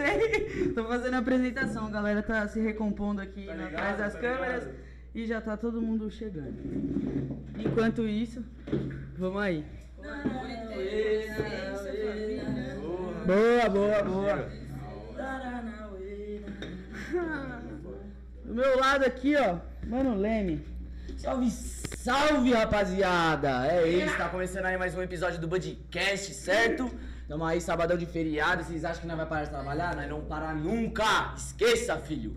sei. Tô fazendo a apresentação, a galera tá se recompondo aqui Tá atrás ligado? das Tá câmeras ligado? e já tá todo mundo chegando. Enquanto isso, vamos aí. Boa, boa, boa. Do meu lado aqui, ó, Mano Leme. Salve, salve, rapaziada! É isso, tá começando aí mais um episódio do Budcast, certo? Tamo aí, sabadão de feriado, vocês acham que nós vai parar de trabalhar? Nós não parar nunca! Esqueça, filho!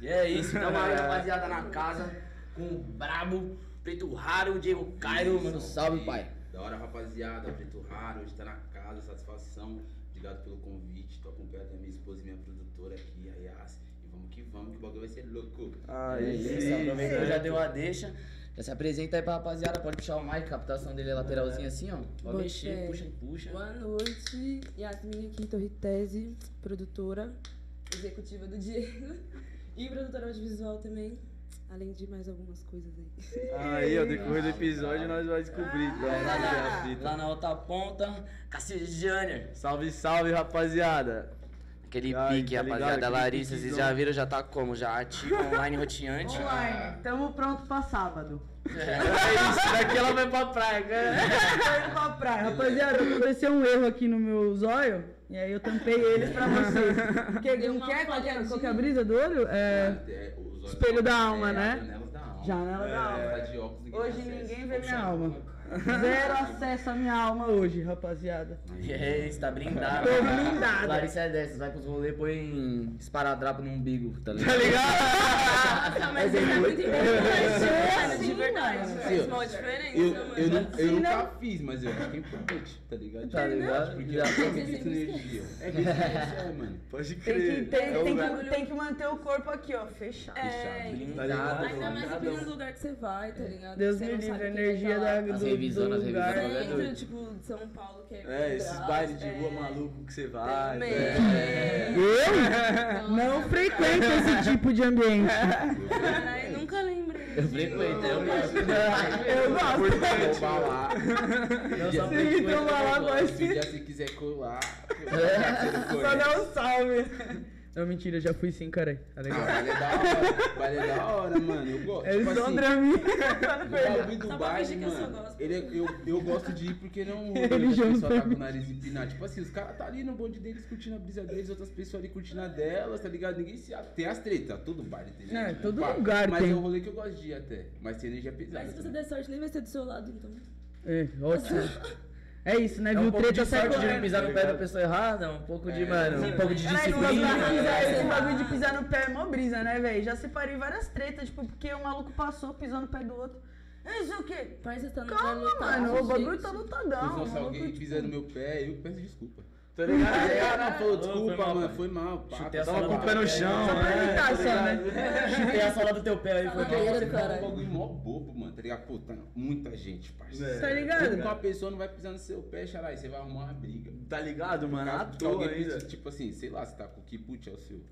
E é isso, tamo aí, rapaziada, na casa, com o Brabo, Preto Raro, Diego Cairo, mano, salve, pai! Da hora, rapaziada. Preto Raro, hoje tá na casa, satisfação. Obrigado pelo convite. Tô acompanhando a minha esposa e minha produtora aqui, a Yas. E vamos que vamos, que o bagulho vai ser louco. É isso, aproveita que já deu a deixa. Já se apresenta aí pra rapaziada, pode puxar o mic, a captação dele é lateralzinha assim, ó. Pode Boa mexer, puxa e puxa. Boa noite, Yasmin aqui, Torritese, produtora, executiva do Diego e produtora audiovisual também, além de mais algumas coisas aí. Aí, ao decorrer do episódio, nós vamos descobrir. então, Lá onde é a na, lá outra ponta, Cassius Jânio. Salve, salve, rapaziada. Aquele Ai, pique, tá ligado? rapaziada. Aquele Larissa, vocês já viram, já tá como? Já ativo online roteante. Online, tamo pronto pra sábado. É isso, daqui ela vai pra praia. cara. Tô indo pra praia. Rapaziada, aconteceu um erro aqui no meu zóio. E aí eu tampei eles pra vocês. Porque Deu não quer qual que é, falhadinha. qual que é a brisa do olho? É. É, Espelho da alma, é, né? Janelas da alma. Janela da alma. Tá Hoje ninguém vê minha alma. Zero acesso à minha alma hoje, rapaziada. É isso, tá blindado. Tô blindada. Larissa é dessas, vai pros rolês, põe esparadrapo no umbigo, tá ligado? Tá ligado? Nossa, mas ele é muito importante, Sim, de verdade, mano. faz uma diferença, Eu, mano. eu, não- eu Sim, nunca não. fiz, mas eu acho que é importante, tá ligado? Tá ligado? Porque acredito sempre na energia. É que isso é, mano. Pode Tem crer. que, tem, É tem que, tem que manter o corpo aqui, ó, fechado. É, Fechado. Blindado, ainda mais do lugar que você vai, tá ligado? Deus me não livre, a energia da, lá. do, As do revisonas, as lugar. revisonas. Centro, doido. tipo, de São Paulo, que é É, esses bailes de rua é. maluco que você vai. Também. é. Eu não frequento esse tipo de ambiente. Caralho, nunca lembrei. Eu frequento, eu gosto. Eu gosto. Vou falar. Não Se me tomar lá, eu vai Se quiser colar, Só dá um salve. Não, mentira, já fui sim, cara. Tá Ah, legal. baile é da hora, baile é da hora, mano. Eu gosto. Eles tipo são assim, Dramin. O bagulho do Só pra baile, fingir que eu sou mano, ele, é- eu, eu gosto de ir porque não rolê Religião que a pessoa tá com o nariz empinado. Tipo assim, os caras tá ali no bonde deles curtindo a brisa deles, outras pessoas ali curtindo a delas, tá ligado? Ninguém se... Tem as tretas, todo baile tem gente. É, né? todo Pá, lugar Mas tem. é um rolê que eu gosto de ir até, mas tem energia pesada. Mas se você também. der sorte, nem vai ser do seu lado, então. É, ótimo. É isso, né? É Viu um pouco treta de sorte de não pisar no pé da pessoa errada, um pouco de, É. mano, um pouco de Caralho, esse bagulho de disciplina. pisar- Esse bagulho de pisar no pé é mó brisa, né, velho? Já separei várias tretas, tipo, porque o maluco passou pisando no pé do outro. Isso o quê? Tá Calma, mano, o bagulho tá lutadão. Se alguém tipo, pisa no meu pé, eu peço desculpa. Tá ligado? Ah, não, falou, desculpa, mano, foi mal. pá, Chutei a sola do pé no é, chão, Só pra é, evitar, tá só, né? Chutei a sola do teu pé aí, foi mal. um bagulho mó bobo, mano, tá ligado? Pô, tá muita gente, parceiro. É. Tá ligado? Como uma pessoa não vai pisar no seu pé, xarai, você vai arrumar uma briga. Tá ligado, mano? À toa ainda. Tipo assim, sei lá, você tá com que put é o seu.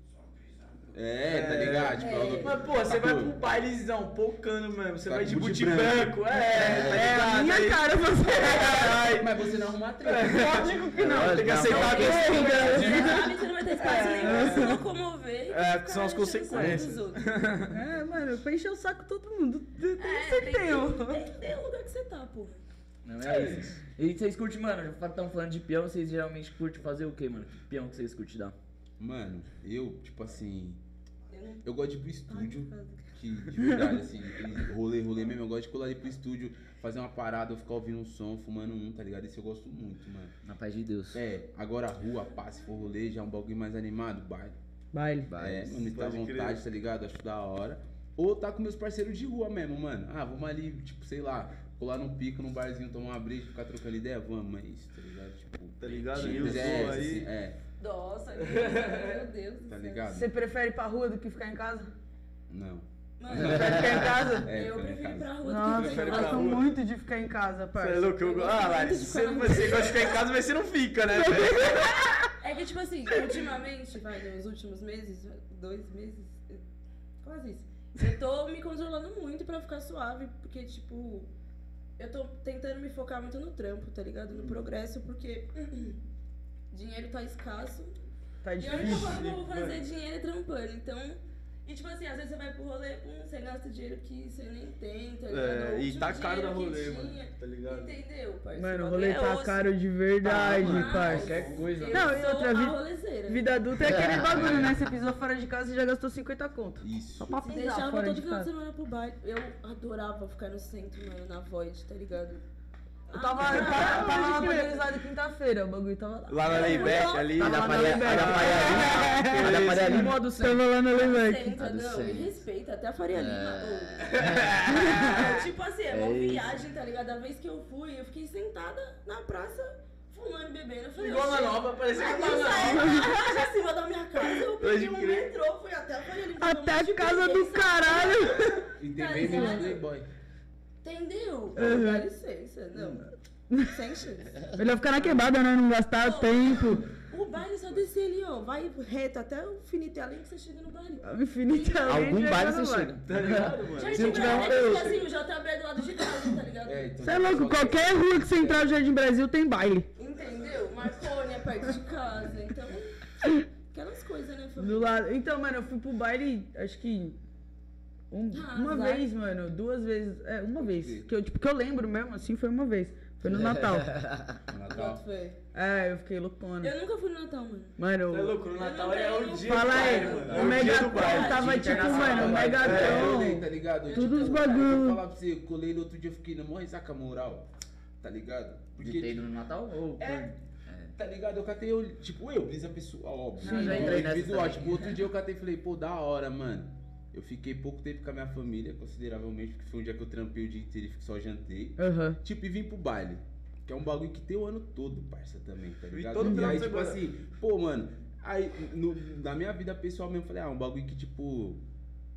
É, tá ligado? Tipo, É. alguém- Mas, pô, você tá vai com- pro bailezão, pocando mesmo. Você Tá vai de boot branco. branco. É, tá É a ligado? minha Aí- cara, você. Caralho. Mas você não arruma a treta. Lógico que não. Tem que aceitar a que você não vai ter espaço nem pra se locomover. É, ficar que são as consequências. É, mano, pra encher o saco todo mundo. Tem É, tem tem, que, ó. tem que ter o lugar que você tá, pô. Não é isso. E vocês curtem, mano, já estão falando de peão, vocês geralmente curtem fazer o quê, mano? Que peão que vocês curtem dar? Mano, eu, tipo assim. Eu gosto de ir pro estúdio, que de verdade, assim, rolê, rolê mesmo. Eu gosto de colar ali pro estúdio, fazer uma parada, eu ficar ouvindo um som, fumando um, tá ligado? Isso eu gosto muito, mano. Na paz de Deus. É, agora a rua, pá, se for rolê, já é um bagulho mais animado, baile. Baile. É, mano, tá à Pode crer. vontade, tá ligado? Acho da hora. Ou tá com meus parceiros de rua mesmo, mano. Ah, vamos ali, tipo, sei lá, colar num pico, num barzinho, tomar uma breja, ficar trocando ideia, vamos, é isso, tá ligado? Tipo, Tá ligado? simples, E o é, aí? assim, é, Nossa, meu Deus do tá céu. ligado? Você prefere ir pra rua do que ficar em casa? Não. Mano, Prefere ficar em casa? É, eu ficar em prefiro ir casa. pra rua Nossa, do que prefere eu pra pra gosto muito de ficar em casa, Você é parça. louco? Eu... Eu Ah, gosto Lari, muito de você, ficar você gosta de ficar em casa, mas você não fica, né? É que, tipo assim, ultimamente, vai, nos últimos meses, dois meses, eu- quase isso. Eu tô me controlando muito pra ficar suave, porque, tipo, eu tô tentando me focar muito no trampo, tá ligado? No progresso, porque dinheiro tá escasso Tá E a única difícil. forma que eu vou fazer dinheiro é trampando. Então. E tipo assim, às vezes você vai pro rolê, pum, você gasta dinheiro que você nem tem, tá ligado? É, e tá caro da dinheiro rolê, que mano. tinha. Tá ligado? Entendeu, parceiro? Mano, o rolê é tá osso. caro de verdade, mano. parça. Qualquer coisa. Eu Não, e outra vida-. Vida adulta é aquele bagulho, né? Você pisou fora de casa e já gastou 50 conto. Isso. Só pra Se pisar deixava fora todo de final de semana pro baile. Eu adorava ficar no centro, mano, na Void, tá ligado? Eu tava, eu tava, tava lá organizado quinta-feira, o bagulho tava lá. Lá na Layback ali. A Tava na a Faria Lima. A da Faria Lima a do centro? Tava lá no Layback. Centro, A do não, me respeita, até a Faria Lima. É. tipo assim, é É uma isso. viagem, tá ligado? A vez que eu fui, eu fiquei sentada na praça, fumando, bebendo. Eu falei, Igual "Oxê, nova, parecia Aí uma eu nova. saí lá acima da minha casa, eu peguei um metrô, fui até a Faria Lima. Até a Tipo, casa do caralho. E Tá tem bem menos playboy. Entendeu? Uhum. Dá licença, não. Sem chance. Melhor ficar na quebrada, né? Não gastar tempo. O baile só descer ali, ó. Vai reto até o finito além que você chega no baile. Infinitamente. Algum baile chega no você chega. Tá ligado, mano? Jardim Se tiver um- Brasil, é tipo assim, o JB é do lado de casa, tá ligado? É, então Você é louco, qualquer rua que você entrar no Jardim Brasil tem baile. Entendeu? Marconi é perto de casa, então. Aquelas coisas, né, Do família? lado. Então, mano, eu fui pro baile, acho que. Um- Ah, uma vai. vez, mano. Duas vezes. É, uma vez. Que eu, tipo, que eu lembro mesmo, assim, foi uma vez. Foi no Natal. Natal. Quanto foi? É, eu fiquei loucona. Eu nunca fui no Natal, mano. Mano, Você é louco, no Natal é o dia fala aí, baile, mano. É o o Megatron tava tipo, mano, o baile. É, eu Megatron. colei, tá ligado? Eu, Tudo os tipo, bagulho. Eu vou falar pra você, eu colei no outro dia, eu fiquei na maior ressaca moral, tá ligado? De ter ido no Natal ou... É, tá ligado? Eu catei, eu, tipo, eu, brisa pessoal, óbvio. Sim, já Eu entrei nessa também. Tipo, outro dia eu catei e falei, pô, da hora, mano. Eu fiquei pouco tempo com a minha família, consideravelmente, porque foi um dia que eu trampei o dia inteiro e só jantei. Aham. Tipo, e vim pro baile. Que é um bagulho que tem o ano todo, parça, também, tá E ligado? todo e aí, de tipo semana. assim, pô, mano, aí no- na minha vida pessoal mesmo, eu falei, ah, um bagulho que, tipo,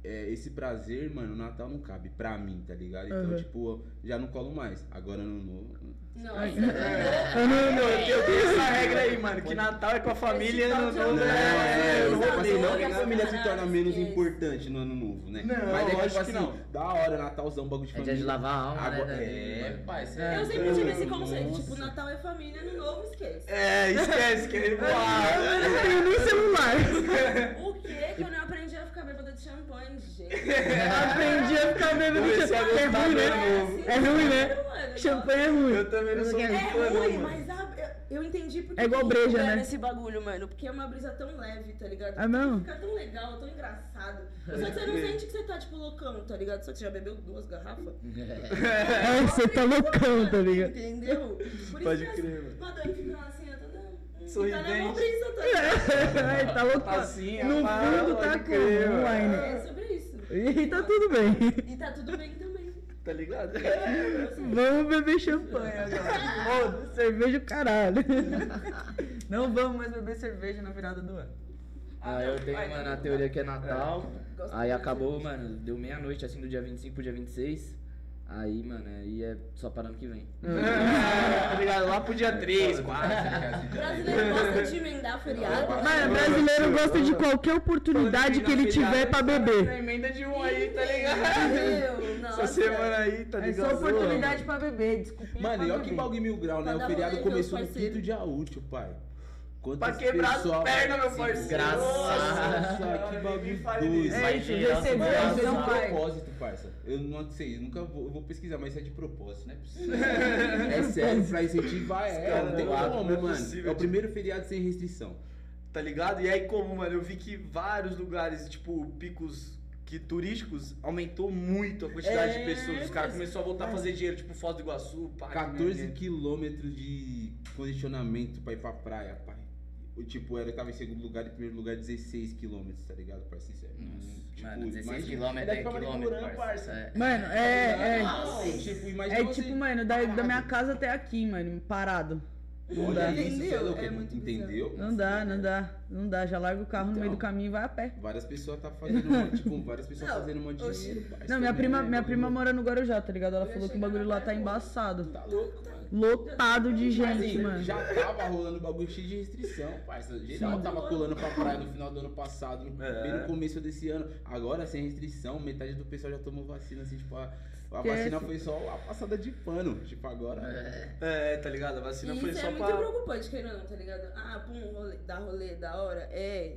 é, esse prazer, mano, o Natal não cabe pra mim, tá ligado? Então, Uhum. tipo, já não colo mais. Agora no novo. Nossa, Ai. é. Eu não, Eu não. tenho eu tenho essa regra aí, mano, que Natal é com a família e ano novo Não, é... é, eu não vou Exato. fazer, não que a Exato. família se torna menos importante no ano novo, né? Não, Mas é que, tipo assim, não. da hora, Natalzão, bagulho de É família. dia de lavar a alma, Agora- né? É, pai, você É. Eu sempre tive esse conceito, tipo, Natal é família, ano novo, esquece. É, esquece que ele voar. Eu não tenho nem celular. O que que eu não aprendi a ficar bêbada de champanhe, gente? Aprendi a ficar bebendo Comecei a champanhe. É gostar ruim, do né? É ruim, né? Mano, Champanhe é ruim. Eu também não sou É muito fã, não, ruim, mano. mas a- eu- entendi porque É igual que breja, né? esse bagulho, mano. Porque é uma brisa tão leve, tá ligado? Ah, não? Fica tão legal, tão engraçado. Só que você não sente que você tá, tipo, loucão, tá ligado? Só que você já bebeu duas garrafas. É, você tá loucão, tá ligado? Entendeu? Por Pode isso que crer, mano. Madame fica assim, Sorridente. Tá na mó brisa, tá ligado? É, tá loucão. Passinha, No fundo tá crer, mano. Wine. É sobre isso. E tá tudo bem. E tá tudo bem também. Tá ligado? Vamos beber champanhe agora. Foda, cerveja caralho. Não vamos mais beber cerveja na virada do ano. Ah, eu tenho, mano, a teoria que é Natal. Gosto Aí acabou, mano, deu meia-noite, assim, do dia 25 pro dia 26. Aí, mano, aí é só para ano que vem. tá ligado? Lá pro dia 3, 4. Brasileiro gosta de emendar feriado. Mano, brasileiro gosta de qualquer oportunidade que ele tiver pra beber. Emenda de um aí, tá ligado? Essa semana aí, tá É ligado? só oportunidade pra beber, desculpa. Mano, e olha que bagulho mil grau, né? O feriado começou no quinto dia útil, pai. Quantas Pra quebrar as pernas, meu parceiro. Graças Nossa, que bagulho doido. É isso, recebeu, nossa, Mas isso é de vai. propósito, parça. Eu não sei, eu nunca vou, eu vou pesquisar, mas isso é de propósito, não é possível. é sério, pra incentivar, é, não tem como, é mano. possível, é o tipo. primeiro feriado sem restrição. Tá ligado? E aí, como, mano, eu vi que vários lugares, tipo, picos que turísticos, aumentou muito a quantidade É, de pessoas. Os caras começaram a voltar a fazer dinheiro, tipo, Foz do Iguaçu, pá, que 14 merda. quilômetros de condicionamento pra ir pra praia, pai. O tipo, era, tava em segundo lugar, em primeiro lugar, 16 quilômetros, tá ligado? Pra sincero. Tipo, Mano, 16 imagina- quilômetros daqui é quilômetro, parça. É. Mano, é. Não, tipo, É, imagina é você- tipo, mano, da, da minha casa até aqui, mano, parado. Não Olha dá. isso, Entendeu? é É muito entendeu? Não dá, não dá. Não dá. Já larga o carro no meio do Então. caminho e vai a pé. Várias pessoas tá fazendo, uma- tipo, várias pessoas Não, fazendo um oxi. dinheiro, parça. Não, minha também, prima, né? minha prima mora no Guarujá, tá ligado? Ela falou que o bagulho lá tá embaçado. Tá louco. Lotado de gente, Assim, mano. já tava rolando bagulho cheio de restrição, parça. Geral Sim. tava colando pra praia no final do ano passado, no, É. bem no começo desse ano. Agora, sem restrição, metade do pessoal já tomou vacina, assim, tipo, a, a vacina foi só a passada de pano. Tipo, agora. É. É, tá ligado? A vacina E foi isso só é muito pra. preocupante, querendo ou não, tá ligado? Ah, pum, rolê, dar rolê da hora. É.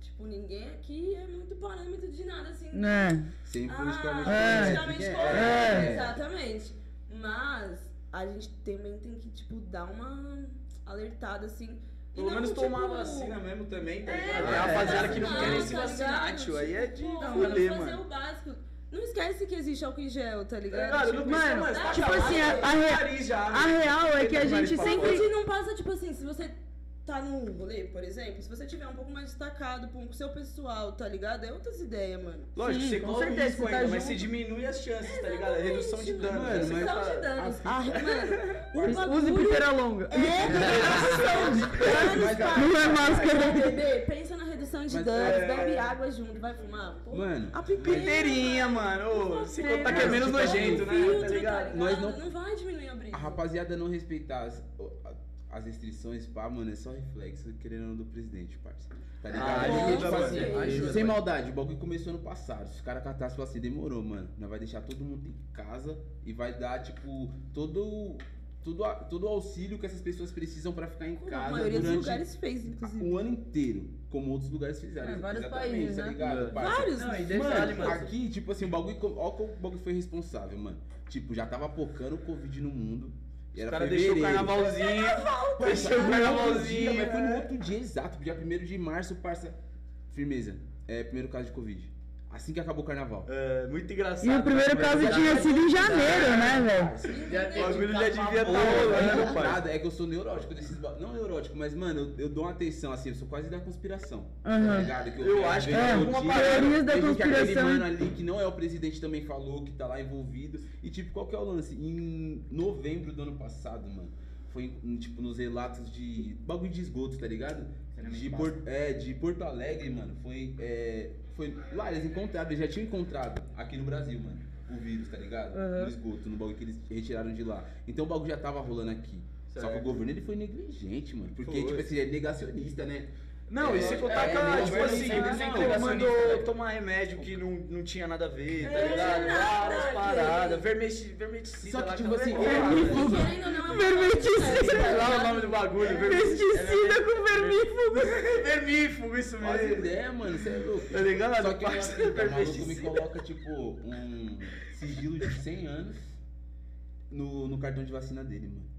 Tipo, ninguém aqui é muito parâmetro de nada, assim. Né? Sem Ah, politicamente É. politicamente correto. correto, É. exatamente. Mas a gente também tem que, tipo, dar uma alertada, assim. Pelo não, menos tipo, tomar a vacina mesmo também, tá É, ligado? é, É, a rapaziada é, que não é, querem é, se tá vacinar, ligado? tio. Aí é de Pô, fuder, fazer mano. o básico. Não esquece que existe álcool em gel, tá Tá ligado? ligado? Não Tipo, Mano, mais. tá tipo assim, a- tá a já, A né? real é que a gente sempre. não passa, tipo assim, se você tá num rolê, por exemplo, se você tiver um pouco mais destacado com o seu pessoal, tá ligado? É outras ideias, mano. Lógico, Sim, você com certeza, risco tá ainda, mas junto. você diminui as chances, tá ligado? É redução de dano. Mano, Você mas- tá- Redução de danos. assim- Ah, mano, Use piteira longa. é redução de danos, pai. Não é máscara. Bebê, pensa na redução de Mas, danos, é- bebe água junto, vai fumar. Pô, Mano, a piteira, Piteirinha, mano. Se Você- contar que é menos Tipo nojento, né? filtro, Tá ligado? Nós não- Não vai diminuir a brisa. a rapaziada não respeitar as, restrições, pá, mano, é só reflexo, querendo ou não, do presidente, parça. Tá ligado? Ah, ajuda, tipo assim, Ajuda, sem maldade, o bagulho começou no passado. Se os caras catassem assim, demorou, mano. Nós vai deixar todo mundo em casa e vai dar, tipo, todo. Todo, a- todo o auxílio que essas pessoas precisam pra ficar em Como a casa maioria dos lugares fez, inclusive. o ano inteiro, como outros lugares fizeram. É, vários Exatamente, países, tá né? ligado, parça? Vários. Não, e detalhe, mano. aqui, tipo assim, o bagulho. Olha como o bagulho foi responsável, mano. Tipo, já tava pocando o Covid no mundo. E era deixou o fevereiro. carnavalzinho. Parça, Deixou o no outro dia, carnavalzinho. Mas foi no né? outro dia exato, dia 1 de março, parça. Firmeza. É, primeiro caso de Covid. Assim que acabou o carnaval. É, muito engraçado. E o primeiro mas- caso tinha sido em janeiro, né, velho? Parça. O bagulho já devia Pô, estar rolando, é pai. nada, é que eu sou neurótico desses Não neurótico, mas, mano, eu, eu dou uma atenção, assim, eu sou quase da conspiração. Tá Aham. ligado? Que Eu quero acho que é alguma da vejo que aquele conspiração. mano ali que não é o presidente também falou, que tá lá envolvido. E, tipo, qual que é o lance? Em novembro do ano passado, mano, foi, em, tipo, nos relatos de bagulho de esgoto, tá ligado? De. Por- é, de Porto Alegre, mano, foi, é, foi lá, eles encontraram, eles já tinham encontrado aqui no Brasil, mano, o vírus, tá ligado? Aham. No esgoto, no bagulho que eles retiraram de lá. Então o bagulho já tava rolando aqui. Só que o Certo. governo ele foi negligente, mano. Porque, Foi. tipo assim, é negacionista, né? Não, e se contar É, que ela, é, tipo é, assim, não, mandou né? tomar remédio que não, não tinha nada a ver, tá É, ligado? Várias a ver. paradas, vermeti- vermeticida Só que, tipo assim, é é uma Vermeticida. Sei lá o nome do bagulho, vermeticida. Pesticida com vermífugo. Vermífugo, isso mesmo. ideias, mano, você é louco. Tá ligado? Só que o maluco me coloca, tipo, um sigilo de 100 anos no, no cartão de vacina dele, mano.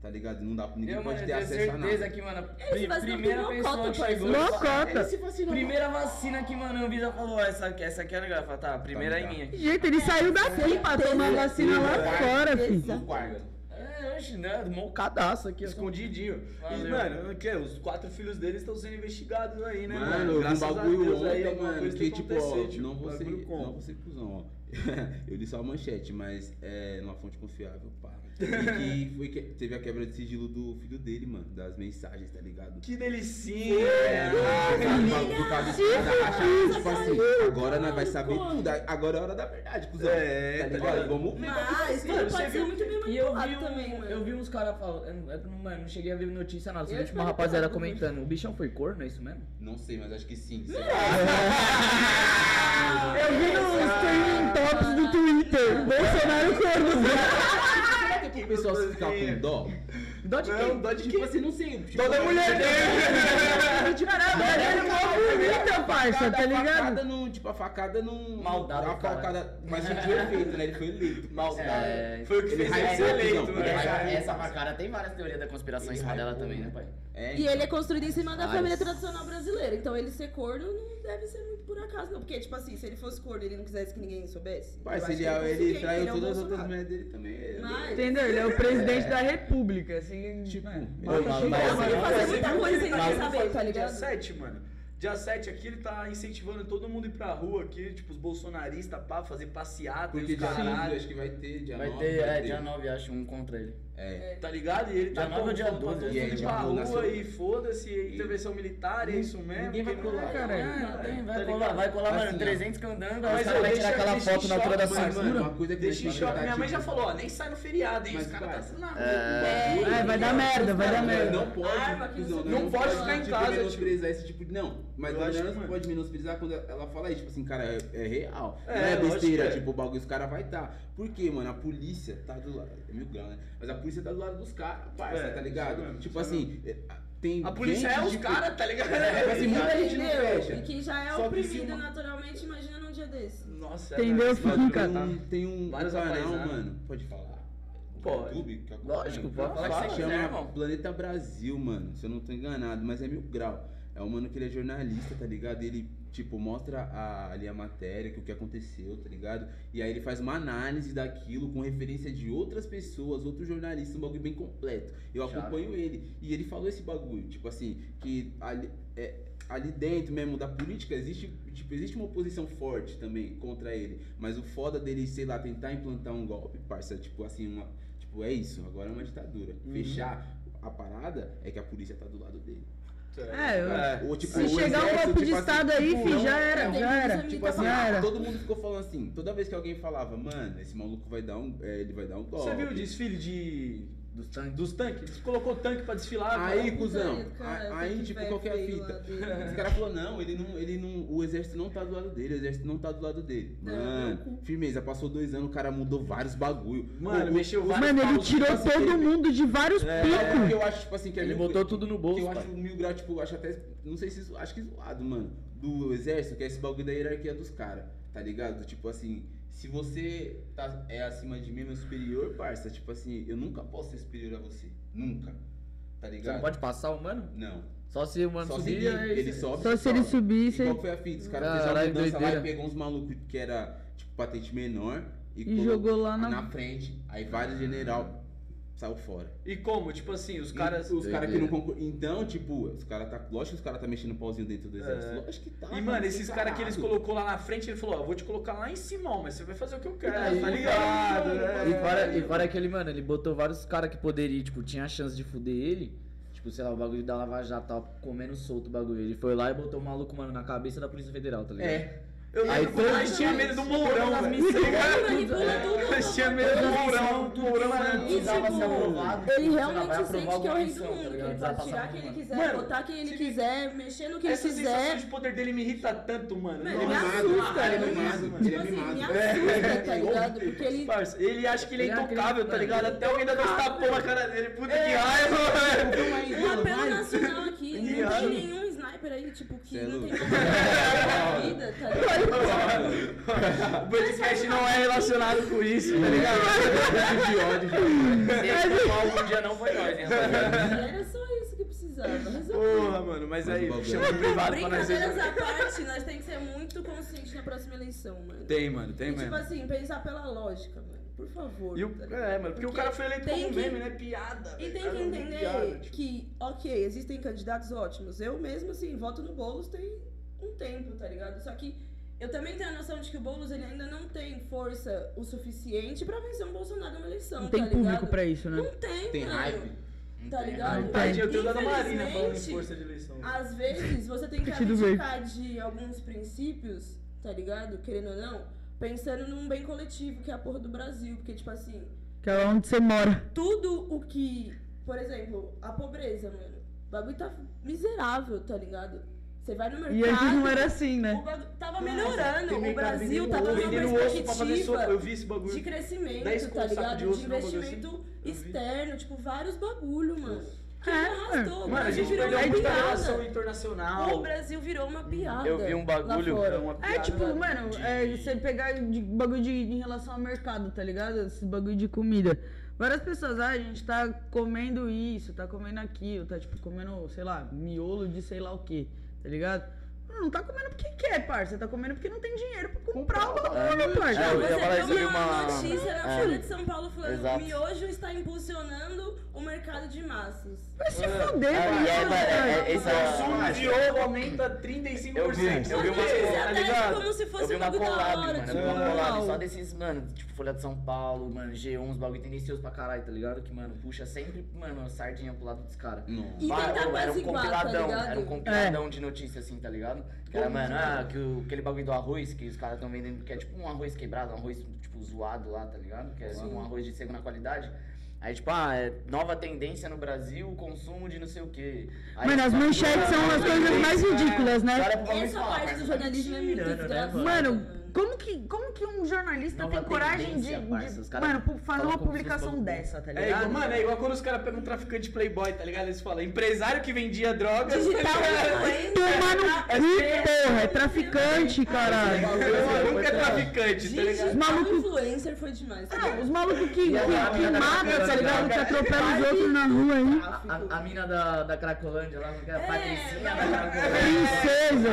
Tá ligado? Não dá, ninguém Eu, mano, pode eu ter tenho acesso a certeza nada. que, mano, vacina primeira pessoa mocota, que chegou. Ele se vacinou. Primeira vacina que, mano, a Anvisa falou, essa, aqui- essa aqui é legal. Fala, tá, a primeira é Tá, tá. minha. Gente, ele saiu daqui pra tomar vacina lá fora, filho. Quarto. É, né? Mocadaço aqui. ó. Escondidinho. E, Valeu. mano, o que? Os quatro filhos deles estão sendo investigados aí, né, Mano, mano? um bagulho Deus aí, ontem, alguma mano, que tipo, ó, tio. não vou ser, não vou ser cuzão, ó. eu li só a manchete, mas é numa fonte confiável, pá. E que foi que teve a quebra de sigilo do filho dele, mano, das mensagens, tá ligado? Que delicinha! É, por causa- disso, tá tipo assim, agora nós vai saber tudo, agora é a hora da verdade, cuzão. É, tá tá ligado? Vamos ver. Mas Mano, pode você ser viu- muito bem E eu vi, um, também, mano. eu vi uns caras falando, eu mano, não cheguei a ver notícia nada, só Eu vi tipo uma rapaziada comentando, o bichão foi corno, é isso mesmo? Não sei, mas acho que sim. Eu vi nos trending tops do Twitter. Bolsonaro corno. Que é pro pessoal se ficar com dó? Dó de quem? dó de Tipo quem? assim, não sei. Tipo, Dó da mulher dele! Caralho, ele é mó bonita, parça, tá A ligado? facada não, tipo, a facada não. Maldade, A facada. Mas sentiu efeito, né? Ele foi eleito. Maldade. É, Foi o que ele fez ele hypou, ser eleito, cuzão. né? Ele Essa, facada tem várias teorias da conspiração em Ele cima dela também, né, né? pai? É, E ele é construído em cima da Ai, família tradicional brasileira. Então ele ser corno não deve ser muito por acaso, não. Porque, tipo assim, se ele fosse corno e ele não quisesse que ninguém soubesse. Pai, eu se ele, que ele, conseguia, traiu é o todas as outras mulheres dele também. ele- Mas- Entendeu? Ele é o presidente da república, assim. Tipo, é. ele- Ô, mano, mas- Ele faz muita coisa sem ninguém Mas- saber, tá Dia ligado? 7, mano. Dia 7 aqui ele tá incentivando todo mundo a ir pra rua aqui, tipo, os bolsonaristas, pá, fazer passeata e Porque os dia 9, caralho. acho que vai ter, dia Vai 9. ter, é, dia 9, acho, um contra ele. É. Tá ligado? E ele tá ou dia colocando pra 12, todo e aí mundo pra rua e foda-se, e intervenção militar, e é isso mesmo. Ninguém vai colar, cara. É, tem, vai Tá colar, vai colar, mano, Assim, ó. 300 candangos, Mas aí os eu caras vão deixo- tirar aquela foto na altura da Mas, cintura. uma coisa que Deixa em vai choque. Minha mãe já tipo, falou, ó, nem sai no feriado, hein? Mas, Os caras tá nada. É. É, vai dar merda, vai dar merda. Não pode, você não pode ficar em tipo, casa, menosprezar esse tipo de. Não, mas Eu a que, não pode menosprezar quando ela fala isso. Tipo assim, cara, é, é real. É, não é besteira, é. tipo, o bagulho, os caras vai estar. Tá. Por quê, mano? A polícia tá do lado. É mil grau, né? Mas a polícia tá do lado dos caras, parça, É, tá ligado? mesmo, tipo assim, é, tem. A polícia gente, é os tipo, caras, tá ligado? É, tipo assim, muita gente não fecha. E quem já é Só que oprimido uma- naturalmente, imagina num dia desse. Nossa, Entendeu? é, Fica em Tem um, tem um Vários canal, apaisados. mano. Pode falar? Pode. YouTube, que acompanha. Lógico, pode falar Fala, que você Chama irmão. Planeta Brasil, mano. Se eu não tô enganado, mas é mil grau. É um mano que ele é jornalista, tá ligado? Ele, tipo, mostra a- ali a matéria, que o que aconteceu, tá ligado? E aí ele faz uma análise daquilo com referência de outras pessoas, outros jornalistas, um bagulho bem completo. Eu acompanho ele. E ele falou esse bagulho, tipo assim, que ali, é, ali dentro mesmo da política existe, tipo, existe uma oposição forte também contra ele. Mas o foda dele, sei lá, tentar implantar um golpe, parça, tipo assim, uma. Tipo, é isso, agora é uma ditadura. Uhum. Fechar a parada é que a polícia tá do lado dele. É, eu- É. Ou, tipo, Se o chegar um golpe de tipo assim, estado aí, tipo, fi, não- já era, já era. Tipo assim, Já era. todo mundo ficou falando assim, toda vez que alguém falava, mano, esse maluco vai dar um. é, ele vai dar um golpe. Você viu o desfile de. Dos tanques. dos tanques? Colocou tanque pra desfilar. Aí, cara. cuzão, Putaria do caralho, a- aí, tipo, ver qual que é fita? dele. Os caras falaram, não, ele não, ele não. O exército não tá do lado dele, o exército não tá do lado dele. Não, Mano, não. firmeza, passou dois anos, o cara mudou vários bagulho. Mano, O- mexeu os- vários Mano, ele tirou todo ele- mundo de vários É, picos. porque eu acho, tipo assim, que é Ele mil- botou tudo no que bolso, eu pai. acho mil grau, tipo, acho até. Não sei se. Acho que zoado, mano. Do exército, que é esse bagulho da hierarquia dos caras, tá ligado? Tipo assim, se você tá, é acima de mim, meu superior, parça, tipo assim, eu nunca posso ser superior a você. Nunca. Tá Você ligado? não pode passar o mano? Não. Só se o mano Só se subir, ele, ele você- sobe. Só você se ele subir, E você- qual foi a fita? Os caras fizeram uma mudança lá e pegou uns malucos que era, tipo, patente menor e, E colocou jogou lá na- frente. Aí vários general saiu fora. E como? Tipo assim, os E caras. Os caras que não concordam. Então, tipo, os caras tá. Lógico que os caras tá mexendo pauzinho dentro do exército. É. Lógico que tá. E, mano, esses caras que eles colocou lá na frente, ele falou, ó, eu vou te colocar lá em cima, mas você vai fazer o que eu quero, Aí, tá ligado? né? E fora, e fora aquele, mano, ele botou vários caras que poderiam, tipo, tinha a chance de fuder ele. Tipo, sei lá, o bagulho da Lava Jato tava comendo solto o bagulho. Ele foi lá e botou o maluco, mano, na cabeça da Polícia Federal, tá ligado? É. Eu Aí lembro quando todo- nós tinha medo do Mourão, velho, tá tudo. Nós tinha medo do Mourão, do Mourão era... Precisava tipo, ser aprovado, Ele realmente sente que é o rei do tá mundo, que ele Vai pode tirar quem ele quiser, botar quem ele se quiser, mexer no que ele Essa sensação quiser. de poder dele me irrita tanto, mano. Mano, ele me Nossa, assusta, ele é mimado, me- mano. tipo Ele é me mimado. assusta, tá ligado? Porque ele Parça, ele acha que ele é é intocável, tá ligado? Até alguém dá dois tapão na cara dele. Puta que raiva, velho. Um apelo nacional aqui. Não tem nenhum sniper aí, tipo, que Cê é não tem louco. como na vida, tá ligado? O podcast não é relacionado com isso, tá ligado? de ódio, já. Esse mal algum dia não foi nós, hein, rapaziada? Era só isso que precisava. Resolveu. Porra, mano, mas Mas aí, o chama é- no privado pra nós Brincadeiras à parte, nós temos que ser muito conscientes na próxima eleição, mano. Tem, mano, tem e, tipo mesmo. assim, pensar pela lógica, mano. Por favor. E o, tá é, mano, porque o cara foi eleito tem como que- meme, né? Piada. E tem que entender piada, tipo. que, ok, existem candidatos ótimos. Eu mesmo, assim, voto no Boulos tem um tempo, tá ligado? Só que eu também tenho a noção de que o Boulos ele ainda não tem força o suficiente pra vencer um Bolsonaro numa eleição, Não tem tá público ligado? pra isso, né? Não tem, Tem mano. hype. Tá ligado? Não Tadinho, eu tenho dado Marina falando em força de eleição. Às vezes você tem que abdicar de alguns princípios, tá ligado? Querendo ou não, pensando num bem coletivo, que é a porra do Brasil. Porque, tipo assim, Que é onde você mora. tudo o que. Por exemplo, a pobreza, mano. O bagulho tá miserável, tá ligado? Você vai no mercado. E antes não era assim, O né? bagulho tava tem melhorando. O mercado Brasil tava numa perspectiva. Eu vi esse bagulho. de crescimento, 10 tá ligado? de De, investimento assim. Externo, tipo, vários bagulho, mano. É, arrastou. O Mano, a Brasil gente virou perdeu uma muita piada. relação internacional. O Brasil virou uma piada. Eu vi um bagulho, É tipo, mano, é, você pegar de bagulho de, em relação ao mercado, tá ligado? Esse bagulho de comida. Várias pessoas, ah, a gente tá comendo isso, tá comendo aquilo, tá tipo comendo, sei lá, miolo de sei lá o que, tá ligado? Não tá comendo porque quer, parça. Tá comendo porque não tem dinheiro pra comprar o bagulho, parça. É, eu ia Você falar isso, viu eu vi uma notícia na é. Folha de São Paulo falando Exato. que o miojo está impulsionando o mercado de massas. Vai se é, mano. é, é, é, esse O é- consumo de ovo aumenta 35%. Eu vi, eu vi uma eles tá até ligado? como se Eu fosse vi um uma bagulho da collab, hora. mano. Eu tipo, vi uma Uau. collab só desses, mano, tipo Folha de São Paulo, mano, G1, uns bagulho tendencioso pra caralho, tá ligado? Que, mano, puxa sempre, mano, sardinha pro lado dos caras. Não. E tentar ô, era um tá compiladão, ligado? era um compiladão de notícias assim, tá ligado? Que era, mano, ah, que o, aquele bagulho do arroz que os caras estão vendendo, que é tipo um arroz quebrado, um arroz, tipo, zoado lá, tá ligado? Que é um arroz de segunda qualidade. Aí, tipo, ah, é nova tendência no Brasil, consumo de não sei o quê. Aí, Mano, as manchetes são as coisas mais ridículas, né? E Essa parte parça, do jornalismo é muito né. Mano, como que, como que um jornalista Nova tem coragem de, parça, de- os mano, fazer uma publicação dessa, tá É igual, ligado? mano, é igual quando os caras pegam um traficante playboy, tá ligado? Eles falam, empresário que vendia drogas. Digital Tomar no cu, porra, é traficante, caralho. Eu nunca é traficante, tá ligado? Digital maluco- influencer foi demais. tá Não, ligado? os malucos que, que, a que mina da matam, tá Cracolândia, ligado? Que atropelam os outros na rua aí. A, mina da, da Cracolândia lá, não quer? A É, Patricinha da Cracolândia. Princesa,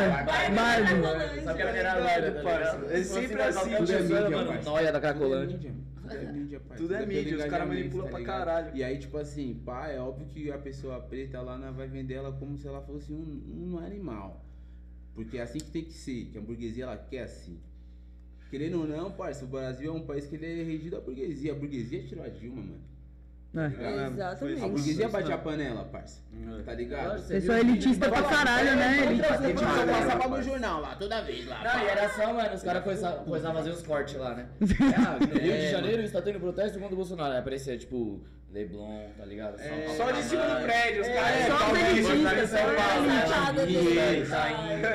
Barbie. Sabe que era loira, tá ligado? É sempre assim, qualquer tudo é mídia, mano. Noia da Tudo é Cracolândia. mídia, Tudo é mídia, pai. Tudo é mídia, os caras manipulam pra ligado? caralho. E aí, tipo assim, pá, é óbvio que a pessoa preta lá vai vender ela como se ela fosse um, um animal. Porque é assim que tem que ser, que a burguesia ela quer assim. Querendo ou não, parça, o Brasil é um país que ele é regido a burguesia. A burguesia tirou a Dilma, mano. É. Exatamente. A burguesia bate a panela, parça. Tá ligado? Pessoal elitista pra caralho, né? Elitista pra eu passava no jornal lá, toda vez lá. Não, e era só, mano, os caras começavam a fazer os cortes lá, né? Ah, no Rio de É, Janeiro está tendo protesto contra o Bolsonaro. Aí aparecia, tipo, Leblon, tá ligado? Só de cima do prédio, os É, caras. só elitista, só São Paulo, né? elitista.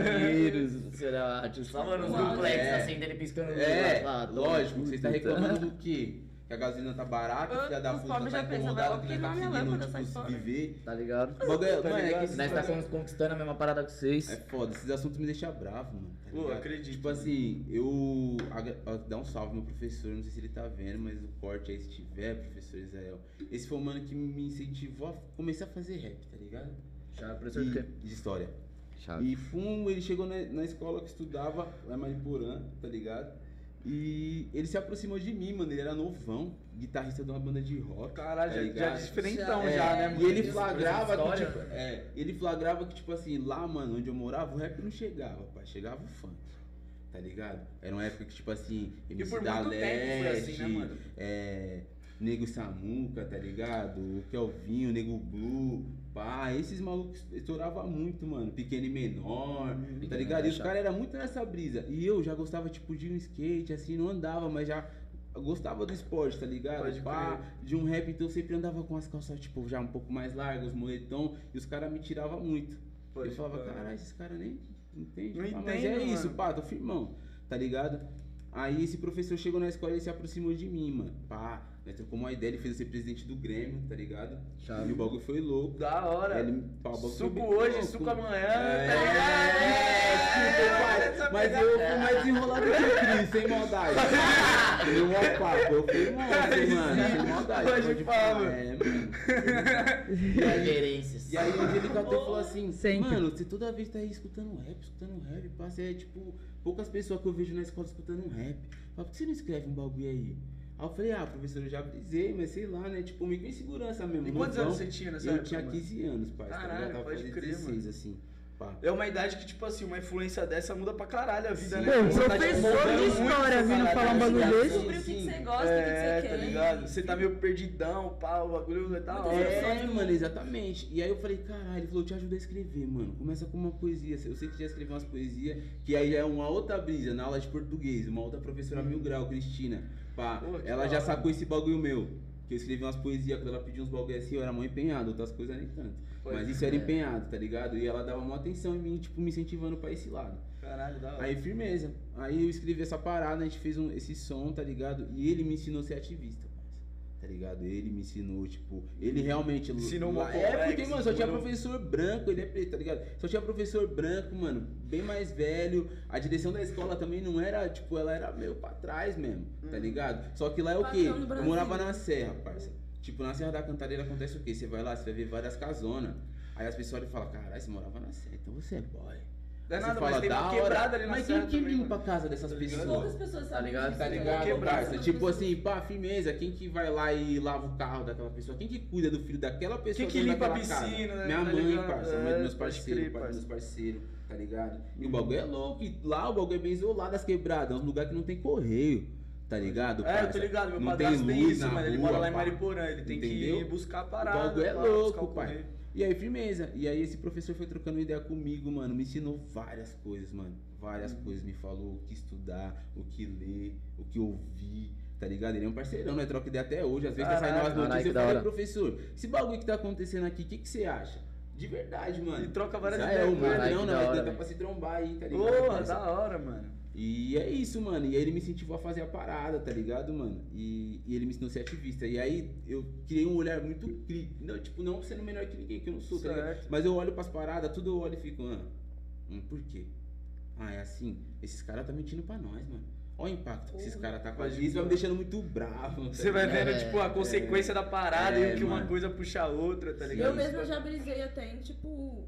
Pinheiros, será? Tipo, só, mano, os duplex, É. assim, dele piscando É, toma lógico, você tá puta. reclamando do quê? Que a gasolina tá barata, Ah, filha da os puta pobres tá já vai porque queimar tá conseguindo, tipo, viver. Tá ligado? O bagulho é- Tá mano, é que ligado? Nós tá conquistando a mesma parada que vocês. É foda, esses assuntos me deixam bravo, mano. Tá Pô, ligado? acredito. Tipo assim, eu. Dá um salve meu professor, não sei se ele tá vendo, mas o corte aí se tiver, professor Israel. Esse foi o mano que me incentivou a começar a fazer rap, tá ligado? Chave, professor do E- quê? de história. Chave. E fum, ele chegou na, na escola que estudava lá em Mariporã, tá ligado? E ele se aproximou de mim, mano. Ele era novão, guitarrista de uma banda de rock. Caralho, tá já, já ligado? diferentão É, já, né, E ele Isso, flagrava que, tipo, é, ele flagrava que, tipo assim, lá, mano, onde eu morava, o rap não chegava, pai. Chegava o funk. Tá ligado? Era uma época que, tipo assim, MC da tempo assim, né, é, Nego Samuca, tá ligado? O Kelvinho, Nego Blue, pá, esses malucos estouravam muito, mano. Pequeno e menor, tá ligado? E os caras eram muito nessa brisa. E eu já gostava, tipo, de um skate, assim, não andava, mas já gostava do esporte, tá ligado? Pode Pá, de um rap, então eu sempre andava com as calças, tipo, já um pouco mais largas, moletom, e os caras me tiravam muito. Pode eu falava, caralho, esses caras nem entendem. Não Pá, mas é mano. isso, pá, tô firmão, tá ligado? Aí esse professor chegou na escola e se aproximou de mim, mano. Pá, nós trocamos uma ideia, ele fez eu ser presidente do Grêmio, tá ligado? Chave. E o bagulho foi louco. Da hora. Ele, pá, o Suco hoje, louco. suco amanhã, É, tá ligado? é, tipo, pai, mas eu fui mais desenrolado que o Cris, sem maldade. Meu mó papo, eu fui monstro, mano, sem maldade. Pode falar. É, mano. E aí, Referências. e aí um dia ele catou e falou assim, Sempre. mano, você toda vez tá aí escutando rap, escutando rap, pá, você é tipo, poucas pessoas que eu vejo na escola escutando rap. Fala, por que você não escreve um bagulho aí? Aí eu falei, ah, professor, eu já brisei, mas sei lá, né? Tipo, meio com insegurança mesmo. E quantos anos você tinha nessa Eu época, tinha mano? 15 anos, pai. Caralho, eu tava pode crer, 16, assim. Pá. É uma idade que, tipo assim, uma influência dessa muda pra caralho a vida, Sim. né? Tá, tipo, professor de história vindo falar um bagulho desse. descobriu o que, que você gosta, o É, que, que você tá quer. ligado? Você tá meio perdidão, pá, o bagulho é da Muitas hora. É, mano, exatamente. E aí eu falei, caralho, ele falou, te ajuda a escrever, mano. Começa com uma poesia. Eu sei que já escreveu umas poesias, que aí já é uma outra brisa, na aula de português, uma outra professora mil grau, Cristina. Pá, Pô, ela já sacou esse bagulho meu. Que eu escrevi umas poesias, quando ela pediu uns bagulho assim, eu era mó empenhado, outras coisas nem tanto. Pode Mas isso era empenhado, tá ligado? E ela dava uma atenção em mim, tipo, me incentivando pra esse lado. Caralho, da hora. Aí, firmeza. Aí eu escrevi essa parada, a gente fez um- esse som, tá ligado? E ele me ensinou a ser ativista. Tá ligado? Ele me ensinou, tipo, ele realmente. Ensinou uma É, porque, mano, só tinha professor branco, ele é preto, tá ligado? Só tinha professor branco, mano, bem mais velho. A direção da escola também não era, tipo, ela era meio pra trás mesmo, tá Hum. ligado? Só que lá é o quê? Eu morava na Serra, parça. Tipo, na Serra da Cantareira acontece o quê? Você vai lá, você vai ver várias casonas. Aí as pessoas falam, caralho, você morava na Serra, então você é boy. É Aí nada, você mas fala, tem uma da hora. quebrada ali na Mas quem que também, limpa a casa dessas Tá ligado? pessoas? Poucas pessoas sabem ligado? disso, Tá ligado, Poucas parça? Tipo assim, pá, firmeza. Quem que vai lá e lava o carro daquela pessoa? Quem que cuida do filho daquela pessoa? Quem que limpa a piscina, né? Minha Tá mãe, ligado? parça. É, mãe dos meus pode parceiros, crer, pai dos parça. meus parceiros, tá ligado? E o bagulho é louco. E lá o bagulho é bem isolado das quebradas. É um lugar que não tem correio, tá ligado? É, eu tô parça? ligado, meu Não padrasto tem, luz isso, mano. Ele mora lá em. Mariporã, ele tem que ir buscar a O parada. bagulho é louco, o pai. E aí, firmeza. E aí, esse professor foi trocando ideia comigo, mano. Me ensinou várias coisas, mano. Várias Uhum. coisas. Me falou o que estudar, o que ler, o que ouvir. Tá ligado? Ele é um parceirão, né? Troca ideia até hoje. Às vezes tá saindo umas notícias. Eu falei, professor, esse bagulho que tá acontecendo aqui, o que, que você acha? De verdade, mano. E troca várias Já é, ideias o com ele. Caralho, não, não, hora, dá pra se trombar aí, tá ligado? Porra, da hora, mano. E é isso, mano. E aí ele me incentivou a fazer a parada, tá ligado, mano? E, e ele me ensinou a ser ativista. E aí eu criei um olhar muito crítico. Não, tipo, não sendo melhor que ninguém, que eu não sou, tá ligado? Certo. Mas eu olho pras paradas, tudo eu olho e fico, ah, hum, por quê? Ah, é assim. Esses caras tá mentindo pra nós, mano. Olha o impacto que esses caras tá com a gente. Isso vai me deixando muito bravo. tá Você vai vendo, É, tipo, a consequência da parada É, e o que uma mano. coisa puxa a outra, tá Sim. ligado? Eu mesma já brisei até em, tipo.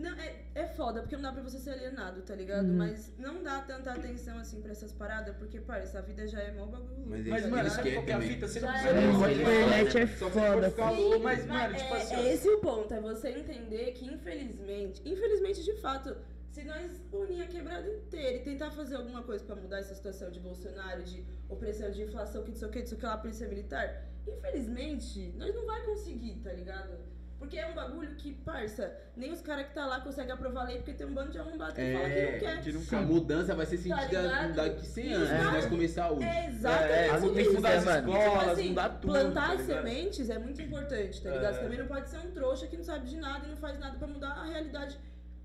Não, é, é foda, porque não dá pra você ser alienado, tá ligado? Uhum. Mas não dá tanta atenção assim pra essas paradas, porque, parça, a vida já é mó bagulho. Mas Mas, mano, eles sabe qual que é a querem fita? Você não precisa é. A internet é Só você foda. Sim, mas, mano, tipo é, assim, é esse o ponto, é você entender que infelizmente, infelizmente de fato, se nós unir a quebrada inteira e tentar fazer alguma coisa pra mudar essa situação de Bolsonaro, de opressão, de inflação, que não sei o que, não sei o que lá, polícia militar, infelizmente, nós não vai conseguir, tá ligado? Porque é um bagulho que, parça, nem os caras que tá lá conseguem aprovar a lei porque tem um bando de arrombado que fala que não quer. que não A mudança vai ser Tá sentida ligado? daqui 100 E anos, os se nós começar hoje. É É, exatamente é, As tem que isso. mudar as tipo escolas, assim, mudar tudo. plantar tá as sementes é muito importante, tá É. ligado? Você também não pode ser um trouxa que não sabe de nada e não faz nada pra mudar a realidade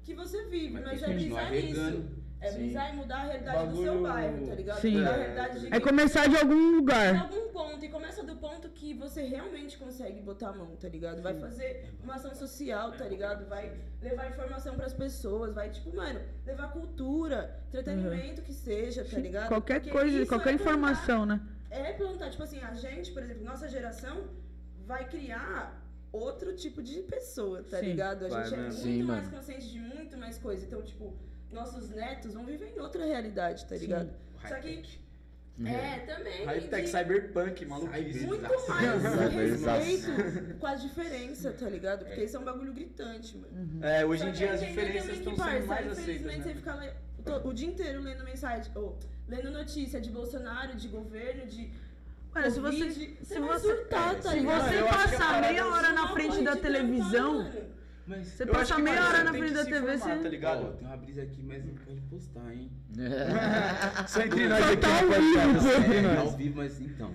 que você vive. Mas Mas, tem é nisso. É Sim. brisar e mudar a realidade do Bagulho- seu bairro, tá ligado? Sim. Mudar a realidade de É começar de algum em lugar. algum ponto e começa do ponto que você realmente consegue botar a mão, tá ligado? Vai fazer uma ação social, tá ligado? Vai levar informação pras pessoas, vai, tipo, mano, levar cultura, entretenimento que seja, tá ligado? Qualquer Porque coisa, qualquer é plantar- informação, né? É plantar, tipo assim, a gente, por exemplo, nossa geração vai criar outro tipo de pessoa, tá Sim. ligado? A Vai gente é mesmo. muito Sim, mais mano. consciente de muito mais coisa. Então, tipo, nossos netos vão viver em outra realidade, tá ligado? Só que é, também. High-tech, de- cyberpunk, maluquice. muito mais respeito com as diferenças, tá ligado? Porque isso é um bagulho gritante, mano. É, hoje em dia as diferenças estão sendo mais aceitas, Infelizmente, você né? fica o dia inteiro lendo mensagem, ou lendo notícia de Bolsonaro, de governo, de. Mano, se você- se você- surtar, tá Se ligado? você a passar meia é hora na frente da de televisão. Mas você passa meia hora na frente da TV, informar, você... tá ligado? Ó, tem uma brisa aqui, mas não pode postar, hein? Só entre nós aqui tá vivo, É, tá ao vivo, mas então.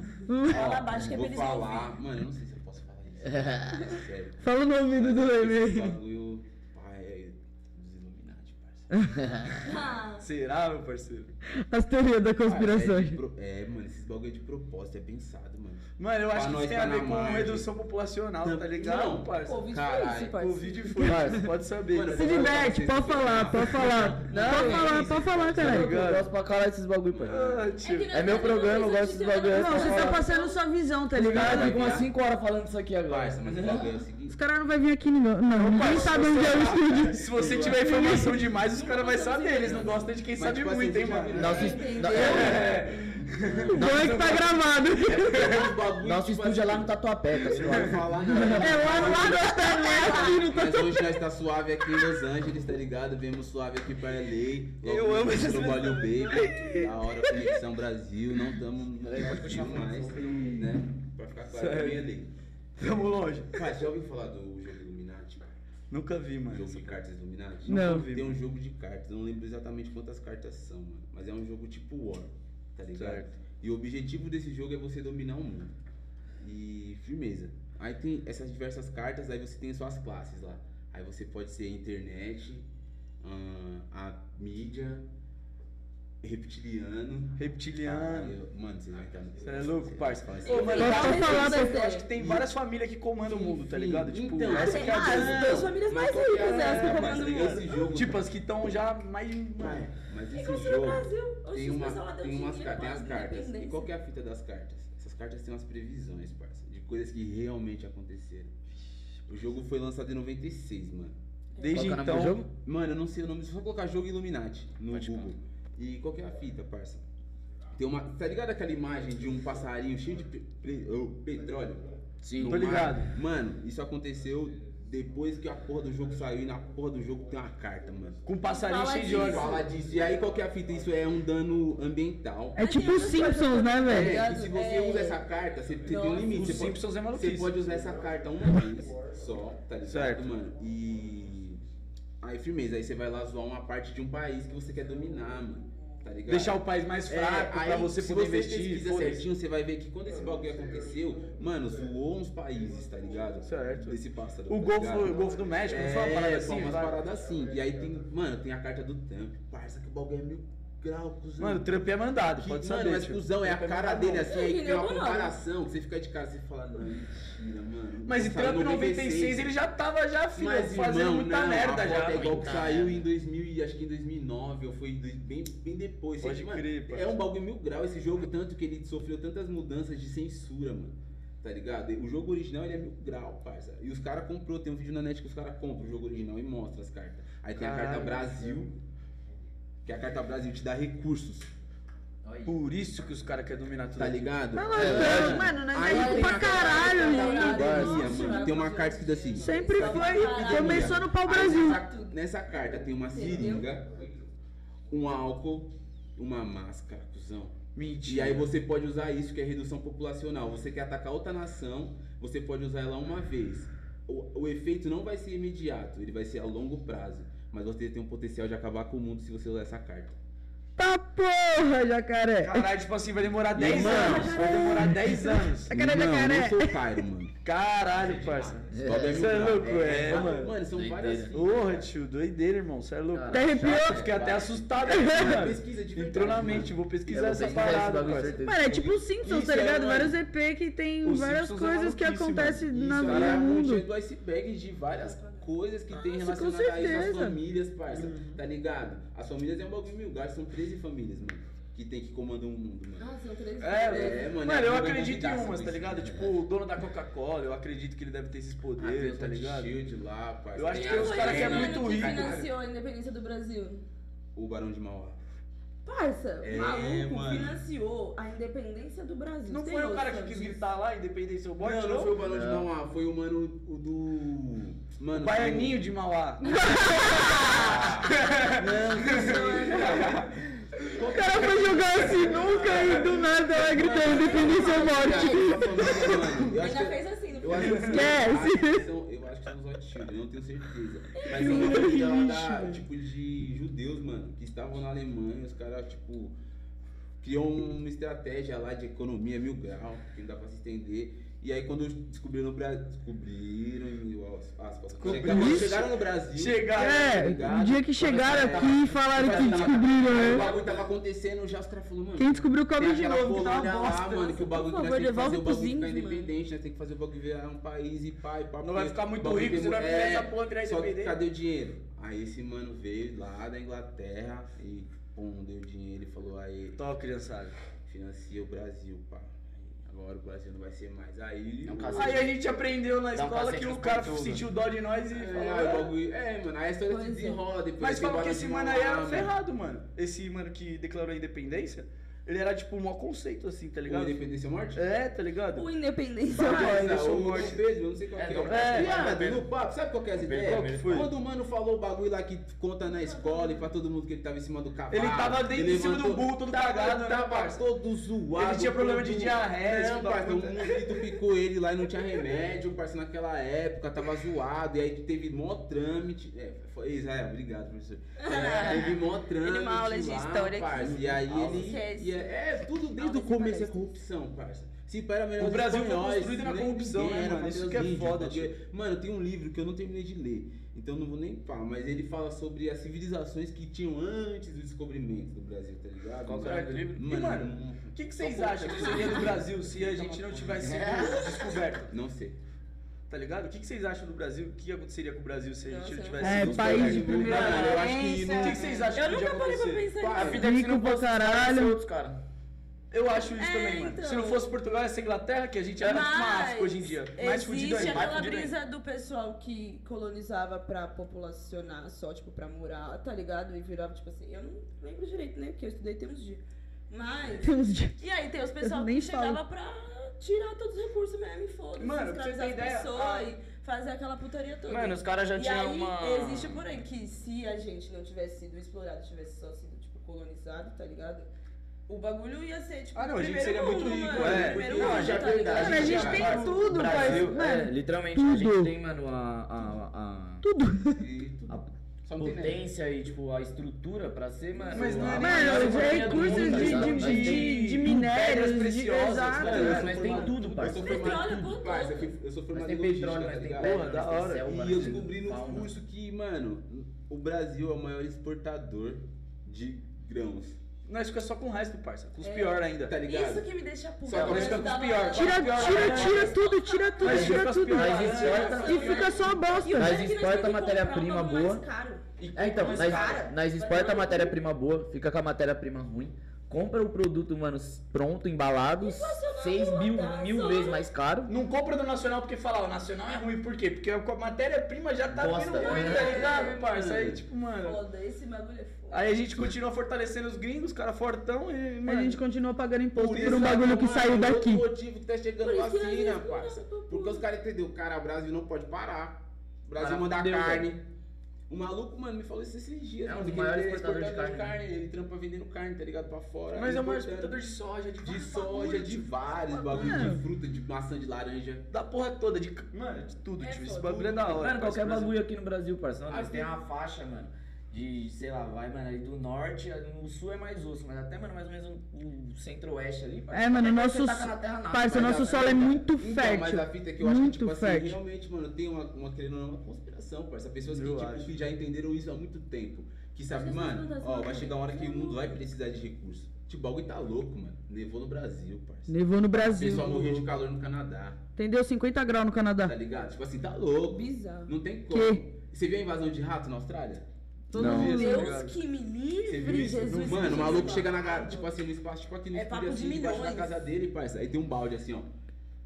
Fala Ó, abaixo que é pra vou eles falar. Mano, eu não sei se eu posso falar isso. Sério. Fala no ouvido do Leme. Será, meu parceiro? As teorias da conspiração. Ah, é, pro- é, mano, esses bagulho é de propósito, é pensado, mano. Mano, eu Pra acho que isso tem tá a ver com margem. redução populacional, tá ligado, não. parça? Covid Caralho, foi isso, parceiro. Covid foi, pode saber. Mano, Se diverte, pode falar, pode falar. Não, Pode é falar, pode falar, Eu caralho. gosto pra caralho desses bagulho, pai. Ah, na É meu verdade, programa, eu gosto desses bagulho. Não, você tá uma- passando sua visão, tá Cara, ligado? fica umas 5 horas falando isso aqui agora. Parça, mas o bagulho é o seguinte. Os caras não vão vir aqui, ninguém. Não, ninguém sabe onde é o estúdio. Se você tiver informação demais, os caras vão saber. Eles não gostam de quem Mas, sabe tipo assim, muito, hein, você já mano? Nosso, no- é, Bom é que tá gravado. Os bagulho, nosso tipo estúdio é lá assim, no Tatuapé, tá Não vai suave. falar não. É lá, no não é aqui no Mas hoje nós tá suave aqui em Los Angeles, tá ligado? Vemos suave aqui pra LA. Eu amo no Bolly Baby. Da hora, Conexão Brasil. Não tamo pode continuar mais, né? Pra ficar claro também LA. Tamo longe. Pai, já ouviu falar do jogo Illuminati? Nunca vi, mano. jogo de cartas Illuminati? Não. vi, Tem um jogo de cartas, eu não lembro exatamente quantas cartas são, mano. Mas é um jogo tipo War, tá ligado? Certo. E o objetivo desse jogo é você dominar o mundo. E firmeza. Aí tem essas diversas cartas, aí você tem suas classes lá. Aí você pode ser a internet, a mídia, reptiliano. Reptiliano. Aí eu- Mano, vocês vão entrar no. Você é louco, parça? Ô, mano, eu acho- Pedro. eu acho que tem várias famílias que comandam o mundo, tá ligado? Tipo, então, essa que é a Ah, as duas famílias mais que é- ricas, elas que é, comandam o mundo. esse jogo. Tipo, as que estão já mais. Mas, mas esse Igual no jogo. Tem, uma, tem umas tem as cartas. E qual que é a fita das cartas? Essas cartas têm umas previsões, parça, de coisas que realmente aconteceram. O jogo foi lançado em 96, mano. Desde que é então. jogo? Mano, eu não sei o nome, só colocar jogo Illuminati no Google. E qual que é a fita, parça? Tem uma. Tá ligado aquela imagem de um passarinho cheio de pe- pe- oh, petróleo? Sim. no Tô mar? ligado. Mano, isso aconteceu depois que a porra do jogo saiu e na porra do jogo tem uma carta, mano. Com passarinho Fala cheio de disso. olhos. Fala disso. E aí qual que é a fita? Isso é um dano ambiental. É tipo os coisas Simpsons, né, velho? É, se você É. usa essa carta, você tem um Nossa. limite. Os Você pode, Simpsons é você maluquice. pode usar essa carta uma vez só, tá ligado, Certo. mano? E. Aí, firmeza. Aí você vai lá zoar uma parte de um país que você quer dominar, mano. Tá ligado? Deixar o país mais fraco É, pra aí, você se poder você investir. pesquisa foda-se. certinho, você vai ver que quando esse bagulho aconteceu, mano, zoou uns países, tá ligado? Certo. Desse pássaro. O tá Golfo, ligado? o Golfo do México, não foi uma É, parada foi assim? umas vai? paradas assim. E aí tem, mano, tem a carta do Trump. Parça que o bagulho é mil grau, cuzão. Mano, o Trump é mandado, Que, pode mano, saber. mas tio. cuzão, é a Trump cara mandado, dele assim, aí Que tem uma comparação, que você fica de cara e fala, não, mentira, mano. Mas em Trump 96 ele já tava já, filho, mas, fazendo irmão, muita não, merda já. É igual que saiu em 2000, e acho que em 2009, ou foi bem, bem depois. Pode Você- mano, crer, É um bagulho mil grau esse jogo, tanto que ele sofreu tantas mudanças de censura, mano. Tá ligado? O jogo original ele é mil grau, parça. E os caras comprou, tem um vídeo na net que os caras compram o jogo original e mostra as cartas. Aí tem a carta Caralho. Brasil, que a carta Brasil te dá recursos, Por isso que os caras querem dominar tudo. tá ligado? Mas, mano, mano, nós é rico tem pra caralho, carta mano. Tem uma carta que diz assim. Sempre foi. epidemia. Começou no pau Aí Brasil. Nessa, nessa carta tem uma seringa, um álcool, uma máscara, cuzão. Mentira. E aí você pode usar isso, que é redução populacional. Você quer atacar outra nação, você pode usar ela uma vez. O, o efeito não vai ser imediato, ele vai ser a longo prazo. Mas você tem um potencial de acabar com o mundo se você usar essa carta. Tá porra, jacaré. Caralho, tipo assim, vai demorar 10 Mano, anos. Vai demorar 10 anos. Jacaré, não, jacaré. eu não sou o Cairo, mano. Caralho, parça. Bagulho Você é louco, é, é, mano. Mano, são Doideira. várias. Porra, tio, doideira, irmão. Você é louco. Até arrepiou. Eu fiquei até assustado mano. Pesquisa de Entrou na mano. mente, vou pesquisar Eu vou essa pesquisar esse parada, parça. certeza. Mano, é tipo os Simpsons, tá é, ligado? Vários EP que tem várias é coisas que acontecem Isso, na cara, vida é do a mundo. pontinha do iceberg de várias coisas que tem Nossa, com relacionado a isso às certeza. famílias, parça. Tá ligado? As famílias é um bagulho mil são 13 famílias, mano. Que tem que comandar o mundo, mano. Nossa, são três É, É, mano, mano, é eu uma acredito em umas, tá ligado? né? Tipo, o dono da Coca-Cola, eu acredito que ele deve ter esses Ah, poderes, o tá ligado? Shield lá, parça. Eu acho que Quem tem uns foi caras que é muito mano rico, cara. financiou a independência do Brasil? O Barão de Mauá. Parça, É, maluco mano. financiou a independência do Brasil. Não Tem foi o cara que quis gritar lá, Independência ou Morte, não, não? não foi o Barão de. Mauá, foi o mano o do. Mano, O Baianinho de Mauá. O cara foi jogar assim nunca e do nada ela gritando independência ou morte. Ainda que- fez assim, não fez? Esquece. Eu acho que são, os Children, eu não tenho certeza. Mas é uma família lá da, tipo, de judeus, mano, que estavam na Alemanha, os caras, tipo, criou uma estratégia lá de economia mil grau, que não dá pra se estender. E aí quando descobriram no Brasil. Descobriram em mil aspas. Chegaram, chegaram no Brasil. Chegaram. É, ligado? o dia que chegaram aqui e falaram que descobriram, O né? bagulho tava acontecendo, já os caras falaram, mano. Quem descobriu o Cabo de Novo que uma lá, bosta. mano, que o bagulho Por que nós favor, tem que fazer o bagulho ficar independente, nós tem que fazer o bagulho virar um país e e pá. Não vai ficar muito o rico se não fizer essa porra virar independente. cadê o dinheiro? Aí esse mano veio lá da Inglaterra e, pum, deu dinheiro e falou, aí, Tô, criançada. financia o Brasil, pá. Aí, Agora o Brasil não vai ser mais. Aí. É um o-. Aí a gente aprendeu na um escola que o cara pantudos. sentiu dó de nós e É, falou. bagulho. É, mano, aí a história se Pois é. desenrola depois. Mas falam que esse mano aí era ferrado, mano. Esse mano que declarou a independência, ele era tipo um maior conceito assim, tá O ligado? Independência ou Morte? É, tá ligado? O Independência. Ah, Mas, ainda ah, sou o morte. Eu não sei qual É, que é. Viado, É. no papo, sabe qual que é as ideias? Qual que foi? Quando o mano falou o bagulho lá que conta na escola e pra todo mundo que ele tava em cima do cavalo. Ele tava dentro em cima do bull, todo tava, cagado, né, Tava parça? todo zoado. Ele tinha problema de diarreia, Não, filho da parça, um mosquito picou ele lá e não tinha remédio, parça, naquela época, tava zoado. E aí teve mó trâmite. É, foi Israel, obrigado, professor. É, teve mó trâmite. Ele uma aula de lá, história aqui. parça, E aí Aula. ele. E é, é, tudo desde o começo é corrupção, parça. Se para melhor O Brasil foi construído na corrupção, né, mano? Isso que é índios, foda, porque- Mano, tem um livro que eu não terminei de ler, então eu não vou nem falar, mas ele fala sobre as civilizações que tinham antes do descobrimento do Brasil, tá ligado? Qual é o livro? E, mano, O que, que vocês acham que seria do Brasil se a gente não tivesse sido descoberto? Não sei. Tá ligado? O que, que vocês acham do Brasil? O que aconteceria com o Brasil se a gente não Nossa, tivesse É, país de primeira eu acho que potência. O que, que vocês acham Eu que podia nunca parei pra pensar A nisso. vida é não Rico pra fosse caralho. outros caras. Eu acho isso É, também, mano. então. Se não fosse Portugal, ia ser Inglaterra, que a gente era tipo uma África hoje em dia. Mais fudido existe ainda. mais aquela fudido ainda. brisa do pessoal que colonizava pra populacionar só, tipo, pra morar, tá ligado? E virava, tipo assim, eu não lembro direito, né? Porque eu estudei tem uns dias. Mas. Tem uns dias. E aí tem os pessoal nem que falo. chegava pra tirar todos os recursos mesmo e foda-se. Mano, pra você escravizar as ideia, pessoas a- e fazer aquela putaria toda. Mano, os caras já e tinham aí, uma. existe porém que se a gente não tivesse sido explorado, tivesse só sido, tipo, colonizado, tá ligado? O bagulho ia ser, tipo, Ah, não, a gente primeiro seria muito mundo, rico, mano, é. Primeiro Não, mundo, já é tá verdade. ligado? Mano, a gente tem faz- tudo, Brasil, parceiro. é, Mano, literalmente, a gente tudo. tem, mano, a, a, a tudo. Tudo. a Só não tem neve. potência e, tipo, a estrutura pra ser, mano. Mas não é Mano, do recursos de, de, de, minérios, nós sou tem tudo, Eu parceiro. sou formado Petróleo, tudo. eu sou formado em logística, petróleo, tá nós tem nós da hora. E eu descobri nos fauna. cursos que, mano, o Brasil é o maior exportador de grãos. Nós fica só com o resto, parça. Com os É. pior ainda. Tá ligado? Isso que me deixa puta. Só nós eu ficamos tava- pior. Tira, tira, tira tudo, tira tudo, Mas tira fica tudo. Nós exporta- E fica só a bosta. Nós exporta matéria-prima boa. É, então, nós, exporta a matéria-prima boa, fica com a matéria-prima ruim, compra o produto, mano, pronto, embalado, Inflacionado 6 mil, tá mil vezes mais caro. Não compra do Nacional porque fala, ó, o Nacional é ruim. Por quê? Porque a matéria-prima já tá Bosta, vindo ruim, né? tá ligado, parça? Aí, tipo, mano. Foda, esse bagulho é foda. Aí a gente continua fortalecendo os gringos, os caras fortão e, A mano. gente continua pagando imposto por, um isso, bagulho que saiu daqui. motivo que tá chegando Por parça. essa Porque os caras entenderam, cara, o Brasil não pode parar. O Brasil manda carne. O maluco, mano, me falou isso esses dias. É um dos que maiores é exportadores de carne, Ele trampa vendendo carne, tá ligado? Pra fora. Mas é o maior exportador de soja, de, De vários soja, bagulho, de tipo, vários bagulho. bagulho, Mano. de fruta, de maçã, de laranja. Da porra toda, de. Mano, de tudo, É tio. Esse bagulho é da hora. Mano, qualquer bagulho aqui no Brasil, parceiro. Ah, tem sim. uma faixa, mano, de, sei lá, vai, mano, ali do norte, no sul é mais osso, mas até, mano, mais ou menos o, o centro-oeste ali. É, mano, nosso, na terra, nada. parça, Mas nosso solo é muito Então, mas fértil. a fita é que eu acho que, Muito tipo assim, fértil. realmente, mano, tem uma, uma querendo ou não, uma conspiração, parça. Pessoas que, Eu tipo, acho. que já entenderam isso há muito tempo. Que sabe, mano, ó, vai chegar uma hora que o mundo vai precisar de recursos. Tipo, o bagulho tá louco, mano. Nevou no Brasil, parça. Nevou no O Brasil. pessoal morreu de calor no Canadá, Entendeu? 50 graus no tá Canadá. ligado? Tipo assim, tá louco. Bizarro. Não tem como. Que? Você viu a invasão de rato na Austrália? Todo Não. mundo. Deus. Deus que me livre? Jesus. Mano, o maluco chega na tipo assim, no espaço, tipo aqui no É estúdio, de assim, debaixo da milhões. casa dele, parça. Aí tem um balde assim, ó.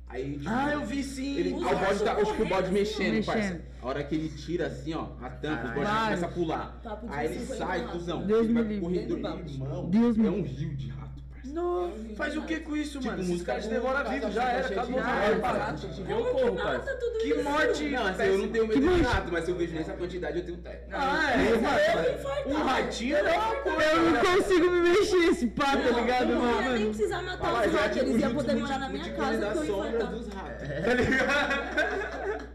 Aí, tipo, Ah, eu vi sim. Ele, o bode tá, tipo, o bode mexendo, mexendo. parça. A hora que ele tira assim, ó, a tampa, os bodes Caralho. começam a pular. De Aí ele 50 sai, cuzão. Deus me vai pro livre. corredor, irmão. Deus me É um rio de parça. Não, faz o que com isso, Tipo, mano? Esses música caras cara, vivo, tá já era, acabou. A que corro, tudo Que morte. Não, assim, eu não tenho medo de rato, mas se eu vejo nessa quantidade, eu tenho teto. Ah, é. Um ratinho é uma coisa. Eu não consigo me mexer esse pá, tá ligado, eu não ia nem mano? precisar matar os ratos, eles iam poder morar na minha casa eu ia sombras infartar. dos ratos.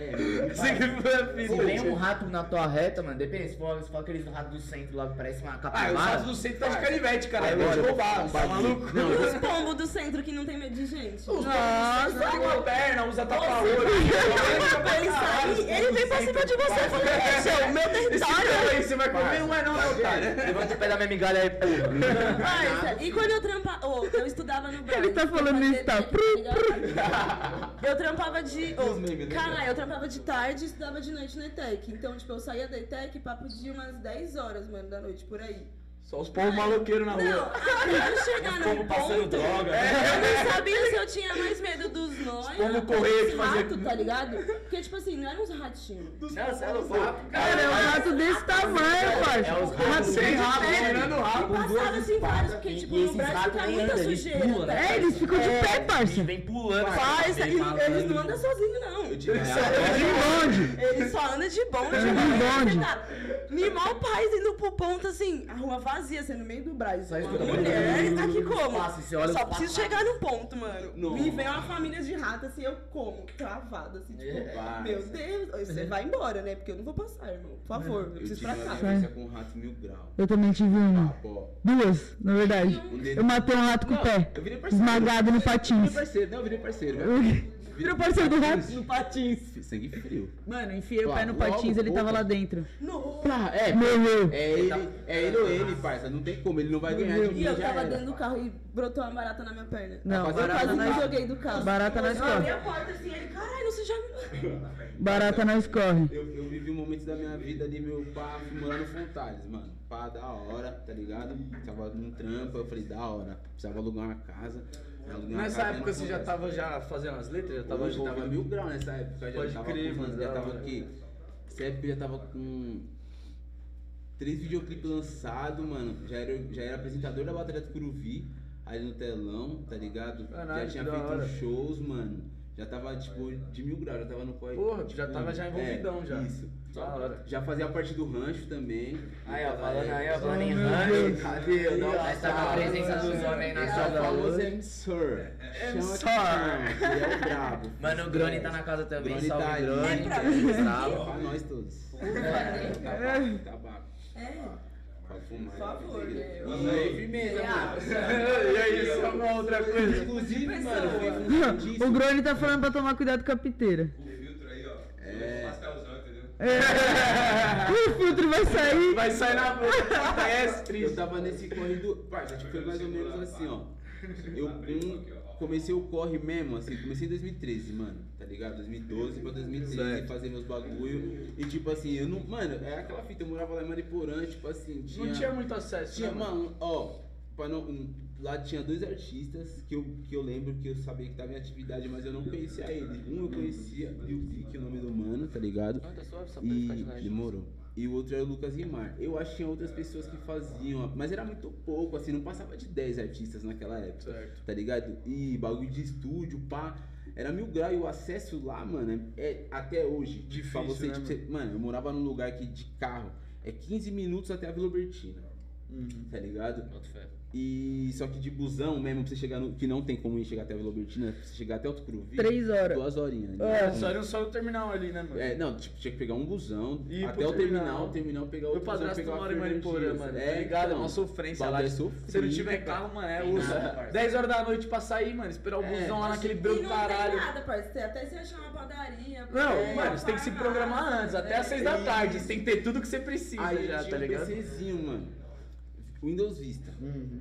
Tá É, Isso aqui foi a Se vem um rato na tua reta, mano, depende, se for, se for aqueles do rato do centro lá que parece uma Ah, os capivara. ratos do centro tá de canivete, cara. Aí, É olha, de roubar, um tá bagulho. maluco? E os pombos do centro que não tem medo de gente? Nossa, tem uma perna, usa tapa-olho. Ele ele vem pra cima de você e fala, esse é o meu território. cara aí, você vai comer? Não é não, né, otário? Levanta o pé da minha migalha aí. Mas, e quando eu trampava, oh, eu estudava no Brasil. Ele tá falando isso, tá? Eu trampava de. Os né? Caralho, eu trampava de tarde e estudava de noite na ETEC. Então, tipo, eu saía da ETEC papo de umas 10 horas, mano, da noite, por aí. Só os povos maloqueiros na Não, rua. eu chegar passando ponto, droga. eu não sabia se eu tinha mais medo dos nós Como correr, dos fazer- ratos, tá ligado? Porque, tipo assim, não eram uns ratinhos. Não, você é louco. Cara, é um rato desse tamanho, parça. É os Rato ratos Sem rabo, tirando o rabo. Passava assim vários, porque, tipo, E no Brasil tá muita andam, eles sujeira. né? É, eles ficam de pé, Eles parça. vem pulando. Parça, e eles não andam sozinhos, não. Eu tive De bonde. Ele só anda de bonde. É, mano. de bonde. Me mal paz indo pro ponto assim, a rua vazia, assim, no meio do Brasil. Só Uma escuta, mulher, tá aqui como? Passa, você olha Só preciso chegar no ponto, mano. Não. Me vem uma família de rato, assim, eu como, travada, assim, tipo, É. meu Deus, você vai embora, né? Porque eu não vou passar, irmão. Por favor, eu Eu preciso pra casa. vivência com um rato mil grau. Eu também tive uma. Pó. Duas, na verdade. Um Eu matei um rato com o pé. eu virei parceiro. Esmagado no Eu virei patins. parceiro, não, eu virei parceiro. Virou parceiro do rato? No patins. Sangue frio. Mano, enfiei o pé no logo, patins, ele tava lá dentro. No... Pra, é, Morreu. é ele, É ele ou ele, parça. Não tem como, ele não vai ganhar de mim. E eu tava dentro do carro e brotou uma barata na minha perna. Não, eu barata quase me nós- joguei do carro. Barata nós Eu abri a porta assim, ele, caralho, você já. Barata não escorre. Eu, eu vivi um momento da minha vida ali, meu fui morar no Fontales, mano. Pá, da hora, tá ligado? Tava num trampo, eu falei, da hora. Precisava alugar uma casa. Nessa época você já Fontales. tava já fazendo as letras? Já tava Hoje tava mil graus nessa época, já Pode tava crer, mano, já tava aqui. Nessa época já tava com três videoclipes lançados, mano. Já era, já era apresentador da Batalha do Curuvi, ali no telão, tá ligado? Caralho, já tinha feito hora. shows, mano. Já tava, tipo, de mil graus, já tava no corre. Porra, tipo, já tava já envolvidão é, já. Isso. Hora. Já fazia parte do rancho também. Aí, ó, falando aí, ó, falando em rancho. Cadê? Tá com a presença dos homens aí na Só sala famoso hoje. é Sir. Chama Sir. que chama, ele é o brabo. Mano, o Grone tá na casa também, Grone salve tá aí. Grone. É pra nós todos. É. Tabaco, tabaco. É. por favor, né? E aí, firmeza, mano. e aí, isso é uma outra coisa. Inclusive, mano. O Grone tá falando pra tomar cuidado com a piteira. O filtro aí, ó. É. Pastelzão, entendeu? É. O filtro vai sair. Vai sair na boca, parece Eu triste. tava nesse corre do. Parça, tipo, foi mais ou menos assim, ó. Eu um, comecei o corre mesmo, assim, comecei em 2013, mano, tá ligado? 2012 pra 2013, Certo. fazer meus bagulho. E tipo assim, eu não. Mano, é aquela fita, eu morava lá em Mariporã, tipo assim, tinha. Não tinha muito acesso, Tinha, né, mano? mano, ó, pra não, um, lá tinha dois artistas que eu, que eu lembro que eu sabia que tava em atividade, mas eu não conhecia ele. Um eu conhecia, e o Vic, o nome do mano, tá ligado? Não, tá suave, só pra E ficar de lado. demorou. E o outro era o Lucas Rimar. Eu acho que tinha outras pessoas que faziam, mas era muito pouco, assim, não passava de 10 artistas naquela época. Certo. Tá ligado? E bagulho de estúdio, pá. Era mil graus e o acesso lá, mano, é até hoje. Difícil, pra você, né, tipo, mano? você- mano, eu morava num lugar que de carro é 15 minutos até a Vila Albertina, Uhum. tá ligado? Boto fé. E só que de busão mesmo, pra você chegar no. Que não tem como ir chegar até a Vila Albertina, pra você chegar até o Tucuruvi. Três horas. Duas horinhas. É. né? Só era só o terminal ali, né, mano? É, não, tipo, tinha que pegar um busão E até o terminal, o terminal pegar Meu outro busão, padrasto mora em o Mariporã, mano. Dias. Tá ligado? É então, uma sofrência lá. é Se você não sofrido, tiver cara. carro, mano, é nada, parça. 10 horas da noite pra sair, mano. Esperar o É. busão lá naquele E breu não caralho. tem nada, parceiro. Até você achar uma padaria. Não, é, mano, você tem que se programar antes, até é. às 6 da tarde. Você tem que ter tudo que você precisa Aí já, tinha tá um ligado? PCzinho, mano. Windows Vista.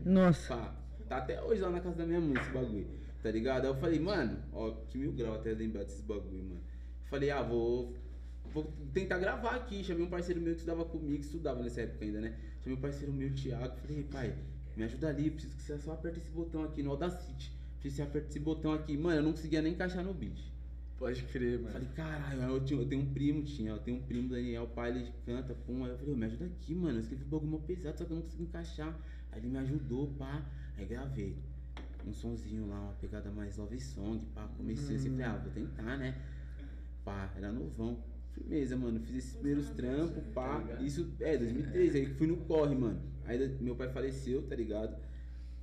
Nossa. Pá, tá até hoje lá na casa da minha mãe esse bagulho, tá ligado? Aí eu falei, mano, ó, que mil graus até lembrar desses bagulho, mano. Falei, ah, vou. Vou tentar gravar aqui. Chamei um parceiro meu que estudava comigo, que estudava nessa época ainda, né? Chamei um parceiro meu, o Thiago. Falei, pai, me ajuda ali, preciso que você só aperte esse botão aqui no Audacity. Preciso que você aperte esse botão aqui. Mano, eu não conseguia nem encaixar no beat. Pode crer, mano. Falei, caralho, eu, tinha- eu tenho um primo, tinha, eu tenho um primo, Daniel, pai, ele canta, pum. Aí eu falei, me ajuda aqui, mano. Eu escrevi um bagulho mó pesado, só que eu não consegui encaixar. Aí ele me ajudou, pá. Aí gravei. Um sonzinho lá, uma pegada mais love song, pá. Comecei assim, falei, ah, vou tentar, né? Pá, era novão. Firmeza, mano. Fiz esses primeiros trampos, pá. Isso, é, 2013, aí fui no corre, mano. Aí meu pai faleceu, tá ligado?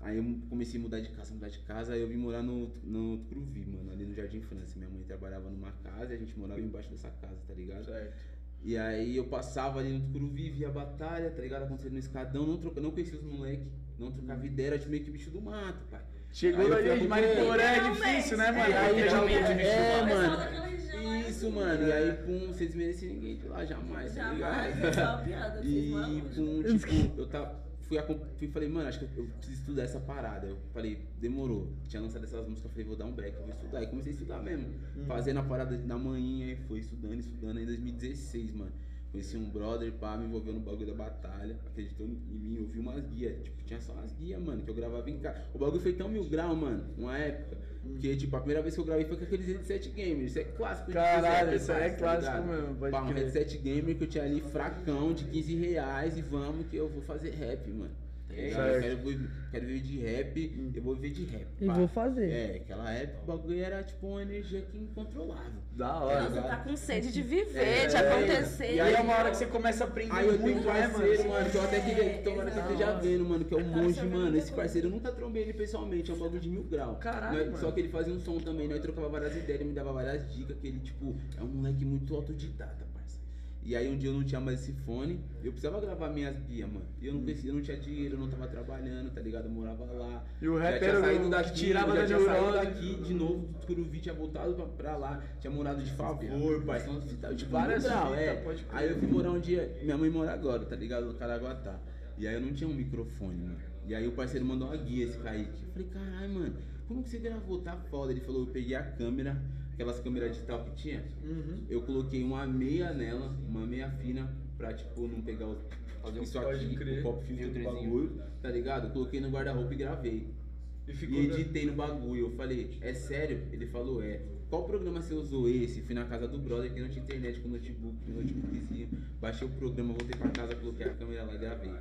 Aí eu comecei a mudar de casa, mudar de casa, aí eu vim morar no, no Tucuruvi, mano, ali no Jardim França. Minha mãe trabalhava numa casa e a gente morava embaixo dessa casa, tá ligado? Certo. E aí eu passava ali no Tucuruvi, via a batalha, tá ligado? Acontecendo no escadão, não, troca, não conhecia os moleques, não trocava ideia, era tipo meio que bicho do mato, pai. Chegou Aí de Mariporã é difícil, né, mano? É, Aí aí já veio de bicho é, do mato. mano. é Isso, assim. mano. E aí, pum, vocês merecem ninguém de lá, jamais, tá Jamais, ligado? é só uma piada. E, pum, tipo, eu tava. Fui, fui falei, mano, acho que eu, eu preciso estudar essa parada. Eu falei, demorou. Tinha lançado essas músicas, falei, vou dar um break, vou estudar. E comecei a estudar mesmo. Fazendo a parada da manhã e foi estudando, estudando. Aí em 2016, mano. Conheci um brother, pá, me envolveu no bagulho da batalha. Acreditou em mim, eu vi umas guias. Tipo, tinha só umas guias, mano, que eu gravava em casa. O bagulho foi tão mil grau, mano, uma época. Que, tipo, a primeira vez que eu gravei foi com aqueles headset gamer. Isso é clássico de Caralho, dizer, isso aí é parça, clássico ligado? mesmo, pode Pá, um headset gamer que eu tinha ali fracão de 15 reais e vamos que eu vou fazer rap, mano. Eu quero, quero viver de rap, eu vou viver de rap. E pá. vou fazer. É, aquela época o bagulho era tipo uma energia que incontrolável. Da Não, hora. você tá com sede de viver, É, de é, acontecer. E aí é uma hora que você começa a aprender Aí eu tenho um muito, né, parceiro, mano? mano, que eu até queria que É, tomara que esteja vendo, mano, que é o Cara, Monge, mano. Esse parceiro eu nunca trombei ele pessoalmente, é um bagulho de mil grau. Caralho. Só que ele fazia um som também, nós trocava várias ideias, ele me dava várias dicas, que ele, tipo, é um moleque muito autodidata. E aí um dia eu não tinha mais esse fone, eu precisava gravar minhas guias, mano. E eu não, conhecia, eu não tinha dinheiro, eu não tava trabalhando, tá ligado? Eu morava lá. E o rap era saído daqui, tirava já da tinha saído daqui de novo, Curuvi tinha voltado pra, pra lá, tinha morado de favor. Então, tipo, Várias grau, é. pode. Aí eu fui morar um dia, minha mãe mora agora, tá ligado? No Caraguatá. E aí eu não tinha um microfone, mano. E aí o parceiro mandou uma guia, esse Kaique. Eu falei, caralho, mano, como que você gravou? Tá foda. Ele falou, eu peguei a câmera, aquelas câmeras digital que tinha. Uhum. Eu coloquei uma meia nela, uma meia fina, pra tipo não pegar o. Fazer isso aqui, crer. o pop filter do bagulho, tá ligado? Eu coloquei no guarda-roupa e gravei. E ficou. E editei no bagulho. Eu falei, é sério? Ele falou, é. Qual programa você usou esse? Fui na casa do brother que não tinha internet com notebook, com notebookzinho. Baixei o programa, voltei pra casa, coloquei a câmera lá e gravei.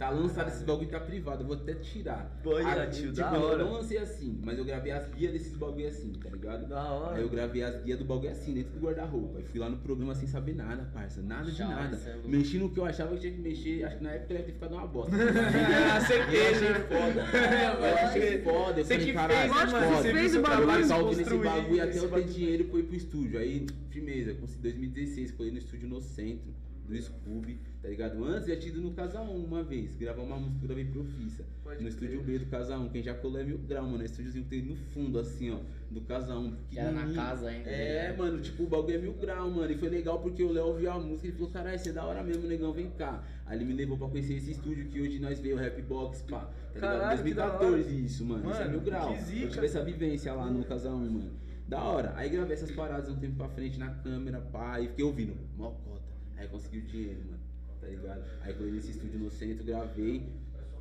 Tá lançado esse bagulho tá privado, eu vou até tirar. Olha, Ah, tio, tipo, da eu hora. não lancei assim, mas eu gravei as guias desses bagulho assim, tá ligado? Da hora. Aí eu gravei as guias do bagulho assim, dentro do guarda-roupa. Aí fui lá no programa sem saber nada, parça. Nada de nada. é. Mexi no que eu achava que tinha que mexer. Acho que na época deve ter ficado uma bosta. Ah, certeza. Eu achei foda. Eu achei foda. Eu Você falei, caralho, fez, mano? foda. Você fez o bagulho, trabalho se Tá ouvindo esse construir, bagulho até eu ter dinheiro pra ir pro estúdio. Aí, firmeza, consegui 2016, colei no estúdio no centro, do Scooby, tá ligado? Antes já tinha ido no Casa 1 uma vez, gravar uma música, eu gravei Profissa. Pode No estúdio B do Casa 1, quem já colou é mil grau, mano. É estúdiozinho que tem no fundo, assim, ó, do Casa 1. Que era na casa ainda. É, né? mano, tipo, o bagulho é mil grau, mano. E foi legal porque o Léo ouviu a música e falou, caralho, você é da hora mesmo, negão, vem cá. Aí ele me levou pra conhecer esse estúdio que hoje nós veio, o Rap Box, pá. Tá ligado? Caralho, que da 2014 isso, mano. isso é Mano, mil grau. que. Eu tive essa vivência lá no Casa 1, mano. Da hora. Aí gravei essas paradas um tempo pra frente na câmera, pá, e fiquei ouvindo, mó. Aí consegui o dinheiro, mano. Tá ligado? Aí colei nesse estúdio no centro, gravei.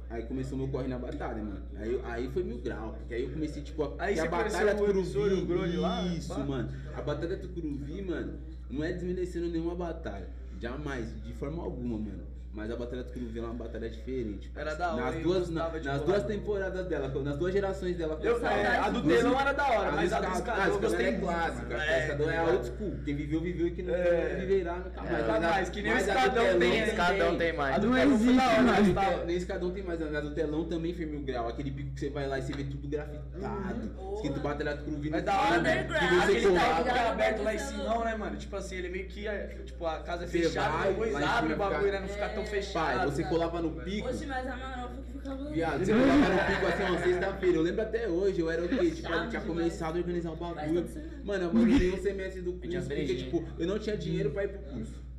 Aí começou meu corre na batalha, mano. Aí, aí foi mil grau, porque aí eu comecei, tipo, a, Aí a batalha o emissor, o Grone lá, Isso, pá? mano. A batalha Tucuruvi, mano, não é desmerecendo nenhuma batalha. Jamais, de forma alguma, mano. Mas a batalha Tucuruvi é uma batalha diferente. Era da hora, Nas duas, na- de nas duas temporadas dela, nas duas gerações dela. Eu, é, a do telão era da hora, mas a do escadão eu gostei é clássica. A É, escadão é tá a old school. Quem viveu, viveu e quem não É. viverá nunca mais. Nunca Mas a- mais, que nem o a do escadão tem, O escadão tem mais. A do telão foi da existe hora, mais. tá- Nem escadão tem mais, na do telão também foi mil grau. Aquele pico que você vai lá e você vê tudo grafitado. Escrito Batalha Tucuruvi. Mas no da hora, né? Aquele tá é aberto lá em é cima, né, mano? Tipo assim, ele meio que, é, tipo, a casa é fechada, depois abre o bagulho, né? Não fica tão É. fechado. Pai, você colava no pico. Oxe, mas a Marofa que ficava. Viado, você colava no pico assim, ó, sexta-feira. Eu lembro até hoje, eu era o quê? Tipo, eu tinha demais. começado a organizar o bagulho. Mano, eu abandonei um semestre do curso porque, tipo, eu não tinha dinheiro pra ir pro curso.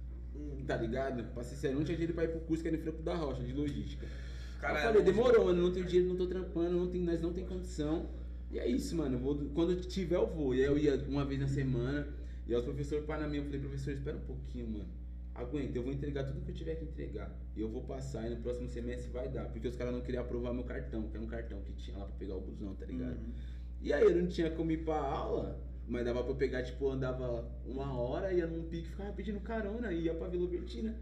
Tá ligado? Pra ser sério, eu não tinha dinheiro pra ir pro curso que era em Franco da Rocha, de logística. Caralho, eu falei, demorou, mano, não tenho dinheiro, não tô trampando, não tem, nós não tem condição. E é isso, mano. eu vou, quando eu tiver, eu vou. E aí eu ia uma vez na semana, e aí os professores para na minha, eu falei, professor, espera um pouquinho, mano. Aguenta, eu vou entregar tudo que eu tiver que entregar. E eu vou passar e no próximo semestre vai dar. Porque os caras não queriam aprovar meu cartão, que era um cartão que tinha lá pra pegar o busão, tá ligado? Uhum. E aí eu não tinha como ir pra aula, mas dava pra eu pegar, tipo, eu andava uma hora, ia num pique, ficava pedindo carona, e ia pra Vila Bertina,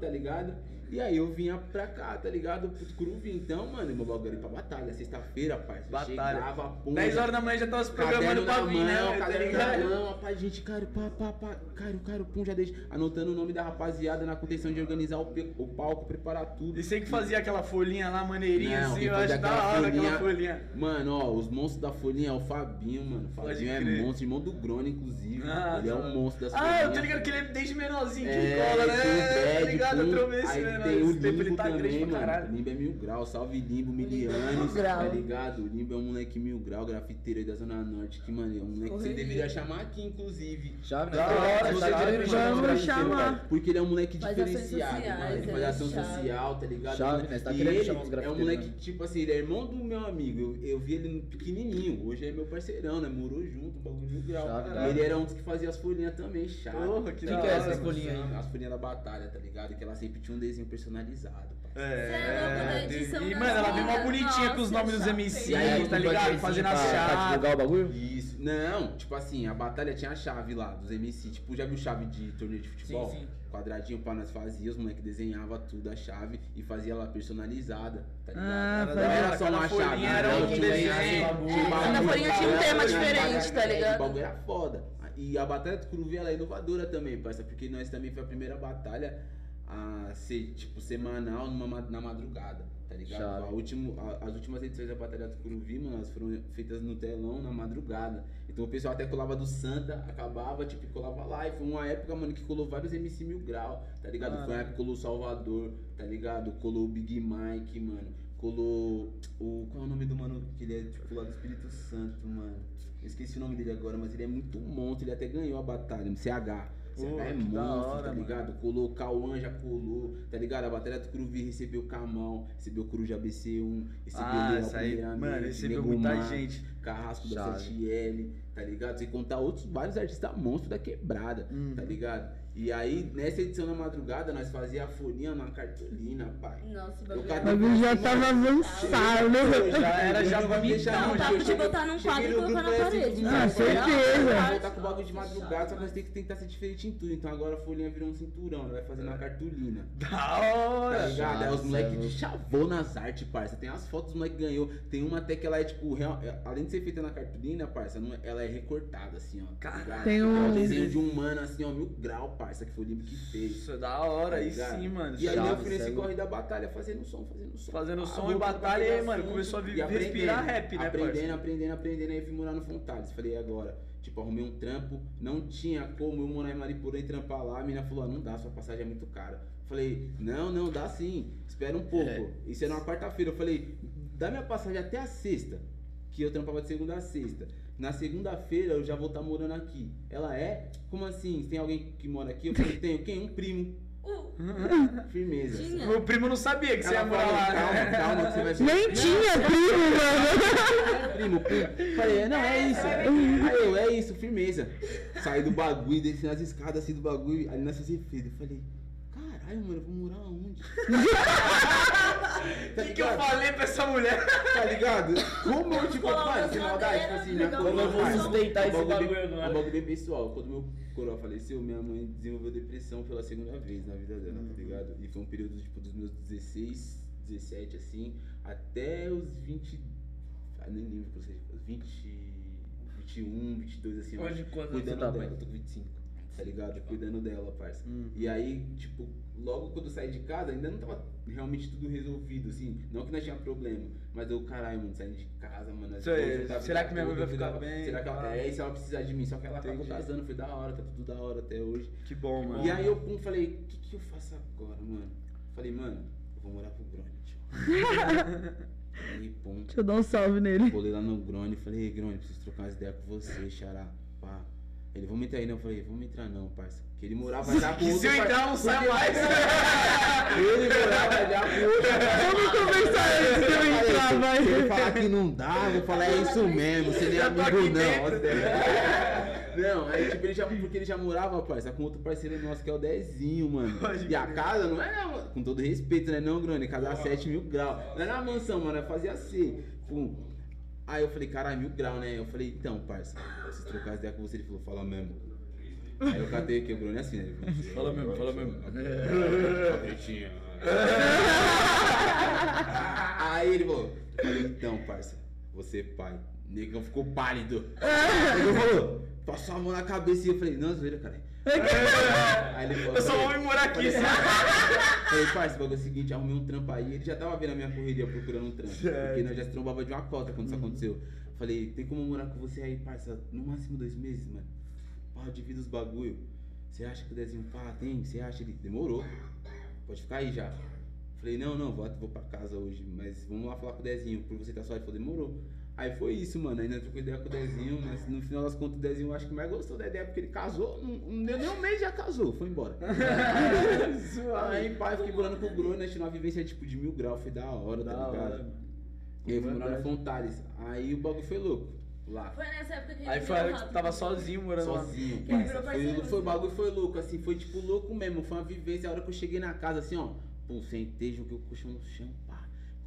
tá ligado? E aí eu vinha pra cá, tá ligado? Pro Curuvi. Então, mano, meu bagulho pra batalha, sexta-feira, parça. Batalha. Chegava, pum, 10 horas da manhã já tava se programando pra vir, né? mão, tá caderno na mão, rapaz, gente, cara, pá, pá, pá, caro, caro, pum, já deixa. Anotando o nome da rapaziada na contenção de organizar o, o palco, preparar tudo. E você que fazia aquela folhinha lá, maneirinha, Não, assim, eu acho da hora aquela folhinha- folhinha. Mano, ó, os monstros da folhinha é o Fabinho, mano. Pode Fabinho é monstro, irmão do Grone, inclusive. Ah, ele é tá. um monstro das Ah, folhinhas. eu tô ligado que ele é desde menorzinho que É, cola, né? O Tá ligado? Eu pum. trovei esse Aí menor. tem o Esse tempo ele Limbo tá grande também, pra mano. caralho. Limbo é mil grau, salve Limbo, milianos, grau. tá ligado? O Limbo é um moleque mil grau, grafiteiro aí da Zona Norte, que, mano, é um moleque que você deveria chamar aqui, inclusive. Chave, né? Da hora, Tá você chave, deve né? chamar. Vamos chamar. Porque ele é um moleque diferenciado, mano. Ele é, faz ação chave. social, tá ligado? Chave, Mano, né? Você tá e querendo ele chamar uns É um moleque, né? tipo assim, ele é irmão do meu amigo. Eu, vi ele pequenininho. Hoje é meu parceirão, né? Morou junto, um bagulho mil grau. Né? ele era um dos que fazia as folhinhas também, chave. Porra, que Que da que é hora, essas mano. folhinhas aí? As folhinhas da batalha, tá ligado? Que ela sempre tinha um desenho personalizado. é da edição E, mano, ela veio mó hora. bonitinha com os nomes dos MC, aí, tá ligado? Fazendo a pra- Pra chave. divulgar o bagulho? Isso. Não, tipo assim, a batalha tinha a chave lá dos MC. Tipo, já viu chave de torneio de futebol? Sim, sim. Quadradinho pra nós fazia, os moleques desenhava tudo a chave e fazia lá personalizada, tá ligado? Ah, não era só uma chave, né? era um Tinha desenho. bagulho, É, cada bagulho, folhinha tinha um tema diferente, tá ligado? O bagulho era foda. E a batalha do Curuvi, ela é inovadora também, parça, porque nós também foi a primeira batalha a ser, tipo, semanal numa, ma- na madrugada, tá ligado? A último, a- as últimas edições da Batalha do Curuvi, mano, elas foram feitas no telão na madrugada. Então o pessoal até colava do Santa, acabava, tipo, colava lá. E foi uma época, mano, que colou vários MC Mil Grau, tá ligado? Foi uma época que colou o Salvador, tá ligado? Colou o Big Mike, mano. Colou o. Qual é o nome do mano que ele é, tipo, lá do Espírito Santo, mano? Eu esqueci o nome dele agora, mas ele é muito monstro, ele até ganhou a batalha, no CH. Pô, é da monstro, tá mano. ligado? Colou o Cauã, já colou, tá ligado? A bateria do Curuvi recebeu o Camão, recebeu o Coruja BC1, recebeu Ah, o Leal aí, mano, recebeu Negomar, muita gente. Carrasco da Chave. 7L, tá ligado? Sem contar outros vários artistas monstros da quebrada, Uhum. tá ligado? E aí, nessa edição da madrugada, nós fazia a folhinha na cartolina, pai. Nossa, o Eu bagulho. O já tava avançado. Já era já pra mim, Não, pra cheguei- botar num quadro e colocar na falei parede. assim, Ah, "Mano, certeza." Voltar com o bagulho de madrugada, só que nós temos que tentar ser diferente em tudo. Então agora a folhinha virou um cinturão, vai fazer na cartolina. Da Tá hora. ligado? Aí os moleques é de chavou nas artes, parça. Tem as fotos dos moleques que ganhou. Tem uma até que ela é tipo, real- é- além de ser feita na cartolina, parça, não é- ela é recortada, assim, ó. tá ligado? Tem É um- um desenho de um mano, assim, ó, mil grau, parça, que foi o Limpo que fez. Isso é da hora, aí Tá ligado? sim, mano. E aí eu fui nesse corre da batalha, fazendo som, fazendo som. Fazendo Ah, som e batalha, e aí, mano, começou a respirar rap, né, Aprendendo, parça? aprendendo, aprendendo, aí fui morar no Fontales. Falei, agora? Tipo, arrumei um trampo, não tinha como eu morar em Mariporã e trampar lá. A menina falou, ah, não dá, sua passagem é muito cara. Falei, não, não, dá sim, espera um pouco. É. Isso era uma quarta-feira. Eu falei, dá minha passagem até a sexta, que eu trampava de segunda a sexta. Na segunda-feira eu já vou estar morando aqui. Ela é? Como assim? Tem alguém que mora aqui? Eu falei, tenho. Quem? Um primo. Uh, Firmeza. Tinha. Meu primo não sabia que você ia morar lá. calma, calma, que você vai. Nem tinha primo, mano. Primo, primo. Falei, não, é isso. Aí eu, é isso, firmeza. Saí do bagulho, desci nas escadas assim do bagulho, ali nessa Zefeira. Eu falei, caralho, mano, eu vou morar onde? O que, que eu falei pra essa mulher? Tá ligado? Como eu, tipo, mano, sem maldade, tipo assim, minha cadeiras, coroa, uma pai, sustentar esse bagulho agora. Um bagulho bem pessoal. Quando meu coroa faleceu, minha mãe desenvolveu depressão pela segunda vez na vida dela, tá ligado? E foi um período, tipo, dos meus 16, 17, assim, até os 20... Ah, nem lembro que eu sei, os 20... 21, 22, assim, eu Hoje, cuidando você tá, dela, pai? eu tô com 25, tá ligado? Cuidando dela, parça. Hum. E aí, tipo, logo quando eu saí de casa, ainda não tava realmente tudo resolvido, assim. Não que nós tinha problema, mas eu, caralho, mano, saindo de casa, mano. Isso aí, eu juntava será que minha mãe vai ficar cuidava- bem, Será que ela, pá? é, se ela precisar de mim, só que ela acabou Entendi. casando, foi da hora, tá tudo da hora até hoje. Que bom, mano. E aí eu pum, falei, o que, que eu faço agora, mano? Falei, mano, eu vou morar pro Grone, tio. aí, pum, Deixa eu dar um salve nele. Colei lá no Grone, falei, ei Grone, preciso trocar umas ideias com você, xará. Ele, vamos entrar aí, não? Eu falei, vamos entrar não, parça. Que ele morava já com Que se outro eu entrar, não sai Porque- mais. Ele morava já com outro Vamos conversar antes de eu entrar, Se vai. ele falar que não dá, vou falar, é isso mesmo, você nem é amigo não. Não, aí tipo, ele já, porque ele já morava, parça, com outro parceiro nosso, que é o Dezinho, mano. E a casa não é, não, com todo respeito, né, não, Grone? Casa a 7 mil graus. Não era na mansão, mano, fazia assim. Pum. Aí eu falei, caralho, mil grau, né? Eu falei, então, parça, preciso trocar as ideias com você. Ele falou, fala mesmo. Aí eu catei aqui, o Grone é assim, né? Ele falou, Fala mesmo, fala mesmo. Aí ele falou, falei, então, parça, você pai. Negão ficou pálido. Negão falou, passou a mão na cabeça e eu falei, não, zoeira, cara. Aí ele falou, Eu só vou me morar aqui, sabe? Falei, parça, o bagulho é o seguinte, arrumei um trampo aí. Ele já tava vendo a minha correria procurando um trampo. Certo. Porque nós já se trombava de uma cota quando isso aconteceu. Falei, tem como morar com você aí, parça, no máximo dois meses, mano. Pá, divida os bagulho. Você acha que o Dezinho, pá, tem? Você acha? Ele, demorou. Pode ficar aí já. Falei, não, não, vou, vou pra casa hoje, mas vamos lá falar com o Dezinho, por você tá só. Ele falou, demorou. Aí foi isso, mano. Ainda trocou ideia com o Dezinho, mas no final das contas o Dezinho eu acho que mais gostou da ideia, porque ele casou, não, não deu nem um mês já casou, foi embora. aí, pai, fiquei morando com o Bruno, a gente numa vivência tipo de mil graus, foi da hora, Da tá ligado? hora. E aí fui morar Verdade. Fontales. Aí o bagulho foi louco. Lá. Foi nessa época que ele Aí foi a hora que tu tava sozinho morando lá. Sozinho, parça. virou Foi, parceiro, foi, o né? bagulho foi louco, assim, foi tipo louco mesmo. Foi uma vivência. A hora que eu cheguei na casa, assim, ó. Pô, sentei, joguei o colchão no chão.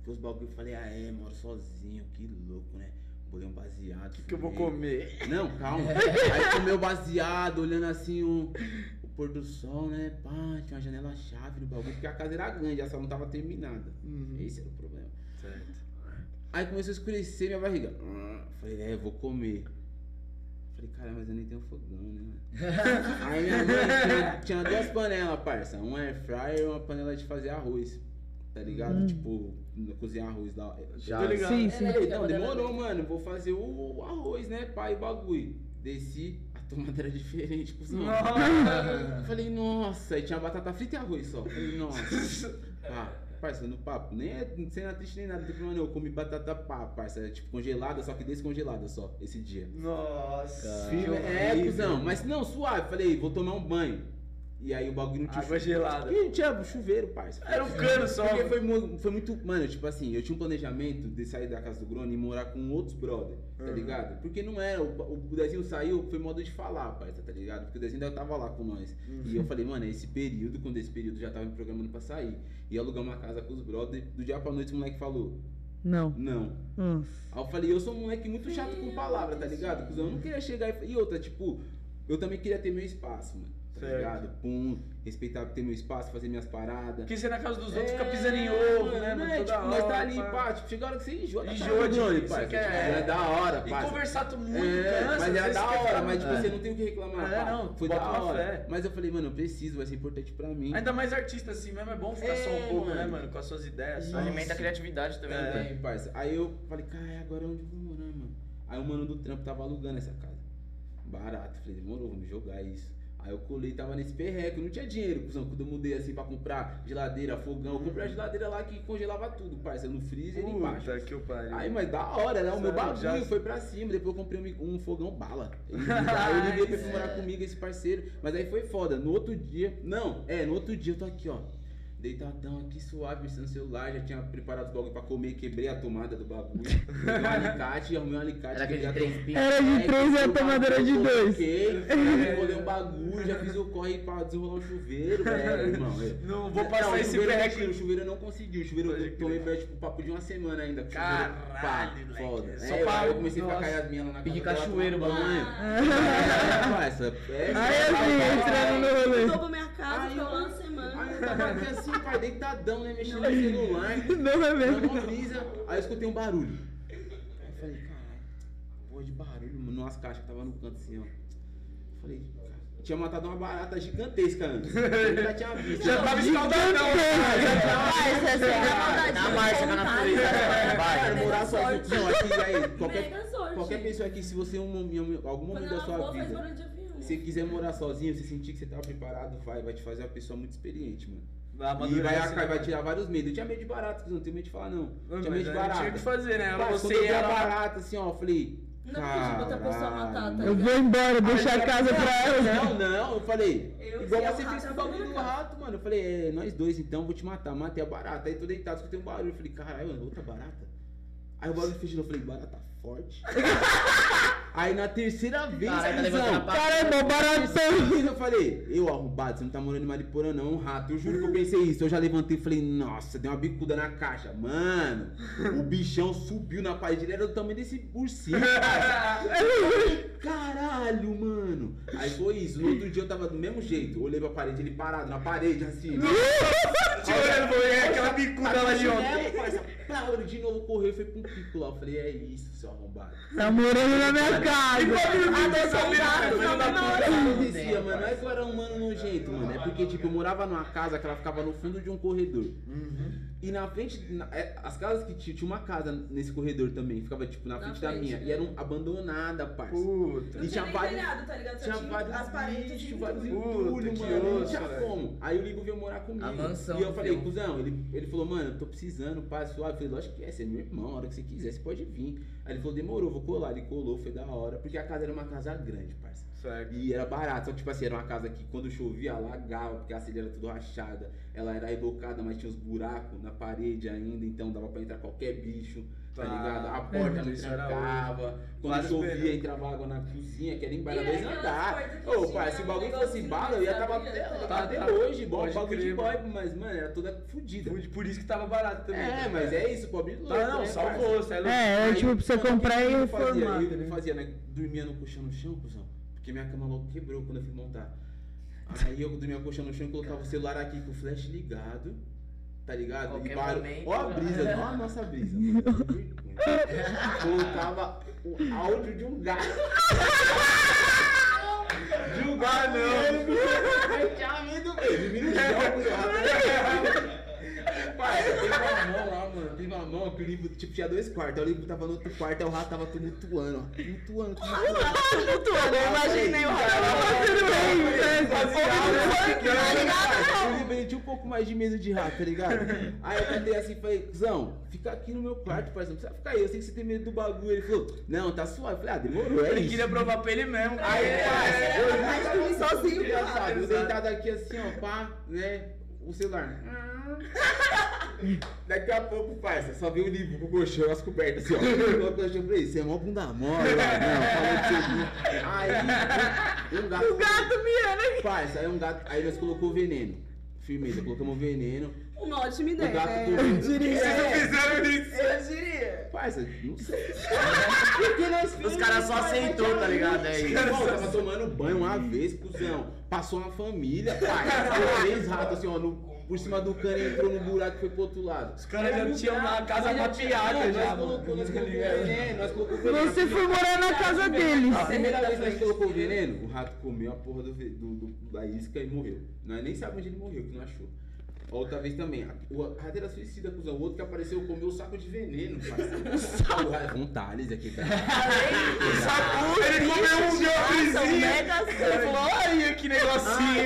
Porque os bagulho eu falei, ah é, moro sozinho, que louco, né? Bolei um baseado. O que, que eu vou comer? Não, calma. Aí comeu baseado, olhando assim o, o pôr do sol, né? Pá, tinha uma janela chave no bagulho, porque a casa era grande, a sala não tava terminada. Uhum. Esse era o problema. Certo. Aí começou a escurecer minha barriga. Hum, Falei, é, eu vou comer. Falei, cara, mas eu nem tenho fogão, né? Aí minha mãe tinha, tinha duas panelas, parça. Um air fryer e uma panela de fazer arroz. Tá ligado? Tipo, cozinhar arroz lá. Já. Tô ligado. Sim, sim. Falei, então, demorou, mano. Vou fazer o arroz, né? Pai, bagulho. Desci, a tomada era diferente, cuzão. Falei, nossa, e tinha batata frita e arroz só. Falei, nossa. Pá. parça, no papo. Nem é sem nada triste nem nada. Tipo, mano, eu comi batata pá, parça. é, Tipo, congelada, só que descongelada só, esse dia. Nossa. É, cuzão. Mas não, suave. Falei, vou tomar um banho. E aí o bagulho não tinha Água gelada. Ih, tinha chuveiro, parça. Era um cano só. Porque foi, foi muito. Mano, tipo assim, eu tinha um planejamento de sair da casa do Grone e morar com outros brother, tá Uhum. ligado? Porque não era. O, o Dezinho saiu, foi modo de falar, parça, tá ligado? Porque o Dezinho ainda tava lá com nós. E eu falei, mano, é esse período, quando esse período já tava me programando pra sair. E alugar uma casa com os brothers. Do dia pra noite o moleque falou, Não. não. Hum. Aí eu falei, eu sou um moleque muito chato com palavra, tá ligado? Cuzão, eu não queria chegar e. E outra, tipo, eu também queria ter meu espaço, mano. Tá Certo. ligado? Pum, respeitar ter meu espaço, fazer minhas paradas. Porque você na casa dos outros É, fica pisando em ovo, né, não mano? é, tipo, nós hora, tá ali, pá. pá, tipo, chega a hora que você enjoa. do de- parça. quer- Tipo, É da hora, E parça. conversar muito É, cansa, mas era vezes da hora, mas tipo, É. você não tem o que reclamar. É, pá. não, Foi da hora. fé. Mas eu falei, mano, eu preciso, vai ser importante pra mim. Ainda mais artista assim mesmo, é bom ficar só É, um pouco, mano. né, mano? Com as suas ideias. só. Alimenta a criatividade também, É. né? Parça. Aí eu falei, cara, agora onde eu vou morar, mano? Aí o mano do trampo tava alugando essa casa. Barato. Falei, demorou, vamos jogar isso. Aí eu colei, tava nesse perreco, não tinha dinheiro, cuzão. Quando eu mudei assim pra comprar geladeira, fogão, eu comprei a geladeira lá que congelava tudo, parça. No freezer e embaixo. Que o pariu. Aí, mas da hora, né? O meu bagulho já- foi pra cima. Depois eu comprei um, um fogão bala. E aí eu liguei pra ele morar comigo, esse parceiro. Mas aí foi foda. No outro dia. Não, é, no outro dia eu tô aqui, ó. Deitadão aqui, suave, mexendo no celular. Já tinha preparado os bagulho pra comer. Quebrei a tomada do bagulho. Peguei um alicate, arrumei um alicate. Era aquele de quebrei a três tom- picos. Era de três e a tomadora de dois. Coloquei, enrolei um bagulho, já fiz o corre pra desenrolar um chuveiro, velho, irmão. é. Não vou passar o esse perreco. O chuveiro eu não consegui. O chuveiro Pode eu tomei velho, tipo, papo de uma semana ainda. com o chuveiro, Caralho, foda. Só É, pra- eu comecei a ficar nossa. caiado minha lá na casa dela, cachoeiro, bagulho. banho. É, parça, é, Aí assim, entrando no rolê. Pra minha casa, Aí ficou uma semana. Aí eu tava aqui assim, pai, deitadão, né, mexendo no celular. Não é Na mesmo? brisa, aí eu escutei um barulho. Aí eu falei, caralho, porra de barulho, mano, umas caixas que tava no canto assim, ó. Falei, cara, tinha matado uma barata gigantesca antes. Eu já tinha visto. Já tava cara. Já tava. Mas essa é. Na marcha com a natureza. Vai. Morar sozinho. Não, aqui, aí, qualquer, qualquer pessoa aqui, se você, em um, em um- algum momento da sua vida, se você quiser morar sozinho, você sentir que você tá preparado, vai, vai te fazer uma pessoa muito experiente, mano. E vai, amadurece, vai, tirar vários medos. Eu tinha medo de barato, não tenho medo de falar, não. Não, tinha medo de barata. Tinha que fazer, né? Você quando eu ela. barata assim, ó, eu falei. Não pedi outra pessoa matar, tá. Eu vou embora, deixa a casa pra ela. Não, não, eu falei. Eu igual você fez com o bagulho eu do rato, mano. Eu falei, é, nós dois então, vou te matar. Matei a barata. Aí tô deitado, escutei um barulho. Eu falei, caralho, mano, outra barata. Aí o barulho fez de novo, eu falei, barata forte. Aí na terceira vez, Caralho, tá cuzão, baratão. terceira vez eu falei, eu arrombado, você não tá morando em Mariporã não, um rato. Eu juro que eu pensei isso. Eu já levantei e falei, nossa, deu uma bicuda na caixa. Mano, o bichão subiu na parede, ele era do tamanho desse ursinho. Caralho, mano. Aí foi isso. No outro dia eu tava do mesmo jeito. Olhei pra parede, ele parado na parede, assim. Te olhando, é aquela bicuda lá de ontem. ele de novo correu e foi pra um pico lá. Eu falei, é isso, seu arrombado. Tá morando na minha E casa. bagulho que Até tá só virando, gato, filho da não, puta. O que Não acontecia, tem, mano? Não é que eu era um mano nojento, mano. É porque, tipo, eu morava numa casa que ela ficava no fundo de um corredor. E na frente, na- é, as casas que tinha, tinha uma casa nesse corredor também, ficava, tipo, na Na frente da minha. né? E era um, abandonada, parça. Puta. Não E tinha tinha vários- telhado, tá ligado? Só Tinha tinha vários as paredes bichos, de vários entulhos, mano. Não tinha como. Aí o Ligo veio morar comigo. A mansão e eu falei, cuzão, ele, ele falou, mano, eu tô precisando, pá, suave. Eu falei, lógico que é, você é meu irmão, a hora que você quiser, você pode vir. Aí ele falou, demorou, vou colar. Ele colou, foi da hora. Porque a casa era uma casa grande, parça. Certo. E era barato, só que tipo assim, era uma casa que quando chovia alagava, porque a telha era tudo rachada. Ela era rebocada, mas tinha uns buracos na parede ainda, então dava pra entrar qualquer bicho, tá, Tá. ligado? A porta não Isso era trancava. Quando Vários chovia, entrava água na cozinha, que era embaixo dois andar. Ô, pai, se o bagulho fosse bala, eu ia tava até, tá até Tá, tá. hoje, igual Pode bagulho crer, de boy, mano. mas, mano, era toda fodida. Por- isso que tava barato também. É, tá mas é isso, pobre louco. Tá, não, né, salvou, você é louco. É, é Aí, tipo pra você comprar e reformar. Eu tá fazia, né? Dormia no colchão no chão, cuzão. Porque minha cama logo quebrou quando eu fui montar. Aí eu dormia colchão no chão e colocava o celular aqui com o flash ligado. Tá ligado? Qualquer e barulho. momento, Ó a já. brisa, ó a nossa brisa. colocava o áudio de um gato. De um gato, não. Eu tinha medo. Dormi no Pai, teve uma mão lá, mano. Teve uma mão que o livro, tipo, tinha dois quartos. Aí o livro tava no outro quarto, aí o rato tava tumultuando, ó. Tumultuando, tumultuando. Eu imaginei o Tava rato. fazendo bem, né? O livro, ele tinha um pouco mais de medo de rato, tá ligado? Aí eu cantei assim, falei, Cusão, fica aqui no meu quarto, parceiro. Não precisa ficar aí, eu sei que você tem medo do bagulho. Ele falou, não, tá suave. Eu falei, ah, demorou, é Ele isso. queria provar pra ele mesmo. Aí, É. parça, eu tava dormir sozinho, cara. Eu deitado aqui assim, ó, pá, né? O celular. Daqui a pouco, parça, só vi o livro com o colchão, as cobertas assim, ó. O colchão, eu falei, você é mó bunda mole, não, falou que você viu. Aí, um gato. O gato miando aqui. Parça, aí um gato. Aí nós colocou veneno. Firmeza, colocamos veneno. Uma ótima O ideia. gato né? comeu. fizeram isso. Eu diria. Parça, não sei. Porque nós Os caras só aceitou, tá ligado? É isso. Irmão, tava tomando banho uma vez, cuzão. Passou uma família, pai. Ficou três ratos assim, ó, no- por cima do cano e entrou no buraco e foi pro outro lado. Os caras já tinham uma casa mapeada Nós já, colocou, nós mano. colocou veneno, nós colocou veneno. Você foi morar na casa deles. A primeira vez que nós colocou veneno, o rato comeu a porra do, do- do- da isca e morreu. Nós nem sabemos onde ele morreu, que não achou. Outra vez também, a- o rato era suicida, cuzão. O outro que apareceu comeu o saco de veneno, parceiro. Um Thales aqui, tá? Saco, ele comeu um golpezinho. Ele falou, olha que negocinho.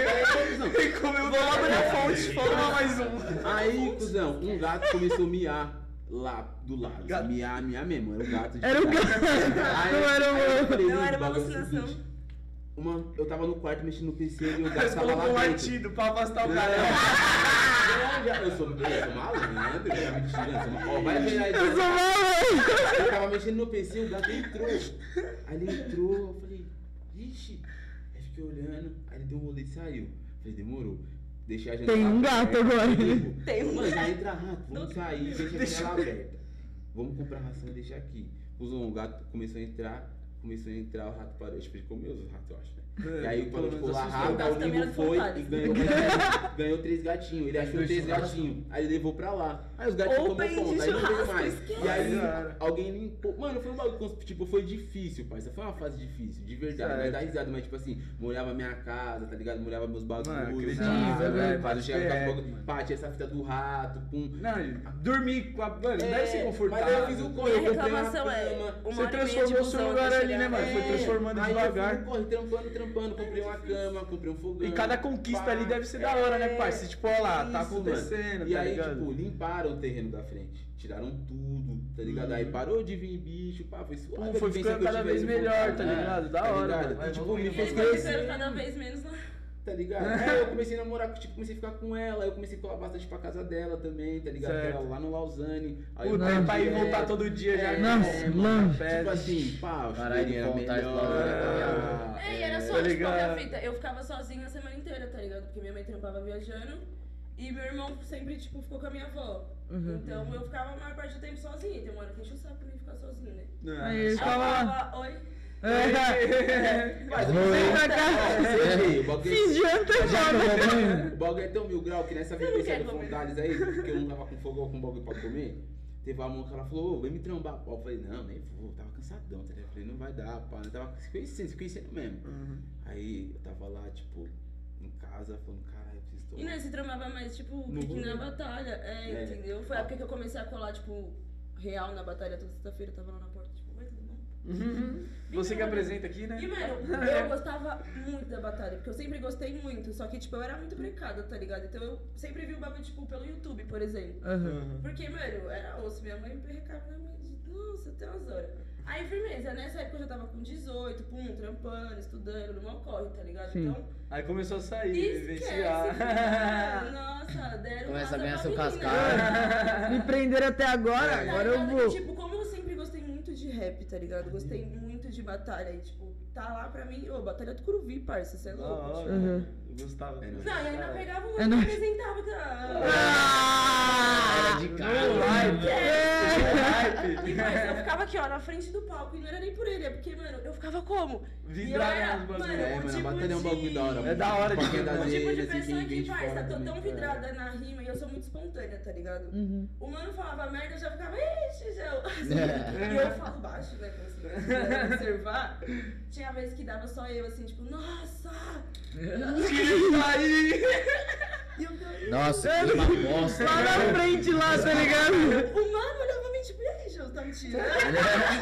Ele comeu logo na fonte, tomar mais um. Aí, cuzão, um gato começou a miar lá do lado. Gato. Miar, miar mesmo. Era um gato de Era um verdade. gato. Aí, Não era um- aí falei, Não "Gente, era uma bagulho é alucinação." Uma, eu tava no quarto mexendo no PC e o gato tava colocou um lá dentro. latido pra afastar o Não, cara. não, já- eu sou, eu sou malandro, mentira. eu sou ma- Ó, vai aí. Eu sou maluco. Eu tava mexendo no PC e o gato entrou. Aí ele entrou, eu falei, ixi. Aí fiquei olhando, aí ele deu um rolê e saiu. Falei, demorou. Deixei a janela Tem um aberta. gato agora. Tem um Mano, já entra rato, vamos sair, deixa a janela aberta. Vamos comprar ração e deixar aqui. Usou o gato começou a entrar, começou a entrar, o rato parou. Tipo, ele comeu os ratos, eu acho, E aí O gato o também livro era foi e ganhou, ganhou três gatinhos. Ele achou três gatinhos. Aí ele levou pra lá. Aí os gatinhos tomou conta, aí não veio mais. esquece. E aí alguém limpou. Mano, foi um bagulho, tipo, foi difícil, parça. Foi uma fase difícil, de verdade. Certo. Mas dá risada, mas tipo assim, molhava minha casa, tá ligado? Molhava meus bagulhos. tá? velho, pode chegava com a boca- Pá, tinha essa fita do rato, pum. Não, dormir com a. Mano, deve É, ser Mas confortável. aí eu fiz o corre, eu Minha comprei uma reclamação é. cama. Você transformou seu lugar ali, né, mano? Foi transformando aí devagar. Corre, trampando, trampando, comprei uma cama, comprei um fogão. E cada conquista pá. ali deve ser da hora, né, parça? Tipo, ó lá, tá Isso, acontecendo, mano. E tá aí, ligado? tipo, limparam o terreno da frente. Tiraram tudo, tá ligado? Aí parou de vir bicho, pá, foi suave. Pô, Uhum. foi ficando cada vez melhor, tá é, ligado? Da tá hora, ligado? mano. Vai E, tipo, me fez crescer. cada vez menos na. Tá ligado? Aí eu comecei a namorar, tipo, comecei a ficar com ela, aí eu comecei a colar bastante pra casa dela também, tá ligado? Que Certo. era lá no Lausanne. Aí eu é pra ir voltar todo dia já. É, Nossa, é, longe. pede. Tipo assim, pá, o Caralho, era melhor. lavar, É, e era só, tá tipo, ligado? qualquer fita. Eu ficava sozinha a semana inteira, tá ligado? Porque minha mãe trampava viajando e meu irmão sempre, tipo, ficou com a minha avó. Uhum. Então eu ficava a maior parte do tempo sozinha. Tem uma hora que enche o saco pra mim ficar sozinha, né? Não. Aí eu ficava oi. É. Mas Vem pra cá. Ó, o bagulho- Fiz janta agora. O bagulho é tão mil grau que nessa não vivência do comer. Fontales aí, porque eu não tava com fogão com bagulho pra comer, teve uma mão que ela falou, ô, vem me trambar. pau. Eu falei, não, nem vou, tava cansadão, tá ligado? Eu falei, não vai dar, pá. Eu tava se conhecendo, se conhecendo mesmo. Uhum. Aí eu tava lá, tipo, em casa, falando, caralho, eu preciso E tomar. nós se trampava mais, tipo, No pique na batalha. É, É. entendeu? Foi a época que eu comecei a colar, tipo, real na batalha toda sexta-feira. Tava lá na porta, tipo, oi, tudo bom? Uhum. Você que apresenta aqui, né? E, mano, eu gostava muito da batalha, porque eu sempre gostei muito, só que, tipo, eu era muito brecada, tá ligado? Então eu sempre vi o bagulho, tipo, pelo YouTube, por exemplo. Uhum. Porque, mano, era osso, minha mãe me perrecava na mãe de, nossa, tem umas horas. Aí, firmeza, nessa época eu já tava com 18, pum, trampando, estudando, no mal corre, tá ligado? Sim. Então, Aí começou a sair, vivenciar. Nossa, deram Começa a ganhar seu cascalho. Me prenderam até agora, Tá agora eu vou. Tipo, como eu sempre muito de rap, tá ligado? Gostei muito de batalha. E, tipo, tá lá pra mim, ô, batalha do Curuvi, parça, você é louco. hora. tipo. Uhum. Eu gostava. É, não. Não, e ainda pegava É que nóis. apresentava. tá? Ah! de No live. E, mas eu ficava aqui, ó, na frente do palco. E não era nem por ele, é porque, mano, eu ficava como? Vidrada eu era, nos bagulhos. mano, É, mano, tipo batalha é um bagulho da hora. É da hora de Qualquer ver, das mano. O tipo de assim, pessoa quem que, tô também. tão vidrada na rima e eu sou muito espontânea, tá ligado? Uhum. O mano falava merda, eu já ficava, ixi, já. E eu falo baixo, né? Você observar. Tinha vez que dava só eu, assim, tipo, nossa! aí. Eu ficava, Nossa, que uma bosta. Lá na frente, lá, tá ligado? O mano olhava mim, tipo, e aí, Jô, tá me tirando?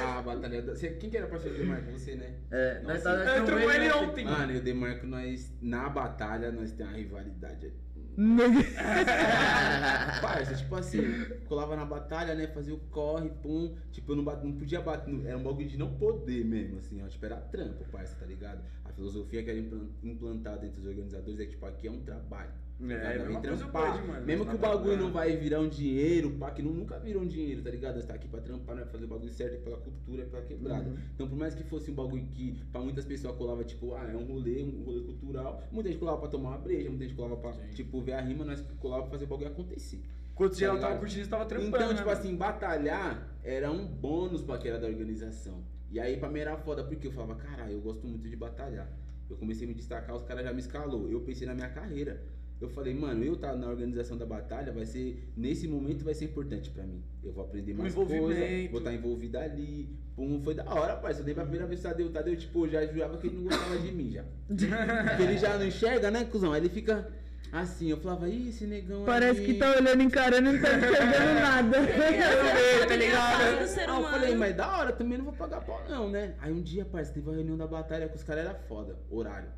Ah, a batalha da... Você- Quem que era parceiro do Demarco? Você, né? É, Nossa, nós tá- nós Eu trombei ele ontem. ontem. Mano, e o Demarco, nós, na batalha, nós temos uma rivalidade. Parça, tipo assim, colava na batalha, né? Fazia o corre, pum. Tipo, eu não, bat- não podia bater. Era um bagulho de não poder mesmo, assim, ó. Tipo, era trampo, parça, tá ligado? A filosofia que era implan- implantada entre os organizadores é que, tipo, aqui é um trabalho. tá ligado? É, Vem trampar. hoje, mano. Mesmo que o Tá bagulho trabalhando. não vai virar um dinheiro, pá, que não, nunca virou um dinheiro, tá ligado? Nós tá aqui pra trampar, né? Fazer o bagulho certo é pela cultura, é pela quebrada. Então, por mais que fosse um bagulho que pra muitas pessoas colava, tipo, ah, é um rolê, um rolê cultural, muita gente colava pra tomar uma breja, muita gente colava pra, tipo, ver a rima, nós colava pra fazer o bagulho acontecer. Enquanto geral Tá tava ligado? curtindo, você tava trampando. Então, né, tipo mano? assim, batalhar era um bônus pra era da organização. E aí, pra mim era foda, porque eu falava, caralho, eu gosto muito de batalhar. Eu comecei a me destacar, os caras já me escalou. Eu pensei na minha carreira. Eu falei, mano, eu tá na organização da batalha, vai ser, nesse momento vai ser importante pra mim. Eu vou aprender mais coisa, vou estar envolvido ali. Pum, foi da hora, parceiro. Eu dei pra primeira vez o Tadeu, Tadeu, tipo, eu já jurava que ele não gostava de mim já. Porque ele já não enxerga, né, cuzão? Aí ele fica assim, eu falava, ih, esse negão Parece aí. que tá olhando, encarando e não tá enxergando nada. tá ligado? Aí eu falei, mas da hora, também não vou pagar pau não, né? Aí um dia, parceiro, teve uma reunião da batalha que os caras eram foda, horário.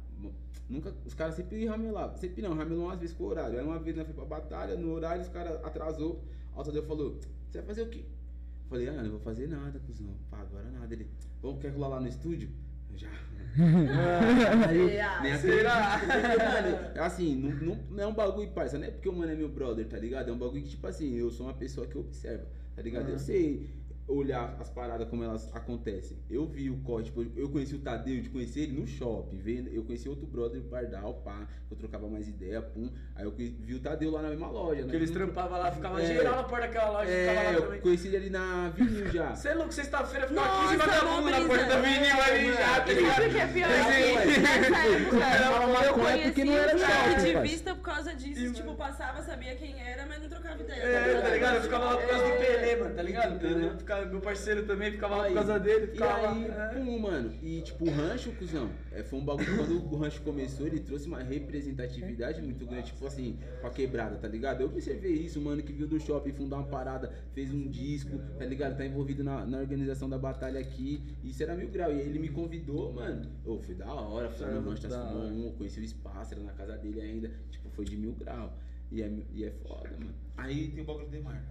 Nunca, os caras sempre ramelavam, sempre não, ramelou umas vezes com o horário. Aí uma vez nós fomos pra batalha, no horário os caras atrasou, o Tadeu falou, você vai fazer o quê? Eu falei, ah, não vou fazer nada, cuzão, pá, agora nada. Ele, vamos, quer rolar lá no estúdio? Eu já. Nem Será? acredito. Mano, assim, não, não, não é um bagulho, parça. Não é porque o mano é meu brother, tá ligado? É um bagulho que, tipo assim, eu sou uma pessoa que observa, tá ligado? Eu sei olhar as paradas como elas acontecem. Eu vi o corte, tipo, eu conheci o Tadeu, de conhecer ele no shopping, vendo, eu conheci outro brother, o Pardal, pá, eu trocava mais ideia, pum. Aí eu vi o Tadeu lá na mesma loja, né? Que eles trampavam lá, ficava É. geral na porta daquela loja, ficava lá É, eu também. conheci ele ali na vinil já. Você é louco, sexta-feira ficava Nossa, 15 vagabundos na porta da vinil ali já, tá ligado? Que é pior? Nessa época, eu porque não era conheci shopping, de vista por causa disso. Tipo, passava, sabia quem era, mas não trocava ideia. É, tá ligado? Eu ficava lá por causa do Pelé, mano, tá ligado? Meu parceiro também ficava lá por Aí, causa dele, E ficava aí, lá. é. pum, mano. E tipo, o rancho, cuzão, é, foi um bagulho. Quando o rancho começou, ele trouxe uma representatividade muito grande, tipo assim, pra quebrada, tá ligado? Eu observei isso, mano, que viu do shopping fundar uma parada, fez um disco, tá ligado? Tá envolvido na, na organização da batalha aqui. Isso era mil grau. E aí ele me convidou, mano. Ô, foi da hora, foi no rancho, transformou hora. um, eu conheci o espaço, era na casa dele ainda. Tipo, foi de mil grau. E é, e é foda, mano. Aí tem o bagulho de marca, pá. Vai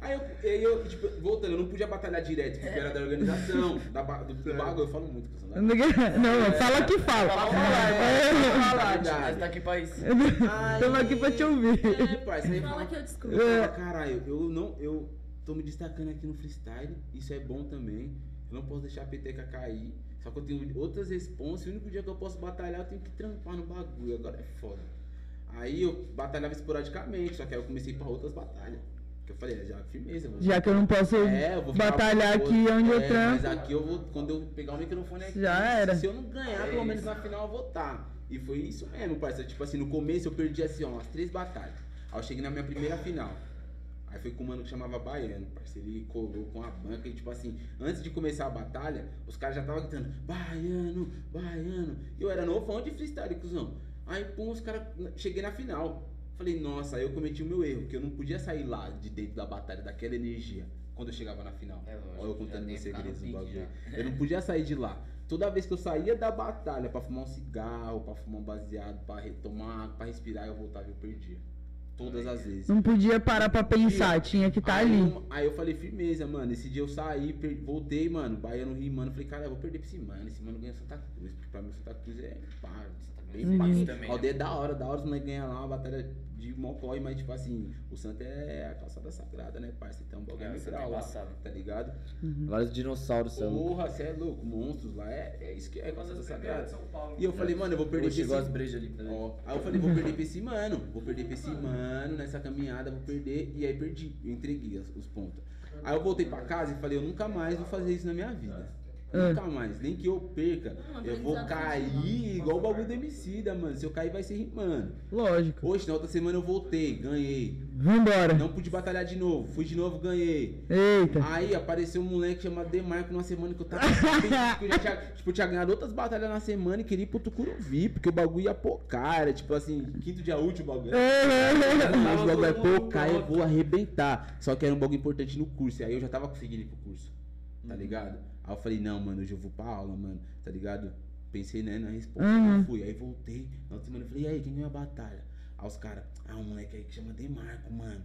Aí eu, aí eu, tipo, voltando, eu não podia batalhar direto, porque era da organização, da, do, do bagulho, eu falo muito, cuzão, né? Não, fala que fala. Fala, fala, fala, Verdade. Nós tá aqui pra isso. Estamos aqui pra te ouvir. É, aí eu Fala que eu descubro. Eu falo, caralho, eu não, eu tô me destacando aqui no freestyle, isso é bom também, eu não posso deixar a peteca cair, só que eu tenho outras responsas, e o único dia que eu posso batalhar, eu tenho que trampar no bagulho, agora é foda. Aí eu batalhava esporadicamente, só que aí eu comecei pra outras batalhas. Que eu falei, é, já firmeza, eu vou Já que eu não posso É, eu batalhar aqui onde eu É, trampo. Mas aqui eu vou, quando eu pegar o microfone aqui, Já era. se eu não ganhar, É pelo menos isso. na final eu vou estar. E foi isso mesmo, parceiro. Tipo assim, no começo eu perdi assim, ó, umas três batalhas. Aí eu cheguei na minha primeira final. Aí foi com um mano que chamava Baiano, parceiro. Ele colou com a banca e, tipo assim, antes de começar a batalha, os caras já estavam gritando, Baiano, Baiano. E eu era novão de freestyle, cuzão. Aí, pum, os caras. Cheguei na final. Falei, nossa, aí eu cometi o meu erro, que eu não podia sair lá de dentro da batalha, daquela energia, quando eu chegava na final. É lógico, Olha eu contando meus segredos do bagulho. Eu não podia sair de lá. Toda vez que eu saía da batalha pra fumar um cigarro, pra fumar um baseado, pra retomar pra respirar, eu voltava e eu perdia. Todas as vezes. Não podia parar pra pensar, tinha que estar aí, ali. eu- aí eu falei, firmeza, mano. Esse dia eu saí, per- voltei, mano, baiano rimando. Falei, cara, eu vou perder pra esse mano. Esse mano ganha Santa Cruz. Porque pra mim Santa Cruz é pá, bem Uhum. Também, A né? aldeia é da hora, da hora os moleques ganham lá uma batalha de mocói, mas tipo assim, o Santa é a calçada sagrada, né, parça? Então o bagulho é, É, Santa é lá, tá ligado? Vários dinossauros, você é louco. Porra, você é louco, monstros lá, é, é isso que é calçada sagrada. São Paulo. E eu falei, mano, eu vou perder pra esse- as brejas ali. Ó, aí eu falei, vou perder pra esse mano, vou perder pra esse mano nessa caminhada, vou perder. E aí perdi, eu entreguei os, os pontos. Aí eu voltei pra casa e falei, eu nunca mais vou fazer isso na minha vida. Ah. Nunca mais. Nem que eu perca, Não, eu vou cair igual o bagulho do Emicida, mano. Se eu cair, vai ser rimando. Lógico. Hoje, na outra semana eu voltei, ganhei. Vambora. Não pude batalhar de novo. Fui de novo, ganhei. Eita. Aí apareceu um moleque chamado Demarco numa semana que eu tava que eu já tinha, tipo, eu tinha ganhado outras batalhas na semana e queria ir pro Tucuruvi, porque o bagulho ia pocar, era tipo assim, quinto dia útil o bagulho. Mas o bagulho vai pocar, eu vou arrebentar. Só que era um bagulho importante no curso, e aí eu já tava conseguindo ir pro curso, tá ligado? Aí eu falei, não, mano, hoje eu vou pra aula, mano, tá ligado? Pensei, né, na resposta, Uhum. eu fui. Aí voltei, na outra semana eu falei, e aí, quem ganhou a batalha? Aí os caras, ah, um moleque aí que chama Demarco, mano.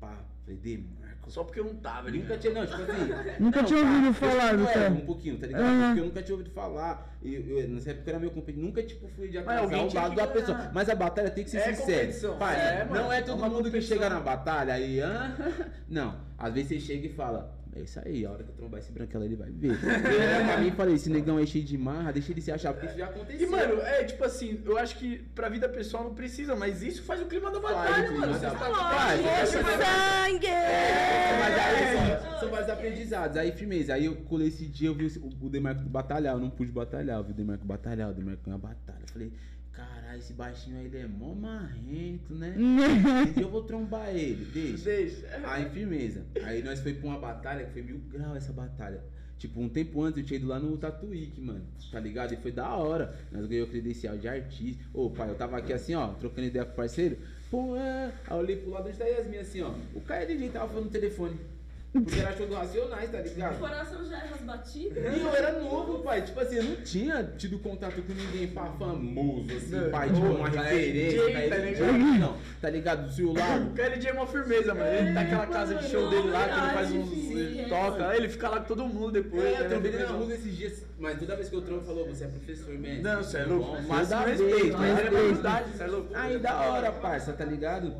Pá, falei, Demarco. Só porque eu não tava ali. Nunca tinha, não, tipo assim. Nunca não, tinha pá, ouvido eu falar era, cara. Um pouquinho, tá ligado? Aham. Porque eu nunca tinha ouvido falar. E eu, nessa época eu era meio competente. Nunca, tipo, fui de atrasar alguém o lado que da pessoa. Mas a batalha tem que ser É competição. Pai, É, não é é todo uma mundo que chega na batalha aí, hã? Não. Às vezes você chega e fala. É isso aí, a hora que eu trombar esse branquelo ele vai ver. Eu pra mim e falei, esse negão é cheio de marra, deixa ele se achar, porque isso já aconteceu. E, mano, é tipo assim, eu acho que pra vida pessoal não precisa, mas isso faz o clima da Faz batalha, o clima mano. Você tá faz, Faz, faz. Sangue! Mas aí são, são vários aprendizados. Aí, firmeza. Aí eu colei esse dia, eu vi o, o Demarco batalhar. Eu não pude batalhar. Eu vi o Demarco batalhar. O Demarco ganhou a batalha. Eu falei, caralho, esse baixinho aí ele é mó marrento, né? Dia eu vou trombar ele, deixa. Deixa. Aí, firmeza. Aí nós foi pra uma batalha que foi mil grau essa batalha. Tipo, um tempo antes eu tinha ido lá no Tatuíque, mano. Tá ligado? E foi da hora. Nós ganhamos credencial de artista. Ô, pai, eu tava aqui assim, ó, trocando ideia com o parceiro. Pô, é. Aí eu olhei pro lado onde tá Yasmin assim, ó. O cara ele tava falando no telefone. Porque era show do Racionais, tá O ligado? coração já erra as batidas. E eu era novo, pai. Tipo assim, eu não tinha tido contato com ninguém famoso, assim, pai. Tipo, uma referência. Tá KLJ, ligado? Não, tá ligado? Do seu lado. O KLJ é uma firmeza, mano. Ele tá naquela casa de show dele lá, que ele faz uns. É. toca, ele fica lá com todo mundo depois. É, né? eu ele na rua esses dias, mas toda vez que eu trombo, falou, você é professor mesmo. Não, você é louco. bom? Máximo Toda respeito, mas ele é verdade, você é louco. Aí da hora, parça, tá ligado?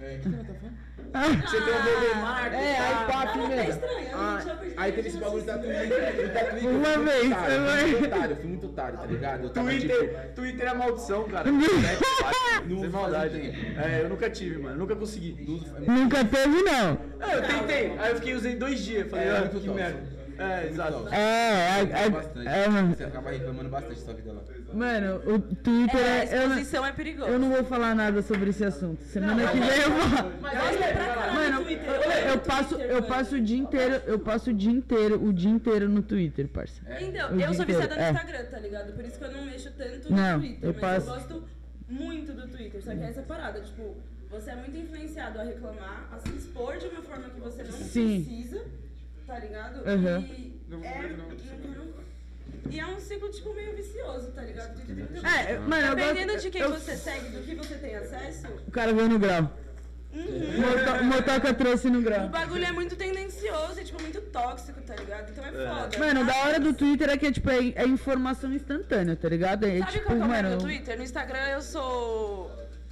É, o que ela tá falando? Você tem um bebê Marco. É, aí tá? pá, Tá firmeza. estranho, a gente Ah, já percebeu aí teve esse já bagulho da. Twitter. Uma vez, eu fui vez. muito otário, eu fui muito otário, tá ligado? Tipo. Twitter, Twitter é maldição, cara. Não Sem maldade. É, eu nunca tive, mano. Nunca consegui. Nunca teve, não. É, eu tentei. Aí eu fiquei usei dois dias. Falei, É, ah, muito que merda. É, exato. É, é, é, bastante. é, mano. Você acaba reclamando bastante da sua vida lá. Mano, o Twitter É, a é. Eu, não- exposição é perigosa. eu não vou falar nada sobre esse assunto. Semana que vem eu vou. Mano, Twitter. eu, eu amo passo, Twitter, eu passo o dia inteiro, eu passo o dia inteiro, o dia inteiro no Twitter, parça. Então, O dia eu sou inteiro, viciada no é. Instagram, tá ligado? Por isso que eu não mexo tanto Não, no Twitter. eu mas passo- eu gosto muito do Twitter. Só que é essa parada, tipo, você é muito influenciado a reclamar, a se expor de uma forma que você não Sim. precisa, tá ligado? Aham. E Não vou é, ver, não. não- e é um ciclo, tipo, meio vicioso, tá ligado? De- de- de- É, mano, eu Dependendo gosto. de quem eu- você segue, do que você tem acesso, O cara veio no grau. Moto- Motoca trouxe no o grau. bagulho é muito tendencioso e, tipo, muito tóxico, tá ligado? Então é foda. Mano, da hora do Twitter é que é, tipo, é, é informação instantânea, tá ligado? É, Sabe tipo, qual que é o mano. meu Twitter? No Instagram eu sou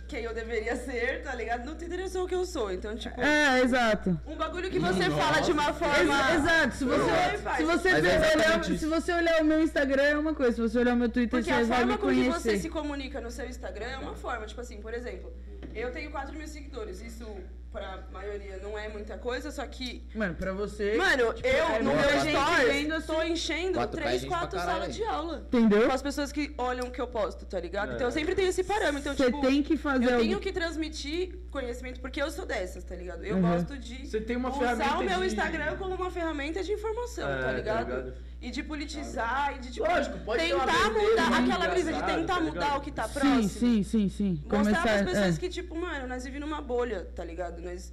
quem eu deveria ser, tá ligado? No Twitter eu sou o que eu sou. Então, tipo, É, exato. um bagulho que você fala de uma forma. Ex- Exato, se você, se, você Mas ver- é olhar, isso. se você olhar o meu Instagram é uma coisa, se você olhar o meu Twitter Porque você a vai me forma com que você conhecer. se comunica no seu Instagram é uma forma. Tipo assim, por exemplo, eu tenho 4 mil seguidores. Isso, pra maioria, não é muita coisa, só que. Mano, pra você. Mano, eu, é no meu gente stories, vendo tô enchendo Quatro 3, pés, gente pra 4 caralho salas de aula. Entendeu? Com as pessoas que olham o que eu posto, tá ligado? Então eu sempre tenho esse parâmetro. Então, Você tipo, tem que fazer Eu algo. tenho que transmitir conhecimento porque eu sou dessas, tá ligado? Eu Uhum. gosto de Você tem uma usar ferramenta o meu de- Instagram como uma ferramenta de informação, É, tá, tá ligado? E de politizar e de tipo Lógico, pode tentar mudar aquela brisa de engraçada, tentar tá mudar o que tá Sim, próximo. sim, sim, sim. Mostrar pras pessoas é. que, tipo, mano, nós vivemos numa bolha, tá ligado? Nós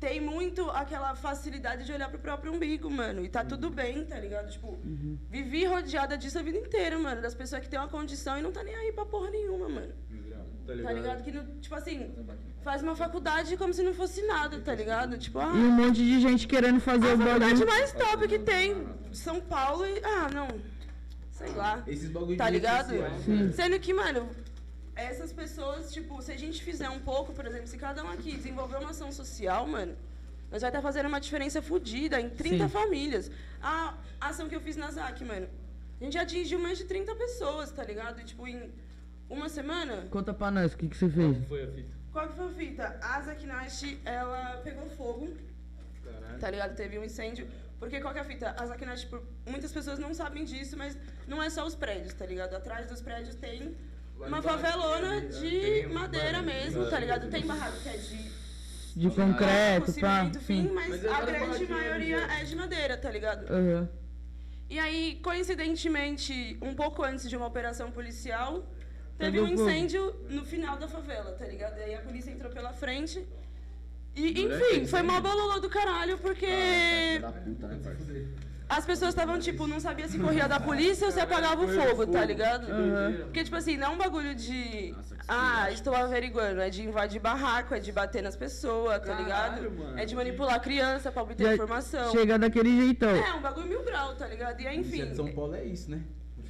tem muito aquela facilidade de olhar pro próprio umbigo, mano. E tá tudo bem, tá ligado? Tipo, Uhum. vivi rodeada disso a vida inteira, mano. Das pessoas que têm uma condição e não tá nem aí pra porra nenhuma, mano. Tá Tá ligado? Que, não- tipo assim, faz uma faculdade como se não fosse nada, tá ligado? Tipo, ah, E um monte de gente querendo fazer a o faculdade bagulho. mais top que tem. São Paulo e. Ah, não. Sei lá. Esses bagulho Tá de ligado? social, Sim. Sendo que, mano, essas pessoas, tipo, se a gente fizer um pouco, por exemplo, se cada um aqui desenvolver uma ação social, mano, nós vai estar fazendo uma diferença fodida em 30 Sim. famílias. A ação que eu fiz na ZAC, mano, a gente atingiu mais de 30 pessoas, tá ligado? E, tipo, em uma semana, Conta pra nós o que, que você fez. Foi a fita. qual que foi a fita? A Zack Nash, ela pegou fogo Tá ligado? Teve um incêndio. Porque qual que é a fita? Aquinat, tipo, muitas pessoas não sabem disso, mas não é só os prédios, tá ligado? Atrás dos prédios tem uma favelona de madeira mesmo, tá ligado? Tem barraco que é de De concreto, pá. cimento, fim, mas, Mas é a grande maioria ali, é de madeira, tá ligado? Aham. E aí, coincidentemente, um pouco antes de uma operação policial, teve um fogo. incêndio no final da favela, tá ligado? E aí a polícia entrou pela frente. E, enfim, foi mó incêndio? bololô do caralho, porque puta, né, as pessoas estavam, tipo, não sabia se corria da polícia ou se apagava o fogo, tá ligado? Aham. Porque, tipo assim, não é um bagulho de. Ah, estou averiguando. É de invadir barraco, é de bater nas pessoas, tá ligado? É de manipular a criança pra obter informação. Chega daquele jeitão. É, um bagulho mil grau, tá ligado? E aí, enfim. São Paulo é isso, né?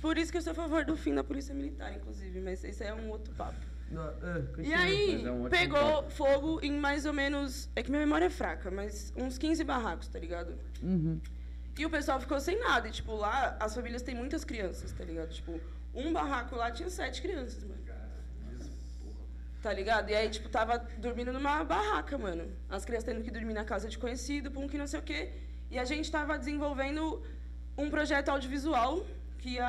Por isso que eu sou a favor do fim da polícia militar, inclusive, mas esse é um outro papo. E E aí, é um pegou papo. fogo em mais ou menos. É que minha memória é fraca, mas uns 15 barracos, tá ligado? Uhum. E o pessoal ficou sem nada. E, tipo, lá as famílias têm muitas crianças, tá ligado? Tipo, um barraco lá tinha sete crianças, mano. Tá ligado? E aí, tipo, tava dormindo numa barraca, mano. As crianças tendo que dormir na casa de conhecido, pum, que não sei o quê. E a gente tava desenvolvendo um projeto audiovisual que ia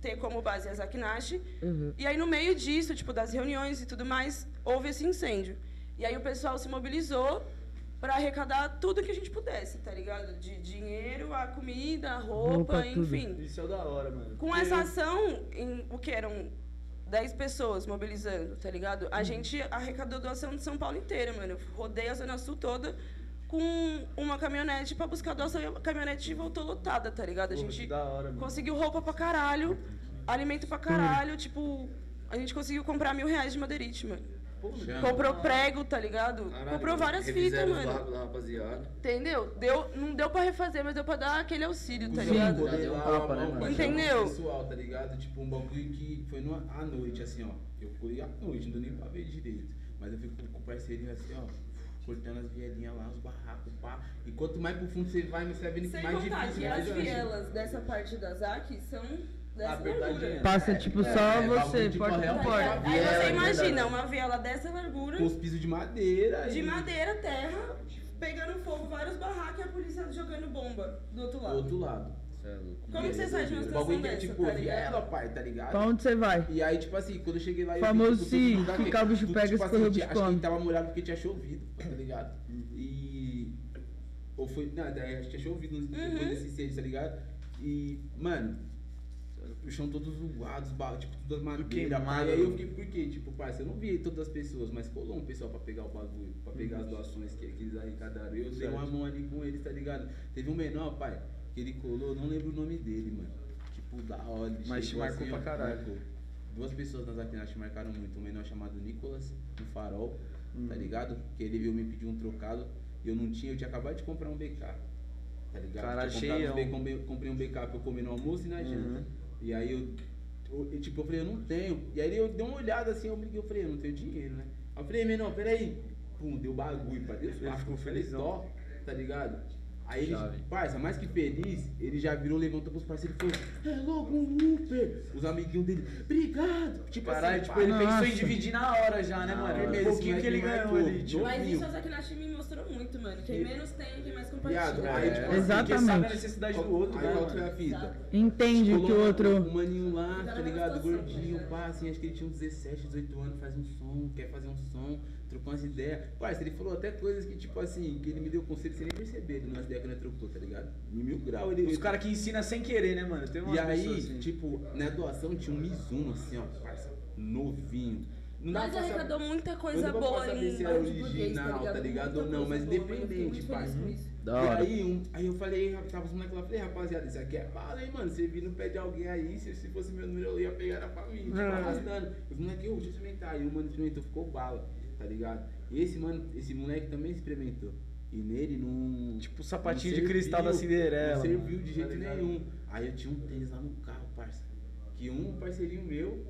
ter como base a Zakinashi. Uhum. E aí, no meio disso, tipo, das reuniões e tudo mais, houve esse incêndio. E aí o pessoal se mobilizou para arrecadar tudo que a gente pudesse, tá ligado? De dinheiro, a comida, a roupa, Roupa, tudo. enfim. Isso é da hora, mano. Com essa ação, em, o que eram 10 pessoas mobilizando, tá ligado? A gente arrecadou doação de São Paulo inteira, mano. Eu rodei a Zona Sul toda com uma caminhonete pra buscar doação e a caminhonete voltou lotada, tá ligado? A Porra, gente hora, mano. conseguiu roupa pra caralho, alimento pra caralho, tipo, a gente conseguiu comprar mil reais de madeirite, mano. Chama. Comprou prego, tá ligado? Caralho, Comprou várias fitas, mano. da rapaziada. Entendeu? Deu, não deu pra refazer, mas deu pra dar aquele auxílio, tá Sim, ligado? deu um lá, tapa, né, mano? Entendeu? Pessoal, tá ligado? Tipo, um bagulho que foi no, à noite, assim, ó. Eu fui à noite, não deu nem pra ver direito. Mas eu fico com o parceirinho assim, ó. Cortando as vielinhas lá, os barracos, pá. E quanto mais pro fundo você vai, você vai vendo que Sem mais contar difícil que vai as vielas dessa parte da ZAC são dessa Apertadinha. largura. Passa, tipo, só é, você, bagulho, tipo, porta por porta. Aí viela, você é imagina uma viela dessa largura, Com os pisos de madeira. de e- madeira, terra, pegando fogo, vários barracos e a polícia jogando bomba do outro Do lado. outro lado. É. Como que você sai de uma O situação bagulho que é tipo tá viela, pai, tá ligado? Pra onde você vai? E aí, tipo assim, quando eu cheguei lá, Famoso tipo, se lugar ficar o bicho tudo, pega, tipo escorreu o assim, bicho Acho que tava molhado porque tinha chovido, tá ligado? E... Ou foi... Não, daí acho que tinha chovido Uhum. depois desse incêndio, tá ligado? E, mano... O chão todo zoado, os ba- tipo, tudo as madeiras. E aí eu fiquei, por quê? Tipo, parça, eu não vi todas as pessoas, mas colou um pessoal pra pegar o bagulho, pra pegar as doações que, que eles arrecadaram. Eu dei uma mão ali com eles, tá ligado? Teve um menor, pai, que ele colou, não lembro o nome dele, mano. Tipo, da hora. ele Mas te marcou assim, pra caralho. marcou. Duas pessoas nas Aquinas marcaram muito. Um menor chamado Nicolas, no farol, tá Uhum. ligado? Que ele veio me pedir um trocado. e Eu não tinha, eu tinha acabado de comprar um BK. Tá ligado? Cheião. B- comprei- um BK pra eu comer no almoço e na janta. Uhum. E aí eu, eu- eu, tipo, eu falei, eu não tenho. E aí eu dei uma olhada assim, eu briguei, eu falei, eu não tenho dinheiro, né? Aí eu falei, menor, peraí. Pum, deu bagulho pra Deus. Ele ficou eu falei, tá ligado? Aí ele, Chave. parça, mais que feliz, ele já virou, levantou pros parceiros e falou, é louco, um Uber. Os amiguinhos dele, obrigado. Tipo Caralho, assim, tipo, ele pensou em dividir na hora já, né, Na mano? Um Esse pouquinho que ele me ganhou ali, tipo. Mas isso a Zakinashi me mostrou muito, mano. Quem menos tem, quem mais Viado, compartilha. aí, É, tipo, Porque Exatamente. sabe a necessidade do outro, aí né, qual que foi mano? a fita? Entende Colou que o outro. Um maninho lá, Tá tá na ligado? situação, Gordinho, tá pá, assim, acho que ele tinha uns 17, 18 anos, faz um som, quer fazer um som, trocou umas ideias. Parça, ele falou até coisas que, tipo assim, que ele me deu conselho sem nem perceber, nas ideias que nós trocou, tá ligado? Em mil graus ele. Os caras que ensinam sem querer, né, mano? Tem umas E aí, assim. tipo, na doação tinha um Mizuno, assim, ó, parça, novinho. Não Mas pra saber- arrecadou muita não coisa pra boa saber em se é bairro de burguês, original, tá ligado? Ou Muita não, mas. Eu independente, isso. Da E aí, um, aí eu falei, tava os moleques lá, falei, rapaziada, isso aqui é bala, hein, mano. Você vir no pé de alguém aí, se, se fosse meu número, eu ia pegar na família, tipo, Uhum. arrastando. Os moleques, ô, deixa eu experimentar. E o mano experimentou, ficou bala, tá ligado? E esse mano, esse moleque também experimentou. E nele não. Tipo, sapatinho não de cristal da Cinderela, Não serviu mano, de tá jeito ligado? nenhum. Aí eu tinha um tênis lá no carro, parça. Que um parceirinho meu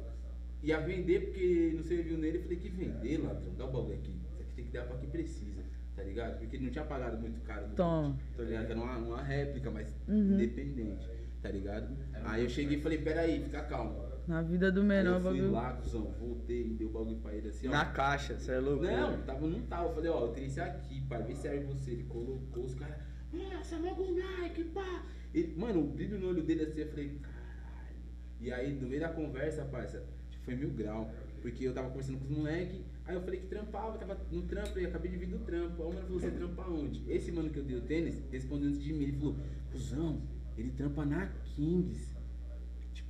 ia vender porque não serviu nele. Eu falei, que vender, ladrão? Dá o bagulho aqui. Isso aqui tem que dar pra quem precisa, tá ligado? Porque ele não tinha pagado muito caro. Toma. Tá ligado? Era uma, uma réplica, mas Uhum. independente, tá ligado? Aí eu cheguei e falei, peraí, fica calmo. Na vida do menor, eu fui bagulho. lá, cuzão, voltei e dei o bagulho pra ele assim, ó. Na caixa, você é louco? Não, tava, não tava. Eu falei, ó, eu tenho esse aqui, pai, vê se serve você. Ele colocou os caras, nossa, logo o Nike, pá. Ele, mano, o brilho no olho dele assim, eu falei, caralho. E aí, no meio da conversa, parça, foi mil grau. Porque eu tava conversando com os moleques, aí eu falei que trampava, tava no trampo, e acabei de vir do trampo. Aí o mano falou, você trampa onde? Esse mano que eu dei o tênis, respondeu antes de mim, ele falou, cuzão, ele trampa na Kings.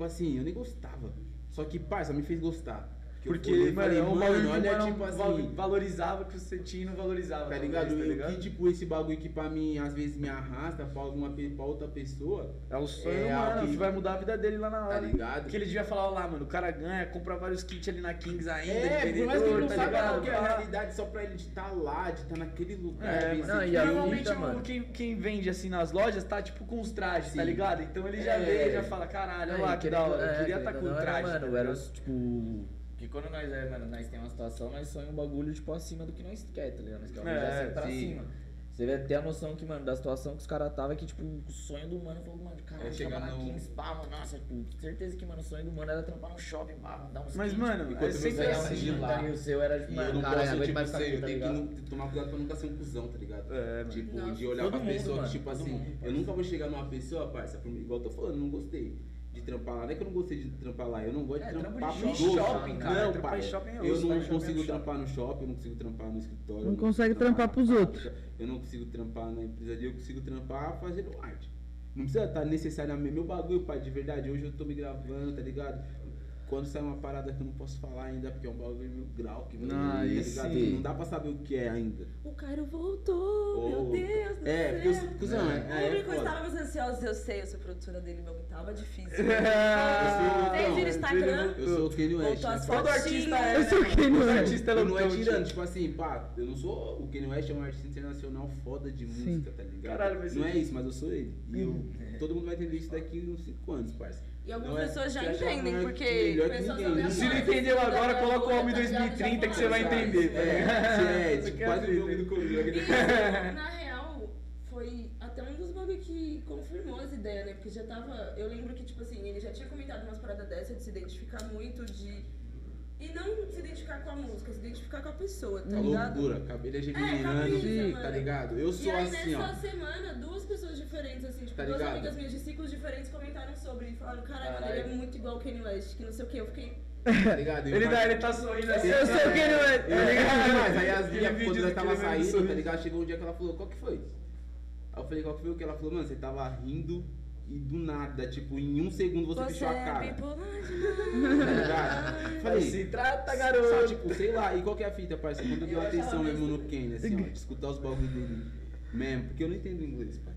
Tipo assim, eu nem gostava. Só que, parça, me fez gostar. Porque, mano, falei, é um bagulho que o olha, mano tipo assim, valorizava que você tinha e não valorizava. Tá talvez, ligado? Tá E o ligado? que, tipo, esse bagulho que pra mim, às vezes, me arrasta pra, alguma, pra outra pessoa, É o sonho, É, mano, que- que vai mudar a vida dele lá na tá hora. ligado? Porque ele devia falar lá, mano, o cara ganha, compra vários kits ali na Kings ainda, É, por mais que ele não tá ligado? que é a realidade, só pra ele de estar lá, de estar naquele lugar. É, mano. Não, e. Normalmente o- mano. quem, quem vende assim nas lojas tá tipo com os trajes, tá Sim. ligado? Então ele já É. vê, já fala, caralho, olha lá que da hora, eu é, queria estar com o traje. Mano, tá era ligado? tipo. Que quando nós é, mano, nós tem uma situação, nós sonhamos um bagulho, tipo, acima do que nós quer, tá ligado? Nós queremos É, é, sempre pra sim. cima. Você vai ter a noção que, mano, da situação que os caras tava, que, tipo, o sonho do mano falou, mano, caralho, É chegar no- Kings, pá, mano, nossa, tipo, certeza que, mano, o sonho do mano era trampar no shopping, pá, dar uns Mas, kits, mano, tipo, é Enquanto sempre um assim, kit, lá. tá? E o seu era, tipo, eu mano, não caralho, posso, tipo, mais ser, aqui, eu tá tenho que tomar cuidado pra nunca ser um cuzão, tá ligado? É, mano. Tipo, Nossa, de olhar todo pra mundo, pessoa mano, que, tipo todo assim, mundo, eu nunca vou chegar numa pessoa, parça, igual eu tô falando, eu não gostei de trampar lá. Não é que eu não gostei de trampar lá, eu não gosto de É, trampo trampar de pros shopping, outros. cara, Não, trampar pai, em shopping é eu osso, não shopping consigo é shopping. trampar no shopping, eu não consigo trampar no escritório. Não eu consegue consigo trampar na pros outros. Eu não consigo trampar na empresa eu consigo trampar fazendo arte. Não precisa estar necessariamente. Meu bagulho, pai, de verdade, hoje eu tô me gravando, tá ligado? Quando sai uma parada que eu não posso falar ainda, porque é um bagulho mil grau que vai Ah, tá ligado? sim. Não dá pra saber o que é ainda. O Cairo voltou, meu Ô, Deus do É, porque céu. eu, cuzão, é, O é, é público foda. estávamos ansiosos, eu sei, eu sou produtora dele, meu, tava difícil. Eu sou- Vocês então, viram o Instagram? Eu sou o Kanye West. Né? Todo artista é. Eu sou não Todo é. artista Eu não é tirando, tipo assim, pá, eu não sou. O Kanye West é um artista internacional foda de Sim. música, tá ligado? Caralho, mas não eu- é isso, mas eu sou ele. E eu, todo mundo vai entender isso daqui uns 5 anos, parça. E algumas Não é- pessoas já você acha entendem, mais porque Se não entendeu agora, da coloca o homem tá ligado? 2030 que você vai Já entender, É, é, tipo, quase o jogo do Coringa. Na real, foi até um dos bagulho que confirmou as ideias, né? Porque já tava. Eu lembro que, tipo assim, ele já tinha comentado umas paradas dessa de se identificar muito, de. E não se identificar com a música, se identificar com a pessoa, tá ligado? Loucura, cabelo é É, geminiano, capricha, tá ligado? Eu E sou aí, assim, nessa ó. semana, duas pessoas diferentes, assim, tipo, Tá duas ligado? amigas minhas de ciclos diferentes comentaram sobre e falaram, caralho, mano, ele é muito igual o Kanye West, que não sei o que. Eu fiquei. Tá ligado? E Ele, dá, ele tá sorrindo assim. Eu sou o Kanye West. Eu lembro demais. Aí as minhas, vídeo quando tava saindo, tá ligado? Chegou um dia que ela falou, qual que foi? Aí eu falei, qual que foi o que? Ela falou, mano, você tava rindo e do nada, tipo, em um segundo você, Você fechou a é cara. bipolar? Vai Falei, se trata, Só, garoto. tipo, sei lá, e qual que é a fita, parça? Quando eu dei Eu achava atenção mesmo no. Kane, assim, ó, escutar os bagulhos dele mesmo, porque eu não entendo inglês, pai,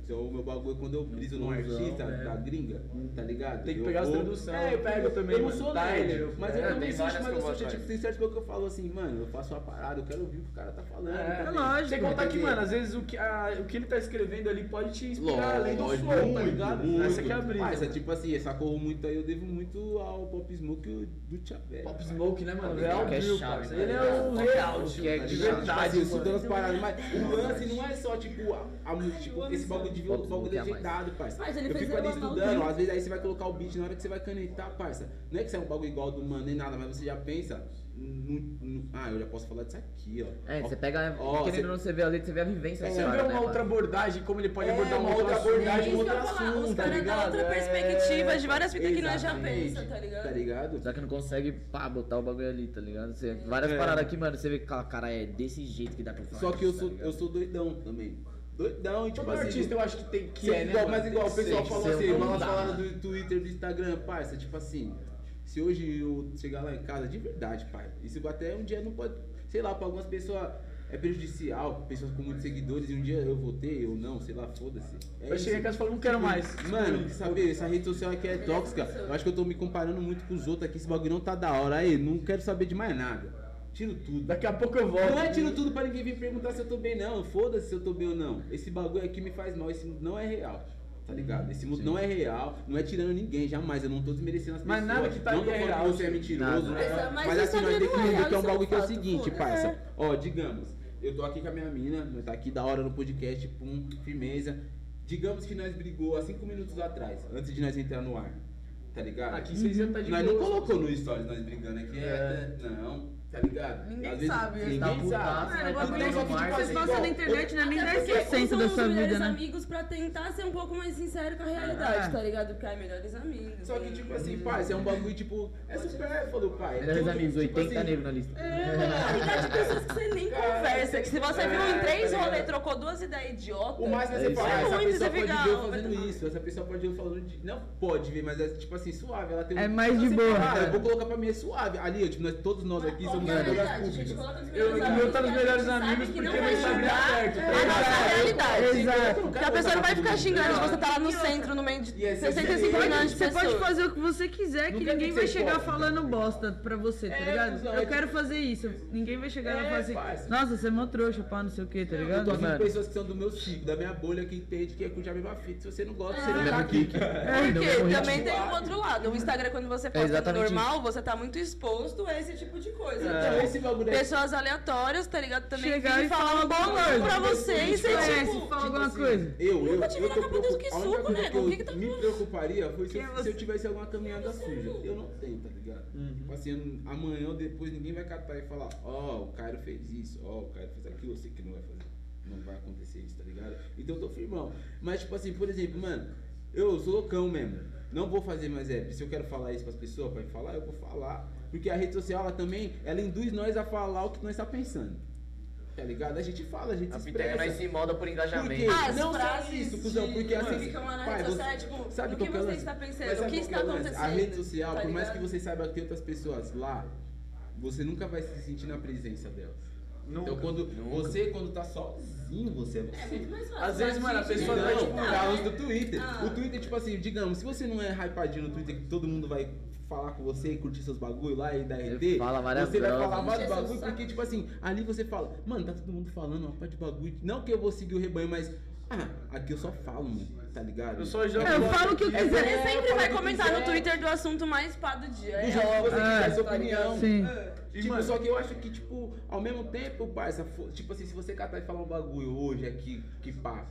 tá ligado? Então o meu bagulho é quando eu briso num artista né? da gringa, tá ligado? Tem que Eu pegar as vou- traduções. É, eu pego também, Eu não sou nerd, mas eu é, também sou, mas que eu eu sou, tipo, tem bagulho que eu falo assim, mano, eu faço uma parada, eu quero ouvir o que o cara tá falando. É, tá lógico. Sem contar que, mano, às vezes o que, a- o que ele tá escrevendo ali pode te inspirar Lógico, além do flow, tá muito, ligado? muito. Essa que é a brisa. Mas é tipo assim, essa corro muito aí, eu devo muito ao Pop Smoke do Tia Velho. Pop Smoke, né, mano? Real Smoke é Drill, chave, tá Ele é o real, é de de verdade, Tipo assim, eu as paradas, mas o lance não é só, tipo, a, a música, tipo, esse bagulho de ver o Pop bagulho é a mais. legendado, parça. Mas ele eu fez fico ali estudando, às vezes aí você vai colocar o beat na hora que você vai canetar, parça. Não é que você é um bagulho igual do mano nem nada, mas você já pensa, no- no- ah, eu já posso falar disso aqui, ó. É, Ó, você pega, ó, querendo ou não, você vê a letra, você vê a vivência da você vê né, uma mano? outra abordagem, como ele pode É, abordar uma um outra abordagem, É isso um outro assunto, os tá caras dão outra É, perspectiva de várias fitas que nós já pensa, tá ligado? Tá ligado? Só que não consegue, pá, botar o bagulho ali, tá ligado? Você, várias É. paradas aqui, mano, você vê que, cara, é desse jeito que dá pra falar. Só que eu isso, sou, tá ligado? eu sou doidão também. Doidão e tipo Todo assim. artista eu acho que tem que é, né, igual, mano? mas igual o pessoal falou assim, um vamos bom falar dado. do Twitter, do Instagram, parça, tipo assim, se hoje eu chegar lá em casa, de verdade, pai, isso até um dia não pode, sei lá, pra algumas pessoas é prejudicial, pessoas com muitos seguidores, e um dia eu vou ter, ou não, sei lá, foda-se. É isso. chegar em casa e falar, não quero mais. Mano, sabe, essa rede social aqui é tóxica. Eu acho que eu tô me comparando muito com os outros aqui, esse bagulho não tá da hora. Aí, não quero saber de mais nada. Tiro tudo. Daqui a pouco eu volto. Não é tiro tudo pra ninguém vir perguntar se eu tô bem, não. Foda-se se eu tô bem ou não. Esse bagulho aqui me faz mal. Esse mundo não é real. Tá ligado? Esse mundo não é real. Não é tirando ninguém, jamais. Eu não tô desmerecendo as Mas pessoas. nada que tá não tô é falando real, que você é mentiroso. Nada. né? Mas- mas Mas assim, nós que é entender real, que é um é bagulho que é o seguinte, parça. É. Ó, digamos, eu tô aqui com a minha mina, nós tá aqui da hora no podcast, pum, firmeza. Digamos que nós brigou há cinco minutos atrás, antes de nós entrar no ar. tá ligado? Aqui vocês iam tá de Nós não colocou no stories nós brigando aqui, é. não, tá ligado? Ninguém vezes- sabe, ninguém tá sabe. Mano, né? o Tá bagulho que vocês igual- na internet não é nem Até 10% porque usam da os sua vida, melhores né? amigos pra tentar ser um pouco mais sincero com a realidade, É. tá ligado? Porque é melhores amigos. Só que, né? tipo assim, pai, isso é um bagulho, tipo, é supérfluo, pai. Melhores amigos, tipo 80 assim, negros na lista. Tá ligado? De pessoas que você nem conversa. Que se você viu em três rolês, trocou duas ideias idiotas. O mais vai É ser isso falar, aí. essa Muito pessoa você pode ver eu fazendo isso, essa pessoa pode ver eu falando de... Não pode ver, mas é tipo assim, suave, ela tem um... É mais de Você boa. fala, Ah, eu vou colocar pra mim, é suave. Ali, tipo, todos nós aqui somos que é Eu- o meu tá nos melhores amigos porque meu vai Instagram é aberto, tá A nossa ligado? realidade. Exato. Que a pessoa não vai ficar xingando de você tá lá no centro, no meio de E esse 65 é milhões de Você pode fazer o que você quiser, que ninguém vai chegar falando bosta pra você, tá É, ligado? Eu é quero fazer isso. Ninguém vai chegar e É, falar assim, parça. nossa, você é mó trouxa, pá, não sei o que, tá Eu tô ligado? aqui com pessoas que são do meu ciclo, da minha bolha, que entende que é curtir a mesma fita. Se você não gosta, você não tá aqui. É, Porque também tem o outro lado. O Instagram, quando você posta normal, você tá muito exposto a esse tipo de coisa. Então, Tipo, esse bagulho aí. Pessoas aleatórias, tá ligado? Também Chegar e falar falar um bolão alguma pra coisa. você e você, Conhece, tipo... fala alguma assim, coisa. Eu, eu, eu na tô capa desde preocup- que suco, coisa eu O que que tá me preocuparia foi se é eu, eu tivesse alguma caminhada suja. Eu não tenho, tá ligado? Tipo assim, eu- amanhã ou depois ninguém vai catar e falar, ó, o Cairo fez isso, ó, o Cairo fez aquilo, eu sei que não vai fazer. Não vai acontecer isso, tá ligado? Então eu tô firmão. Mas, tipo assim, por exemplo, mano, eu sou loucão mesmo. Não vou fazer mais app. Se eu quero falar isso pras pessoas, pra falar, eu vou falar. Porque a rede social, ela também, ela induz nós a falar o que nós tá pensando. Tá ligado? A gente fala, a gente A se expressa. nós se molda por Porque engajamento. As não só frases isso, cuzão, porque assim, ficam lá na pai, rede você- social, tipo, sabe o qual que é você lance? está pensando? Mas O que está é acontecendo? A rede social, tá por mais que você saiba que tem outras pessoas lá, você nunca vai se sentir na presença delas. Nunca. Então quando você quando tá sozinho, você é você. É muito mais fácil. Às vezes, mano, a pessoa Não, tá, não, tipo, é do Twitter. Ah. O Twitter, tipo assim, digamos, se você não é hypadinho no Twitter, que todo mundo vai falar com você e curtir seus bagulho lá e dar RT, fala várias você vai falar vários Encher seu bagulho, porque, tipo assim, ali você fala, mano, tá todo mundo falando uma parte de bagulho. Não que eu vou seguir o rebanho, mas, ah, aqui eu só falo, mano, tá ligado? Eu só jogo. É, eu falo o que eu É, quiser. Ele É, sempre vai comentar no Twitter do assunto mais pá do dia. Do É, jeito que você Ah, quiser, sua tá opinião. Sim. E, Tipo, mano, só que eu acho que, tipo, ao mesmo tempo, parça, tipo assim, se você catar e falar um bagulho hoje aqui, que pá,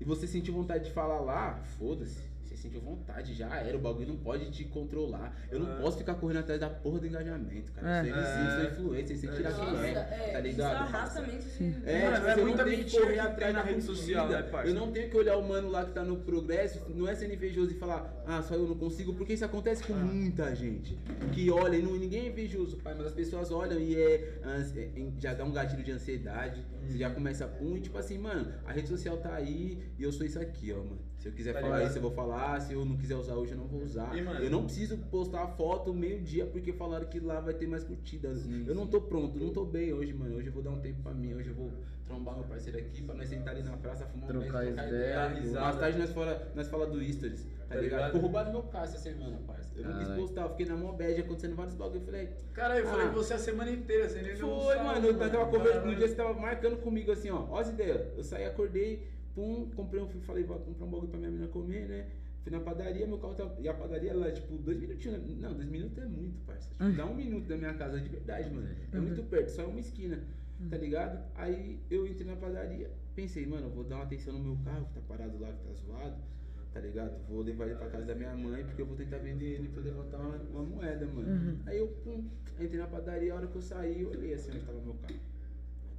e você sentir vontade de falar lá, foda-se. Você sentiu vontade, já era. O bagulho não pode te controlar. Eu não É. posso ficar correndo atrás da porra do engajamento, cara. É. Eu sou MC, eu sou influencer, sem tirar quem é, é, tá isso ligado? arrasta mente de... É, tipo, é eu muita não tenho que mentira correr que atrás na rede social, né? Eu não tenho que olhar o mano lá que tá no progresso, não é sendo invejoso e falar, ah, só eu não consigo, porque isso acontece com muita gente. Que olha e não, ninguém é invejoso, pai, mas as pessoas olham e é, é, em- já dá um gatilho de ansiedade, você já começa pum, e tipo assim, mano, a rede social tá aí e eu sou isso aqui, ó, mano. Se eu quiser Tá falar ligado? isso, eu vou falar, se eu não quiser usar hoje, eu não vou usar. E, mano? eu não preciso postar a foto meio-dia porque falaram que lá vai ter mais curtidas. Sim, eu não tô pronto, não tô bem hoje, mano. Hoje eu vou dar um tempo pra mim, hoje eu vou trombar meu parceiro aqui pra nós sentar ali na praça, fumar um Trocar beck, trocar ideia. Mais tarde nós fala, nós fala do Stories, tá, Tá ligado? ligado? Ficou roubado meu carro essa semana, parça. Eu não quis Caralho. postar, eu fiquei na mó bad, acontecendo vários bagulho. Eu falei, Caralho, eu falei Ah. com você a semana inteira, você nem deu um foi, salve, mano. Eu tava conversando, no dia você tava marcando comigo assim, ó. Ó as ideias. Eu saí, acordei, pum, comprei um, falei, vou comprar um bagulho pra minha menina comer, né? Fui na padaria, meu carro tava. E a padaria lá, tipo, dois minutinhos. né? Não, dois minutos é muito, parça. Tipo, dá um minuto da minha casa de verdade, mano. É muito perto, só é uma esquina, tá ligado? Aí eu entrei na padaria, pensei, mano, eu vou dar uma atenção no meu carro, que tá parado lá, que tá zoado, tá ligado? Vou levar ele pra casa da minha mãe, porque eu vou tentar vender ele pra levantar uma, uma moeda, mano. Aí eu, pum, entrei na padaria, a hora que eu saí, eu olhei assim onde tava meu carro.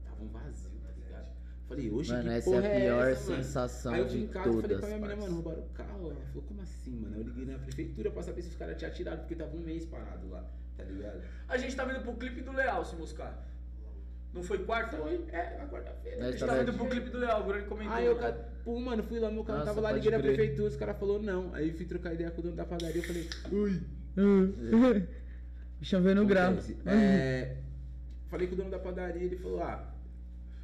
Tava um vazio, tá ligado? Falei, hoje Mano, que essa porra é a pior essa, mano? sensação Aí eu de em casa e falei pra minha menina, mano, roubaram o carro. Ela falou, como assim, mano? Eu liguei na prefeitura pra saber se os caras tinham tirado, porque tava um mês parado lá, tá ligado? A gente tava indo pro clipe do Leal, se moscar. Não foi quarta? Foi, é, na quarta-feira. A gente tá tava vendo. indo pro clipe do Leal, o Grande comentou. Aí eu, ca- pô, mano, fui lá, meu carro Nossa, tava lá, liguei na crer. prefeitura, os caras falaram não. Aí fui trocar ideia com o dono da padaria, eu falei, ui. Bichão veio no grau. acontece. É, falei com o dono da padaria, ele falou, ah.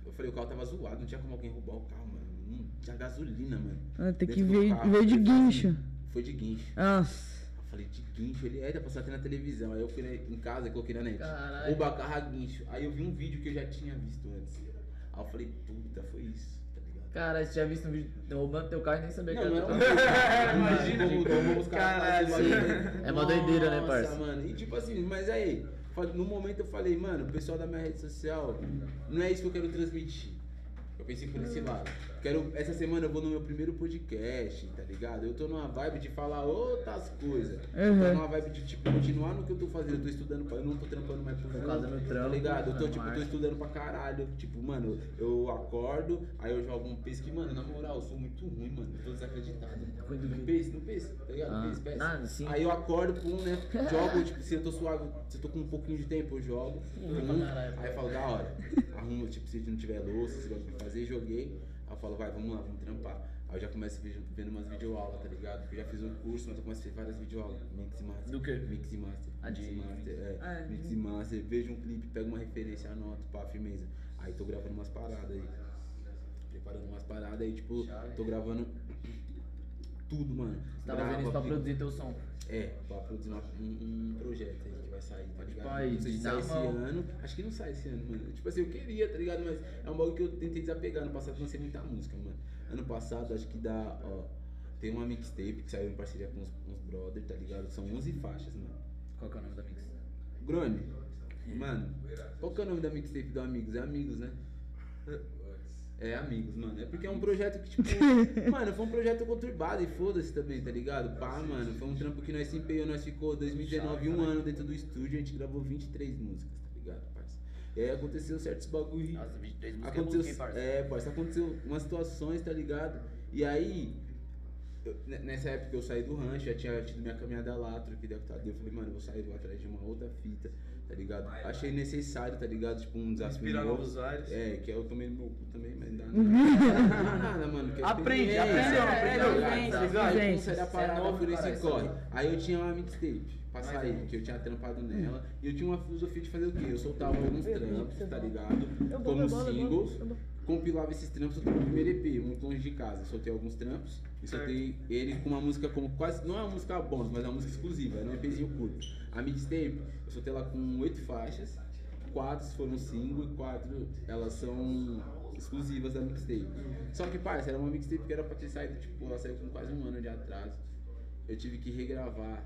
Eu falei, o carro tava zoado, não tinha como alguém roubar o carro, mano. Não tinha gasolina, mano. Ah, tem que ver, veio de Ele guincho. Foi de guincho. Nossa. Falei, de guincho? Ele é, só ter na televisão. Aí eu fui em casa e coloquei na net. Caralho. Rouba carro a guincho. Aí eu vi um vídeo que eu já tinha visto antes. Aí eu falei, puta, foi isso, tá ligado? Cara, você tinha visto um vídeo roubando teu carro e nem sabia Não, que não era era um carro. Imagina, Como- tipo, como os caras. É uma doideira, né, parça? mano. E tipo assim, mas aí, no momento eu falei, mano, o pessoal da minha rede social, não é isso que eu quero transmitir. Eu pensei por esse lado. Quero, essa semana eu vou no meu primeiro podcast, tá ligado? Eu tô numa vibe de falar outras coisas. Eu tô Uhum. numa vibe de, tipo, continuar no que eu tô fazendo. Eu tô estudando, pra, eu não tô trampando mais por Focado no trampo, Tá ligado? Eu tô, na tipo, tô marca. estudando pra caralho. Tipo, mano, eu acordo, aí eu jogo um que, mano, na moral, eu sou muito ruim, mano. Eu tô desacreditado. No PES, no PES, tá ligado? Ah, PES, PES. nada, sim. Aí eu acordo, pum, né? Jogo, tipo, se eu tô suave, se eu tô com um pouquinho de tempo, eu jogo. Pum, aí eu falo, da hora. Arrumo, tipo, se não tiver louça, se gosta de fazer, joguei. Aí eu falo, vai, vamos lá, vamos trampar. Aí eu já começo vendo, umas videoaulas, tá ligado? Porque eu já fiz um curso, mas eu começo a fazer várias videoaulas. Mix e master. Do quê? Mix e master. Ah, Mix e de- master, é. É. Mix e master. Vejo um clipe, pego uma referência, anoto, pá, firmeza. Aí tô gravando umas paradas aí. Preparando umas paradas aí, tipo, tô gravando tudo, mano. Você tava Grava, vendo isso pra produzir teu som. é, pra produzir uma- um, um projeto aí que vai sair, tá ligado? aí, sai dar esse ano. Acho que não sai esse ano, mano. Tipo assim, eu queria, tá ligado? Mas é um bagulho que eu tentei desapegar. No passado eu lancei muita música, mano. Ano passado, acho que dá, ó. Tem uma mixtape que saiu em parceria com uns, uns brother, tá ligado? São 11 faixas, mano. Qual que é o nome da mix? Grone, mano, qual que é o nome da mixtape do Amigos? É Amigos, né? É Amigos, mano. É porque é um projeto que, tipo, mano, foi um projeto conturbado e foda-se também, tá ligado? Pá, mano, foi um trampo que nós se empenhou, nós ficou 2019, um ano dentro do estúdio, a gente gravou 23 músicas, tá ligado, parça? E aí aconteceu certos bagulho. Nossa, 23 músicas é Aconteceu, música, hein, parça? é, parça, aconteceu umas situações, tá ligado? E aí, eu- ne- nessa época eu saí do rancho, já tinha tido minha caminhada lá, troquei de deputado. Eu falei, mano, eu vou sair, vou atrás de uma outra fita, tá ligado? Achei necessário, tá ligado? Tipo, um desafio Inspirar novo. novos ares. É, que eu tomei no meu cu também, mas dá nada. Mano. que é Aprende, aprende, É, aprende, aprende, é novo, por esse caralho, corre. Aí eu tinha uma mixtape pra sair, que eu tinha trampado nela. E eu tinha uma filosofia de fazer o quê? Eu soltava alguns trampos, tá ligado? Como singles. Compilava esses trampos no primeiro EP, muito longe de casa. Soltei alguns trampos e soltei ele com uma música como quase. Não é uma música bônus, mas é uma música exclusiva, era um EPzinho curto. A mixtape, eu soltei ela com oito faixas, quatro foram single e quatro elas são exclusivas da mixtape. Só que, parça, era uma mixtape que era pra ter saído, tipo, ela saiu com quase um ano de atraso. Eu tive que regravar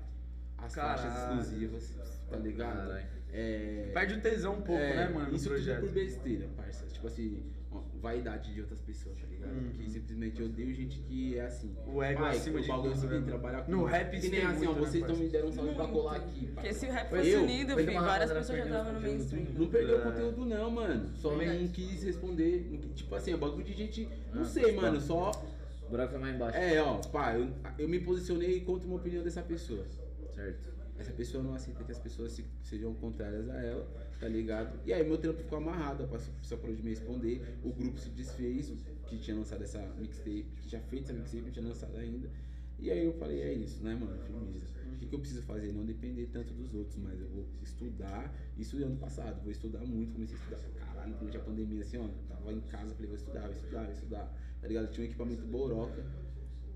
as faixas Caralho. exclusivas, tá ligado? É, Perde o tesão um pouco, é, né, mano, no Isso tudo por besteira, parça. Tipo assim, vaidade de outras pessoas, tá ligado? Uhum. Que simplesmente eu odeio gente que é assim. O ego Pai, acima o de bagulho é o tudo, né? trabalhar com... No rap Que nem assim, ó, muito, né, vocês estão me deram um salve pra colar aqui. Porque se o rap Foi fosse eu. unido, filho, várias pessoas já estavam no mainstream. Não perdeu É. conteúdo não, mano. Só não quis responder. não Tipo assim, é bagulho de gente... Não Ah, sei, mano, só... O buraco foi mais embaixo. É, ó, pá, eu, eu me posicionei contra uma opinião dessa pessoa. Certo. Essa pessoa não aceita que as pessoas se- sejam contrárias a ela, tá ligado? E aí meu trampo ficou amarrado, pessoa parou de me responder, o grupo se desfez, que tinha lançado essa mixtape, que tinha feito essa mixtape, não tinha lançado ainda. E aí eu falei, é isso, né, mano? Firmeza. O que, que eu preciso fazer? Não depender tanto dos outros, mas eu vou estudar. Isso ano passado, vou estudar muito, comecei a estudar pra caralho durante a pandemia, assim, ó. Tava em casa, falei, vou estudar, vou estudar, vou estudar. Tá ligado? Tinha um equipamento boroca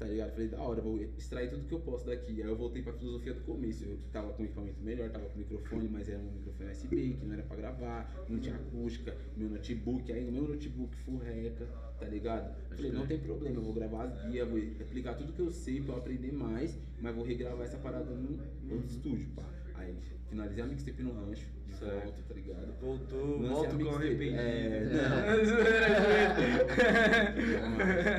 tá ligado? Falei, da hora, vou extrair tudo que eu posso daqui. Aí eu voltei pra filosofia do começo. Eu tava com equipamento melhor, tava com microfone, mas era um microfone USB, que não era pra gravar, não tinha acústica, meu notebook, ainda meu notebook full reca, tá ligado? Falei, não tem problema, eu vou gravar as guias, vou aplicar tudo que eu sei pra eu aprender mais, mas vou regravar essa parada no, no estúdio, pá. Aí finalizei a mixtape no rancho, de Certo. volta, tá ligado? Voltou, Lancei a volto com arrependido. É,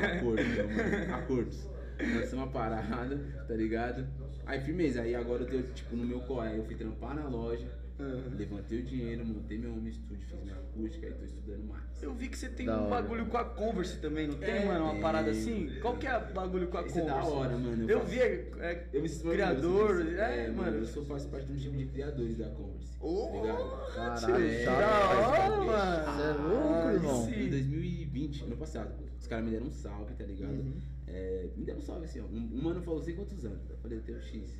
não. Acordos. Acordos. Lançamos uma parada, tá ligado? Aí firmeza, aí agora eu tô, tipo, no meu corre, eu fui trampar na loja, Uhum. levantei o dinheiro, montei meu home studio, fiz minha acústica, aí tô estudando mais. Eu vi que você tem Da um hora. bagulho com a Converse também, não tem, É, mano? Uma tem. parada assim? Qual que é o bagulho com a Isso é Converse? da hora, mano. Eu, faço- vi, é, é Eu me criador, orgulhoso disso. é, mano. Eu sou, faço parte de um time de criadores da Converse. Oh, tá ligado? Caralho, tá, da hora, mano. Você é louco, Aí irmão. sim. Em 2020, ano passado, os caras me deram um salve, tá ligado? Uhum. É, me deram um salve assim, ó. Um, um mano falou, sei quantos anos? Eu falei, eu tenho X.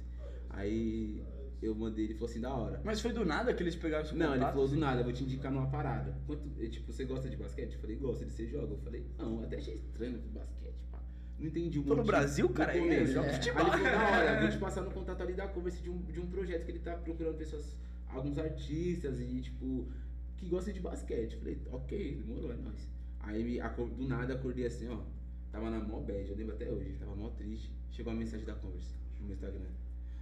Aí eu mandei, ele falou assim, da hora. Mas foi do nada que eles pegaram seu Não, ele falou do nada, eu vou te indicar numa parada. Quanto, tipo, você gosta de basquete? Eu falei, gosta de você joga? Eu falei, não, até achei estranho basquete, pá. Não entendi o Tô no Brasil, cara, aí começo. ele joga É. futebol. Aí ele falou, da hora, vou te passar no contato ali da conversa de um, de um projeto que ele tá procurando pessoas, alguns artistas e, tipo, que gostam de basquete. Eu falei, ok, demorou, é nóis. Aí me do nada acordei assim, ó. Tava na mó bad, eu lembro até hoje, tava mó triste. Chegou a mensagem da conversa no meu Instagram.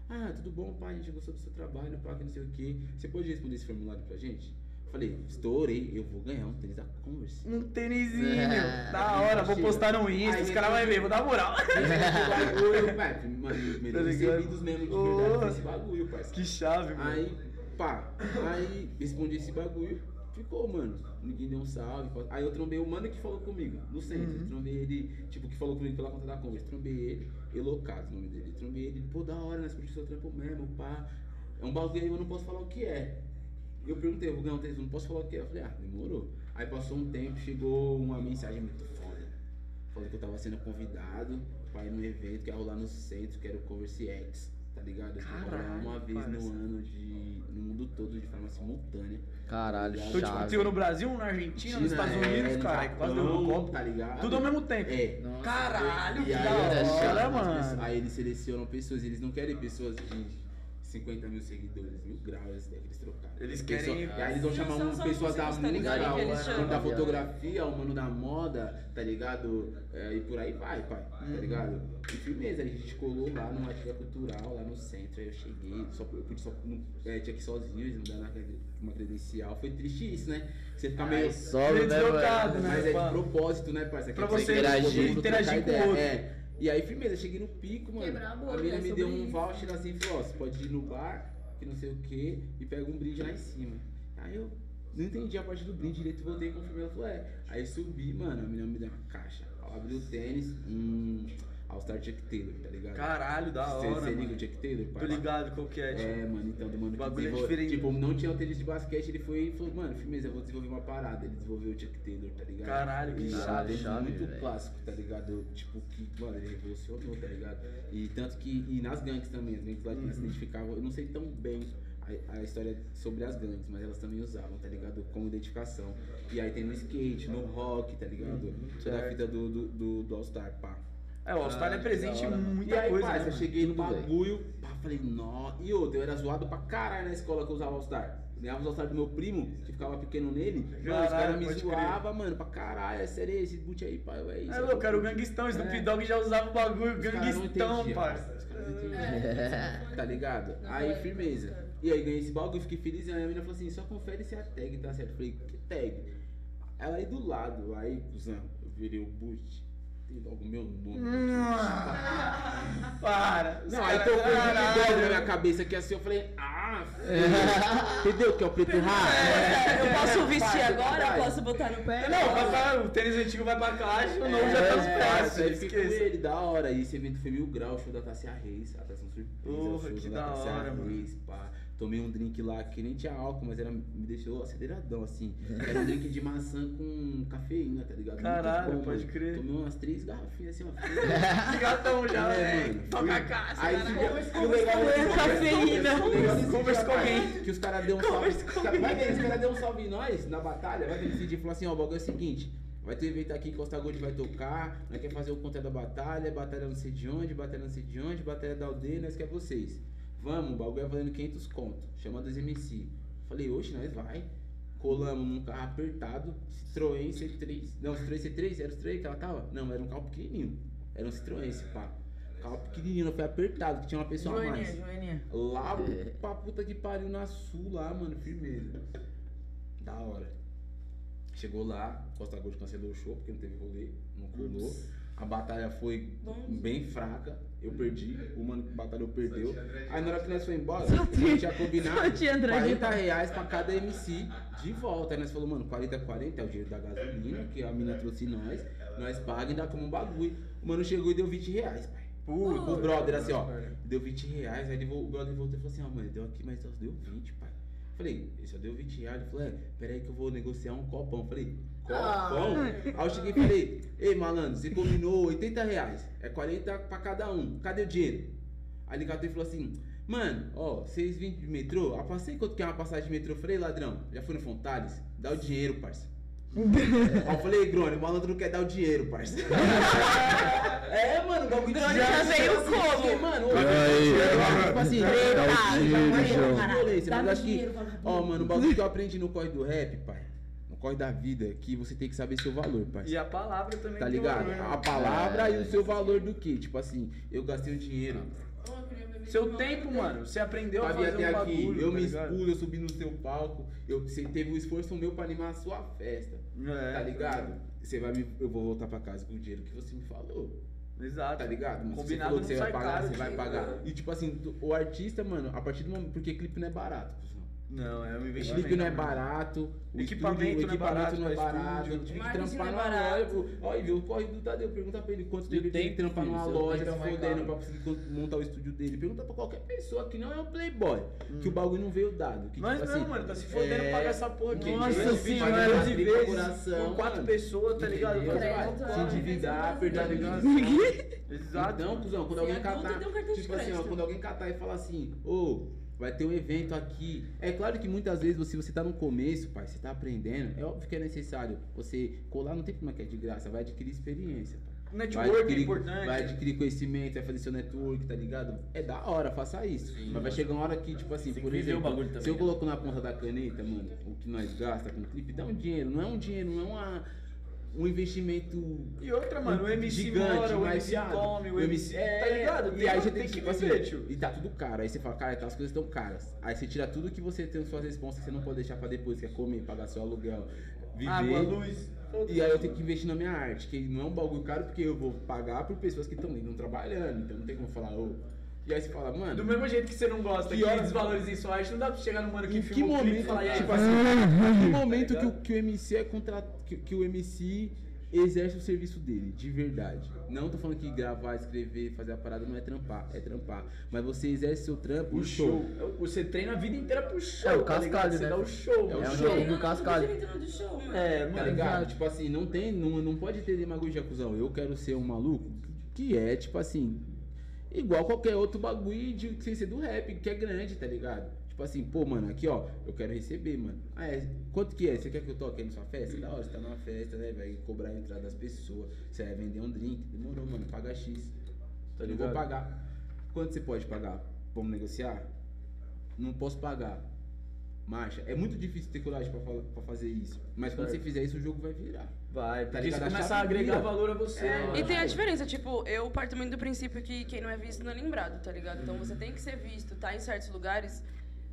Ah, tudo bom, pai? A gente gostou do seu trabalho, pá, que não sei o quê. Você pode responder esse formulário pra gente? Falei, estourei, eu vou ganhar um tênis da Converse. Um tênisinho. É. Da hora, vou postar no Insta, os caras vão ver, vou dar moral. Bagulho, pai, Tá mesmo de verdade foi esse bagulho, parceiro. Que chave, mano. Aí, pá, aí respondi esse bagulho, ficou, mano. Ninguém deu um salve. Aí eu trombei o mano que falou comigo, no centro. Uhum. Trombei ele, tipo, que falou comigo pela conta da Converse. Trombei ele, Elocado o nome dele. Trombei ele, pô, da hora, nós curtimos seu trampo mesmo, pá. É um bagulho aí, eu não posso falar o que é. Eu perguntei, eu vou ganhar um eu não posso falar o que é. Eu falei, ah, demorou. Aí passou um tempo, chegou uma mensagem muito foda. Falou que eu tava sendo convidado pra ir num evento que ia rolar no centro, que era o Converse X, tá ligado? Ia rolar Caralho, uma vez parça. no ano de. no mundo todo de forma simultânea. Caralho, Então, Então, tipo, teu no Brasil, na Argentina, nos Estados Unidos, é, cara. Quase deu no copo. Tá ligado? Tudo ao mesmo tempo. É. Nossa. Caralho, que da é hora, as mano. pessoas- Aí eles selecionam pessoas, eles não querem pessoas de 50 mil seguidores, mil graus, né, que eles trocaram. Eles Pessoa- querem- aí eles vão chamar um, pessoas da tá música, ligado? Que o mano da fotografia, o mano da moda, tá ligado? É, e por aí vai, pai, tá Uhum. ligado? E firmeza, a gente colou lá numa atividade cultural, lá no centro, aí eu cheguei, só, eu pude só, não- é, tinha que ir sozinho, eles me deram uma credencial. Foi triste isso, né? Você fica meio... Ai, solo, Meio né, deslocado, né? Mas é de propósito, né, parceiro? Pra você interagir- interagir com o outro. É. E aí, firmeza, cheguei no pico, mano. Quebrar a bolha, a mina é me deu um voucher assim e falou: ó, você pode ir no bar, que não sei o que, e pega um brinde lá em cima. Aí eu não entendi a parte do brinde direito, voltei e confirmei. Ela falou: é. Aí subi, mano, a menina me deu uma caixa. Ela abriu o tênis, um All-Star Chuck Taylor, tá ligado? Caralho, da Você- hora, Você liga o Chuck Taylor? Tô ligado qual que é, tipo. É, mano, então, do mano que Bagulho é desenvolve- diferente. Tipo, não tinha o tênis de basquete, ele foi e falou, mano, firmeza, eu vou desenvolver uma parada. Ele desenvolveu o Chuck Taylor, tá ligado? Caralho, que chave, é chave, muito velho. clássico, tá ligado? Tipo, que, mano, ele revolucionou, tá ligado? E tanto que, e nas gangues também, as gangues latinas Uhum. se identificavam, eu não sei tão bem a, a história sobre as gangues, mas elas também usavam, tá ligado? Como identificação. E aí tem no skate, no rock, tá ligado? Toda a fita do, do, do, do All-Star, pá. É, o All-Star é presente em muita e aí, coisa, parça, né, eu cheguei no bagulho, pá, falei, nó. E outro, eu era zoado pra caralho na escola que eu usava All-Star. Ganhava os All-Star do meu primo, que ficava pequeno nele. mano, os caras me zoavam, mano, pra caralho. É sério esse boot aí, pai. É isso. É louco, era o Ganguistão, Snoop É. Dogg já usava o bagulho, Os Ganguistão, parça. Os caras não entendiam. É. Tá ligado? Aí, é, firmeza. E aí, ganhei esse bagulho, fiquei feliz. E aí a menina falou assim: só confere se a tag tá certo. Eu falei: que tag? Ela aí do lado, aí, cuzão, eu virei o boot. Tem logo meu nome. Para. Não, aí tocou um bigode na minha cabeça aqui assim, eu falei, ah, filho. entendeu que é o preto raro? É, eu posso vestir agora? Eu posso botar no pé? Não, vai pra, o tênis antigo vai pra caixa, o novo já tá nos É, pés. com Esqueça. ele, da hora. E esse evento foi mil graus, show da Tassia Reis, atração surpresa. Porra, show que da hora, mano. Reis, pá. Tomei um drink lá que nem tinha álcool, mas era, me deixou aceleradão, assim. Era um drink de maçã com cafeína, tá ligado? Caralho, bom, pode mano. crer. Tomei umas três garrafinhas assim, ó. Gatão já, É, velho. mano. Toca a caixa, Aí é que- cafeína. desse Conversa com alguém. Que os caras deu um Conversa salve. com Vai ver, os caras deu um salve em nós na batalha. Vai esse dia e falou assim: ó, o bagulho é o seguinte. Vai ter um evento aqui que Costa Gold vai tocar. Nós quer fazer o conta da batalha. Batalha não sei de onde, batalha não sei de onde, batalha da aldeia. Nós quer vocês. Vamos, o bagulho é valendo 500 conto. Chama dos MC. Falei, oxe, nós vai. Colamos num carro apertado. Citroën C3. Não, Citroën C3? Era o Citroën que ela tava? Não, era um carro pequenininho. Era um Citroën esse pá. Carro pequenininho, foi apertado, que tinha uma pessoa a Joaninha, mais. joaninha. Lá pra puta que pariu na sul lá, mano, firmeza. Da hora. Chegou lá, Costa Gold cancelou o show porque não teve rolê, não colou. A batalha foi bem fraca, eu perdi, o mano que batalhou perdeu. Aí na hora que nós foi embora, a tinha- gente tinha combinado só tinha André 40 reais pra cada MC de volta. Aí nós falamos, mano, 40 40 é o dinheiro da gasolina, que a mina trouxe nós, nós pagamos e dá como um bagulho. O mano chegou e deu 20 reais, pai. Puta. O brother, assim, ó, deu 20 reais, aí ele, o brother voltou e falou assim, ó, mano, deu aqui, mas só deu 20, pai. Falei, ele só deu 20 reais. Ele falou, é, peraí que eu vou negociar um copão. Falei, copão? Aí eu cheguei e falei, ei, malandro, você combinou 80 reais, é 40 pra cada um, cadê o dinheiro? Aí ele catou e falou assim, mano, ó, vocês vêm de metrô? Ah, passei quanto que é uma passagem de metrô? Eu falei, ladrão, já foi no Fontales? Dá o dinheiro, parça. Aí eu falei, Grone, o malandro não quer dar o dinheiro, parça. é, mano, o bagulho de Grone já veio assim, como? Mano, Aí, ó. tipo assim, Dá o dinheiro, ó, mano, o bagulho que eu aprendi no corre do rap, pai, corre da vida, é que você tem que saber seu valor, pai. E a palavra também Tá tem ligado? valor, né? A palavra É. e o seu valor do que? Tipo assim, eu gastei o dinheiro. Seu tempo, mano. Você aprendeu a fazer até um aqui, bagulho, eu tá me expus, eu subi no seu palco, eu, você teve um esforço meu pra animar a sua festa, É, tá ligado? Você vai me, eu vou voltar pra casa com o dinheiro que você me falou. Exato. Tá ligado? Mas Combinado você falou que você vai pagar, caro, você vai pagar. E tipo assim, o artista, mano, a partir do momento. Porque clipe não é barato. Não, é um O investimento. clipe não é barato, o Equipamento estúdio- não é barato não é barato. estúdio. Eu tive que trampar não é numa loja. e viu o corre do Tadeu, pergunta pra ele quanto E o teve que tempo, trampar numa loja, tempo é se fodendo pra conseguir con- montar o estúdio dele. Pergunta pra qualquer pessoa que não é um playboy, que Hum. o bagulho não veio dado. Que, Nós tipo não, assim, mano, tá se fodendo é, pagar essa porra aqui. Nossa Gente, senhora, vai abrir 12 pro vezes coração, quatro pessoas, tá ligado? Se endividar, perder a Credo. Exato. Então, cuzão, quando alguém adulto catar. tem um cartão de tipo assim, quando alguém catar e falar assim, ô, vai ter um evento aqui. É claro que muitas vezes, se você tá no começo, pai, você tá aprendendo, é óbvio que é necessário você colar, não tem problema que é de graça, vai adquirir experiência. pai. Vai Network é adquirir, importante. vai adquirir conhecimento, vai fazer seu network, tá ligado? É da hora, faça isso. Mas vai chegar uma hora que, tipo assim, por exemplo, também, se eu né? coloco na ponta da caneta, mano, o que nós gasta com clipe, dá um dinheiro. Não é um dinheiro, não é uma, um investimento E outra, mano, o MC gigante, mora, o MC come, o MC... é, Tá ligado? E aí você tem tem que, tipo assim, tio. e tá tudo caro. Aí você fala, cara, tá, as coisas estão caras. Aí você tira tudo que você tem suas responsas, que você não pode deixar pra depois, que é comer, pagar seu aluguel, viver. Água, luz. E aí eu tenho que investir na minha arte, que não é um bagulho caro, porque eu vou pagar por pessoas que estão indo trabalhando, então não tem como falar, ô. E aí você fala, mano. Do mesmo jeito que você não gosta, Que que, hora- desvalorize sua arte, não dá pra chegar no mano que Em que filma o clipe e momento, falar, e aí, tipo assim, em que momento que, ligado? o, que o MC é contra, que, que o MC exerce o serviço dele, de verdade. Não tô falando que gravar, escrever, fazer a parada não é trampar, é trampar. Mas você exerce seu trampo O no show. Você treina a vida inteira pro show, É o tá cascalho, Você né? dá o show, É o show. do não, cascalho. do show, mano. É, Tá mano. ligado? Tipo assim, não tem, não, não pode ter demagogia, cuzão. Eu quero ser um maluco que é, tipo assim, igual qualquer outro bagulho de, sem ser do rap, que é grande, tá ligado? Tipo assim, pô, mano, aqui ó, eu quero receber, mano. Ah, é, quanto que é? Você quer que eu toque aí na sua festa? Da hora, você tá numa festa, né? Vai cobrar a entrada das pessoas. Você vai vender um drink. Demorou, mano, paga X. Tá eu não vou ligado? pagar. Quanto você pode pagar? Vamos negociar? Não posso pagar. Marcha, é muito difícil ter coragem pra, pra fazer isso. Mas quando Certo. você fizer isso, o jogo vai virar. Vai, Tá você A começa a agregar vira. valor a você. É. E tem a diferença, tipo, eu parto muito do princípio que quem não é visto não é lembrado, tá ligado? Então você tem que ser visto, tá em certos lugares.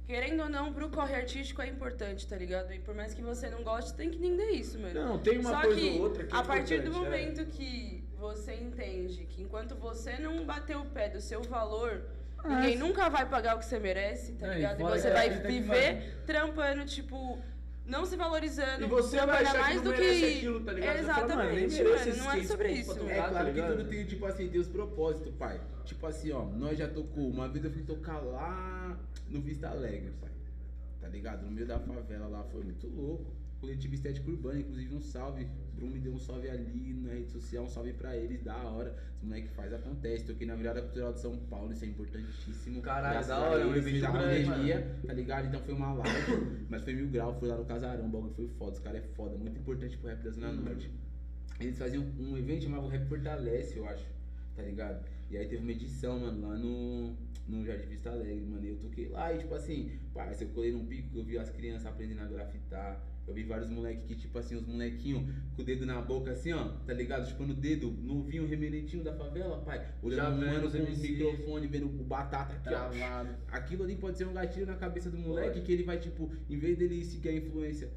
Querendo ou não, pro corre artístico é importante, tá ligado? E por mais que você não goste, tem que entender isso, mano. Não, tem uma Só coisa que ou outra que é a partir do é. momento que você entende que enquanto você não bater o pé do seu valor, Ah, ninguém nunca vai pagar o que você merece, tá É, ligado? E você vai viver trampando, tipo, não se valorizando, E você vai achar mais que do que. aquilo, tá ligado? Nem Exatamente, merece mano, não é sobre isso. tu É tá claro que ligado? tudo tem, tipo assim, tem os propósitos, pai. Tipo assim, ó, nós já tocou. Uma vez eu fui tocar lá no Vista Alegre, pai. Tá ligado? No meio da favela lá, foi muito louco. Coletivo Estético Urbano, inclusive um salve. Bruno me deu um salve ali na rede social, um salve pra eles, da hora. Os moleque faz, acontece. Toquei na virada cultural de São Paulo, isso é importantíssimo. Caralho, da hora, eles, evento da grande, pandemia, tá ligado? Então foi uma live, mas foi mil grau, foi lá no casarão, o bagulho foi foda. Os caras é foda, muito importante pro rap da Zona Norte. Eles faziam um evento chamado Rap Fortalece, eu acho, tá ligado? E aí teve uma edição, mano, lá no, no Jardim Vista Alegre, mano. E eu toquei lá e, tipo assim, parça, eu colei num pico, eu vi as crianças aprendendo a grafitar. Eu vi vários moleques que, tipo assim, os molequinhos com o dedo na boca, assim, ó, tá ligado? Chupando o dedo, novinho, remerentinho da favela, pai. Olhando mano com o microfone, vendo o batata aqui, ó. Travado. Aquilo ali pode ser um gatilho na cabeça do moleque que ele vai, tipo, em vez dele seguir a influência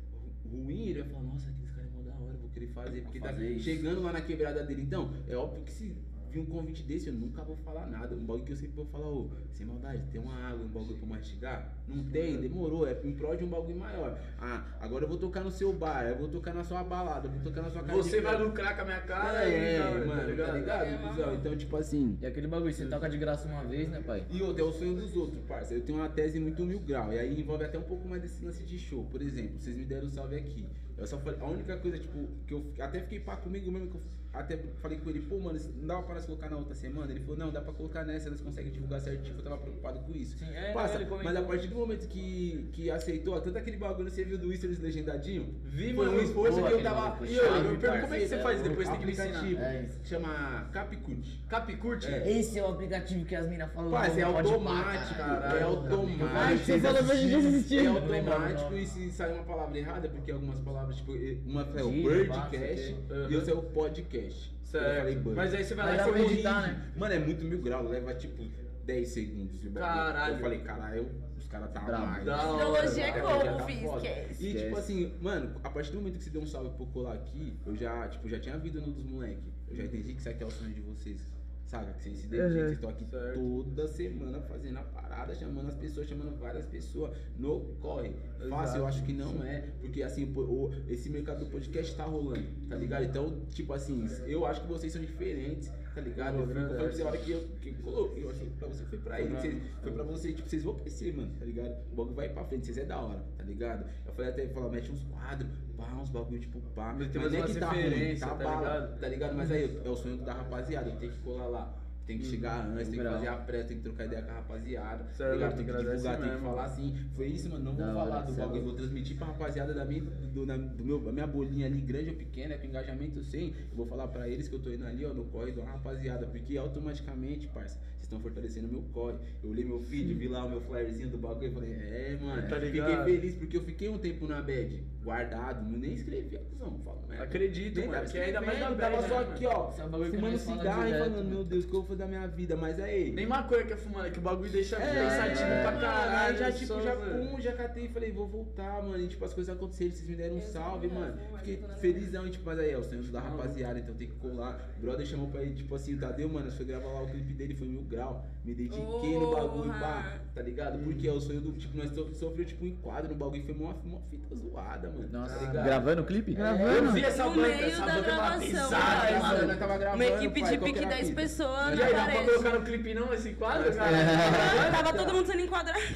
ru- ruim, ele vai falar, nossa, aqueles caras é mó da hora, vou querer fazer, porque tá fazer isso. chegando lá na quebrada dele. Então, é óbvio que se vir um convite desse, eu nunca vou falar nada. Um bagulho que eu sempre vou falar, ô, sem maldade, tem uma água, um bagulho pra mastigar? Não tem, demorou, é em prol de um bagulho maior. Ah, agora eu vou tocar no seu bar, eu vou tocar na sua balada, eu vou tocar na sua casa. Você de vai lucrar com a minha cara É, tal, mano, tá ligado, É, cuzão? mano. Então, tipo assim. E aquele bagulho, você toca de graça uma vez, né, pai? E outro, é o sonho dos outros, parça. Eu tenho uma tese muito mil grau. E aí envolve até um pouco mais desse lance de show. Por exemplo, vocês me deram o salve aqui. Eu só falei, a única coisa, tipo, que eu até fiquei pá comigo mesmo, que eu até falei com ele, pô, mano, não dava pra nós colocar na outra semana? Ele falou, não, dá pra colocar nessa, nós conseguimos divulgar certinho, eu tava preocupado com isso. Sim, é, Passa, mas a partir do momento que, que aceitou, ó, tanto aquele bagulho, você viu do Whistles legendadinho? Vi, Foi mano, um esforço que eu tava. E eu, eu pergunto, como é que você faz depois? Tem que me ensinar. aplicativo É isso. chama Capcut. Capicurte? É. Esse é o aplicativo que as minas falam. Parça, é automático, parar. é automático. Ai, você falou pra gente assistir. É automático e se sair uma palavra errada, porque algumas palavras, tipo, uma é o Birdcast passa, e outra é o Podcast. Eu falei Certo. Bird. Mas aí você vai lá e editar, né? Mano, é muito mil graus, leva tipo 10 segundos. Caralho. Eu falei, caralho, os caras tá Brabo. mais. Astrologia é como? Tá fi, foda. esquece. E tipo assim, mano, a partir do momento que você deu um salve pro colar aqui, eu já, tipo, já tinha vindo no dos moleque. Eu já entendi que isso aqui é o sonho de vocês. Saca? Que vocês se dedicam, Uhum. vocês estão aqui Certo. toda semana fazendo a parada, chamando as pessoas, chamando várias pessoas. No corre. Fácil, eu acho que não é. Porque assim, o- esse mercado do podcast tá rolando, tá ligado? Então, tipo assim, eu acho que vocês são diferentes, tá ligado? Eu, eu falei pra você, a hora que eu, que eu coloquei, eu achei que pra você foi pra ele. Vocês- foi pra você, tipo, vocês vão crescer, mano, tá ligado? O bagulho vai pra frente, vocês é da hora, tá ligado? Eu falei até, falar, mete uns quadros, pá, uns bagulho, tipo, pá. Mas Mas não é que tá ruim, tá tá ligado? tá ligado? Mas aí, é o sonho da rapaziada, tem que colar lá. Tem que chegar antes, tem que fazer a pré, tem que trocar ideia com a rapaziada. Certo, ligado? Tem que divulgar, tem que falar assim. Foi isso, mano. Não vou falar do é bagulho, vou transmitir pra rapaziada da minha, do, na- do meu, minha bolinha ali, grande ou pequena, com engajamento 100. Eu vou falar pra eles que eu tô indo ali, ó, no corre do rapaziada. Porque automaticamente, parça, estão fortalecendo meu corre. Eu olhei meu feed, vi lá o meu flyerzinho do bagulho e falei, é, mano. Tá fiquei feliz porque eu fiquei um tempo na bad, guardado, nem escrevi a cuzão, falo merda. Acredito, Nem mano. Que ainda mais na bad, Tava só né, aqui, ó, é um fumando cigarro e falando, meu Deus, o que eu vou fazer da minha vida? Mas aí. Nem maconha que é fumando, é que o bagulho deixa É, pensativo pra mano, caralho. Aí já, tipo, só, já, pum, já catei e falei, vou voltar, mano. E, tipo, as coisas aconteceram, vocês me deram um Eu salve, mano. Fiquei felizão, e, tipo, mas aí, é o sonho da rapaziada, então tem que colar. O brother chamou pra ir, tipo assim, o Tadeu, mano, foi gravar lá o clipe dele, foi mil grau. Me dediquei no bagulho, pá, tá ligado? Porque é o sonho do, tipo, nós so- sofreu, tipo, um enquadro no bagulho, foi uma, uma fita zoada, mano. Nossa, tá ligado? gravando o clipe? Gravando? Eu vi essa No banda, meio essa da banda é gravação, pesada, parça. Nós mano. tava gravando, Uma equipe pai, de pique era a 10 fita? pessoas E aí, dá pra colocar no clipe não esse quadro, cara? Tava todo mundo sendo enquadrado.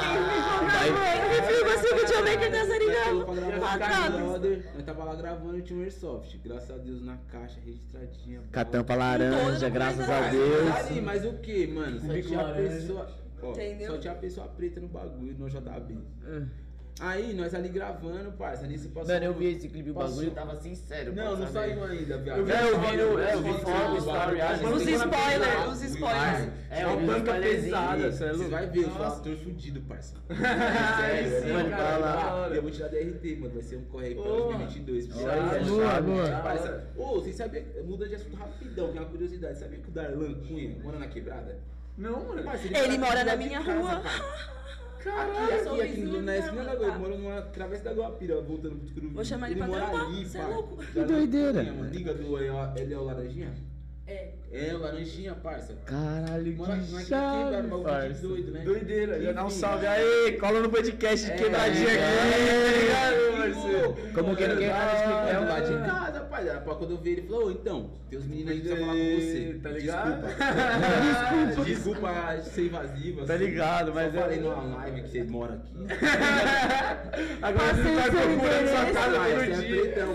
Vai- Quem ficou assim com o Tio dessa Nós ligado? colocou pra gravar Matados. o brother, Nós tava lá gravando e tinha um Airsoft. Graças a Deus na caixa, registradinha. Com a pau. tampa Toda laranja, graças a. Deus. Mas o que, mano? Só tinha laranja. pessoa. Ó, só tinha pessoa preta no bagulho, no JB. Aí, nós ali gravando, parça, nisso passou. Mano, eu vi esse clipe, o Passou. bagulho tava sincero. Não, não saiu ainda, viado. Eu vi, eu vi é, eu vi Foto, story, bagulho, acho. tem Os spoilers, os spoilers. É, É uma eu vi banca pesada, é louco? vão ver, eu ator fudido, parça. Aí sim, Mano, da hora. E eu vou tirar DRT, mano. Vai ser um correio pra Boa. 2022. pra Olha, vocês. boa, boa. Parça, ô, vocês sabiam, muda de assunto rapidão, que é uma curiosidade. Sabia que o Darlan Cunha mora na quebrada? Não, mano. Ele mora na minha rua. cara. Caralho, Aqui, aqui, aqui, na esquina da tá? mora numa travessa da Guapira, voltando pro Tucuruvi. Vou chamar ele pra mora trampar, ali, cê é louco. Que doideira. Liga do ele é o Laranjinha? É. É, o Laranjinha, parça. Caralho, Mora que chave, quebrado, bagulho de parça. doido, né? Doideira, já dá um salve aí, cola no podcast É, quebradinha é, aqui, tá é, louco, Como que mano. ninguém vai Ah, explicar, É o lá de mano. casa, pai. Era pra quando eu vi ele, falou, ô, então, tem uns meninos aí que precisam falar com você. Tá ligado? Desculpa. Desculpa ser invasiva. Tá assim. ligado, mas é- falei numa live que vocês moram aqui. Agora você seu procurando sua casa todo é dia. é.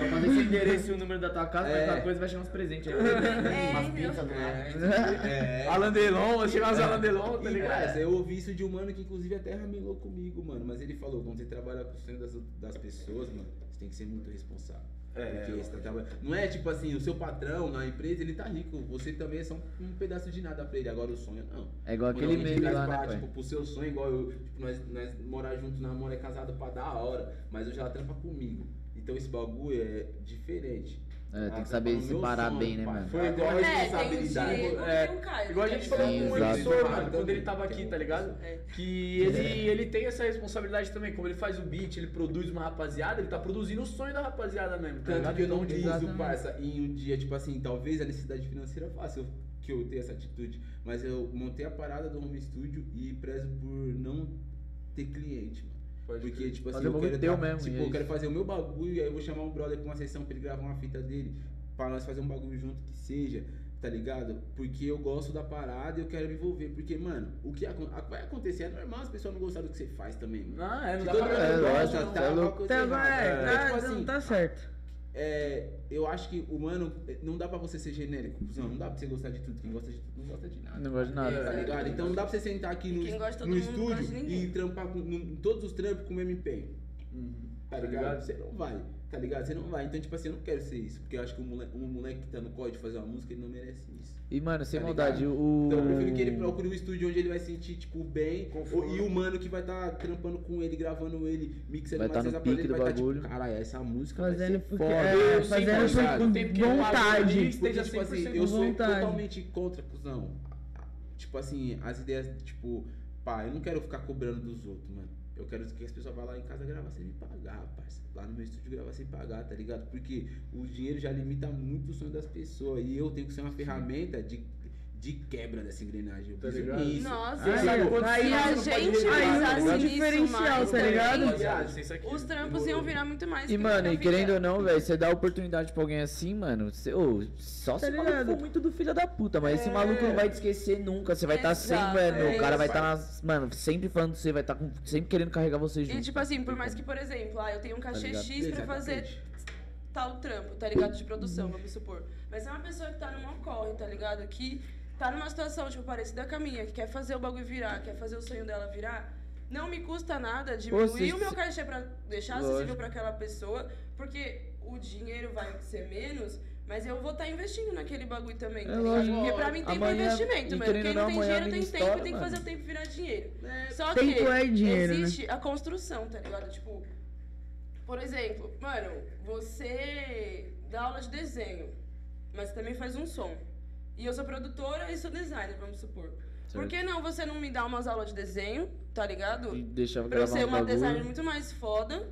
Só fazer esse endereço e o número da tua casa, É. qualquer coisa vai chegar uns presentes aí. É, Umas do lado. É. Alan Delon, vai chegar uns Alan Delon, tá ligado? eu ouvi isso de um mano que inclusive até ramelou comigo, mano. Mas ele falou, quando você trabalha com o sonho das, das pessoas, mano, você tem que ser muito responsável. É, Porque você tá trabalhando. Não é tipo assim, o seu patrão na empresa, ele tá rico. Você também é só um, um pedaço de nada pra ele. Agora o sonho, não. É igual Quando aquele meme lá, pra, né, pai? Tipo, pro seu sonho, igual eu, tipo, nós, nós morar junto, namoro é casado pra dar a hora. Mas hoje ela trampa comigo. Então esse bagulho é diferente. É, tem que saber separar sonho, bem, né, mano? Foi igual a É, o responsabilidade. É, o. Igual a gente falou Sim, com o. Emissor, mano, quando ele tava aqui, tá ligado? É. Que ele, ele tem essa responsabilidade também, como ele faz o beat, ele produz uma rapaziada, ele tá produzindo o sonho da rapaziada mesmo, tá Tanto ligado? que eu não Então, digo, Exatamente. parça, em um dia, tipo assim, talvez a necessidade financeira faça eu- que eu tenha essa atitude. Mas eu montei a parada do home studio e prezo por não ter cliente, mano. Pode Porque, crer. tipo assim, Fazer eu quero, dar- mesmo, tipo, é eu quero fazer o meu bagulho e aí eu vou chamar um brother pra uma sessão pra ele gravar uma fita dele. Pra nós fazer um bagulho junto que seja, tá ligado? Porque eu gosto da parada e eu quero me envolver. Porque, mano, o que vai acontecer é normal as pessoas não gostarem do que você faz também, mano. Não, é, não Se dá pra... É, lógico, tá louco. coisa Até agora errada. é, É, tá, tipo não assim, tá certo. É, eu acho que o mano, não dá pra você ser genérico. Não, não dá pra você gostar de tudo. Quem gosta de tudo não gosta de nada. Não gosto de nada. Tá ligado? Então não dá pra você sentar aqui no, gosta no gosta estúdio e trampar com, no- em todos os trampos com o mesmo empenho. Tá Tá ligado? ligado? Você não vai, tá ligado? Você não vai. Então, tipo assim, eu não quero ser isso. Porque eu acho que o moleque, um moleque que tá no código de fazer uma música, ele não merece isso. E, mano, sem Tá maldade, ligado? o. Então eu prefiro que ele procure um estúdio onde ele vai sentir, tipo, bem. Conforto. E o mano que vai estar trampando com ele, gravando ele, mixando Vai tá no essa pique ele do vai tá, bagulho. tipo, caralho, essa música Fazendo vai ser porque- foda. é, Eu fazendo sempre por- com tem que vontade. ali, Porque, esteja tipo assim, 100% eu sou vontade. totalmente contra, cuzão. tipo assim, as ideias, tipo, pá, eu não quero ficar cobrando dos outros, mano. Eu quero que as pessoas vá lá em casa gravar sem me pagar, parça. Lá no meu estúdio gravar sem pagar, tá ligado? Porque o dinheiro já limita muito o sonho das pessoas. E eu tenho que ser uma ferramenta de, de quebra dessa engrenagem. Eu Tá ligado? nisso. Nossa, Aí, aí se a gente aí pensasse o nisso diferencial, mais tá ligado? isso. Os trampos iam virar muito mais. E, mano, e querendo ou não, velho, você dá oportunidade pra alguém assim, mano, você, ô, só Tá se o maluco ligado? for muito do filho da puta, mas esse maluco não vai te esquecer nunca. Você vai estar Exato, sempre, mano, é o cara vai isso. estar nas. Mano, sempre falando de você, vai estar com, sempre querendo carregar você junto. E tipo assim, por mais que, por exemplo, ah, eu tenho um cachê ligado? X pra fazer tal trampo, tá ligado? De produção, vamos supor. Mas é uma pessoa que tá numa corre, tá ligado? Que tá numa situação, tipo, parecida com a minha, que quer fazer o bagulho virar, quer fazer o sonho dela virar. Não me custa nada diminuir Você- o meu cachê pra deixar Lógico. acessível pra aquela pessoa, porque o dinheiro vai ser menos, mas eu vou estar investindo naquele bagulho também, tá É ligado? lógico. Porque pra mim tempo é Amanhã, investimento, mano. Quem não não, tem dinheiro a tem mina tempo e tem que fazer o tempo virar dinheiro. É, Só Tempo que é dinheiro, né? existe a construção, tá ligado? Tipo, por exemplo, mano, você dá aula de desenho, mas também faz um som. E eu sou produtora e sou designer, vamos supor. Por que não você não me dá umas aulas de desenho, tá ligado? E deixava Pra eu ser um uma bagulho. designer muito mais foda.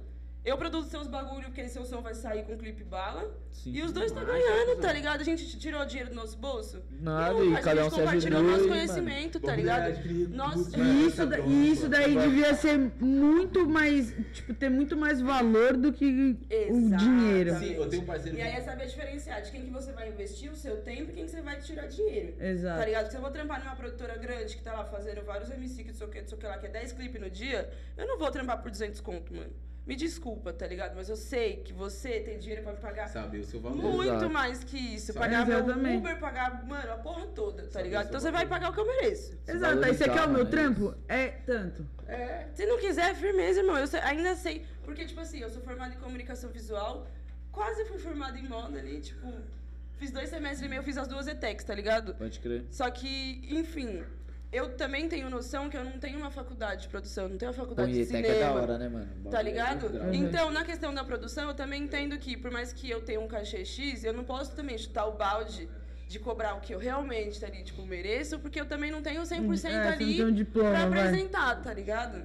Eu produzo seus bagulho porque aí seu som vai sair com clipe bala. Sim. E os dois tá ganhando, tá ligado? A gente tirou dinheiro do nosso bolso. Nada, Não, e a cada um gente se compartilhou nosso conhecimento, tá Bagulho ligado? Nós- E isso, da- e isso daí Agora- devia ser muito mais, tipo, ter muito mais valor do que o Exato. dinheiro. Sim, eu tenho um parceiro E aí é saber diferenciar de quem que você vai investir o seu tempo e quem que você vai tirar dinheiro. Tá Exato. ligado? Porque se eu vou trampar numa produtora grande que tá lá fazendo vários MC que não sei o que, não sei o que lá, que é 10 clipes no dia, eu não vou trampar por 200 conto, mano. Me desculpa, tá ligado? Mas eu sei que você tem dinheiro pra me pagar saber o seu valor. muito Exato. mais que isso. Sabe- Pagar meu Exatamente. Uber, pagar, mano, a porra toda, tá Sabe ligado? Então você vai pagar o que eu mereço. Exato. Aí você quer o meu né? trampo? É tanto. É. Se não quiser, firmeza, irmão. Eu sei- ainda sei. Porque, tipo assim, eu sou formada em comunicação visual, quase fui formada em moda ali, tipo. Fiz dois semestres e meio, fiz as duas ETECs, tá ligado? Pode crer. Só que, enfim, eu também tenho noção que eu não tenho uma faculdade de produção, eu não tenho uma faculdade de cinema. é da hora, né, mano? Tá é ligado? Uhum. Então, na questão da produção, eu também entendo que, por mais que eu tenha um cachê X, eu não posso também chutar o balde de cobrar o que eu realmente, ali, tipo, mereço, porque eu também não tenho 100% É, você não ali um diploma, pra vai. apresentar, tá ligado?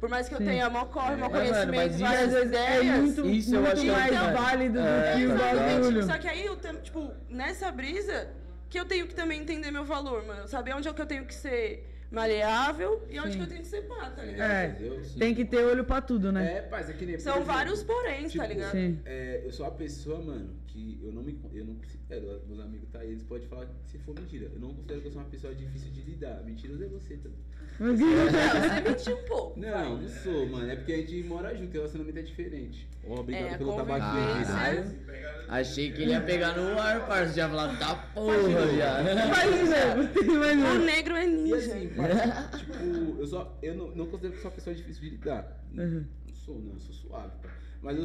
Por mais que eu Sim. tenha mó corre, mó É, mano, conhecimento, isso- várias Às vezes é ideias. muito, Isso eu muito acho que é mais válido do É, que o Exatamente. bagulho. Só que aí eu, tipo, nessa brisa, que eu tenho que também entender meu valor, mano. Saber onde é que eu tenho que ser maleável e onde Sim. que eu tenho que ser pá, tá ligado? É. Tem que ter olho pra tudo, né? É, paz, é que nem. São exemplo, vários poréns, tipo, tá ligado? Sim. É, eu sou uma pessoa, mano, que eu não me eu não considero, meus amigos tá aí, eles podem falar que se for mentira. Eu não considero que eu sou uma pessoa difícil de lidar. Mentiroso é você também. Mas- Não, você mentiu um pouco. Não, não sou, mano. É porque a gente mora junto, o relacionamento é diferente. Ó, obrigado É, pelo tabaquinho. Caralho. Achei que ele ia pegar no ar, parça. Já falar, tá porra, já. Mais exemplo, tem mais O negro é E ninja. assim, parça, tipo, eu só. Eu não, não considero que sou uma pessoa difícil de lidar. Uhum. Não sou, não, eu sou suave, pá. Mas eu,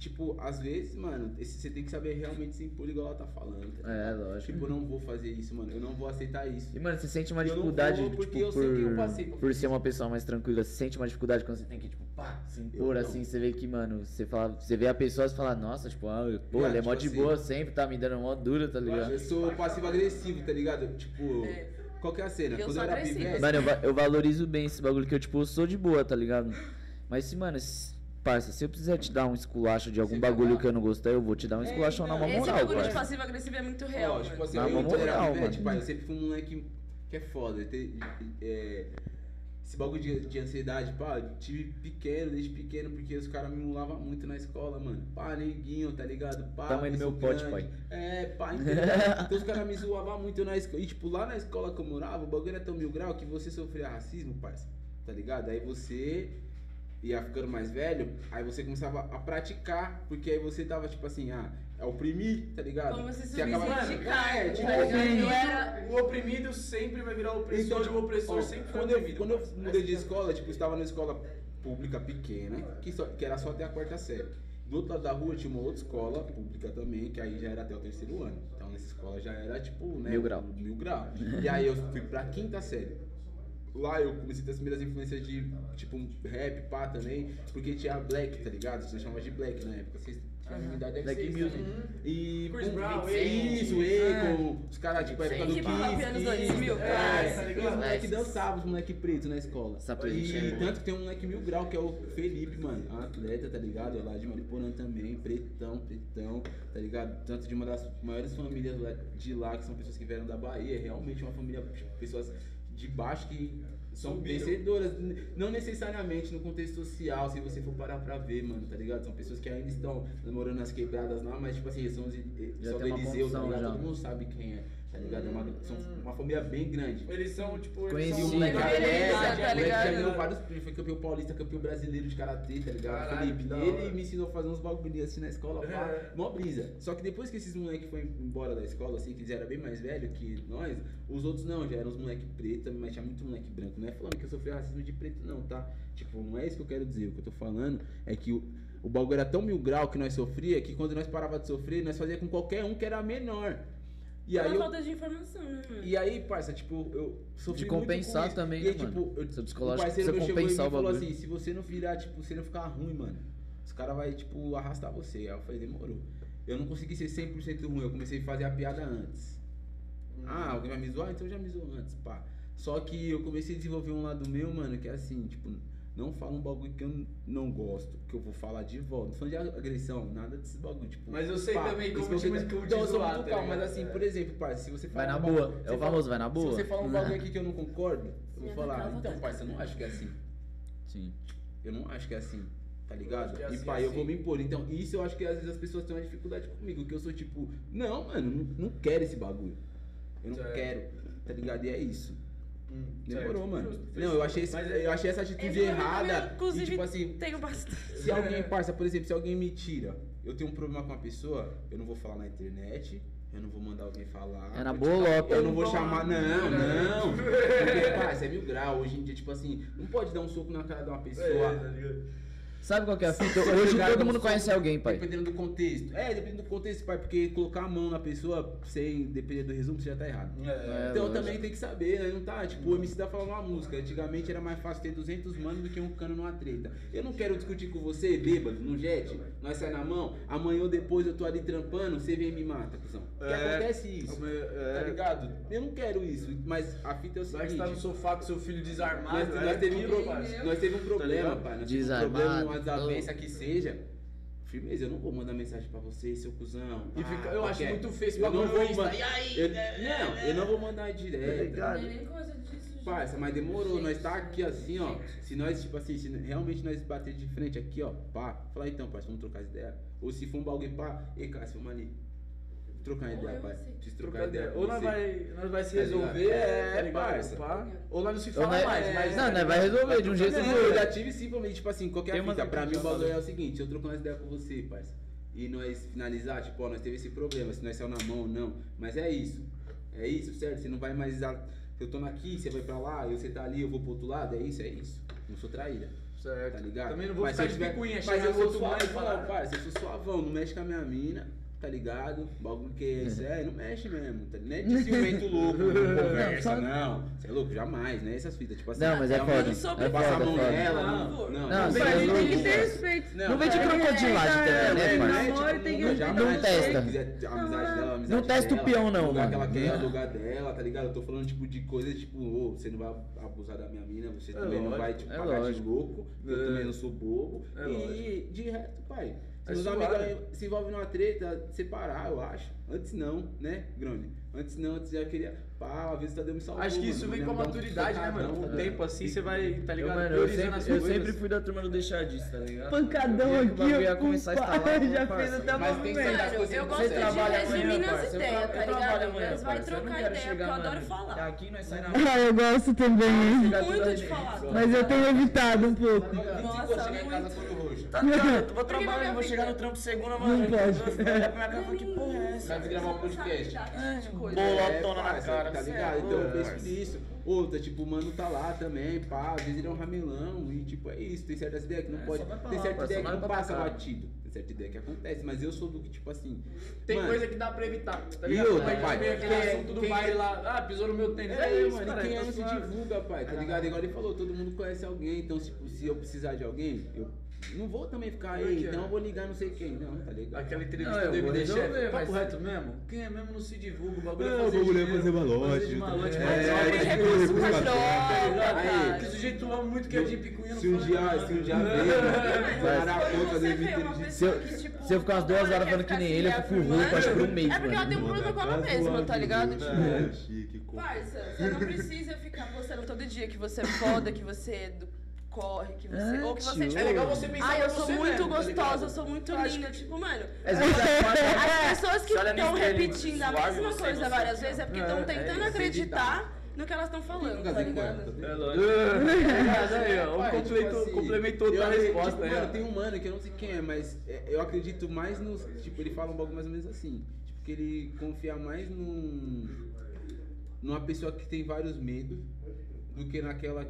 tipo, às vezes, mano, esse, você tem que saber realmente se impor igual ela tá falando. tá É, lógico. Tipo, eu não vou fazer isso, mano. Eu não vou aceitar isso. E, mano, você sente uma Eu não dificuldade, vou porque tipo, eu sei que eu por, passei por por isso. ser uma pessoa mais tranquila, você sente uma dificuldade quando você tem que, tipo, pá, se impor, assim, você vê que, mano, você fala, você vê a pessoa e fala, nossa, tipo, ah, eu- pô, ele é mó tipo de assim, boa sempre, tá me dando mó dura, tá ligado? Eu sou passivo-agressivo, tá ligado? Tipo, É. qual que é a cena? Eu Quando sou eu era pivete. Mano, eu, eu valorizo bem esse bagulho que eu, tipo, eu sou de boa, tá ligado? Mas se, mano, se, parça, se eu precisar te dar um esculacho de algum Você bagulho que eu não gostei, eu vou te dar um É, esculachão na então, mão Esse moral, bagulho de parça. passivo-agressivo é muito real, Ó, tipo mano. assim, Na eu mão era moral, pivete, mano. pai, eu sempre fui um moleque que é foda. te- é, esse bagulho de, de ansiedade, pá, eu tive pequeno, desde pequeno, porque os caras me mulavam muito na escola, mano. Pá, neguinho, tá ligado? Pá, Tamanho do meu pote, grande. pai. É, pá, entendeu? então os caras me zoavam muito na escola. E tipo, lá na escola que eu morava, o bagulho era tão mil grau que você sofria racismo, parça. Tá ligado? Aí você ia ficando mais velho, aí você começava a praticar, porque aí você tava tipo assim, ah, é oprimir, tá ligado? Como se Você acaba- sindicar, É, tá tipo, assim, Eu era... O oprimido sempre vai virar opressor, Então, e o opressor ó, sempre foi quando eu, oprimido. quando eu mudei de escola, tipo, eu estava numa escola pública pequena, que, só, que era só até a quarta série. Do outro lado da rua tinha uma outra escola pública também, que aí já era até o terceiro ano. Então nessa escola já era tipo, né? Mil grau. Mil grau. E aí eu fui pra quinta série. Lá eu comecei a ter as primeiras influências de, tipo, rap, pá, também, porque tinha Black, tá ligado? Você chamava de Black na época. Vocês tinham a mesma idade, deve Black ser isso Music. também. E... Chris pum, Brown, isso, Akon. Akon, os caras, tipo, época do Hip hop Kiss, anos Kiss, 2000, é, tá ligado? Os moleque dançavam, os moleque preto na escola. É E boa. tanto que tem um moleque mil grau, que é o Felipe, mano, um atleta, tá ligado? É lá de Mariporã também, pretão, pretão, tá ligado? Tanto de uma das maiores famílias de lá, que são pessoas que vieram da Bahia, é realmente uma família, tipo, pessoas de baixo que são Subiram. vencedoras, não necessariamente no contexto social, se você for parar pra ver, mano, tá ligado? São pessoas que ainda estão namorando nas quebradas lá, mas tipo assim, são os só do Eliseu, tá ligado? já. Todo mundo sabe quem é, ligado? É uma, são uma família bem grande. Eles são, tipo, eles Conhecido. O são moleque Referência, atleta, tá moleque já ligado? ganhou vários prêmios, foi campeão paulista, campeão brasileiro de karatê, tá ligado? Caralho, Felipe. da Ele hora. me ensinou a fazer uns bagulhinhos assim na escola, pá, É. mó brisa. Só que depois que esses moleques foram embora da escola, assim, que eles eram bem mais velhos que nós, os outros não, já eram os moleques pretos, mas tinha muito moleque branco. Não é falando que eu sofri racismo de preto, não, tá? Tipo, não é isso que eu quero dizer. O que eu tô falando é que o, o bagulho era tão mil grau que nós sofria que quando nós parava de sofrer, nós fazia com qualquer um que era menor. E aí uma eu, falta de informação, né, e aí, parça, tipo, eu sofri De muito compensar com isso. também, e aí, né, tipo, mano? eu, Seu o psicológico parceiro precisa meu chegou em mim e o falou assim, se você não virar, tipo, se não ficar ruim, mano, os caras vai, tipo, arrastar você. Aí eu falei, demorou. Eu não consegui ser 100% ruim, eu comecei a fazer a piada antes. Ah, alguém vai me zoar? Então já me zoou antes, pá. Só que eu comecei a desenvolver um lado meu, mano, que é assim, tipo, não fala um bagulho que eu não gosto, que eu vou falar de volta. Não falando de agressão, nada desses bagulho, tipo. Mas eu sei também esse como te- como te Então, eu sou muito tá calmo, mas assim, É. por exemplo, parça, se você Vai na um boa. bagulho- É o famoso, vai na boa. Se você falar um bagulho aqui que eu não concordo, eu vou falar, então, parça, eu não acho que é assim. Sim. Eu não acho que é assim, tá ligado? que é e assim, pai, eu assim. vou me impor. Então, isso eu acho que às vezes as pessoas têm uma dificuldade comigo, que eu sou tipo, não, mano, não, não quero esse bagulho. Eu não Certo. quero, tá ligado? E é isso. Hum, Demorou, certo. mano. Justo, Não, eu achei, esse- Mas é- eu achei essa atitude errada. inclusive, e tipo assim, Tenho bastante. se alguém, parça, por exemplo, se alguém me tira, eu tenho um problema com uma pessoa, eu não vou falar na internet, eu não vou mandar alguém falar. É na eu bolota. Eu não vou chamar, não, não. Porque, parça, é mil grau. Hoje em dia, tipo assim, não pode dar um soco na cara de uma É, pessoa. tá ligado? Sabe qual que é a fita? Você Hoje todo um mundo conhece alguém, pai. Dependendo do contexto. É, dependendo do contexto, pai, porque colocar a mão na pessoa sem depender do resumo, você já tá errado. É. Então lógico. também tem que saber, né? Não tá, tipo, o MC tá falando uma música. Antigamente era mais fácil ter 200 manos do que um cano numa treta. Eu não quero discutir com você, bêbado, no jet, nós sai na mão, amanhã ou depois eu tô ali trampando, você vem e me mata, cuzão. Porque É. acontece isso, É. tá ligado? Eu não quero isso, mas a fita é o Vai que seguinte. você tá no sofá com seu filho desarmado. Nós, né? nós, teve um pro- nós teve um problema, ligado? pai. Nós teve um Desarmado. problema, uma desavença que seja. Firmeza, eu não vou mandar mensagem pra você, seu cuzão. E fica- eu acho qualquer. muito feio esse Eu não bagulho no vou Insta. ma- E aí? Eu- né? Não, eu não vou mandar direto. ligado? Não é nem coisa disso, gente. Parça, mas demorou, Gente, nós tá aqui assim, ó. gente. Se nós, tipo assim, se realmente nós bater de frente aqui, ó, pá, falar então, parça, vamos trocar as ideias. Ou se for um bagulho, pá, ei, Cássio, ali. Trocar uma ideia, eu pai. Preciso trocar Trocar ideia. ideia. Ou nós vai, nós vai se Tá resolver, É, tá ligado? parça. Pá. Ou nós não se fala nós- mais, mas. Não, nós vai resolver de um jeito ou eu já tive simplesmente, tipo assim, qualquer Tem fita. Pra mim o bagulho é o seguinte, eu trocando as ideias com você, parça. E nós finalizar, tipo, ó, nós teve esse problema, se nós saiu na mão ou não. Mas é isso. É isso, certo? Você não vai mais. Eu tô aqui, você vai pra lá, eu você tá ali, eu vou pro outro lado, é isso, é isso. Não sou traíra. Certo. Tá ligado? Também não vou Mas ficar de picuinha, Mas eu sou e suavão, falar. parça. Eu sou suavão, não mexe com a minha mina, tá ligado? Bagulho que é isso, é, não mexe mesmo. Tá? Não é de ciumento louco, não conversa, só- não. Você é louco, jamais, né? Essas fitas, tipo assim. Não, mas é uma- foda. Não sou É passar a foda, mão foda. nela, não. Não, Não, não, é tem que ter respeito. Não vem de cara, crocodilagem é, também, né, é, tem que não, Não testa. A a Não testa o peão, não, que mano. ela quer, o lugar dela, tá ligado? Eu tô falando, tipo, de coisas, tipo, você não vai abusar da minha mina, você também não vai, tipo, é pagar de louco, eu É. também não sou bobo. É e de resto, pai. É Se os suave. amigos se envolvem numa treta, separar, eu acho. Antes não, né, Grone? Antes não, antes já queria. Pá, às vezes tá dando me salvou, Acho que mano. isso vem Mulher com a maturidade, né, mano? Com o tempo assim, você vai, tá Eu, ligado? mano, eu Priorizando as sempre, eu sempre fui da turma do deixar disso, tá ligado? Pancadão Eu o aqui, ia ó. começar a instalar, Já fez até Mas que movimento. Mano, eu gosto você de trabalha resumir nas. Eu ideias, tá eu ligado? Nós vai. Eu trocar ideia, porque eu adoro mano, falar. Aqui nós sai na Ah, eu gosto também, Muito de falar. Mas eu tenho evitado um pouco. Nossa, muito. Tá ligado? Eu vou trabalhar, vou chegar no trampo segunda, mano. Não pode. Olhar pra minha cara e falar, que porra é essa? Vai gravar um podcast. É, Bolotona na parça, cara, Tá cê ligado? é Então eu penso nisso. Outra, tipo, o mano tá lá também, pá. Às vezes ele é um ramelão e, tipo, é isso. Tem certas ideias que não É, pode. Tem certa ideia que não passa batido. Tem certa ideia que acontece. Mas eu sou do que, tipo assim. Tem mano, coisa que dá pra evitar, tá E ligado? outra, Mas pai, aquele assunto do baile lá, ah, pisou no meu tênis. É, É, isso, mano, cara, e quem tá ama se suave. divulga, pai, tá ligado? Igual ele falou, todo mundo conhece alguém, então, tipo, se eu precisar de alguém, eu não vou também ficar, aí então eu vou ligar não sei quem. Não, tá ligado? Aquela entrevista não, do MD Chef, papo reto mesmo. Quem é mesmo não se divulga, o bagulho é, é fazer o bagulho é dinheiro, é fazer malote. Fazer tá malote, é, mas é, é, é, é, Que o sujeito ama muito que é de picuinha Se um dia, se um dia veio, vai na conta de 20 se eu tipo, ficar as duas horas falando que nem ele, eu fico ruim, eu acho por um mês. É porque ela tem um protocolo mesmo, tá ligado? Tipo, né? parça, você não precisa ficar postando todo dia que você é foda, que você é do corre, que você. Ah, ou que você. Tipo, é legal você pensar. Ah, eu sou muito mesmo, gostosa, tá eu sou muito linda. Que... Tipo, mano. As, as pessoas que estão repetindo a mesma coisa várias vezes é porque estão tentando acreditar no que elas estão falando, tá ligado? É lógico. É, eu Pai, complementou, tipo assim, complementou a resposta. Tipo, mano, tem um mano que eu não sei quem é, mas eu acredito mais no. Tipo, ele fala um pouco mais ou menos assim. Tipo, que ele confia mais num. numa pessoa que tem vários medos do que naquela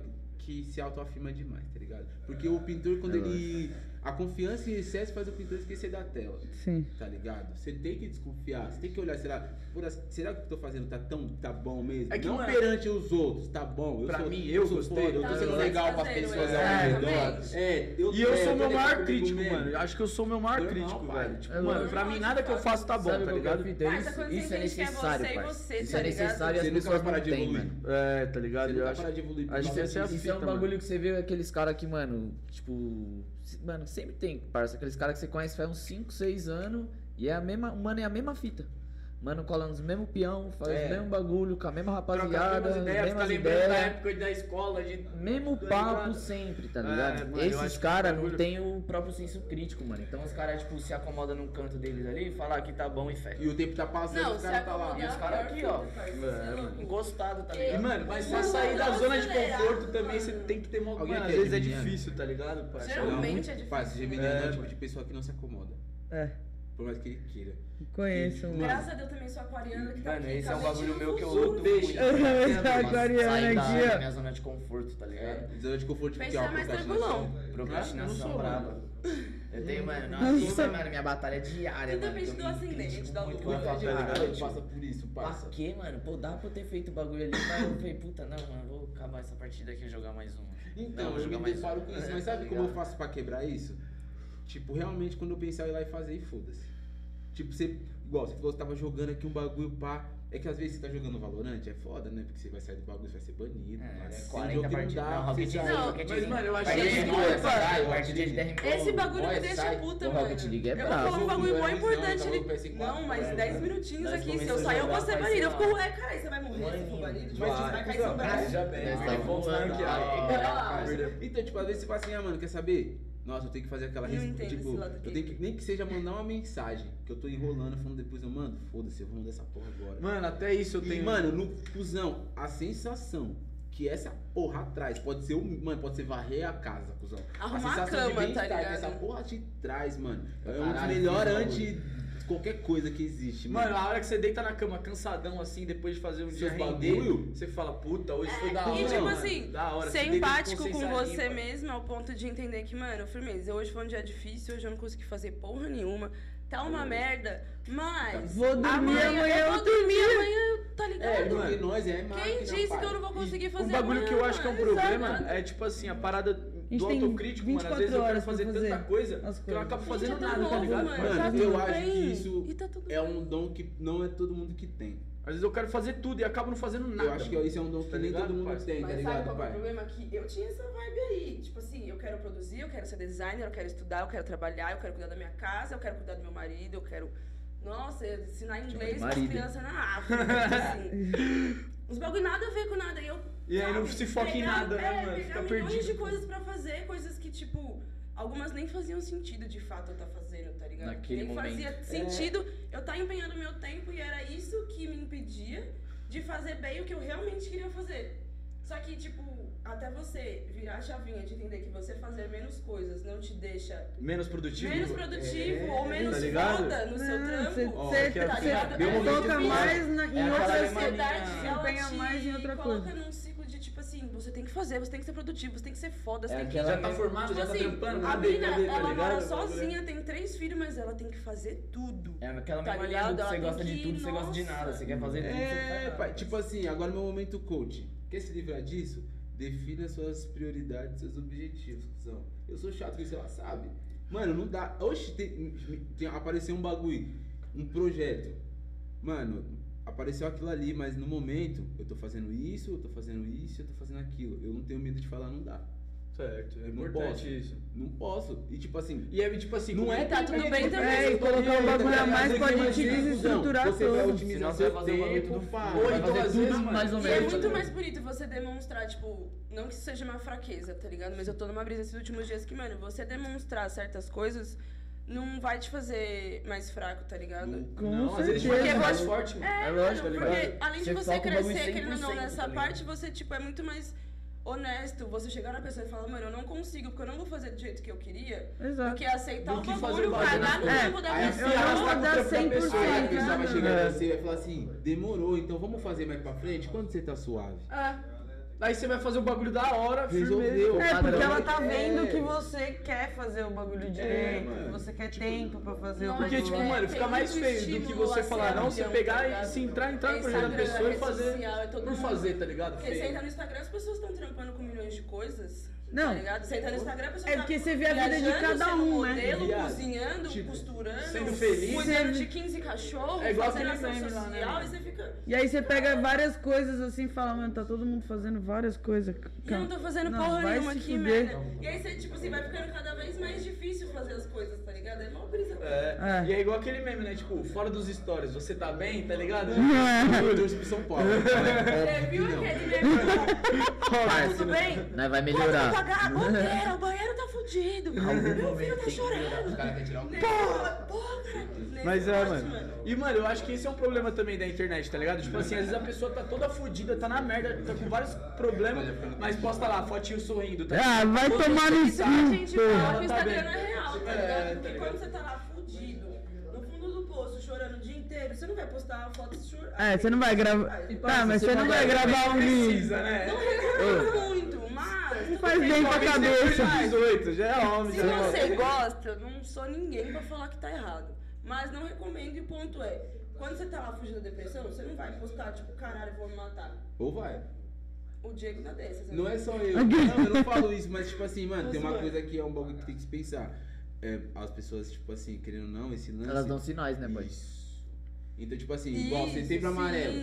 que se autoafirma demais, tá ligado? Porque o pintor, quando é ele a confiança em excesso faz o pintor esquecer da tela. Sim. Tá ligado? Você tem que desconfiar, você tem que olhar, será, será que o que eu tô fazendo tá tão tá bom mesmo? É que não é... perante os outros, tá bom. Eu pra sou, mim, eu, sou gostei. Eu tô sendo legal pras pessoas é, ao redor. É, eu, e eu é, sou meu maior crítico, mano. Eu Acho que eu sou meu maior crítico, velho. Tipo, mano, pra mim nada que eu faço tá bom, tá ligado? Isso é necessário, pai. Isso é necessário e as pessoas não têm, mano. É, tá ligado? Acho que a Isso é um bagulho que você vê aqueles caras que, mano, tipo Mano, sempre tem, parça. Aqueles caras que você conhece faz uns 5, 6 anos e é a mesma, mano, é a mesma fita. Mano, colando os mesmos peão, faz é. o mesmo bagulho, com a mesma rapaziada. Mesmas ideias, mesmas tá lembrando da época da escola. De... Mesmo papo sempre, tá ligado? É, mano, Esses caras não tem o próprio senso crítico, mano. Então os caras, tipo, se acomodam num canto deles ali e falam ah, que tá bom e fé. E o tempo tá passando, não, os caras tá lá. E os caras aqui, ó. encostado é, tá ligado? E, mano, mas pra sair da zona de conforto também você tem que ter uma coisa. Às vezes é difícil, tá ligado. Geralmente é difícil. Pai, geminiano é o tipo de pessoa que não se acomoda. É por mais que ele queira. Conheço. Que, Graças a Deus também sou aquariana. Que tá mano, aqui, esse é um bagulho meu que eu luto sou aquariana aqui, ó. Minha zona de conforto, tá ligado? É. Zona de conforto, tipo, é ó, procrastinação. Procrastinação brava. Eu tenho, mano, nossa, mano, minha batalha é diária, Tudo mano. Tudo do ascendente, da luta. Muito papo, Passa por isso, passa. Pra quê, mano? Pô, dá pra eu ter feito o bagulho ali, mas eu falei, puta, não, mano, vou acabar essa partida aqui e jogar mais uma. Então, não, eu, me deparo com isso, é, mas sabe tá como eu faço pra quebrar isso? Tipo, realmente, quando eu pensar, eu ir lá e fazer e foda-se. Tipo, você. Igual, você falou que tava jogando aqui um bagulho pá. É que às vezes você tá jogando Valorant, é foda, né? Porque você vai sair do bagulho, você vai ser banido. É, né? 40 partidas. Não, Rocket League, Rocket League. Mas, mano, eu achei que é, é Esse bagulho me deixa puta, mano. Rocket League é brabo. Eu falo um bagulho mó importante. Não, mas 10 minutinhos aqui. Se eu sair, eu vou ser banido. Eu fico, ué, caralho, você vai morrer se for banido. Tipo, mas vai cair seu braço. Então, tipo, às vezes você fala assim, ah, mano, quer saber? Nossa, eu tenho que fazer aquela eu. Tipo, eu tenho que nem que seja mandar uma mensagem. Que eu tô enrolando, falando depois, eu mando, foda-se, eu vou mandar essa porra agora. Mano, até isso eu tenho. Mano, no cuzão, a sensação que essa porra atrás Pode ser, mano, pode ser varrer a casa, cuzão. Arrumar a sensação a cama, de bem tá que essa porra te traz, mano. É um melhor antes anti qualquer coisa que existe. Mano. mano, a hora que você deita na cama cansadão assim, depois de fazer um dia render, bagulho? você fala, puta, hoje foi é, da hora. E tipo mano. assim, da hora. ser empático com, você limpa. mesmo ao ponto de entender que, mano, firmeza, hoje foi um dia difícil, hoje eu não consegui fazer porra nenhuma. Tá uma merda, mas. Vou dormir amanhã, amanhã eu, vou dormir, dormir amanhã, tá é, ligado? É, mano, nós é Quem disse que eu não vou conseguir fazer o bagulho amanhã, que eu acho que é um é problema é tipo assim, a parada do autocrítico, mano. Às vezes eu quero fazer, fazer, tanta coisa que eu acabo fazendo tá nada, tá ligado? Mano, mano tá eu bem. acho que isso tá é um dom que não é todo mundo que tem. Às vezes eu quero fazer tudo e acabo não fazendo nada. Eu acho que isso é um dom que tá nem todo mundo pai? tem, tá Mas tá ligado, sabe qual pai? é o problema? Que eu tinha essa vibe aí. Tipo assim, eu quero produzir, eu quero ser designer, eu quero estudar, eu quero trabalhar, eu quero cuidar da minha casa, eu quero cuidar do meu marido, eu quero... Nossa, ensinar inglês para as crianças na África, tipo assim. Os bagulho nada a ver com nada. E eu e aí não se foca em nada, né, é, né, mano? Fica milhões perdido. de coisas pra fazer, coisas que, tipo, algumas nem faziam sentido de fato eu estar tá fazendo, tá ligado? Naquele nem momento. fazia sentido é. eu estar tá empenhando meu tempo e era isso que me impedia de fazer bem o que eu realmente queria fazer. Só que, tipo, até você virar a chavinha de entender que você fazer menos coisas não te deixa. Menos produtivo? Menos produtivo é, ou menos tá ligado? foda no não, seu trampo. Você oh, tá ligado? Você é, mais na, em é outra ansiedade, ela te mais em outra coloca coisa. num ciclo tipo assim, você tem que fazer, você tem que ser produtivo, você tem que ser foda, você é, tem que. Ela já tá formada, tá tipo já assim, tá trampando. A né? tá ela ligado? mora sozinha, tem três filhos, mas ela tem que fazer tudo. É aquela tá linha do você gosta de tudo, você gosta de nada, você quer fazer tudo. É, pai, tipo assim, agora é meu momento coach. Quer se livrar disso? Defina suas prioridades, seus objetivos. Cuzão. Eu sou chato com isso, ela sabe. Mano, não dá. Oxe, tem, tem, apareceu um bagulho, um projeto. Mano, apareceu aquilo ali, mas no momento eu tô fazendo isso, eu tô fazendo isso, eu tô fazendo aquilo. Eu não tenho medo de falar, não dá. Certo, é Não importante posso. isso. Não posso. E tipo assim, E é tipo assim, Não é Tá tudo bem também. É, e colocar um bagulho a mais pode te desestruturar Você vai otimizar seu vai um tempo, tudo pá. Ou Vai então, fazer às vezes, mais- mais ou E menos. é muito mais bonito você demonstrar, tipo, não que isso seja uma fraqueza, tá ligado? Mas eu tô numa brisa esses últimos dias que, mano, você demonstrar certas coisas não vai te fazer mais fraco, tá ligado? Com não, às vezes vai ser mais Porque forte, mano. É, É lógico, mano, tá porque ligado? além de Você crescer, querendo ou não, 100%, nessa tá parte, você, tipo, é muito mais honesto. Você chegar na pessoa e falar, mano, eu não consigo, porque eu não vou fazer do jeito que eu queria. Exato. Do que aceitar Do o que bagulho, o bagulho cagar no nas tempo da a pessoa. Eu não vou dar Aí a 100%, pessoa vai né? chegar É. você e vai falar assim, demorou, então vamos fazer mais pra frente? Quando você tá suave? É. Aí você vai fazer o bagulho da hora, Resolveu. firmeza. É, porque ela tá É. vendo que você quer fazer o bagulho direito, mano. que você quer tempo pra fazer Não, o Porque, bagulho. tipo, É, mano, tem fica mais feio do que você falar, ser não, você ambião, pegar e se entrar, entrar no projeto da pessoa e fazer social, é por mundo- fazer, tá ligado? Porque você entra no Instagram, as pessoas estão trampando com milhões de coisas. Não. Tá ligado? Você entra no Instagram, a pessoa É tá porque você vê a vida de cada um, né? modelo, Viado. cozinhando, Tipo, costurando, sendo feliz. cuidando de 15 cachorros, É igual fazendo aquele ação meme lá, né, social, e você fica... E aí você pega várias coisas assim e fala, mano, tá todo mundo fazendo várias coisas. E eu não tô fazendo Não, porra nenhuma aqui, fuder. mano. E aí você, tipo assim, vai ficando cada vez mais difícil fazer as coisas, tá ligado? É mó brisa. É. É. E é igual aquele meme, né? Tipo, fora dos stories, você tá bem, tá ligado? Eu torço pro São Paulo. Você viu Não. aquele meme? Tá tudo bem? Vai melhorar. Pagar, banheiro, o banheiro tá fudido. Meu filho tá chorando. o Porra, porra, cara. Mas é, mano. E, mano, eu acho que esse é um problema também da internet, tá ligado? Tipo assim, às vezes a pessoa tá toda fodida, tá na merda, tá com vários problemas, mas posta lá, fotinho sorrindo, tá Ah, vai Todos tomar no os cu, A gente fala que o tá Instagram é real, tá É, ligado? tá Porque quando você tá lá fudido, no fundo do poço, chorando o dia inteiro, você não vai postar uma foto chorando. É, você não vai gravar. Tá, mas você não vai gravar um Precisa, né? Não reclama muito, mas. faz bem. bem pra sempre cabeça. tem 18, já é homem, Se já é você homem. gosta, eu não sou ninguém pra falar que tá errado. Mas não recomendo e o ponto é, quando você tá lá fugindo da depressão, você não vai postar, tipo, caralho, vou me matar. Ou vai. O Diego tá dessas. né? Não é só eu. Não, eu não falo isso, mas tipo assim, mano, tem uma coisa que é um bagulho que tem que se pensar. É, as pessoas, tipo assim, querendo ou não, esse lance. Elas dão sinais, né, boy? Isso. Então, tipo assim, igual Isso, setembro sim, amarelo.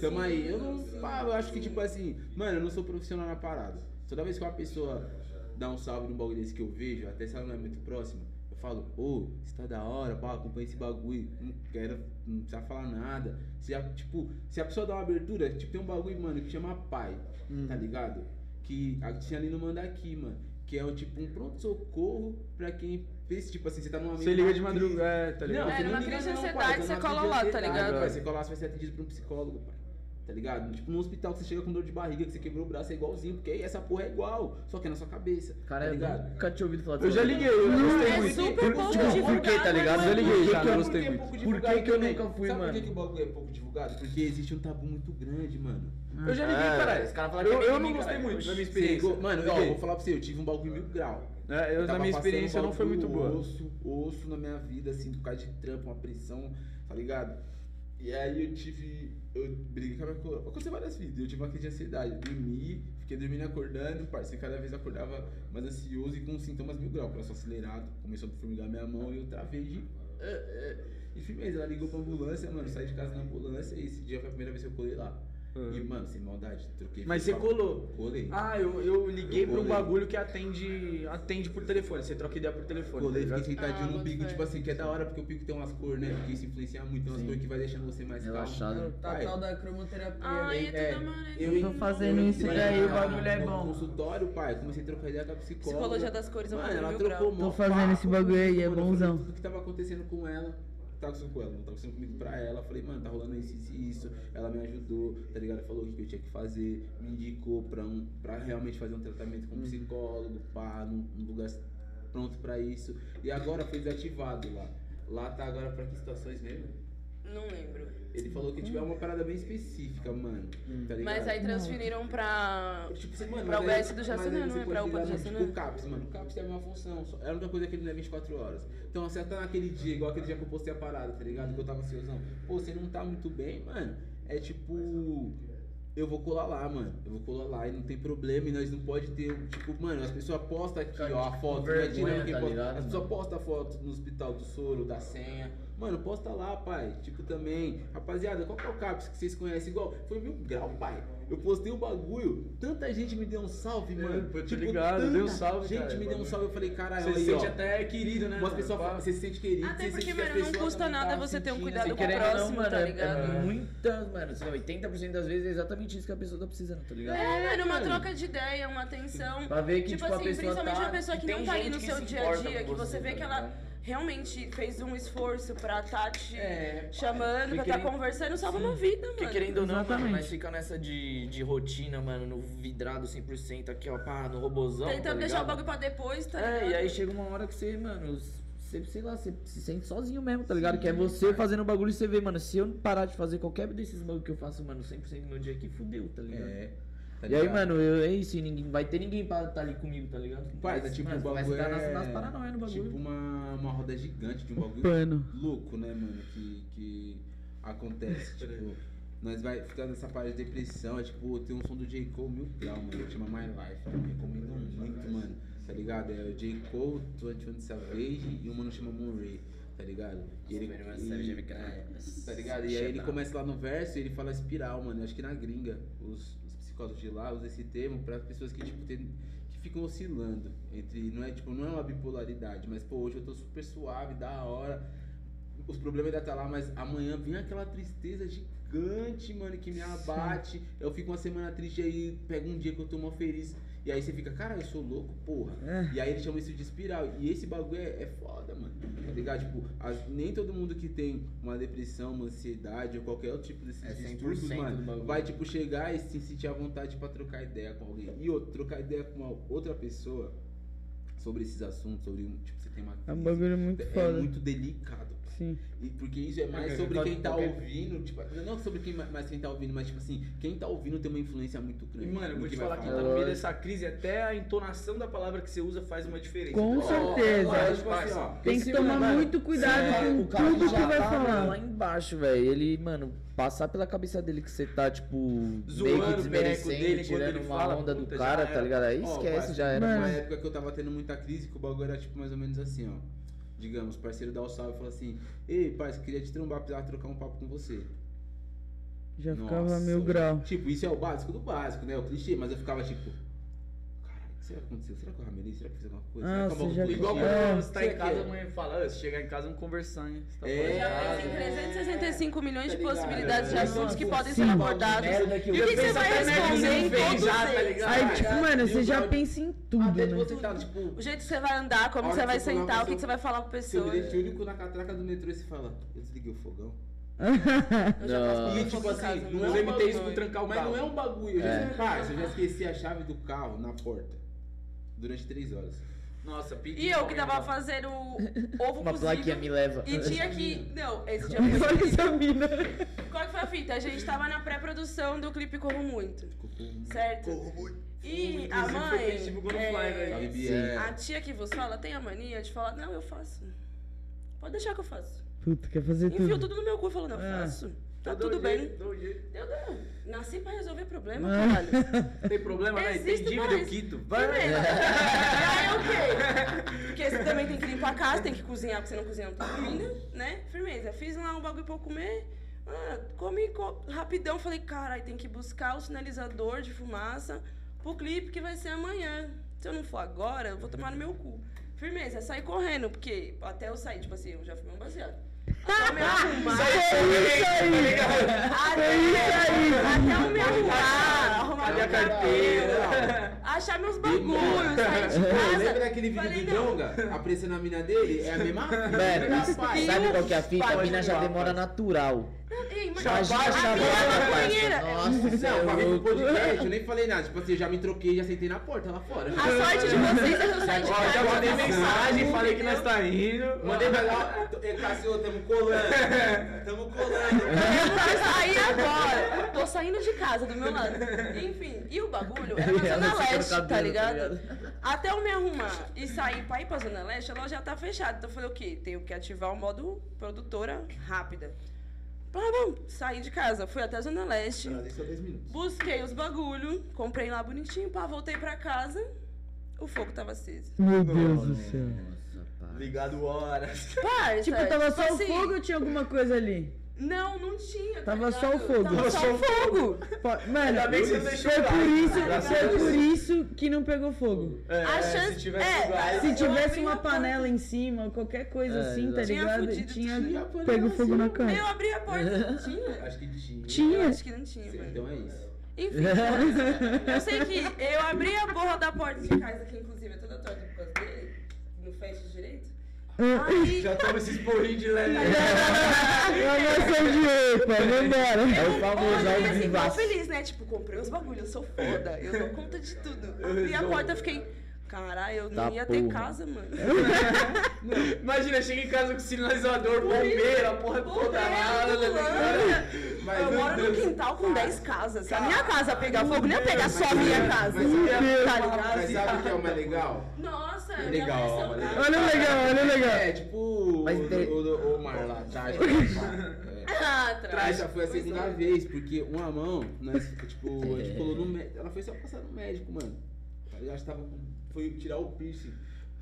Tamo sim, aí. Eu não falo, eu acho que, tipo assim, mano, eu não sou profissional na parada. Toda vez que uma pessoa dá um salve num bagulho desse que eu vejo, até se ela não é muito próxima, eu falo, ô, isso tá da hora, pá, acompanha esse bagulho, não quero, não precisa falar nada. Se a, tipo, se a pessoa dá uma abertura, tipo, tem um bagulho, mano, que chama pai, Hum. tá ligado? Que a tinha ali no Mandaqui, mano. Que é o tipo um pronto-socorro pra quem fez, tipo assim, você tá num momento. Você liga de crise. madrugada, é, tá ligado? Não, É, você não numa liga crise de não, pai, ansiedade, você numa cola lá, tá ligado? pai, Você cola lá, você vai ser atendido por um psicólogo, pai. Tá ligado? Tipo, no hospital que você chega com dor de barriga, que você quebrou o braço, é igualzinho, porque aí essa porra é igual, só que é na sua cabeça. Cara, tá eu ligado? nunca tinha ouvido falar Eu já liguei, eu gostei é muito. super Por- pouco tipo, divulgado, por que, tá ligado? mas Eu é liguei já, que gostei é muito. Por que que eu nunca fui, Sabe mano? por que, que o bagulho é pouco divulgado? Porque existe um tabu muito grande, mano. Eu já liguei, É, caralho. os caras falam que Eu, é eu mim, não gostei caralho. muito da minha experiência. igual- Mano, ó, Liguei. vou falar pra você, eu tive um bagulho mil grau. É, eu, na tava minha experiência não foi muito boa. Osso, osso na minha vida, assim, por causa de trampo, uma pressão, tá ligado? E aí eu tive. Eu briguei com a minha coroa. Aconteceu várias vidas. Eu tive uma crise de ansiedade. Dormi, fiquei dormindo acordando, parceiro. Cada vez acordava mais ansioso e com sintomas mil graus. Coração acelerado, começou a formigar minha mão e eu travei de. eh, eh. E firmeza, ela ligou pra ambulância, mano. Saí de casa na ambulância e esse dia foi a primeira vez que eu colei lá. Uhum. E, mano, sem maldade, troquei. Mas você colou. Colei. Ah, eu, eu liguei Eu pra um bagulho que atende, atende por telefone. Você troca ideia por telefone. Colei, tá fiquei sentadinho Ah, no pico, tipo assim, que é da hora porque o pico tem umas cores, né? Porque isso influencia muito, tem umas cores que vai deixando você mais calmo. Relaxado. Tá tal da cromoterapia. Ai, né? é É. Eu tô fazendo eu isso daí, o bagulho é no bom. consultório, pai, comecei a trocar ideia com a psicóloga. Psicologia das cores é Mano, ela trocou Tô fazendo esse bagulho aí, é bonzão. Tudo que tava acontecendo com ela, tá acontecendo com ela, não tá acontecendo comigo pra ela. Falei, mano, tá rolando isso, isso e isso. Ela me ajudou, tá ligado? Falou o que eu tinha que fazer, me indicou pra, um, pra realmente fazer um tratamento com um psicólogo, pá, num, num lugar pronto pra isso. E agora foi desativado lá. Lá tá agora pra que situações mesmo? Não lembro. Ele falou que tiver uma parada bem específica, mano. Tá ligado? Mas aí transferiram pra. Tipo assim, mano, Pra UBS do Jacinã, não você é? Pra UPA do Jacinã? Tipo, o CAPS, mano. O CAPS tem a mesma função. só- É a única coisa que ele não é 24 horas. Então, você tá naquele dia, igual aquele dia que eu postei a parada, tá ligado? Que eu tava ansiosão. Pô, você não tá muito bem, mano. É tipo. eu vou colar lá, mano. Eu vou colar lá e não tem problema. E nós não pode ter, tipo, mano, as pessoas postam aqui, ó, a foto, não é vergonha, tirando quem tá posta. ligado, As pessoas postam a foto no hospital do soro, da senha. Mano, posta lá, pai. Tipo, também. Rapaziada, qual que é o CAPS que vocês conhecem? Igual, foi mil grau, pai. Eu postei o bagulho, tanta gente me deu um salve, mano. pô, tô tipo, ligado, tanta deu um salve, Gente cara, me deu um salve, eu falei, caralho, Você se aí, sente ó. até querido, né? Umas mano? pessoas falam, você se sente querido. Até porque, mano, não custa nada você ter um cuidado com o ou não, próximo, mano, tá é- ligado? É muita, mano, sei lá, 80% das vezes é exatamente isso que a pessoa tá precisando, tá ligado? É, mano, uma mano. troca de ideia, uma atenção. Pra ver que, Tipo tipo, a assim, pessoa principalmente tá... uma pessoa que não tá ali gente no seu se dia a dia, que você vê tá que ela? Realmente fez um esforço pra tá te É, chamando, Porque pra tá querendo- conversando, salva uma vida, Porque mano. querendo ou não, mano, Exatamente. nós fica nessa de, de rotina, mano, no vidrado 100% aqui, ó, pá, no robozão, tá Tentando deixar o ligado? bagulho pra depois, tá ligado? É, e aí chega uma hora que você, mano, você, sei lá, você se sente sozinho mesmo, tá ligado? que é você fazendo o bagulho e você vê, mano, se eu parar de fazer qualquer desses bagulho que eu faço, mano, 100% no meu dia aqui, fudeu, tá ligado? É. tá e aí, mano, eu, é isso, ninguém, vai ter ninguém pra tá ali comigo, tá ligado? Pai, Mas, tipo, o vai bagulho estar nas, é... nas no bagulho. Tipo uma, uma roda gigante de um bagulho Pano. louco, né, mano, que, que acontece, tipo... Nós vai ficar nessa parte de depressão, é tipo, tem um som do J. Cole mil grau, mano, chama My Life, eu recomendo muito, mano, tá ligado? É o J. Cole, 21 Savage e um mano chama Murray, tá ligado? E ele, e- Tá ligado? E aí ele começa lá no verso e ele fala espiral, mano. Eu acho que na gringa, os psicólogos de lá usam esse termo pra pessoas que, tipo, tem, que ficam oscilando. Entre. Não é tipo, não é uma bipolaridade, mas pô, hoje eu tô super suave, da hora. Os problemas ainda tá lá, mas amanhã vem aquela tristeza gigante, mano, que me abate. Eu fico uma semana triste aí, pego um dia que eu tô mó feliz. E aí você fica, cara, eu sou louco, porra. É. E aí eles chamam isso de espiral. E esse bagulho é, é foda, mano. Tá ligado? Tipo, as- nem todo mundo que tem uma depressão, uma ansiedade ou qualquer outro tipo desses É 100% distúrbios, mano, vai, tipo, chegar e se sentir à vontade pra trocar ideia com alguém. E outro, trocar ideia com uma outra pessoa sobre esses assuntos, sobre, um, tipo, você tem uma É um crise. bagulho muito É foda. muito delicado. Sim. E porque isso é mais É, sobre quem tá ouvindo, tipo, não sobre quem mais quem tá ouvindo, mas tipo assim, quem tá ouvindo tem uma influência muito E, grande. mano, eu vou te vai falar que tá no meio dessa crise, até a entonação da palavra que você usa faz uma diferença. Com Ó, certeza. ó, Tipo assim, ó, Tem que tomar mano, muito cuidado É, com tudo que vai tá falar. lá embaixo, velho. Ele, mano, passar pela cabeça dele que você tá, tipo, meio Zoando que o perreco desmerecendo, dele tirando ele uma fala, onda do cara, tá ligado? Aí esquece, já era. Uma época que eu tava tendo muita crise, que o bagulho era tipo mais ou menos assim, ó. Digamos, parceiro dá o salve e fala assim: Ei, parceiro, queria te trombar, precisava trocar um papo com você. Já Nossa, ficava eu- grau. Tipo, isso é o básico do básico, né? O clichê, mas eu ficava tipo. Caralho, o que será que aconteceu? Será que eu ramei? Será que fiz alguma coisa? Ah, você já- Igual quando É. você tá Você em casa, a mãe fala, "Ah, se chegar em casa, vamos conversar, hein? Você tá É. de Já casa." pensa em 365 milhões de Tá ligado? possibilidades de É. assuntos que Sim. podem ser abordados. E o que, que você vai responder em todos já, tá eles? ligado? Aí, tipo, mano, você já pensa em tudo, de né? você tá, tipo. O jeito que você vai andar, como você vai sentar, o que, você- vai falar pra Seu pessoa. bilhete único na catraca do metrô e você fala: Eu desliguei o fogão. Eu já passo Não. E tipo assim, não é Os um MTs com trancar o Mas carro. não é um bagulho. É. já, cara, eu já esqueci a chave do carro na porta. Durante três horas. Nossa, pique E eu que tava fazendo ovo Uma plaquinha cozido. me leva. E tinha que. Não, esse dia Olha foi. essa mina. Qual que foi a fita? A gente tava na pré-produção do clipe Corro Muito. Certo? E a foi quem divulgou no mãe. Fly, é. Bia. A tia que vos fala tem a mania de falar, não, eu faço. Pode deixar que eu faço. Puta, quer fazer Enfiou tudo. tudo no meu cu e falou, não, eu É. faço. Tá dou tudo bem. jeito. Eu não. Nasci pra resolver problema, É. caralho. Tem problema, né? Tem dívida, mais. eu quito. Firmeza. Aí o quê? Porque você também tem que limpar a casa, tem que cozinhar, porque você não cozinha, tá comida, né? Firmeza. Fiz lá um bagulho pra eu comer. Ah, comi co- rapidão, falei, caralho, tem que buscar o sinalizador de fumaça pro clipe que vai ser amanhã. Se eu não for agora, eu vou tomar no meu cu. Firmeza, saí correndo, porque até eu sair, tipo assim, eu já fumei um baseado. Até eu me arrumar. Até, até eu me arrumar, arrumar Cadê a meu carteira? achar meus bagulhos, sair de casa. Lembra daquele vídeo Falei, do. Jonga? Apreciando a mina dele? É a mesma fita, Mano, sabe qual que é a fita? A mina já demora natural. Ei, mas Imagina a chamar minha essa maconheira. Nossa, é Não, pra vir pro podcast, eu nem falei nada. Tipo assim, eu já me troquei, já sentei na porta lá fora. A sorte de vocês é que eu saí de Ó, casa. já mandei mensagem, falei que nós tá indo. Mandei pra lá, Cássio, tamo colando. Tamo colando. Eu vou sair agora. Tô saindo de casa do meu lado. Enfim, e o bagulho era na Ela Zona Leste, tá tá ligado? Até eu me arrumar e sair pra ir pra Zona Leste, a loja já tá fechada. Então eu falei, o quê? Tenho que ativar o modo produtora rápida. Pá, bom, saí de casa, fui até a Zona Leste, Trazem só 10 minutos. busquei os bagulho, comprei lá bonitinho, pá, voltei pra casa, o fogo tava aceso. Meu Deus do céu. Nossa, pai. Ligado horas. Parça, Tipo, tava só o assim, fogo ou tinha alguma coisa ali? Não, não tinha. tá Tava só o fogo. Tava Tava só só o fogo. Po- Mano, Ainda bem que você não deixou foi gás, por isso, a foi por isso que não pegou fogo. É, A chance- se tivesse é, gás- Se Eu tivesse uma panela em cima, qualquer coisa É, assim, tá. Tinha ligado? fudido, Tinha tinha pego fogo na Eu casa. abri a porta. Tinha? Acho que tinha. Eu Tinha. acho que não tinha, mano. Então é isso. Enfim, eu sei que eu abri a porra da porta de casa, que inclusive é toda torta por causa dele, não fecha direito. Aí, Já toma esses porrinhos de leve. Avaliação de EPA, vambora. É o famoso ao assim, vivaço. feliz, né? Tipo, comprei os bagulhos, eu sou foda, eu dou conta de tudo. Abri a resolvo. porta, eu fiquei, caralho, eu não Tá ia ter porra. casa, mano. Imagina, chega em casa com sinalizador, bombeiro, a porra toda lá. Bombeiro, Mas, Eu moro no Deus. quintal com 10 casas. Se a minha casa pegar fogo, não ia pegar só a minha casa. Mas sabe- Tá Mas ligado? sabe o que é o mais legal? Nossa, É já legal, olha. o legal, olha o legal. É, tipo Mas o, o, o, o Mar lá atrás. É. Ah, atrás. foi a segunda vez, porque uma mão, nós, tipo, a gente colou no médico. Ela foi só passar no médico, mano. Tá ligado? Tava com- Foi tirar o piercing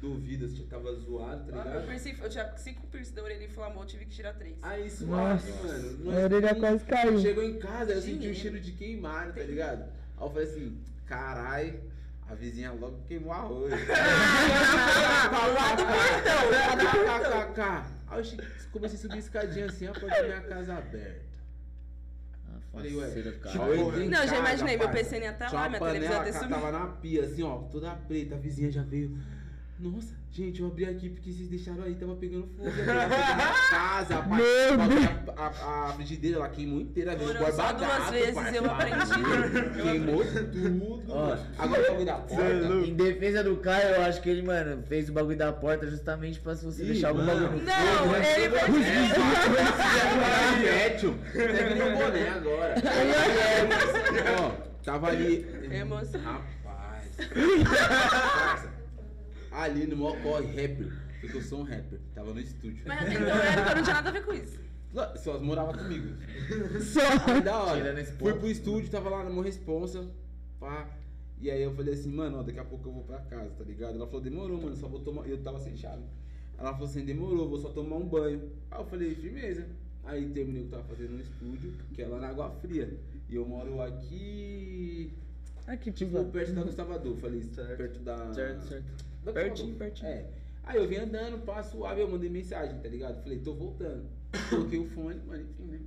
do ouvido, assim, tava zoado, tá Ah, meu ligado? piercing, eu tinha 5 piercing da orelha inflamou, tive que tirar 3. Aí suave, Nossa, mano. a Nós orelha quase caiu. Chegou em casa, eu senti o Dinheiro. cheiro de queimado, tá ligado? Aí eu falei assim, carai, a vizinha logo queimou arroz. Lá do portão, lá do portão. Aí eu comecei a subir a escadinha assim, a porta da minha casa aberta. Falei, ué, Faceira tipo, eu Não, já imaginei, meu. PC nem ia Tinha lá, minha televisão ia ter sumido. tava na pia, assim, ó, toda preta. A vizinha já veio. Nossa, gente, eu abri aqui porque vocês deixaram aí, tava pegando fogo. casa, a, parte- a, a, a frigideira, ela queimou inteira, Foram só duas vezes, eu aprendi. Queimou tudo. Ó. mano. Agora o bagulho da porta. Em defesa do Caio, eu acho que ele, mano, fez o bagulho da porta justamente pra se você Ih, deixar algum mano. bagulho no Não, fogo, né? ele vai Ketchup. Até virou um boné agora. Ó, tava ali. Emoção. Rapaz. Ali no maior corre rapper. Porque eu sou um rapper. Tava no estúdio. Mas até então na época não tinha nada a ver com isso. Só- Só morava comigo. Só. Aí da hora. Esse Fui ponto. pro estúdio, tava lá no meu responsa. Pá. E aí eu falei assim, mano, ó, daqui a pouco eu vou pra casa, tá ligado? Ela falou, demorou, mano, só vou tomar. Eu tava sem chave. Ela falou assim, demorou, vou só tomar um banho. Aí eu falei, firmeza. Aí terminei o que eu tava fazendo no estúdio, que é lá na Água Fria. E eu moro aqui. Aqui, Tipo, tipo, perto da Gustavo falei, Certo. perto da. Certo, certo. Pertinho, pertinho. É. Aí eu vim andando, passo suave, eu mandei mensagem, tá ligado? Falei, tô voltando. Coloquei o fone, mas enfim, né?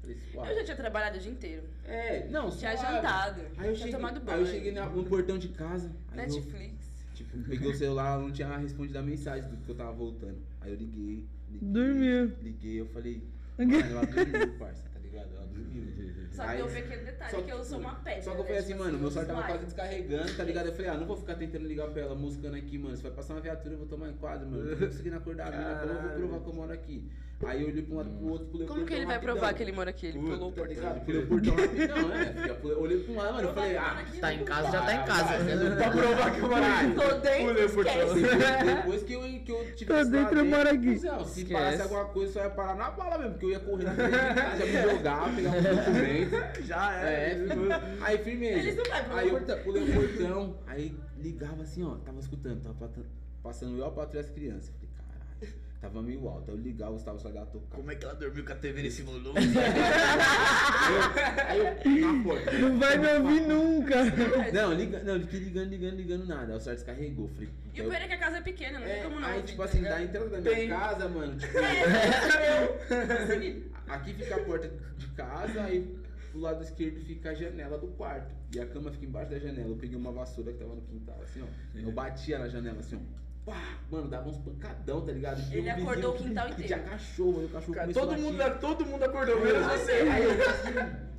Falei, suave. Eu já tinha trabalhado o dia inteiro. É, não, Tinha suave. jantado. Aí eu tinha cheguei, tomado aí banho. eu cheguei na- no portão de casa. Aí eu, Netflix. tipo, peguei o celular, ela não tinha respondido a mensagem do que eu tava voltando. Aí eu liguei, liguei. Dormiu. Liguei, eu falei, mano, ela dormiu, parça, tá ligado? Ela dormiu. Só que tem um pequeno detalhe só que eu sou uma pedra. Só que eu né? falei assim, Tipo mano, meu celular tava quase descarregando, tá ligado? Eu falei, ah, não vou ficar tentando ligar pra ela, muscando aqui, mano. Se vai passar uma viatura, eu vou tomar enquadro, mano. Eu tô conseguindo acordar a mina, como eu vou provar que eu moro aqui? Aí eu olhei pra um lado pro outro, pulei o Como que ele vai rapidão. provar que ele mora aqui? Ele pulou o Tá portão. ligado? Pulei o portão rapidão, é. pulei- Olhei pra um lado, mano, eu falei, ah, Tá em casa, já tá em casa. Pra provar que eu moro aqui. Tô dentro, Pulei o portão. esquece. Depois que eu, que eu tive Tô que estar dentro, eu moro aqui. Cuzão, se Esquece. parasse alguma coisa, só ia parar na bala mesmo, porque eu ia correr na frente de casa, ia me jogar, pegar um documento. Já É, é. aí firmeza. Eles não vai pular Aí o eu pulei o portão, aí ligava assim, ó, tava escutando, tava passando eu a patrulha as crianças. Tava meio alto. Aí eu ligava, o Gustavo só ia tocar. Como é que ela dormiu com a TV nesse volume? Aí eu, aí eu na porta. não vai me ouvir nunca. Não, liga, não, eu fiquei ligando, ligando, ligando nada. Aí o celular descarregou. Falei, E o pior é que a casa é pequena, não tem É, como não. aí, ouvir, tipo tá assim, da entrada da minha Tem. casa, mano, tipo, Assim, aqui fica a porta de casa, aí do lado esquerdo fica a janela do quarto. E a cama fica embaixo da janela. Eu peguei uma vassoura que tava no quintal, assim, ó. Eu batia na janela, assim, ó. Pá, mano, dava uns pancadão, tá ligado? E Ele o acordou o que- quintal que inteiro. Tinha cachorro, aí o cachorro Cara, começou todo, a mundo, latir. todo mundo acordou, menos você. Aí eu assim,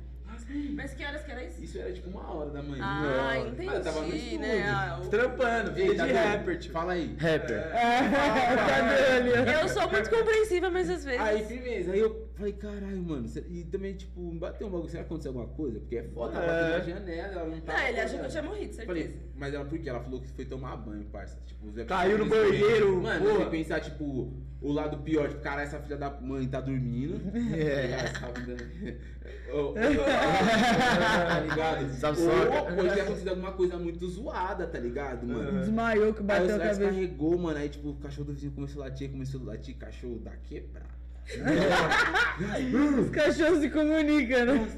Mas que horas que era isso? isso era tipo uma hora da manhã. Ah, Não. entendi, Mas eu tava no estúdio. né? Ah, o- Trampando, Ei, filho de tá rapper, tipo. Fala aí. Rapper. Cadê ele? Eu sou muito compreensiva, mas às vezes. Aí, firmeza. Aí eu falei, caralho, mano. E também, tipo, bateu um bagulho. Será que aconteceu alguma coisa? Porque é foda, É. ela bateu na janela, ela não tava. Não, ele achou que eu tinha morrido, certeza. Falei, mas ela por quê? Ela falou que foi tomar banho, parça. Tipo, Caiu no banheiro, Mano, você pensar, tipo, o lado pior, tipo, caralho, essa filha da mãe tá dormindo. É. Essa ô, tá ligado? Sabe Ou só- pode ter acontecido alguma coisa muito zoada, tá ligado, mano? Desmaiou que bateu a cabeça. carregou, mano. Aí, tipo, o cachorro do vizinho começou a latir, começou a latir, cachorro da quebrada. Os cachorros se comunicam, né?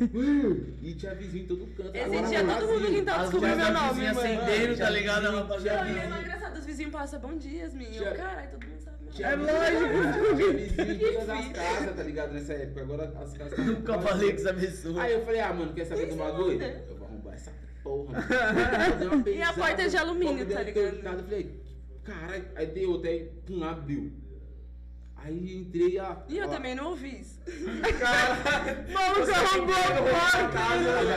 E tinha vizinho em todo canto. Esse dia todo mundo que tá As descobrindo meu nome, mano. acendendo, tá Tinha ligado? Não, e é engraçado, os vizinhos passam bom dias, minha. Tinha- Caralho, todo mundo Tinha É lógico. Tinha vizinho em todas as casas, tá ligado? Nessa época. Agora as casas estão Nunca falei com essa pessoa. Aí eu falei, ah, mano, quer saber do Isso bagulho? Eu vou arrombar essa porra, E a porta é de alumínio, tá ligado? Eu falei, caralho, aí dei outra, aí pum, abriu. Aí entrei a. E eu ó, também não ouvi isso. Maluco arrombou a porta.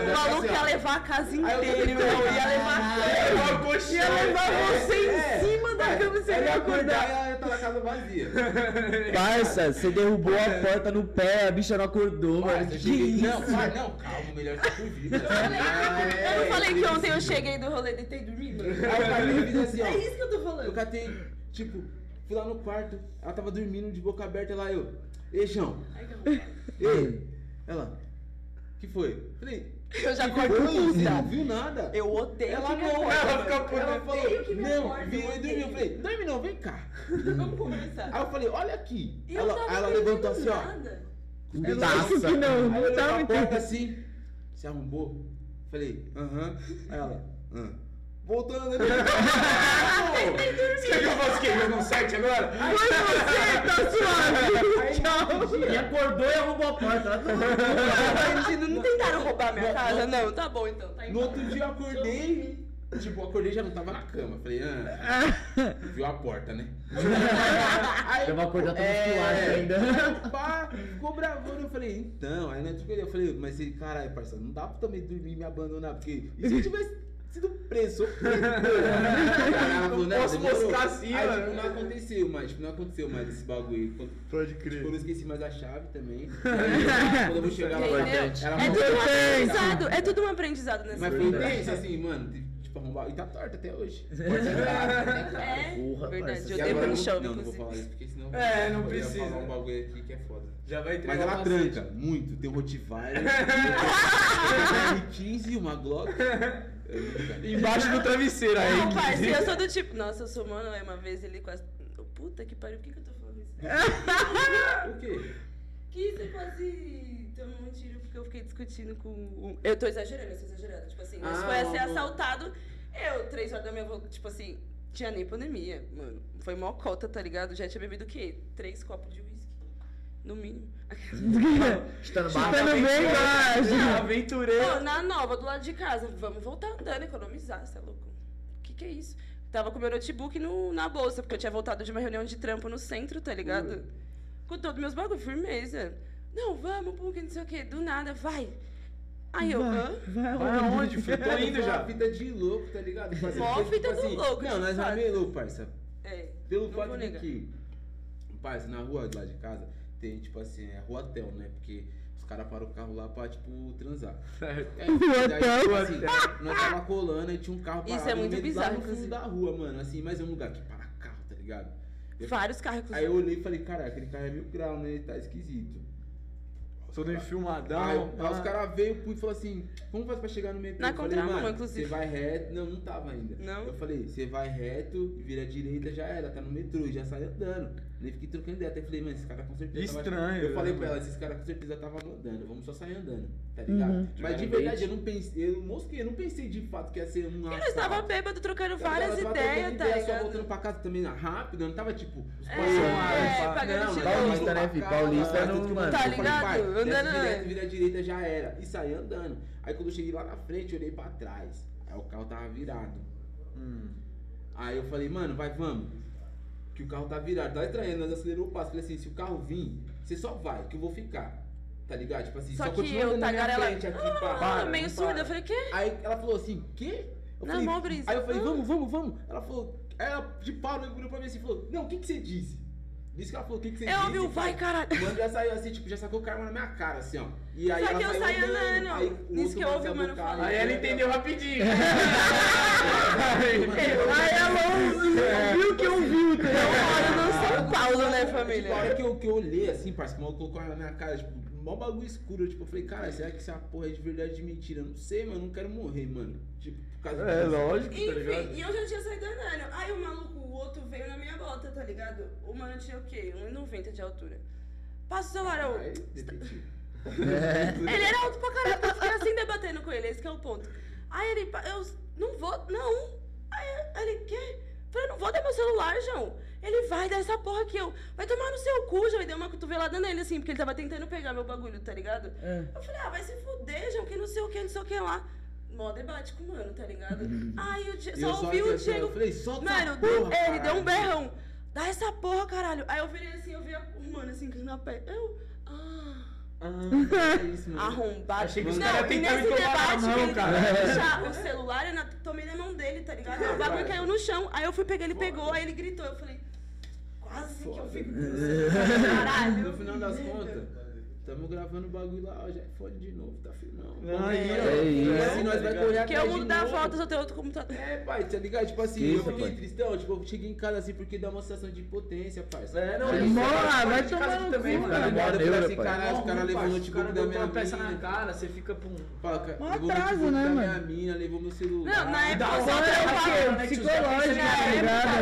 O maluco ia levar a casa eu inteira, falei, irmão. Ia levar a cama. Ia levar você em É, cima da cama e você Aí ia eu acordar acordar. e ela tá na casa vazia. Parça, você derrubou a porta no pé, a bicha não acordou, mano. Que cheguei- isso? Não, pai, não, calma, melhor você por vida. Eu não falei que ontem eu cheguei do rolê e deitei eu fiz assim, ó. É isso que eu tô Eu falando. catei, tipo, fui lá no quarto, ela tava dormindo de boca aberta lá, eu. Ei, arrombado. Ei. Ela. que foi? Falei. Eu já "Que acordo foi? Você não viu nada? Eu odeio Ela que não, ela fica puta. Eu Ela falou, que não, acorda, virou eu e dormiu. Eu falei, dorme não, vem cá. Vamos conversar. Aí eu falei, olha aqui. Eu ela, ela levantou assim, ó. nada. lógico assim. que não. Aí eu Não pra porta assim, se arrombou. Falei, aham. Aí ela, aham. Voltando, né? Você quer que eu faça o quê? Jogar um site agora? Foi você, tá suave. Aí, Tchau. E acordou e arrombou a porta. Ela Não, não tentaram roubar minha casa? Não, tá bom então. Tá No outro dia eu acordei, tipo, eu acordei e já não tava na cama. Falei, ah, viu a porta, né? Aí, Eu vou acordar todo é, suado ainda. Pá, ficou bravando. Eu falei, então, aí na época eu falei, mas caralho, parceiro, não dá pra também dormir e me abandonar, porque e se eu tivesse sido preso, Não posso demorou. moscar assim, aí, mano. tipo, não aconteceu mais, tipo, não aconteceu mais esse bagulho. Quando- Pode Tipo, eu esqueci mais a chave também. Quando eu vou chegar lá, ela É falou, tudo um Importante. aprendizado. É tudo um aprendizado nessa mas foi intenso, assim, mano. Tipo, arrombar. E tá torta até hoje. É, Porra, verdade. parça. Eu E dei pro chão, não, não, vou falar isso porque senão. É, não eu precisa. falar um bagulho aqui que é foda. Já vai entregar Mas ela o tranca muito. Tem um Rottweiler, um 15 uma Glock. Nunca- Embaixo do travesseiro aí. Não, parceiro, eu sou do tipo. Nossa, eu sou mano, uma vez ele quase. Puta que pariu, por que, que eu tô falando isso? O quê? Que você quase tomou um tiro porque eu fiquei discutindo com. Eu tô exagerando, eu tô exagerando. Tipo assim, nós Ah, foi a ser o- assaltado. Eu, três horas da minha volta, tipo assim, tinha nem pandemia, mano. Foi mó cota, tá ligado? Já tinha bebido o quê? Três copos de uísque. No mínimo. Chutando Chutando barra. bem baixo. Aventureiro. Pô, na nova, do lado de casa. Vamos voltar andando, economizar, você é louco? O que, que é isso? Tava com meu notebook no, na bolsa, porque eu tinha voltado de uma reunião de trampo no centro, tá ligado? Com todos meus bagulho, firmeza. Não, vamos, pô, que não sei o quê. Do nada, vai. Aí eu, hã? Vai Vai aonde, filho? Tô indo já. fita de louco, tá ligado? Assim, Mó porque, fita tipo do assim, louco, Não, nós fato. é meio louco, parça. É. Pelo Não fato vou de negar. que, parça, na rua lá de casa, tem, tipo assim, é rua hotel, né? Porque os caras param o carro lá pra, tipo, transar. É, Rua daí, hotel. tipo assim, nós tava colando e tinha um carro Isso parado é muito meio, bizarro, lá no fundo inclusive. da rua, mano. Assim, mas é um lugar que para carro, tá ligado? Eu- Vários carros, Aí eu inclusive. olhei e falei, cara, aquele carro é mil grau, né? Ele tá esquisito. Todo enfilmadão. Aí, aí ah. os caras veio e falou assim, como faz pra chegar no metrô? Na contramão, inclusive. Você vai reto. Não, não tava ainda. Não? Eu falei, você vai reto, vira à direita, já era, tá no metrô, e já sai andando. Nem fiquei trocando ideia. Até falei, mano, esse cara com certeza tava- Estranho, Eu falei né, pra mano? ela, esses caras com certeza tava andando, vamos só sair andando, tá ligado? Uhum. Mas de verdade, eu não pensei, eu mosquei, eu não pensei de fato que ia ser um Eu estava bêbado, trocando várias ideias, tá Só ligado? voltando pra casa também rápido, eu não tava tipo. os É, é, pá. pagando Não, Paulista, né, cá, fi? Paulista não, falei, Tá ligado? Andando, direto, né? vira direita já era. E saí andando. Aí quando eu cheguei lá na frente, eu olhei pra trás. Aí o carro tava virado. Hum. Aí eu falei, mano, vai, vamos. Que o carro tá virado. Tá estranhando, nós acelerou o passo. Falei assim, se o carro vir, você só vai, que eu vou ficar. Tá ligado? Tipo assim, Só só, que continua eu, andando na minha tagarela- frente aqui, pá. Ah, Para, meio não surda. Eu falei, quê? Aí ela falou assim, quê? Eu Na falei, mó brisa. Aí eu falei, Ah. vamos, vamos, vamos. Ela falou, aí ela de parou e olhou pra mim assim e falou, não, o que, que você disse? Diz que ela falou o que, que você Eu disse. ouvi o vai, pai. caralho. O mano já saiu assim, tipo, já sacou o karma na minha cara, assim, ó. E aí Só ela que eu saí andando, aí o Nisso que eu ouvi o mano falando. Aí ela entendeu rapidinho. Aí ela viu que ouviu, tá ligado? Eu moro no São Paulo, né, Tipo, a família? hora que eu, que eu olhei assim, parça, que o maluco colocou na minha cara, tipo, mó bagulho escuro. Tipo, eu falei, cara, será que essa porra é de verdade ou de mentira? Eu não sei, mano, eu não quero morrer, mano. Tipo, por causa É, disso. lógico, tá Enfim, ligado? e eu já tinha saído andando. Aí o maluco, o outro veio na minha bota, tá ligado? O mano tinha o quê? 1,90 de altura. Passa o celular, eu. Detetive. Ele era alto pra caralho, eu fiquei assim debatendo com ele, esse que é o ponto. Aí ele, eu não vou, não. Aí ele, quê? Falei, não vou dar meu celular, João. Ele vai dar essa porra aqui, eu. Vai tomar no seu cu, João. E deu uma cotovelada nele, assim, porque ele tava tentando pegar meu bagulho, tá ligado? É. Eu falei, ah, vai se fuder, João, que não sei o que, não sei o que lá. Mó debate com o mano, tá ligado? Aí o Di- só só ouvi o assim, Diego. eu falei, solta Mano, porra, ele deu um berrão. Dá essa porra, caralho. Aí eu virei assim, eu vi o mano assim, na pé. Eu. Ah. Ah, é isso, mano. Arrombado. Achei que os caras tentaram me tomar na debate mão, que ele cara. o celular, eu na- tomei na mão dele, tá ligado? o bagulho caiu no chão. Aí eu fui pegar, ele pegou, aí ele gritou. Eu falei, quase que eu fico. Caralho. No final das contas, tamo gravando o bagulho lá, ó, já é fone de novo, tá filmão. Aí, É ó. isso. E assim nós vai correr Porque eu mudo da novo. foto, só tenho outro computador. É, pai, tá ligado? Tipo assim, Que eu isso, fiquei pai? tristão, tipo, eu cheguei em casa assim porque dá uma sensação de impotência, parça. É, não, Vai isso embora, é vai de tomar casa no também, cu, mano. cara. Agora eu falei Neura, assim, pai. caralho, os caras levou o O notebook cara da minha uma peça mina. na cara, você fica pum. Fala, cara, Um levou o atraso, né, da mano? minha mina, levou meu celular. Não, na época eu só trampava. cara, é psicológico, tá ligado? Eu tava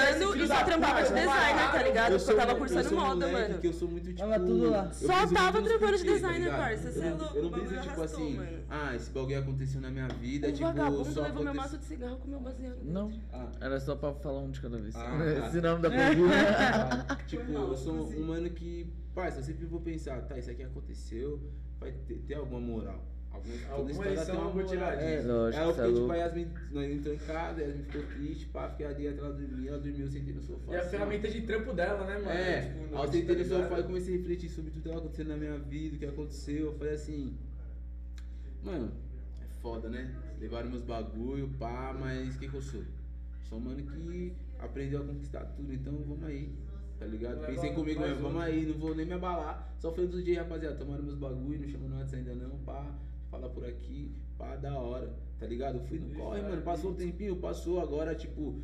estudando e só trampava de designer, tá ligado? Eu Porque eu tava cursando moda, mano. Eu sou muito, tipo... Tava tudo lá. Só tava trampando de tá designer, ligado? parça, cê Eu é não- louco, Eu não o bagulho briso, tipo arrastou, assim, mano. ah, esse bagulho aconteceu na minha vida, O tipo, vagabundo só levou meu maço de cigarro com meu baseado. Não, Ah. era só pra falar um de cada vez. Ah, tá. Senão não dá pra ouvir. Tipo, eu sou um mano que, parça, eu sempre vou pensar, tá, isso aqui aconteceu, vai ter, ter alguma moral. Alguma lição tem uma eu vou tirar disso. É, Lógico, aí eu cê é fiquei, tipo, a Yasmin, nós entrou em casa, a Yasmin ficou triste, pá, fiquei ali atrás ela dormia, ela dormiu, eu sentei no sofá. E a assim, ó. ferramenta de trampo dela, né, mano? É, Tipo, eu sentei tá no sofá e ligado? comecei a refletir sobre tudo que estava acontecendo na minha vida, o que aconteceu. Eu falei assim, mano, é foda, né? Levaram meus bagulho, pá, mas o que, que eu sou? Sou um mano que aprendeu a conquistar tudo, então vamos aí. Tá ligado? Vai Pensei comigo mesmo, vamos aí, não vou nem me abalar. Só falei dos dias, rapaziada, tomaram meus bagulho, não chamam no WhatsApp ainda não, pá, fala por aqui, pá, da hora, tá ligado? Eu fui no corre, mano, passou um tempinho, passou, agora, tipo,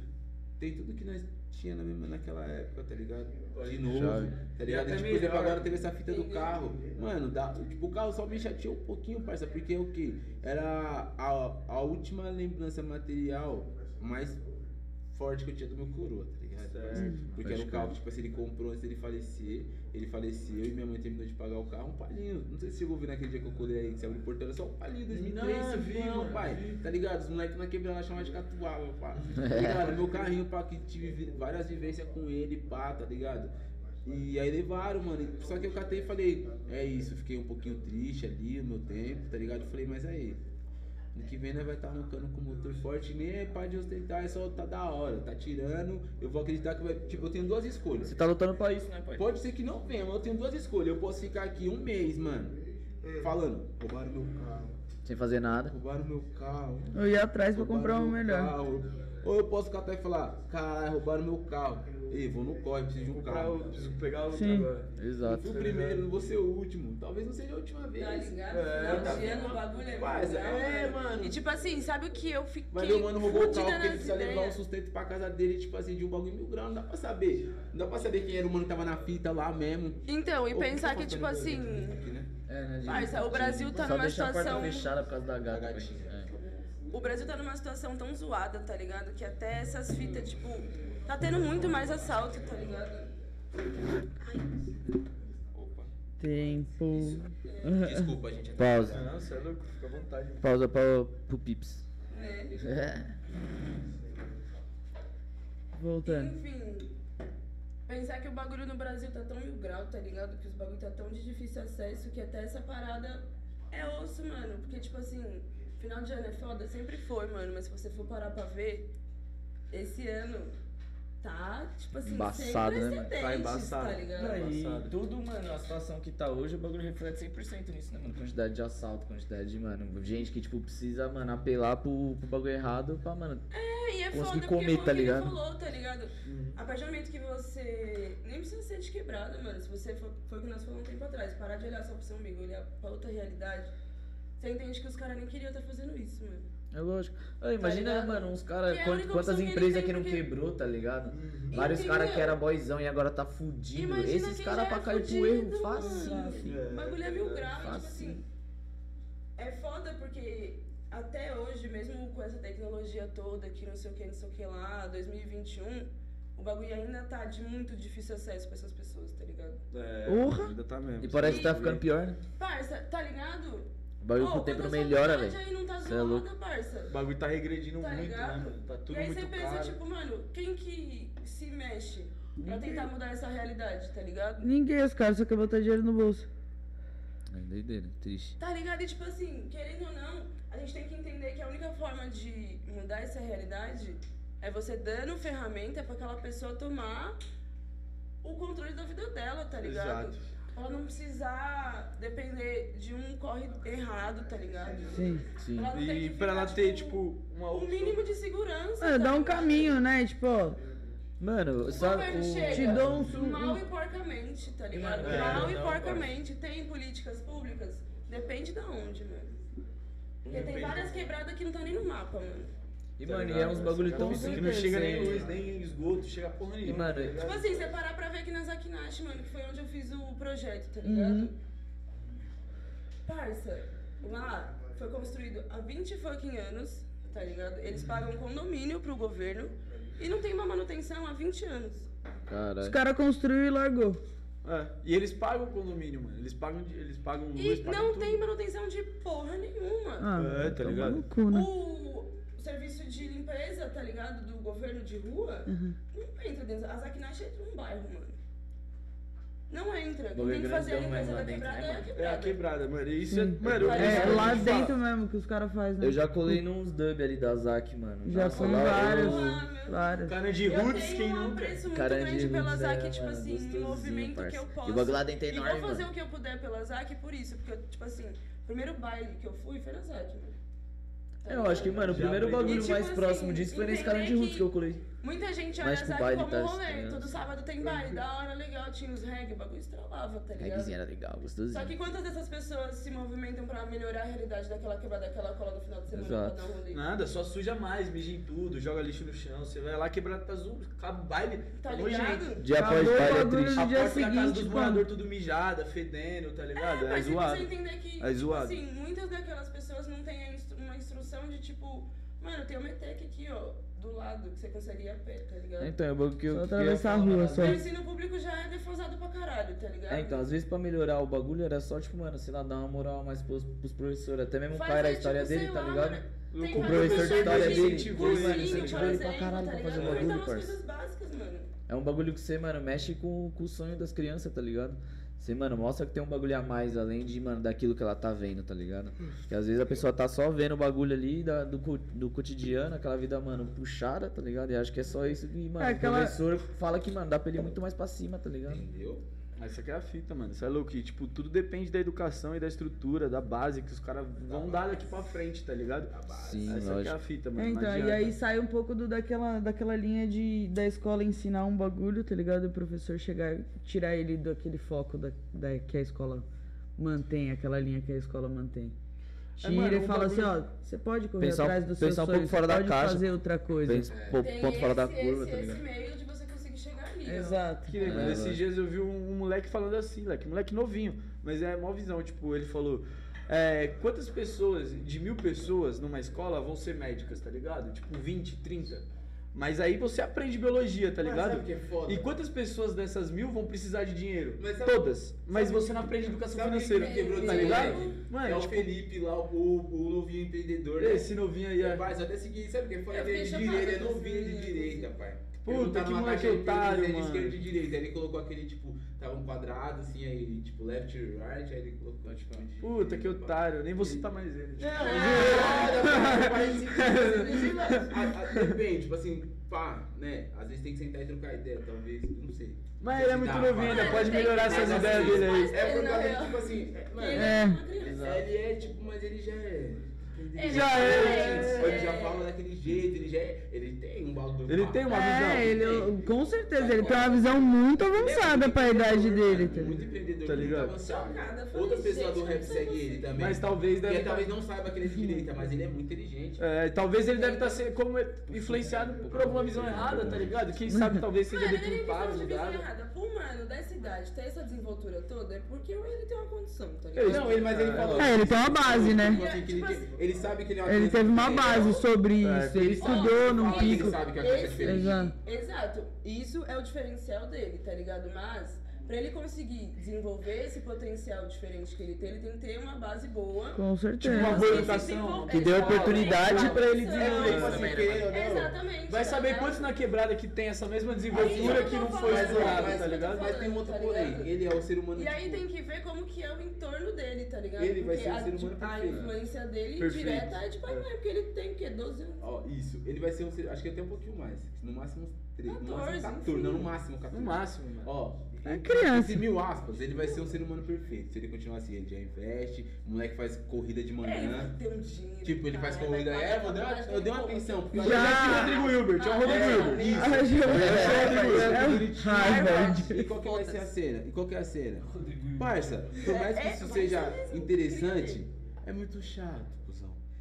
tem tudo que nós tinha na mesma naquela época, tá ligado? De novo, Chave. tá ligado? E, tipo, melhor. agora teve essa fita do carro. Mano, dá, tipo, o carro só me chateou um pouquinho, parça, porque é o quê? Era a, a última lembrança material mais forte que eu tinha do meu coroa, tá ligado? Certo. Porque era um carro que, tipo assim, ele comprou antes dele falecer, ele faleceu e minha mãe terminou de pagar o carro, um palinho. Não sei se chegou a ver naquele dia que eu colei aí, que você abriu o portão, era só um palinho, 2003, Não, vi, cinco, mano, pai. vi. Tá ligado? Os moleques na quebrada chamavam de catuaba, pá. Tá ligado? Meu carrinho, pá, que tive várias vivências com ele, pá, tá ligado? E aí levaram, mano. Só que eu catei e falei, é isso, fiquei um pouquinho triste ali no meu tempo, tá ligado? Eu falei, mas aí, ano que vem nós vai estar arrancando com motor forte, nem é de ostentar, é só tá da hora, tá tirando. Eu vou acreditar que vai. Tipo, eu tenho duas escolhas. Você tá lutando pra isso, né, pai? Pode ser que não venha, mas eu tenho duas escolhas. Eu posso ficar aqui um mês, mano, falando, roubaram meu carro, Sem fazer nada. roubaram meu carro. Eu ia atrás pra comprar um melhor. carro. Ou eu posso catar e falar, caralho, roubaram meu carro. Ei, vou no corre, preciso de um carro. o- preciso pegar outro Sim. agora. Eu Exato. fui o primeiro, não vou ser o último. Talvez não seja a última vez. Tá ligado? É, tá ano, o bagulho é legal, é, mano. E tipo assim, sabe o que eu fiquei ver o mano roubou o carro porque ele precisa levar um ideias? sustento pra casa dele, tipo assim, de um bagulho mil graus. Não dá pra saber. Não dá pra saber quem era o mano que tava na fita lá mesmo. Então, e Ou pensar tá que, tipo faltando assim, aqui, né? É, né, Parça, o Brasil tá Só numa deixar a porta situação- fechada por causa da gatinha. O Brasil tá numa situação tão zoada, tá ligado? Que até essas fitas, tipo, tá tendo muito mais assalto, tá ligado? Opa. Tempo. Desculpa, gente. Pausa. Não, você é louco, fica à vontade. Pausa pra, pro Pips. Né? É. Voltando. Enfim, pensar que o bagulho no Brasil tá tão mil grau, tá ligado? Que os bagulho tá tão de difícil acesso que até essa parada é osso, mano. Porque, tipo assim, final de ano é foda, sempre foi, mano. Mas se você for parar pra ver, esse ano tá, tipo assim, Embaçado, sem né, mano? precedentes, Tá embaçado. tá ligado? Não, e Embaçado. tudo, mano, a situação que tá hoje, o bagulho reflete 100% nisso, né, mano? Quantidade de assalto, quantidade de, mano, gente que, tipo, precisa, mano, apelar pro, pro bagulho errado pra, mano. É, e é Consegui foda comer, porque tá ligado? falou, tá ligado? A partir do momento que você. Nem precisa ser de quebrada, mano. Se você for. Foi o que nós falamos um tempo atrás. Parar de olhar só pro seu umbigo, olhar pra outra realidade. Você entende que os caras nem queriam estar fazendo isso, mano. É lógico. Ah, imagina, ligado? mano, uns caras, é quantas ele empresas que não porque- quebrou, tá ligado? Uhum. Vários caras que era boizão e agora tá fudido. Imagina Esses caras pra é cair pro erro, mano. fácil. O bagulho é mil graus, tipo Fácil. assim. É foda porque até hoje, mesmo com essa tecnologia toda, que não sei o que, não sei o que lá, 2021, o bagulho ainda tá de muito difícil acesso pra essas pessoas, tá ligado? É, Porra. ainda tá mesmo. E parece que tá ficando pior, né? Parça, tá ligado? O bagulho com o tempo não melhora, faculdade velho. aí não tá é louco. zoada, parça. O bagulho tá regredindo Tá muito, ligado? né, mano? Tá tudo e aí muito você pensa, caro. tipo, mano, quem que se mexe pra tentar mudar essa realidade, tá ligado? Ninguém, os caras só querem botar dinheiro no bolso. É doideira, triste. Tá ligado? E tipo assim, querendo ou não, a gente tem que entender que a única forma de mudar essa realidade é você dando ferramenta pra aquela pessoa tomar o controle da vida dela, tá ligado? Exato. Ela não precisar depender de um corre errado, tá ligado? Sim. Sim. Ela não tem E que pra ela ficar, ter, tipo, uma o opção. mínimo de segurança. É, tá dá um ligado? caminho, né? Tipo, ó, Mano, O sabe. governo O... chega Te dou um- mal e porcamente, tá ligado? É, mal e não, porcamente. Tem políticas públicas? Depende de onde, mano. Porque tem várias quebradas que não tá nem no mapa, mano. E, Tá mano, e é uns bagulho tão Que simples. não chega nem assim. luz, nem esgoto, chega porra nenhuma. mano, tá? Tipo assim, você parar pra ver aqui na Zakinash, mano, que foi onde eu fiz o projeto, tá ligado? Uhum. Parça, lá foi construído há 20 fucking anos, tá ligado? Eles pagam condomínio pro governo e não tem uma manutenção há 20 anos. os Caralho. caras construíram e largou. É, e eles pagam o condomínio, mano. Eles pagam, de- eles pagam luz, E pagam não tudo. tem manutenção de porra nenhuma. Ah, É, tá ligado? no cu, né? O serviço de limpeza, tá ligado? Do governo de rua, Uhum. não entra dentro. A Zakinash entra num bairro, mano. Não entra. Quem tem que fazer a limpeza da dentro, quebrada né, é a mano? É a quebrada. quebrada, mano. E Isso é, Sim. mano, É, É, lá gente fala. dentro mesmo que os caras fazem, né? Eu já colei nos dub ali da Zac, mano. Já Nossa, lá vários. eu- Ah, Vários. Cara de Eu roots, tenho quem um nunca? apreço muito Cara de grande pela ZAC, é, tipo mano, assim, no movimento parça. que eu E o posso. bagulho lá dentro é E enorme, vou fazer mano. o que eu puder pela ZAC por isso, porque, eu, tipo assim, o primeiro baile que eu fui foi na ZAC, mano. Tá Eu acho que, mano, o Já primeiro bagulho E, tipo mais assim, próximo disso foi nesse cara de roots que- que eu colei. Muita gente Mais olha ZAC baile, como tá, rolê, tá todo sábado tem baile, da hora, legal, tinha os reggae, o bagulho estralava, tá ligado? Reggaezinho era legal, Só gostosinho. que quantas dessas pessoas se movimentam pra melhorar a realidade daquela quebrada, daquela cola no final de semana Exato. pra dar um rolê? Nada, só suja mais, mija em tudo, joga lixo no chão. Você vai lá quebrado tá azul, acaba o baile. Tá ligado? Dia após Acabou o baile é bagulho triste. no A dia porta da casa seguinte, dos pô. moradores tudo mijada, fedendo, tá ligado? É, mas se zoado. você entender que, É tipo zoado. assim, muitas daquelas pessoas não têm a instrução de tipo, mano, tem uma ETEC aqui, ó, do lado, que você consegue ir a pé, tá ligado? Então, é o bagulho que eu Só atravessar a rua, mano. só. O ensino público já é defasado pra caralho, tá ligado? É, então, às vezes pra melhorar o bagulho era só, tipo, mano, sei lá, dar uma moral mais pros, pros professores. Até mesmo o pai era a história tipo, dele, tá lá, ligado? mano, O tem O vários professor de história de dele, incentivou, ele, mano, cursinho, incentivou ele pra exemplo, caralho tá pra fazer o bagulho, Então, parça. básicas, mano. É um bagulho que você, mano, mexe com, com o sonho das crianças, tá ligado? Você, mano, mostra que tem um bagulho a mais além de, mano, daquilo que ela tá vendo, tá ligado? Que às vezes a pessoa tá só vendo o bagulho ali da- do, do cotidiano, aquela vida, mano, puxada, tá ligado? E acho que é só isso que, mano, É, aquela- o professor fala que, mano, dá pra ele ir muito mais pra cima, tá ligado? Entendeu? Essa aqui é a fita, mano. Isso é louco. E, tipo, tudo depende da educação e da estrutura, da base que os caras vão dar daqui pra frente, tá ligado? Sim, Essa aqui é a lógico. fita, mano. É, então, e aí sai um pouco do, daquela, daquela linha de da escola ensinar um bagulho, tá ligado? E o professor chegar, tirar ele daquele foco da, da, que a escola mantém, aquela linha que a escola mantém. Tira mano, e um fala assim, ó, bagulho- você pode correr Pensar um- atrás do seu um sonho, pouco fora da pode caixa. fazer outra coisa. Pensa, pô, Tem ponto fora da esse- curva, esse, tá esse ligado? meio de Exato. Que legal. É, Esses mano. dias eu vi um, um moleque falando assim, moleque, moleque novinho, mas é mó visão. Tipo, ele falou: é, quantas pessoas, de mil pessoas numa escola vão ser médicas, tá ligado? Tipo, 20, 30. Mas aí você aprende biologia, tá Mas ligado? que é foda? E quantas pessoas dessas mil vão precisar de dinheiro? Mas sabe- Todas. Mas sabe- você não aprende educação financeira, quem quebrou tá ligado? Mano, é o tipo, Felipe lá, o, o novinho empreendedor. né? esse novinho aí é. Mas até seguinte, sabe o que foi? Eu Ele é de direita, é novinho de direita, pai. Puta, não tá que moleque otário, ele mano. esquerda e direita. Aí ele colocou aquele, tipo, tava um quadrado assim, aí, tipo, left, right, aí ele colocou, tipo. Puta, que otário. Nem vou citar mais ele. Não, assim, a- a- Depende, tipo assim, pá, né? Às vezes tem que sentar e trocar ideia, talvez, não sei. Mas ele é muito novinho, ainda pode melhorar essas ideias dele aí. É por causa tipo assim, é, mano, É. ele é tipo, mas ele já é. Ele Já é. Ele já fala daquele jeito, ele já é. Ele tem um bagulho. Ele tem uma visão. É, ele, com certeza, ele tem uma visão muito avançada pra idade dele, tá Muito empreendedor, Tá muito ligado? avançado. Chocada, falei, Outras pessoas do rap você ele também. Mas talvez deve talvez tá- não saiba que ele é de direita, mas ele é muito inteligente. É, talvez ele deve estar sendo como influenciado por alguma visão errada, tá ligado? Quem sabe talvez seja Mano, ele deturpado, visão mudado. errada. Mano dessa idade ter essa desenvoltura toda é porque ele tem uma condição, tá Ele- ligado? Não, ele, mas ele falou. É, ele tem uma base, né? Tipo assim, ele, tem- ele sabe que ele é uma Ele teve uma base sobre É, isso, ele estudou num que ele pico. sabe que a criança é diferente. Exato. Exato. Isso é o diferencial dele, tá ligado? Mas, pra ele conseguir desenvolver esse potencial diferente que ele tem, ele tem que ter uma base boa. Com certeza. Uma boa educação, que dê oportunidade Exato. pra ele Exato. desenvolver É, tipo isso assim, também, né, Exatamente. Vai saber tá quantos na quebrada que tem essa mesma desenvoltura que não foi mas tá ligado? Mas tem um outro Tá porém. Ele é o ser humano. E aí tipo, tem que ver como que é o entorno dele, tá ligado? Ele vai porque ser a, ser humano a perfeito. influência dele Perfeito. direta é de pai e mãe, porque ele tem o quê? 12 anos. Ó, isso. Ele vai ser um ser. Acho que até um pouquinho mais. No máximo uns 13. No 14, máximo 14. enfim. Não, no máximo 14. No máximo, mano. Ó. É criança. Entre mil aspas, ele vai ser um ser humano perfeito. Se ele continuar assim, ele já investe, o moleque faz corrida de É, manhã. ter um dinheiro. Tipo, ele faz cara, corrida. vai É, vou dar uma, eu dei uma atenção. Já é o Rodrigo Hilbert, é o Rodrigo É, Hilbert. isso. Ah, Ju- É, Harvard. E qual que vai ser a cena? E qual que é a cena? Parça, por mais que É, isso seja interessante, é muito chato.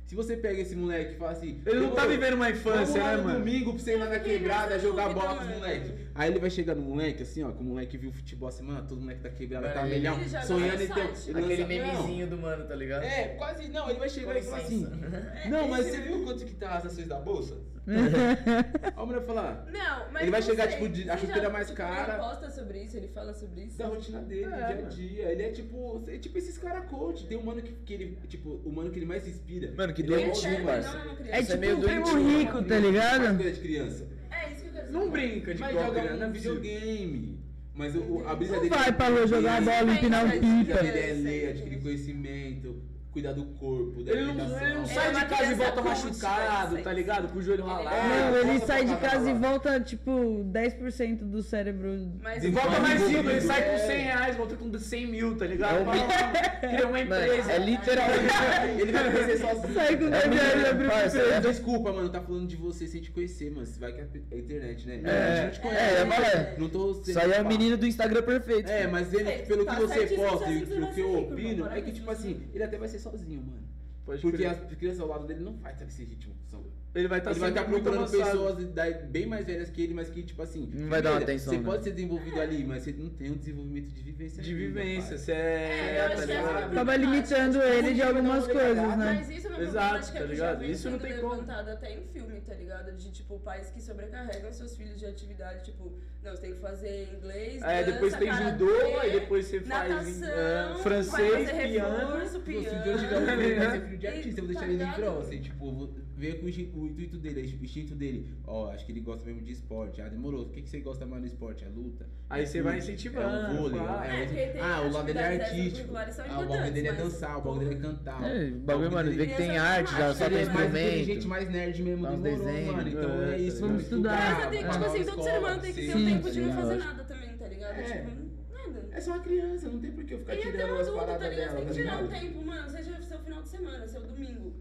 Se você pega esse moleque e fala assim. Ele não tá "Demorou, vivendo uma infância, né, no mano? domingo pra você ir lá na quebrada jogar bola com os moleques. Aí ele vai chegar no moleque, assim, ó, que o moleque viu futebol assim, mano, todo moleque da quebrada tá melhor, sonhando em ter. Aquele memezinho do mano, tá ligado? É, quase não, ele vai chegar e falar assim. Não, mas você viu quanto que tá as ações da bolsa? Aí o mulher falar. Não, mas Ele vai chegar, sei, tipo, de- a chuteira já- mais tipo, cara. Ele posta sobre isso, ele fala sobre isso. da rotina dele, do É, dia a dia. Ele é tipo, é tipo esses caras coach. Tem um mano que, que ele, tipo, o mano que ele mais inspira. Mano, que Ele é Ele parça. é. É Isso é tipo meio um primo rico, tá ligado? coisa de criança. É isso que eu quero dizer. Não brinca de Mas joga um é possível. videogame. Mas o, a brisa Não dele vai pra jogar ele- bola, empinar um pipa. dele é ler, adquirir conhecimento, cuidar do corpo, da Ele não, ele não sai é de casa e volta machucado, velho, tá ligado? Com o joelho Ele- ralado. Não, ele sai de casa e volta, tipo, 10% do cérebro. Mas Desenvolve Volta mais Envolvido, cinco, ele sai com é. 100 reais, volta com 100 mil, tá ligado? É Cria uma Mano, empresa. é literalmente. Ele vai crescer sozinho. Sai com É 10 reais e abre uma é. Desculpa, mano, tá falando de você sem te conhecer, mano. Você vai que é a internet, né? É, a gente te é, conhece. é, Não tô sendo Isso aí é o menino do Instagram perfeito. É, mas ele, É, pelo tá que você certíssimo, posta e você o que eu opino, é que, tipo assim, ele até vai ser sozinho, mano. Pode Porque crer. as crianças ao lado dele não vai estar nesse ritmo. São- Ele vai estar ele vai estar muito procurando avançado. pessoas bem mais velhas que ele, mas que, tipo assim. Não vai dar uma atenção, Você né? pode ser desenvolvido ali, mas você não tem um desenvolvimento de vivência. De vivência, você É, eu é. tá é ligado? Acaba problemática, limitando ele de algumas coisas, né? Mas isso é uma Exato, problemática tá que ligado? Isso não tem como. levantada até em filme, tá ligado? De, tipo, pais que sobrecarregam seus filhos de atividade, tipo, não, você tem que fazer inglês, É, dança, depois tem judô, aí depois você faz natação, é, francês, fazer piano. reforço, Se piano. dia eu tiver um filho, vai ser filho de artista, eu vou Tá deixar ele ligado? ó. Assim, tipo, ver com o intuito dele, o instinto dele. Ó, acho que ele gosta mesmo de esporte. Ah, demorou. O que, que você gosta mais no esporte? É luta? Aí É você vai incentivando, É o vôlei. pá. é- É, porque tem ah, o lado dele é artístico. Ah, o bagulho dele é mas, dançar, o bagulho dele é cantar. É, o bagulho, mano, dele vê que tem Criança arte, já só tem é mais inteligente, instrumento. mais nerd mesmo, demorou, desenho. mano. Então É, é isso. vamos estudar. Tem, tipo assim, todo ser humano tem que ter um tempo de não fazer nada também, tá ligado? É. Tipo, nada. É só uma criança, não tem por que eu ficar E até tirando um as adulto, tá paradas ligado? Você dela, tem tá que tirar um tempo, mano. Seja seu final de semana, seu domingo.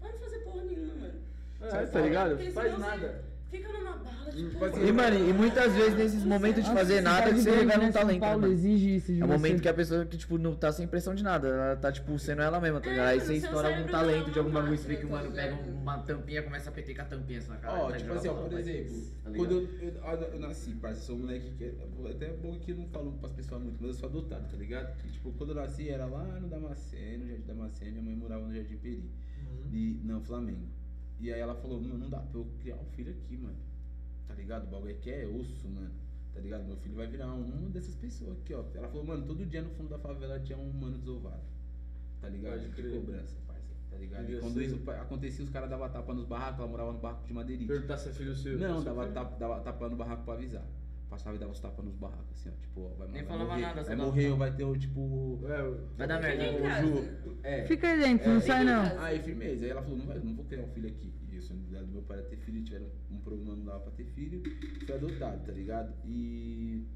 Vai não fazer porra nenhuma, mano. É, tá ligado? Porque Faz nada. você Fica numa bala, tipo. E, mano, e muitas vezes nesses momentos de fazer nada que cidade você revela né, um talento, né, Paulo mano? exige isso de É o você. momento que a pessoa que, tipo, não tá sem pressão de nada. Ela tá, tipo, sendo ela mesma, tá ligado? Aí É, você seu estoura algum cérebro talento é de algum uma bagulho, você vê que o mano tá pega uma tampinha, começa a peter com a tampinha assim na cara. Ó, tá tipo assim, ó, por exemplo, Tá quando ligado? eu, eu, eu nasci, parça, eu sou um moleque que. é- Até é bom que eu não falo pras pessoas muito, mas eu sou adotado, tá ligado? E, tipo, quando eu nasci era lá no Damasceno, no Jardim Damasceno, minha mãe morava no Jardim Peri. E, não, Flamengo. E aí ela falou, mano, não dá pra eu criar um filho aqui, mano. Tá ligado? O bagulho aqui é osso, mano. Tá ligado? Meu filho vai virar uma dessas pessoas aqui, ó. Ela falou, mano, todo dia no fundo da favela tinha um mano desovado. Tá ligado? Pode De crer. cobrança, parça. Tá ligado? E quando isso acontecia, os caras davam tapa nos barracos, ela morava no barraco de madeirite. Perguntar se é filho seu. Não, dava, filho. tapa, dava tapa no barraco pra avisar. Passava e dava uns tapas nos barracos, assim, ó. Tipo, ó, vai, Nem vai falava morrer, nada, só Vai dava morrer tapa. ou vai ter o, tipo... Vai dar merda. Fica em o casa. Ju. É. Fica aí dentro, não É, sai fica em não. Aí, firmeza. Aí ela falou, não, vai, não vou criar um filho aqui. E o sonho do meu pai era ter filho, tiveram um problema, não dava pra ter filho. Fui adotado, tá ligado? E...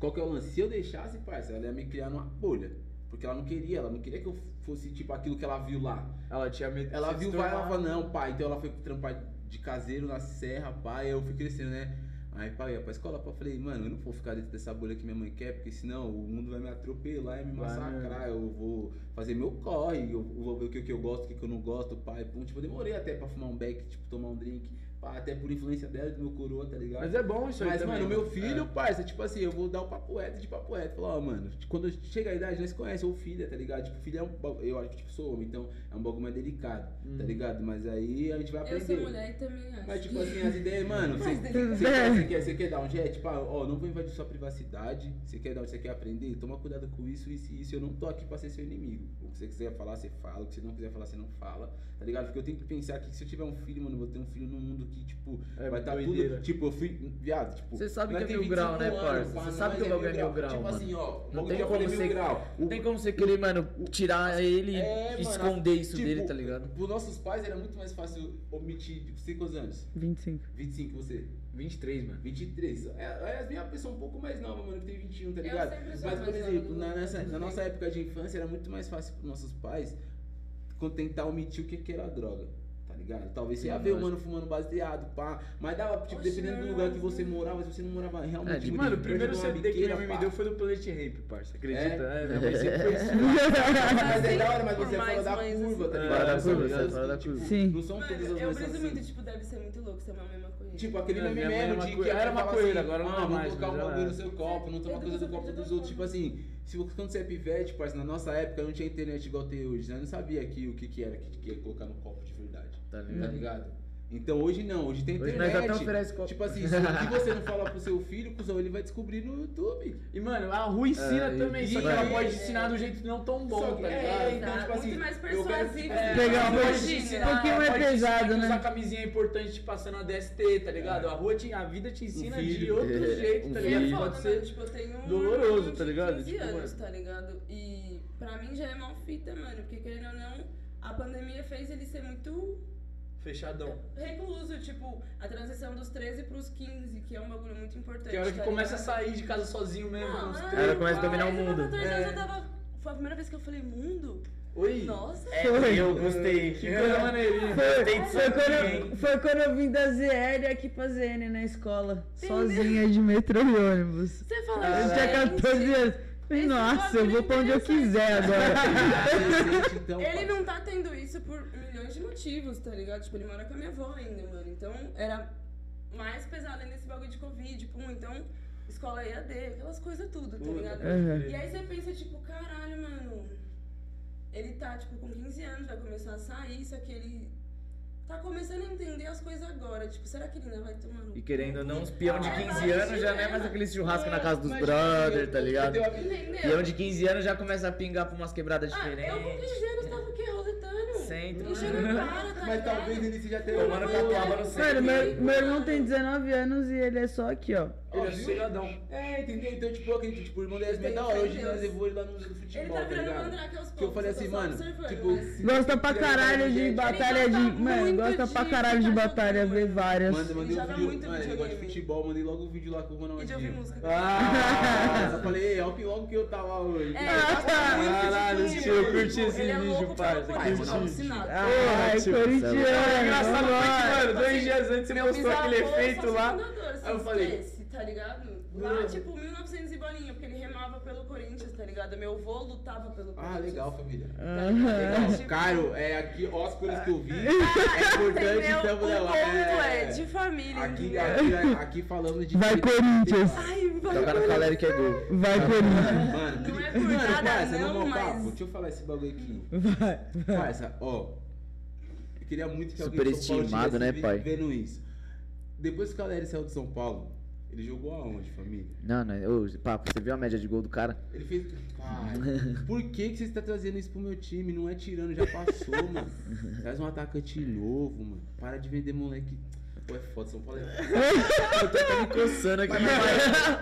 Qual que é o lance? Se eu deixasse, parça, ela ia me criar numa bolha. Porque ela não queria, ela não queria que eu fosse, tipo, aquilo que ela viu lá. Ela tinha medo de Ela se viu, vai, ela falou, não, pai. Então ela foi trampar de caseiro na serra, pai. Eu fui crescendo, né? Aí, pai, ia pra escola, eu falei, mano, eu não vou ficar dentro dessa bolha que minha mãe quer, porque senão o mundo vai me atropelar e me massacrar. Eu vou fazer meu corre, eu vou ver o que, eu gosto, o que, que eu não gosto, pai. Pum, tipo, eu demorei até pra fumar um beck, tipo, tomar um drink. Até por influência dela, do meu coroa, tá ligado? Mas é bom isso aí Mas, também. mano, meu né? filho, É. parça, tipo assim, eu vou dar o papo reto de papo reto. Falar, ó, mano, quando chega a idade, nós conhecemos, ou filha, tá ligado? Tipo, filha é um bagulho, eu acho que, tipo, sou homem, então é um bagulho mais delicado, tá Hum. ligado? Mas aí a gente vai Eu aprender. sou mulher e também acho. Mas, tipo assim, as ideias, mano, você, você, quer, você, quer, você quer dar um jet? Tipo, ah, ó, não vou invadir sua privacidade. Você quer dar você quer aprender? Toma cuidado com isso, isso e isso. Eu não tô aqui pra ser seu inimigo. O que você quiser falar, você fala. O que você não quiser falar, você não fala. Tá ligado? Porque eu tenho que pensar que se eu tiver um filho, mano, eu vou ter um filho num mundo que, tipo, É, vai estar tá tudo. Tipo, eu fui. Viado, tipo. Você sabe que é tem mil grau, 25 né, parça? Você sabe que o bagulho é mil grau, Tipo mano. assim, ó. o Não tem que eu como falei você- grau. Não tem como você querer, mano, tirar ele e É, esconder isso tipo, dele, tá ligado? Pros nossos pais era muito mais fácil omitir. Você tem quantos anos? 25. 25 você? 23, mano. 23. É, é as minhas pessoas um pouco mais nova, mano, que tem 21, tá ligado? Mas, por exemplo, na, nessa- né? na nossa época de infância era muito mais fácil pros nossos pais tentar omitir o que, que era droga. Ligado? Talvez você ia ver o mano fumando baseado, pá. Mas dava, tipo, Oxe, dependendo do não, lugar que não. você morava, se você não morava realmente É, de- Mano, o primeiro uma CD que minha mãe me deu foi do Planet Ramp, parça. Acredita? É? É, minha mãe sempre foi isso. Mas é da hora, mas você é fora mais da mães, curva, tá assim. ligado? Fora da São curva, pessoas fora da tipo, curva. Sim. Não são todas as eu mães presumo assim. muito, tipo, deve ser muito louco ser uma mãe maconheira. Tipo, aquele Não, meme mesmo de que. Era maconheira, assim, agora não ah, é vamos mais, colocar mas um ela bagulho é. no seu copo, não toma Eu coisa do copo dos outros. Tipo assim, se você, quando você é pivete, parceiro, na nossa época não tinha internet igual tem hoje, né? Eu não sabia aqui o que, que era que, que ia colocar no copo de. Tá Tá ligado? ligado? Então hoje não, hoje tem Hoje internet. nós até oferece copo. Tipo assim, se o que você não fala pro seu filho, cuzão, ele vai descobrir no YouTube. E, mano, a rua ensina É, também, e- só que ela pode é. ensinar do jeito não tão bom, Só que- tá é, ligado? então, Tá, tipo assim, muito mais persuasivo. é, Pegar um pode pouquinho- te um ensinar, pouquinho mais ensinar pesado, né? usar camisinha é importante te passando a DST, tá ligado? A rua, te, a vida te ensina de filho. outro É, jeito, um tá E ligado? é filho. foda, Pode ser tipo, eu tenho um doloroso, tá de ligado? 15 Tipo, anos, mano. tá ligado? E pra mim já é mal fita, mano, porque querendo ou não, a pandemia fez ele ser muito fechadão. recluso, tipo, a transição dos 13 pros 15, que é um bagulho muito importante. Que é a hora que tá começa a ligado? sair de casa sozinho mesmo. Não, com os é, Ela começa a dominar o mundo. com 14 anos É. eu tava. Foi a primeira vez que eu falei mundo? Oi. Nossa! É, eu gostei. Que coisa maneirinha. Foi, quando foi quando eu vim da ZL aqui pra ZN na escola. Sozinha de metrô e ônibus. Você fala, Eu tinha gente, 14 anos. Nossa, eu vou pra onde eu quiser agora. Adolescente, então, Ele não tá tendo isso por motivos, tá ligado? Tipo, ele mora com a minha avó ainda, mano. Então era mais pesado ainda esse bagulho de Covid, pum. Então, escola EAD, aquelas coisas tudo, tá ligado? Uhum. E aí você pensa, tipo, caralho, mano. Ele tá, tipo, com 15 anos, vai começar a sair, só que ele tá começando a entender as coisas agora. Tipo, será que ele ainda vai tomar no E querendo ou não, os peão de É, 15 anos já não é mais aquele churrasco na casa dos brothers, tá ligado? Entendeu? Peão de 15 anos já começa a pingar pra umas quebradas Ah, eu com diferentes. 15 anos tava o quê? Roletando. Centro. Enchendo tá Mas talvez ele seja até Tomando catuaba no centro. Mano, meu, meu irmão tem 19 anos e ele é só aqui, ó. Ele é sossegadão. É, entendeu? Então, tipo, eu acredito, tipo, o irmão da Yasmin é hora. Hoje nós levou ele lá no museu do futebol, Ele tá virando ligado? mandrake aos poucos. Que eu falei assim, mano, tipo, se Gosta pra caralho de gente, batalha de. Mano, gosta pra caralho de batalha, mano. várias. Manda, mandei um vídeo. muito Mano, ele gosta de futebol, mandei logo um vídeo lá com o E de ouvir Ronaldinho. música. Ah, eu falei, ei, olha que logo que eu tava hoje. É, Ah, tá. Caralho, tio, eu curti esse ele é vídeo, parça, curti. alucinado. Ai, tio, corintiano. O engraçado mano, dois dias antes você postou aquele é efeito lá. assim, Aí eu falei, tá ligado? Lá, tipo, 1900 e bolinha, porque ele remava pelo Corinthians, tá ligado? Meu avô lutava pelo Corinthians. Ah, legal, família. Aham. Legal. Tipo- Caio, é aqui, ó as coisas que eu vi. É importante, Entendeu? então, o ponto não, é, de família. Aqui, entendeu? aqui, aqui falamos de. Vai, Corinthians. Ai, vai. Jogar Caleri que é gol. Vai, Corinthians. Mano, Não é por mano, nada, parça, não, meu mas- papo, deixa eu falar esse bagulho aqui. Vai. Parça, ó. Eu queria muito que alguém de São Paulo Superestimado, tivesse né, vi- pai? vendo isso. Depois que o Caleri saiu de São Paulo, ele jogou aonde, família? Não, não. Ô, papo, você viu a média de gol do cara? Ele fez. Pai, por que, que você está trazendo isso pro meu time? Não é tirando, já passou, mano. Traz um atacante novo, mano. Para de vender moleque. Pô, é foda, São Paulo é Eu tô até me coçando aqui.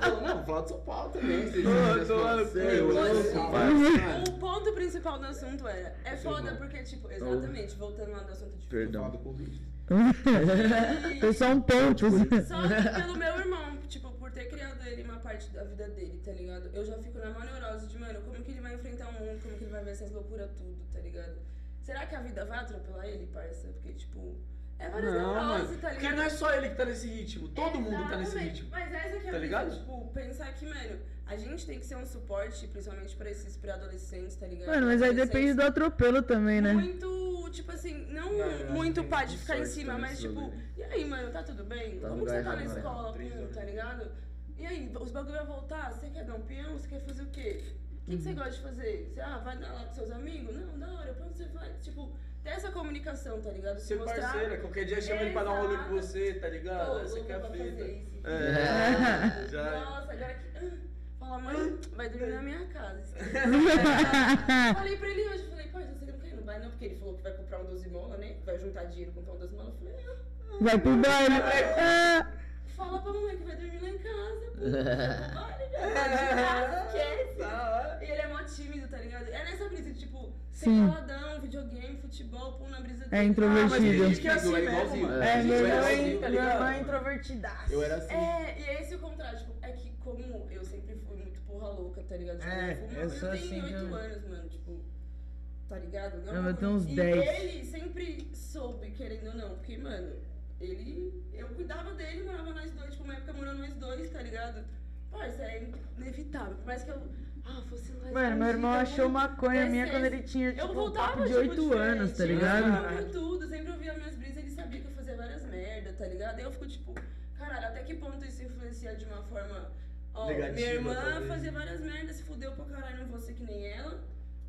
Não, não, falar de São Paulo também. Vocês é louco, parça. O ponto principal do assunto era. É Seu foda porque, tipo, exatamente, voltando lá do assunto de Perdão. Do Covid. Foi só um ponto. Só que pelo meu irmão, tipo, por ter criado ele uma parte da vida dele, tá ligado? Eu já fico na maior neurose de, mano, como que ele vai enfrentar o mundo, como que ele vai ver essas loucuras tudo, tá ligado? Será que a vida vai atropelar ele, parça? Porque, tipo, é várias Não, mano. neuroses, tá Porque ligado? não é só ele que tá nesse ritmo. Todo mundo tá nesse Exatamente. ritmo. Mas essa que é a Tá brisa, ligado? tipo, pensar que, mano, a gente tem que ser um suporte, principalmente pra esses pré-adolescentes, tá ligado? Mano, mas aí depende do atropelo também, né? Muito, tipo assim, não, muito que pá de ficar em cima, mas tipo, e aí, mano, tá tudo bem? Tá Como que você tá na né? escola, horas. tá ligado? E aí, os bagulho vai voltar? Você quer dar um peão? Você quer fazer o quê? O que, que você Uhum. gosta de fazer? Você, ah, vai dar lá pros seus amigos? Não, da hora, pra onde você vai? Tipo, ter essa comunicação, tá ligado? Ser Mostrar- parceira, qualquer dia chama ele pra dar um rolê com você, tá ligado? Tô Essa que é a fita. É. Já. Nossa, agora que. ah, Fala, mãe, vai dormir na minha casa. falei pra ele hoje, falei, pai, você não quer ir? Não vai não, porque ele falou que vai comprar um 12 mola, né? Vai juntar dinheiro e comprar um 12 mola. Eu falei, não. Vai pro baile. É. Fala pra mamãe que vai dormir lá em casa, pô. Olha, velho. Esquece. E ele é mó tímido, tá ligado? É nessa brisa de, tipo, Sim. caladão, videogame, futebol, pô, na brisa É dele. introvertido. mas tem gente que é assim Eu era mesmo, igualzinho. mano. É, meu que irmão, assim, é- tá meu ligado? irmão é introvertidaço. Eu era assim. É, e é esse o contrário, tipo, é que como eu sempre fui muito porra louca, tá ligado? Tipo, É, eu, fumo, eu eu, tenho assim oito também. anos, mano, tipo, tá ligado? Não, é Eu tenho uns coisa- 10. E ele sempre soube, querendo ou não, porque, mano, ele. Eu cuidava dele, morava nós dois, tipo, uma época morando nós dois, tá ligado? Parça, é inevitável. Por mais que eu. Ah, fosse lá. Mano, meu irmão escondida, achou maconha minha Esse- quando ele tinha, eu tipo, voltava, papo de tipo, 8 anos, tá diferente, ligado? Eu tudo, sempre ouvia minhas brisas, ele sabia que eu fazia várias merda, tá ligado? Aí eu fico tipo, caralho, até que ponto isso influencia de uma forma. Ó, Negativa, minha irmã talvez. fazia várias merdas, se fudeu pra caralho, não vou ser que nem ela.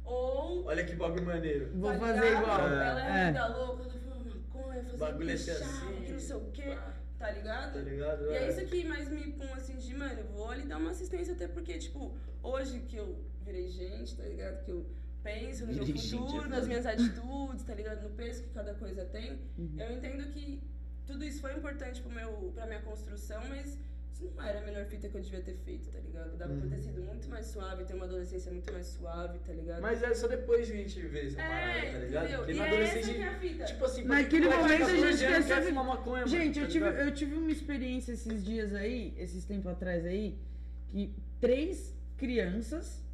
Ou. Olha que bagulho maneiro. Vou tá fazer igual. Ela é, É. vida louca, ela falou maconha, fazer Bagulho é assim, que não sei o quê, tá ligado? Tá ligado? E é isso que mais me pum assim de, mano, eu vou ali dar uma assistência, até porque, tipo, hoje que eu virei gente, tá ligado? Que eu penso no meu futuro, é nas minhas atitudes, tá ligado? No peso que cada coisa tem. Uhum. Eu entendo que tudo isso foi importante pro meu, pra minha construção, mas isso não era a melhor fita que eu devia ter feito, tá ligado? Dava pra ter sido muito mais suave, ter uma adolescência muito mais suave, tá ligado? Mas é só depois que a gente vê essa parada, é, tá ligado? entendeu? Porque E na é essa adolescência. que é a fita. Tipo assim, Naquele momento a 14 gente quer fumar maconha, mano, Gente, tá eu tive, eu tive uma experiência esses dias aí, esses tempos atrás aí, que três crianças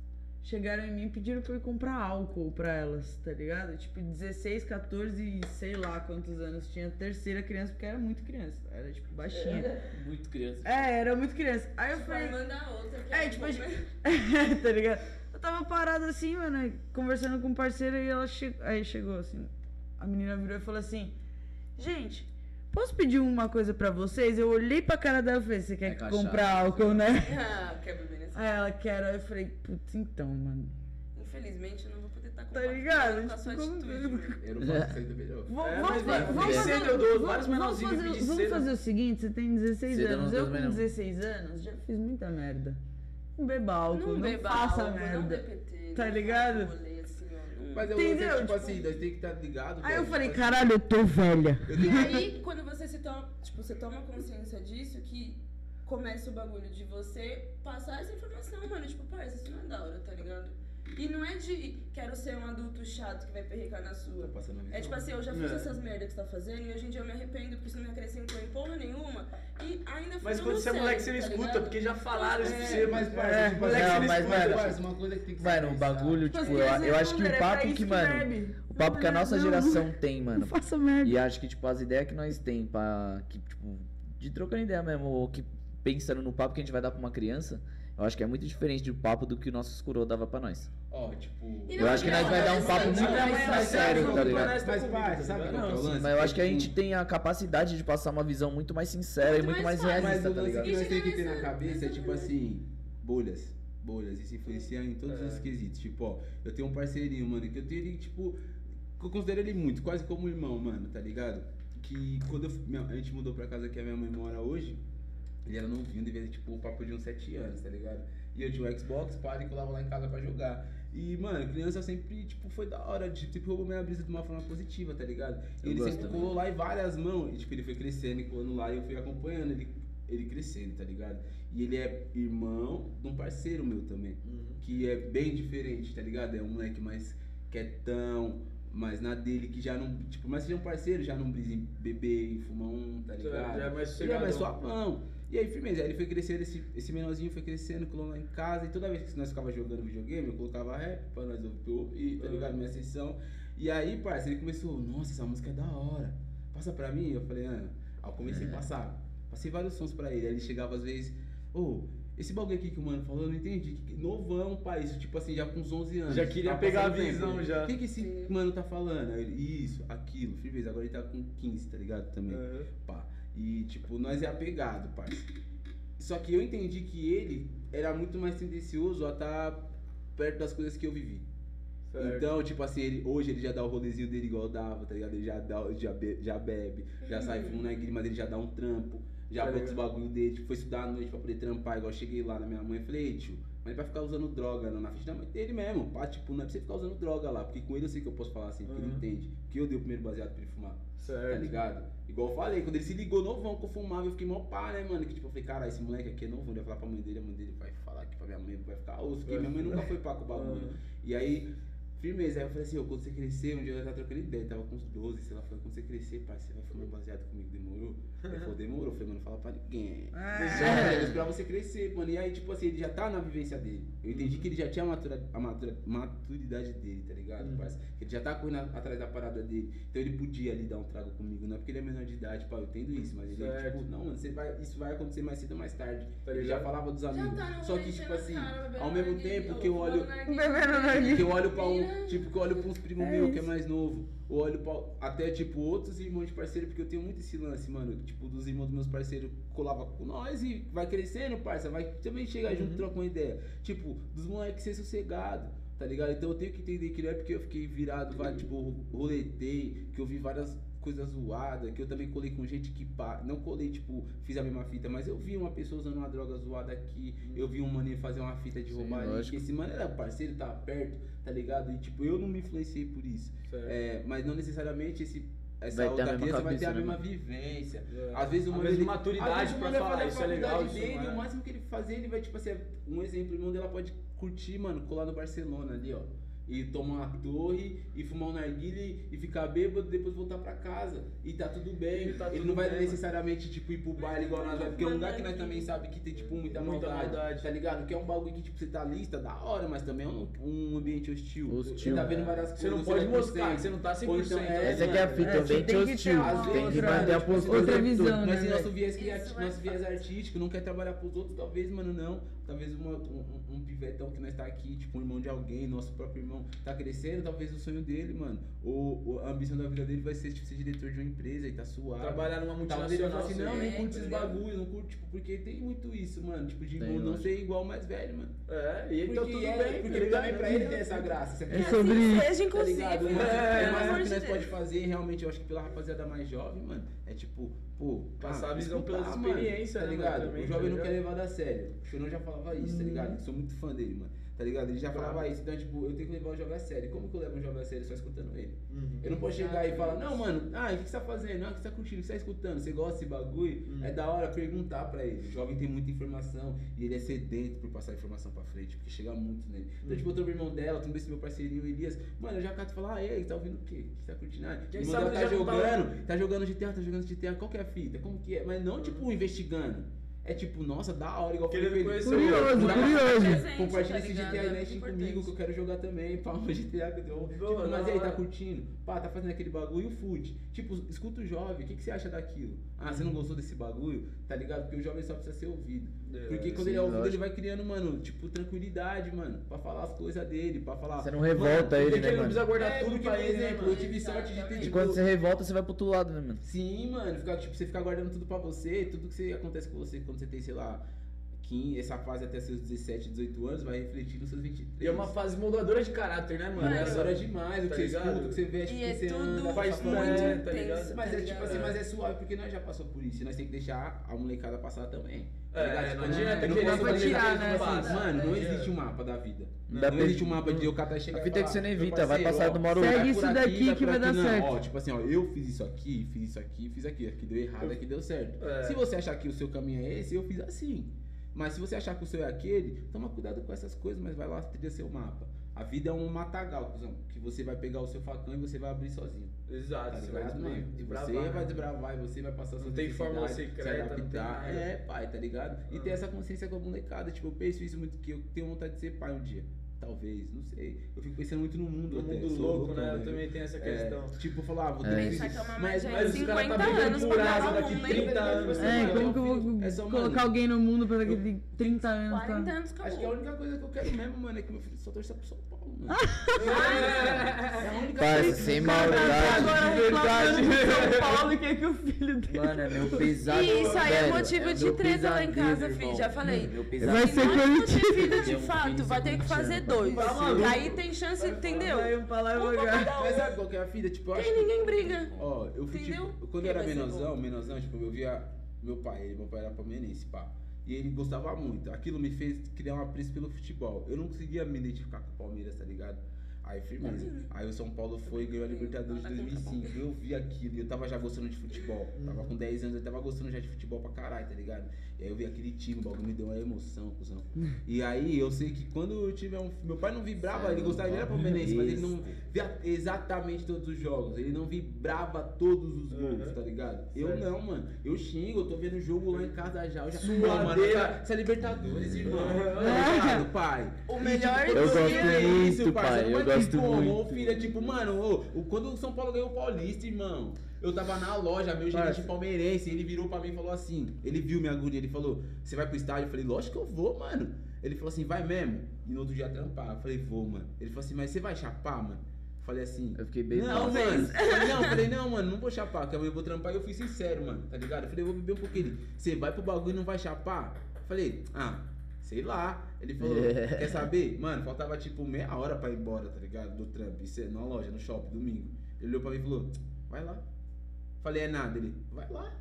chegaram em mim e pediram pra eu ir comprar álcool pra elas, tá ligado? Tipo, 16, 14 e sei lá quantos anos tinha a terceira criança, porque era muito criança, era tipo baixinha. Muito criança. É, era muito criança. Aí eu Tipo, falei, manda outra. que É, tipo, mais- tá ligado? Eu tava parado assim, mano, conversando com um parceiro e ela chegou. Aí chegou assim. A menina virou e falou assim: Gente, posso pedir uma coisa pra vocês? Eu olhei pra cara dela e falei: Você quer É comprar álcool, né? Ah, quer beber nesse Aí ela quer. Aí eu falei: Putz, então, mano. Infelizmente, eu não vou poder estar Tá ligado? com a sua atitude. Eu não faço isso ainda melhor. Vamos, É, é, vamos de fazer, vamos- fazer- o seguinte: você tem 16 Cedo não anos. Eu com não. 16 anos já fiz muita merda. Não beba álcool, não, beba faça álcool, Não merda. Tá não ligado? faça rolê assim, ó, não- Mas eu Entendeu? Entendeu? tipo, Tipo- assim, nós tem que estar ligado. Aí eu falei: tipo Caralho, eu tô velha. E aí, quando você se toma, tipo, você toma consciência disso, que começa o bagulho de você passar essa informação, mano. Tipo, parça, isso não é da hora, tá ligado? E não é de quero ser um adulto chato que vai perrecar na assim, sua. É tipo assim, eu já fiz É. essas merdas que você tá fazendo e hoje em dia eu me arrependo porque isso não me acrescentou em porra nenhuma. E ainda foi Mas quando você é moleque, você não tá escuta, ligado? porque já falaram isso pra É, você. mas, É, tipo moleque, assim, você não mas, mas, mano, parça, uma coisa que tem que Mano, o ser bagulho, Tipo, tipo, eu, as eu acho que o papo é pra que, mano. O papo que a nossa geração tem, Não mano. faça merda. E acho que, tipo, as ideias que nós tem pra. Que, tipo, de trocando ideia mesmo, ou que pensando no papo que a gente vai dar pra uma criança, eu acho que é muito diferente do papo do que o nosso escuro dava pra nós. Ó, tipo. E Eu acho que nós vai dar um papo muito Não, mais, mas mais é sério, tá ligado? Mas Mas, sabe qual que é o lance? Mas eu acho que a Tipo, gente tem a capacidade de passar uma visão muito mais sincera Muito e muito mais, mais. Mas realista, o tá lance ligado? que nós temos que ter na nessa- cabeça é tipo assim, bolhas. Bolhas, isso influencia em todos É. os quesitos. Tipo, ó, eu tenho um parceirinho, mano, que eu tenho ele, tipo, que eu considero ele muito, quase como irmão, mano, tá ligado? Que quando eu, minha- a gente mudou pra casa que a minha mãe mora hoje, ele era novinho, devia ter, tipo, o papo de uns 7 anos, tá ligado? E eu tinha um Xbox, pá, e colava lá em casa pra jogar. E, mano, criança sempre, tipo, foi da hora. de- Tipo, roubou minha brisa de uma forma positiva, tá ligado? Eu ele sempre também. colou lá em várias mãos. E, tipo, ele foi crescendo e colando lá e eu fui acompanhando ele, ele crescendo, tá ligado? E ele é irmão de um parceiro meu também. Uhum. Que é bem diferente, tá ligado? É um moleque mais quietão, mais na dele, que já não. Tipo, mas seja um parceiro, já não brisa em beber, em fumar um, tá Já- ligado? já é mais Ele é mais sossegadão. E aí, firmeza, aí ele foi crescendo, esse, esse menorzinho foi crescendo, colou lá em casa, e toda vez que nós ficava jogando videogame, eu colocava rap pra nós ouvir, tá ligado? Minha sessão. E aí, parça, ele começou, nossa, essa música é da hora. Passa pra mim? Eu falei, ah. Aí eu comecei a passar. Passei vários sons pra ele. Aí ele chegava às vezes, ô, esse bagulho aqui que o mano falou, eu não entendi. Novão, pai, isso tipo assim, já com uns 11 anos. Já queria Tá pegar a passando tempo. visão, já. O que, que esse mano tá falando? Aí ele, isso, aquilo, firmeza. Agora ele tá com 15, tá ligado? Também. Uhum. Pá. E, tipo, nós é apegado, parça. Só que eu entendi que ele era muito mais tendencioso a estar perto das coisas que eu vivi. Certo. Então, tipo assim, ele, hoje ele já dá o rolezinho dele igual dava, tá ligado? Ele já, dá, já, be- já bebe, já sai fumando narguilha, mas ele já dá um trampo, já Tá bota os bagulho dele, tipo, foi estudar à noite pra poder trampar, igual eu cheguei lá na minha mãe e falei, "Ei, tio, mas ele vai ficar usando droga não, na frente da mãe dele mesmo, pá, tipo, não é pra você ficar usando droga lá, porque com ele eu sei que eu posso falar assim, porque ele Uhum. entende, que eu dei o primeiro baseado pra ele fumar. Tá Certo. ligado? Igual eu falei, quando ele se ligou novão que eu fumava, eu fiquei mó pá, né, mano? Que tipo, eu falei, cara, esse moleque aqui é novão, ele vai falar pra mãe dele, a mãe dele vai falar aqui pra minha mãe, vai ficar osso, porque minha mãe nunca foi pá com o bagulho. Uhum. E aí, firmeza, aí eu falei assim, ô, quando você crescer, um dia eu tava trocando ideia, tava com uns 12, sei lá, falei, quando você crescer, pai, você vai fumar um baseado comigo, demorou? Ele falou, demorou, eu falei, mano, não fala pra ninguém. É. Eu vou esperar você crescer, mano. E aí, tipo assim, ele já tá na vivência dele. Eu entendi que ele já tinha a, matura, a matura- maturidade dele, tá ligado? Uhum. Que ele já tá correndo atrás da parada dele. Então ele podia ali dar um trago comigo. Não é porque ele é menor de idade, pá, eu entendo isso. Mas ele, Certo. tipo, não, mano, você vai, isso vai acontecer mais cedo ou mais tarde. Tá ele já falava dos Já amigos. tá Só que, tipo assim, cara, ao mesmo tempo que eu olho. narguilé. Que eu olho pra um, tipo, que eu olho pra uns primos É meus que é mais novo. Eu olho pra até, tipo, outros irmãos de parceiro, porque eu tenho muito esse lance, mano. Tipo, dos irmãos dos meus parceiros colava com nós e vai crescendo, parça. Vai também chegar junto, Uhum. troca uma ideia. Tipo, dos moleques ser sossegado, tá ligado? Então eu tenho que entender que não é porque eu fiquei virado, vai, tipo, roletei, que eu vi várias coisas zoadas, que eu também colei com gente que pá. Não colei, tipo, fiz a mesma fita, mas eu vi uma pessoa usando uma droga zoada aqui, eu vi um maninho fazer uma fita de Sim, roubar ali, que esse mano era parceiro, tava perto, tá ligado? E tipo, eu não me influenciei por isso. É, mas não necessariamente esse, essa Vai outra mesma criança vai ter a cabeça, né, mesma vivência. É. Às vezes o mano mesma ele- maturidade vai falar, isso é legal, isso, dele, né? o máximo que ele fazer, ele vai, tipo assim, um exemplo, o irmão dela pode curtir, mano, colar no Barcelona ali, ó. E tomar uma torre, e fumar um narguile, e ficar bêbado, depois voltar pra casa. E tá tudo bem. E tá ele tudo não vai bem, necessariamente, tipo, ir pro baile igual nós, porque é um lugar que nós também sabe que tem, tipo, muita, Muita maldade, maldade. tá ligado? Que é um bagulho que, tipo, você tá lista, da hora, mas também é um, um ambiente hostil. Hostil. Você tá vendo várias Você não coisas, pode vai mostrar que você não tá 100%. Ou então, é, Essa aqui é a fita, É, ambiente que hostil. Tem que manter a postura. outra visão, né? Mas se nosso velho? viés, Isso criativo, vai nosso viés artístico não quer trabalhar pros outros, talvez, mano, não. Talvez uma- um, um, pivetão que nós tá aqui, tipo, um irmão de alguém, nosso próprio irmão, tá crescendo, talvez o sonho dele, mano, ou a ambição da vida dele vai ser, tipo, ser diretor de uma empresa e tá suave. Trabalhar numa ele multinacional. fale assim, não, nem É, curte esses entendeu? bagulhos, não curte, tipo, porque tem muito isso, mano, tipo, de Tem, não ser igual mais velho, mano. É, e então Porque, tudo é, bem. porque tá ligado? também pra ele tem essa graça. É Que sobre assim isso. seja, tá inclusive. ligado? né? Mas É, o que nós pode fazer, realmente, eu acho que pela rapaziada mais jovem, mano, é tipo, pô, Passar a visão mano, experiências, tá né, ligado? o tá jovem não quer levar da sério. O Chorão já falava isso, tá ligado? Sou muito fã dele, mano. Tá ligado? Ele já falava isso. Então, tipo, eu tenho que levar o jovem a sério. Como que eu levo um jovem a sério só escutando ele? Uhum. Eu não posso chegar e falar, não, mano, ah, o que você tá fazendo? Ah, o que você tá curtindo? O que você tá escutando? Você gosta desse bagulho? Hum. É da hora perguntar pra ele. O jovem tem muita informação e ele é sedento por passar informação pra frente, porque chega muito nele. Então, Hum. tipo, eu tô irmão dela, tô esse meu parceirinho, o Elias. Mano, eu já cato e falo, ah, e aí, tá ouvindo o quê? O que você tá curtindo? Ah, Quem irmão dela ele tá tá jogando, tá jogando GTA, tá jogando GTA, qual que é a fita? Como que é? Mas não, tipo, investigando. É tipo, nossa, da hora, igual eu falei Querendo conhecer o Curioso, curioso. Compartilha tá esse? GTA É Nest muito comigo que eu quero jogar também. Pá, o GTA que eu deu. Tipo, mas e aí, tá curtindo? Pá, tá fazendo aquele bagulho e o food. Tipo, escuta o jovem, o que, que você acha daquilo? Ah, você não gostou desse bagulho? Tá ligado? Porque o jovem só precisa ser ouvido. É, Porque quando sim, ele é ouvido, lógico. ele vai criando, mano, tipo, tranquilidade, mano. Pra falar as coisas dele, pra falar. Você não revolta Mano, ele, Porque né, ele não precisa guardar É, tudo porque, pra por ele, né, exemplo, mano? eu tive sorte de ter, Exatamente. E tipo, quando você revolta, você vai pro outro lado, né, mano? Sim, mano, ficar, tipo, você ficar guardando tudo pra você, tudo que você, acontece com você quando você tem, sei lá, 15, essa fase até seus 17, 18 anos vai refletir nos seus 23. E é uma fase moldadora de caráter, né, mano? Mano, é Essa- hora demais, o tá que você ligado? escuta, o que você vê, tipo, E que é você tudo anda, faz tudo, tudo. é, muito tá ligado? intenso, Mas tá é tipo assim, mas é suave porque nós já passou por isso. E nós temos que deixar a molecada passar também. É, Tá ligado? não adianta querer tirar, né, assim, Mano, não existe um mapa da vida. Não Não, existe um mapa de eu catar e chegar A fita é que você não evita, vai passar do vai Segue isso aqui, daqui que vai dar certo. Tipo assim, ó, eu fiz isso aqui, fiz isso aqui, fiz aqui. Aqui deu errado, aqui deu certo. É. Se você achar que o seu caminho é esse, eu fiz assim. Mas se você achar que o seu é aquele, toma cuidado com essas coisas, mas vai lá trilha seu mapa. A vida é um matagal, cuzão, que você vai pegar o seu facão e você vai abrir sozinho. Exato, Tá você vai desbravar, você né, vai desbravar e você vai passar Não tem fórmula necessidades, secreta, se adaptar. nada. É, pai, tá ligado? E Ah. ter essa consciência com a molecada. Tipo, eu penso isso muito, que eu tenho vontade de ser pai um dia. Talvez, não sei. Eu fico pensando muito no mundo No até. mundo sou louco, né? Eu também tenho essa questão. É, tipo, eu falar, ah, vou ter É. que é mas, mas de os caras tá 50 brigando anos por pra asa daqui um mundo, 30 hein? anos. É, Mano, como que eu vou é colocar mano, alguém no mundo pra daqui de 30 anos? 40 Tá? anos acabou. Acho que é a única coisa que eu quero mesmo, mano, é que meu filho só torça pro São Paulo, mano. Ah! é a única Parça, coisa. sem Agora maldade. reclamando de São Paulo, que é que o filho dele... Mano, é meu pesado. E isso aí é motivo de meu treta lá em casa, filho. Já falei. Meu Vai ser Tem de fato, vai ter que fazer dois. Vai maluco. Aí tem chance, entendeu? Vai um pra lá e Um. Mas sabe qual que é a fita? Tipo, eu acho E que- ninguém briga. Ó, eu fui Entendeu? tipo, quando Quem eu era vai menorzão, menorzão, tipo, eu via meu pai, ele, meu pai era palmeirense, pá. E ele gostava muito. Aquilo me fez criar um apreço pelo futebol. Eu não conseguia me identificar com o Palmeiras, tá ligado? Aí, firmeza. Aí o São Paulo foi e ganhou a Libertadores de Nada contra 2005. Eu vi aquilo e eu tava já gostando de futebol. Tava com 10 anos, eu tava gostando já de futebol pra caralho, tá ligado? E aí eu vi aquele time, o bagulho me deu uma emoção, cuzão. E aí eu sei que quando eu tiver um. Meu pai não vibrava, ele gostava, ele era palmeirense, mas ele não via exatamente todos os jogos. Ele não vibrava todos os gols, Uhum. tá ligado? Eu Certo. não, mano. Eu xingo, eu tô vendo o jogo lá em casa já. Eu já Suadeira. mano, essa, essa Libertadores, irmão. Tá ligado, pai? O melhor tipo, Eu quando gosto via muito, pai, você não eu gosto como, muito. ô, filho, é tipo, mano, ô, quando o São Paulo ganhou o Paulista, irmão, eu tava na loja, meu gerente palmeirense, ele virou pra mim e falou assim, ele viu minha agonia, ele falou, você vai pro estádio? Eu falei, lógico que eu vou, mano. Ele falou assim, vai mesmo? E no outro dia trampar. Eu falei, vou, mano. Ele falou assim, mas você vai chapar, mano? Eu falei assim, Eu fiquei bem não, mano. Falei, não, falei, não, mano, não vou chapar, que eu vou trampar e eu fui sincero, mano, tá ligado? Eu falei, eu vou beber um pouquinho. Ele, Você vai pro bagulho e não vai chapar? Eu falei, ah, sei lá. Ele falou, É. quer saber? Mano, faltava tipo meia hora pra ir embora, tá ligado? Do trampo, isso é na loja, no shopping, domingo. Ele olhou pra mim e falou, vai lá. Falei, é nada. Ele, vai lá.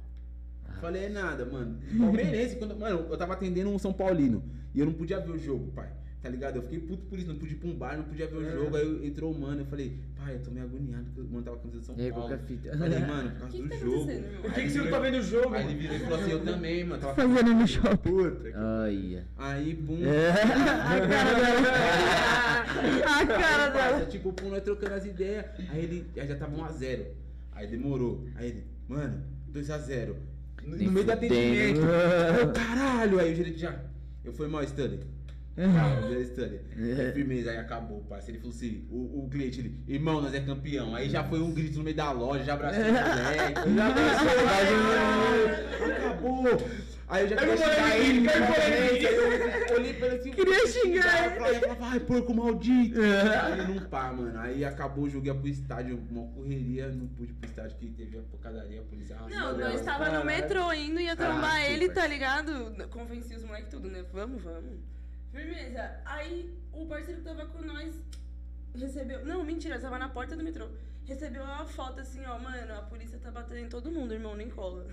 Falei, é nada, mano. Palmeirense, quando, mano, eu tava atendendo um São Paulino e eu não podia ver o jogo, pai. Tá ligado? Eu fiquei puto por isso, não pude ir pra um bar, não podia ver o É. jogo. Aí eu- entrou o mano, eu falei, pai, eu tô meio agoniado porque o mano tava com a camisa de São E aí, Paulo. que é a fita? Eu Falei, mano, por O causa que, do que tá jogo. Por que, que você não tá vendo o jogo? Aí ele virou e falou assim, eu também, mano. Tava Fazendo no shopping. puta. Ai. Aí, pum. A cara dela. A cara dela. Tipo, pum, nós trocando as ideias. Aí ele aí já tava 1x0. Aí demorou. Aí ele, mano, 2x0. No, no meio do atendimento. Eu, caralho. Aí o gerente já. Eu fui mal, Stanley. Beleza, Stanley. Aí, firmeza, aí acabou, parceiro. Ele falou assim: o, o cliente, ele, irmão, nós é campeão. Aí já foi um grito no meio da loja, já abracei o moleque. Já abracei Acabou. Aí eu já queria xingar ele, principalmente. Aí eu olhei pra ele assim, Queria xingar ele. Vai, porco maldito. Aí não pá, mano. Aí acabou o jogo, ia pro estádio, uma correria, não pude pro estádio que teve a pocadaria, a polícia Não, nós tava no metrô indo, ia trombar Caraca, ele, tá ligado? Convenci os moleques tudo, né? Vamos, vamos. Firmeza. Aí o parceiro que tava com nós recebeu. Não, mentira, eu tava na porta do metrô. Recebeu uma foto assim, ó, mano, a polícia tá batendo em todo mundo, irmão, nem cola.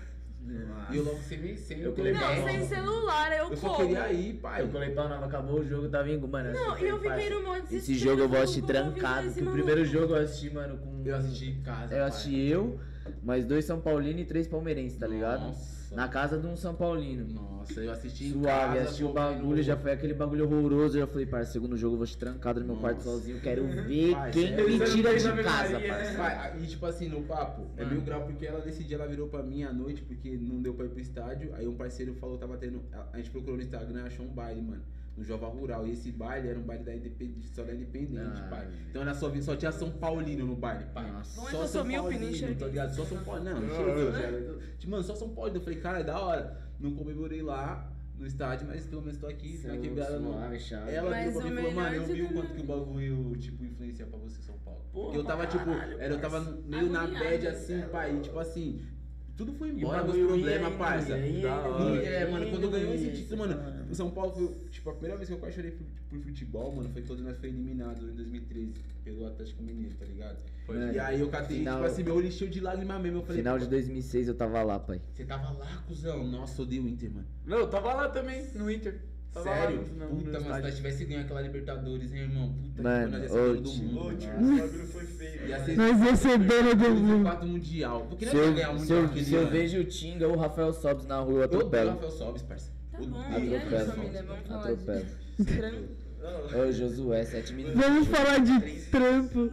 E eu logo sem, sem Eu colei Não, sem celular, eu, Eu só como. queria ir, pai. Eu colei pau, não, acabou o jogo, tava indo, mano. Não, assim, e eu fiquei no modo Esse jogo eu vou assistir trancado, porque o primeiro jogo eu assisti, mano, com... Eu assisti em casa. Eu pai. assisti eu, mais dois São Paulinos e três palmeirenses, tá ligado? Nossa. Na casa de um São Paulino. Nossa, eu assisti em Suave, casa. assisti o bagulho, no- já foi aquele bagulho horroroso. Eu já falei, parça, segundo jogo eu vou te trancado no meu quarto Nossa. sozinho. Quero ver Pai, quem me tira de casa? Vai, e tipo assim, no papo, é Hum. mil grau porque ela nesse dia ela virou pra mim à noite, porque não deu pra ir pro estádio. Aí um parceiro falou que tava tendo. A, a gente procurou no Instagram e achou um baile, mano. No Jova Rural. E esse baile era um baile da independente, só da independente, Ah, pai. Então era só, só tinha São Paulino no baile, pai. Nossa. Bom, é míope, nem enxerguei. tá ligado? Só São Paulo. Não, Não, eu- enxerguei. Tipo, Mano, só São Paulo. Eu falei, cara, é da hora. Não comemorei lá no estádio, mas pelo menos tô aqui na quebrada. Não. Ela Mas virou pra o mim e falou, mano, eu vi o quanto que o tudo- bagulho, tipo, influencia pra você São Paulo. Porra, Porque eu tava, tipo, era, eu tava meio na Agoniado, bad assim, é pai, e, tipo assim, tudo foi E o embora, bagulho ia problemas, parça. E, é, mano, quando eu ganhei esse título, mano, o São Paulo foi, tipo, a primeira vez que eu quase chorei por, futebol, mano, foi quando nós foi eliminado em 2013 pelo Atlético Mineiro, tá ligado? Mano, E aí eu catei, final- tipo assim, meu olho encheu de lágrima mesmo, eu falei, Final de pô, 2006 eu tava lá, pai. você tava lá, cuzão? Nossa, odeio o Inter, mano. Não, eu tava lá também, no Inter. Sério? Puta, mas se nós tivesse ganho aquela Libertadores, hein, irmão? Puta Mano, que nós ia ser dono do mundo. Ô, mano. tio, esse bagulho foi feio. Ia ser Nós ia ser dono do mundo. 4 mundial. Porque nós Se ia eu, ganhar o se mundial eu, aquele se eu vejo o Tinga ou o Rafael Sobes na rua, eu Eu odeio o atropelo. Rafael Sobes, parça. Tá bom, e o Rafael atropelo. família, vamos falar Atropelo. Ô, Josué, 7 minutos. Vamos falar de trampo.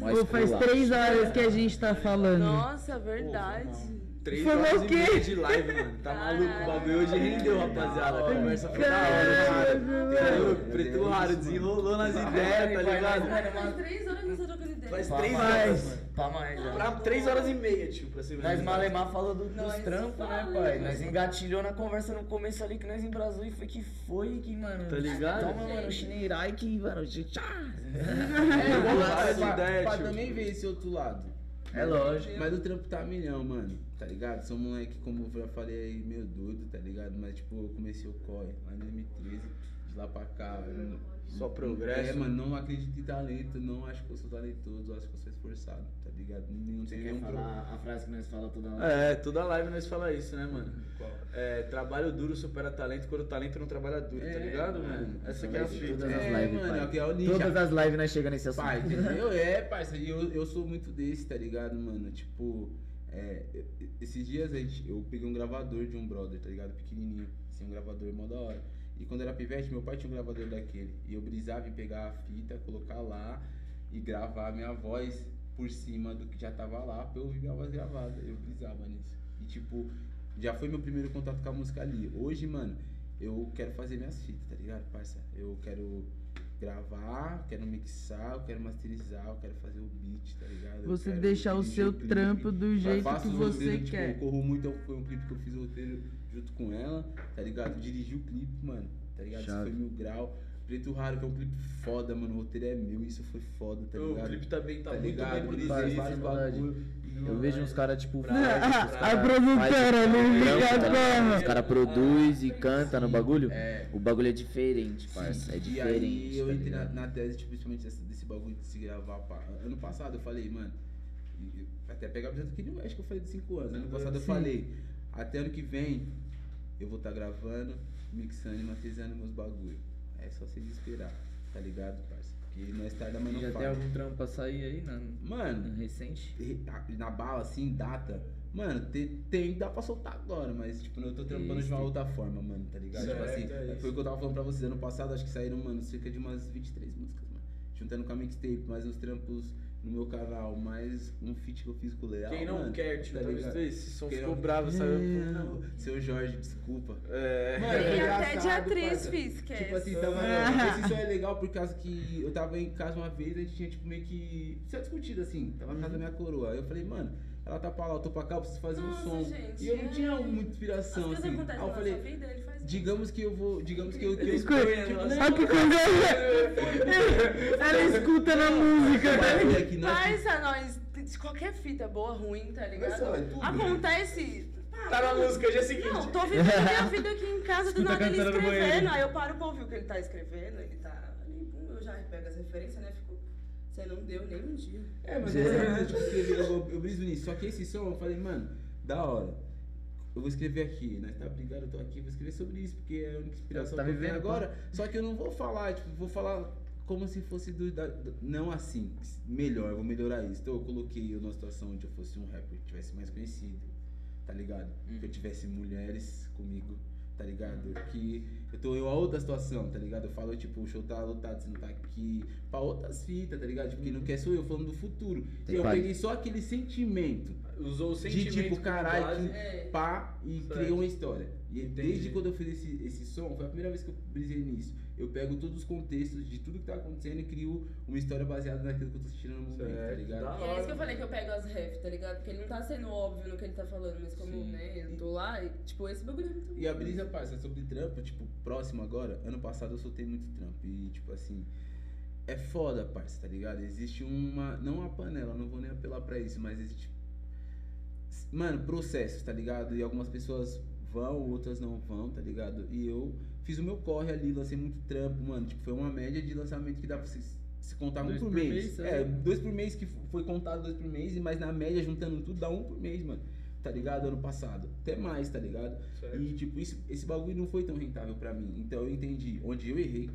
Nossa, Pô, faz três horas que a gente tá falando. nossa, verdade. Três Falou horas o e quê? meia de live, mano. Tá maluco? O bagulho hoje rendeu, rapaziada. A conversa foi da hora. Tá louco? Preto raro, desenrolou nas ideias, tá ligado? Faz três horas que você tá trocando ideia. Faz Pra três mais. horas. Pra mais, já. Pra três horas e meia, tio, pra ser Nós. Malemar falou do, dos trampos, né, pai? nós engatilhou na conversa no começo ali que nós embrasou e foi que foi que, mano. Tá ligado? Toma, mano, Shineirai que, mano, tchá. É, pra- várias pra, ideias, pra tio. também ver esse outro lado. É lógico. Mas o trampo tá milhão, mano. Tá ligado? Sou um moleque, como eu já falei aí, meio doido, tá ligado? Mas, tipo, eu comecei o corre lá em 2013. De lá pra cá. eu- Só progresso. É, mano, não acredito em talento. Não acho que eu sou talentoso. Acho que eu sou esforçado, ligado? Não, Você tem quer nenhum problema. falar a frase que nós falamos toda hora? É, toda live nós fala isso, né, mano? É, trabalho duro supera talento quando o talento não trabalha duro, tá É, ligado, mano. mano? Essa aqui é a vai ser fita. todas as É, lives, mano, aqui é o ninja. Todas as lives nós chegamos nesse assunto. Pai, entendeu? É, parça, e eu, eu sou muito desse, tá ligado, mano? Tipo, é, esses dias a gente, eu peguei um gravador de um brother, tá ligado? Pequenininho, assim, um gravador mó da hora. E quando era pivete, meu pai tinha um gravador daquele. E eu brisava em pegar a fita, colocar lá e gravar a minha voz por cima do que já tava lá pra eu ouvir minha voz gravada. Eu brisava nisso. E tipo, já foi meu primeiro contato com a música ali. Hoje, mano, eu quero fazer minhas fitas, tá ligado, parça? Eu quero gravar, quero mixar, eu quero masterizar, eu quero fazer o beat, tá ligado? Eu Você deixar o seu clipe. trampo do jeito que você roteiros, tipo, quer. Eu corro muito, foi um clipe que eu fiz o roteiro junto com ela, tá ligado? Dirigi o clipe, mano, tá ligado? Isso Chave. foi mil grau. Preto Raro, que é um clipe foda, mano. O roteiro é meu, isso foi foda, tá O ligado? clipe tá bem, tá, tá muito ligado? bem produzido. vários bagulho. Eu vejo uns caras, tipo, Pra- faz, A, os a cara produtora, não liga tá ligado? como. Os caras produz e canta no bagulho. É. O bagulho é diferente, parça. É E diferente. aí eu tá entrei na, na tese, tipo, principalmente desse, desse bagulho de se gravar. pá. Ano passado eu falei, mano, e- e- até pegar a visão acho que eu falei de 5 anos. Ano passado eu falei, até ano que vem eu vou estar gravando, mixando e masterizando meus bagulho. É só vocês esperar, tá ligado, parça? Porque nós tarda, mas não Já tem falha. algum trampo pra sair aí, na, Mano, recente? re- na bala, assim, data. Mano, tem, tem dá pra soltar agora, mas tipo, eu tô trampando de uma outra forma, mano, tá ligado? Certo, tipo assim, é foi o que eu tava falando pra vocês. Ano passado acho que saíram, mano, cerca de umas 23 músicas, mano. Juntando com a mixtape, mais uns trampos no meu canal, mais um feat que eu fiz com o Leal. Quem não mano, quer, tio, tá ligado? Esse som Quem ficou não- bravo, sabe? Não, Seu Jorge, desculpa. É. Mano, E foi até de atriz fiz, que Tipo é assim, tava, esse som é legal por causa que eu tava em casa uma vez, a gente tinha tipo meio que. Tinha discutido assim, tava na casa da minha coroa. Aí eu falei, mano, ela tá pra lá, eu tô pra cá, eu preciso fazer Nossa, um som. gente, e eu não é. tinha muita inspiração, assim. Aí eu falei, vida, ele faz digamos que eu vou. Digamos que eu. Que eu Escuta, tipo, olha que coisa. Ela escuta na música, tá ligado? é Mas a nós, qualquer fita boa, ruim, tá ligado? é Acontece. Tá na música, dia seguinte. Não, tô vivendo a minha vida aqui em casa, do Escuta nada ele escrevendo. Aí eu paro pra ouvir o que ele tá escrevendo, ele tá ali, eu já pego as referências, né? Fico. Você não deu nem um dia. É, mas é, tipo, escrever, eu, eu briso nisso. Só que esse som eu falei, mano, da hora. Eu vou escrever aqui, nós tá brigado, eu tô aqui, vou escrever sobre isso, porque é a única inspiração Tá que eu tenho agora. Só que eu não vou falar, tipo, vou falar como se fosse do, da- do- não assim, melhor, eu vou melhorar isso. Então eu coloquei eu numa situação onde eu fosse um rapper que tivesse mais conhecido, tá ligado? Que eu tivesse mulheres comigo, tá ligado? Que eu tô em uma outra situação, tá ligado? Eu falo, tipo, o show tá lotado, você não tá aqui. Pra outras fitas, tá ligado? Tipo, quem não quer sou eu, falando do futuro. Tem e eu pai. peguei só aquele sentimento Usou o de sentimento tipo, como caralho, que É. pá, e Certo. criei uma história. E Entendi. desde quando eu fiz esse, esse som, foi a primeira vez que eu brisei nisso. Eu pego todos os contextos de tudo que tá acontecendo e crio uma história baseada naquilo que eu tô assistindo no momento, tá Certo, ligado? da E é isso que eu falei que eu pego as ref, tá ligado? Porque ele não tá sendo óbvio no que ele tá falando, mas como, Sim. né, eu tô lá, e, tipo, esse bagulho é muito E a brisa, parça, sobre trampo, tipo, próximo agora, ano passado eu soltei muito trampo. E, tipo assim, é foda, parça, tá ligado? Existe uma. Não uma panela, não vou nem apelar pra isso, mas existe. mano, processos, tá ligado? E algumas pessoas vão, outras não vão, tá ligado? E eu fiz o meu corre ali, lancei muito trampo, mano. Tipo, foi uma média de lançamento que dá pra se, se contar Dois um por por mês. mês, é, é. dois por mês que foi contado dois por mês, mas na média, juntando tudo, dá um por mês, mano. Tá ligado? Ano passado. Até mais, tá ligado? Certo. E, tipo, isso, esse bagulho não foi tão rentável pra mim. Então eu entendi onde eu errei.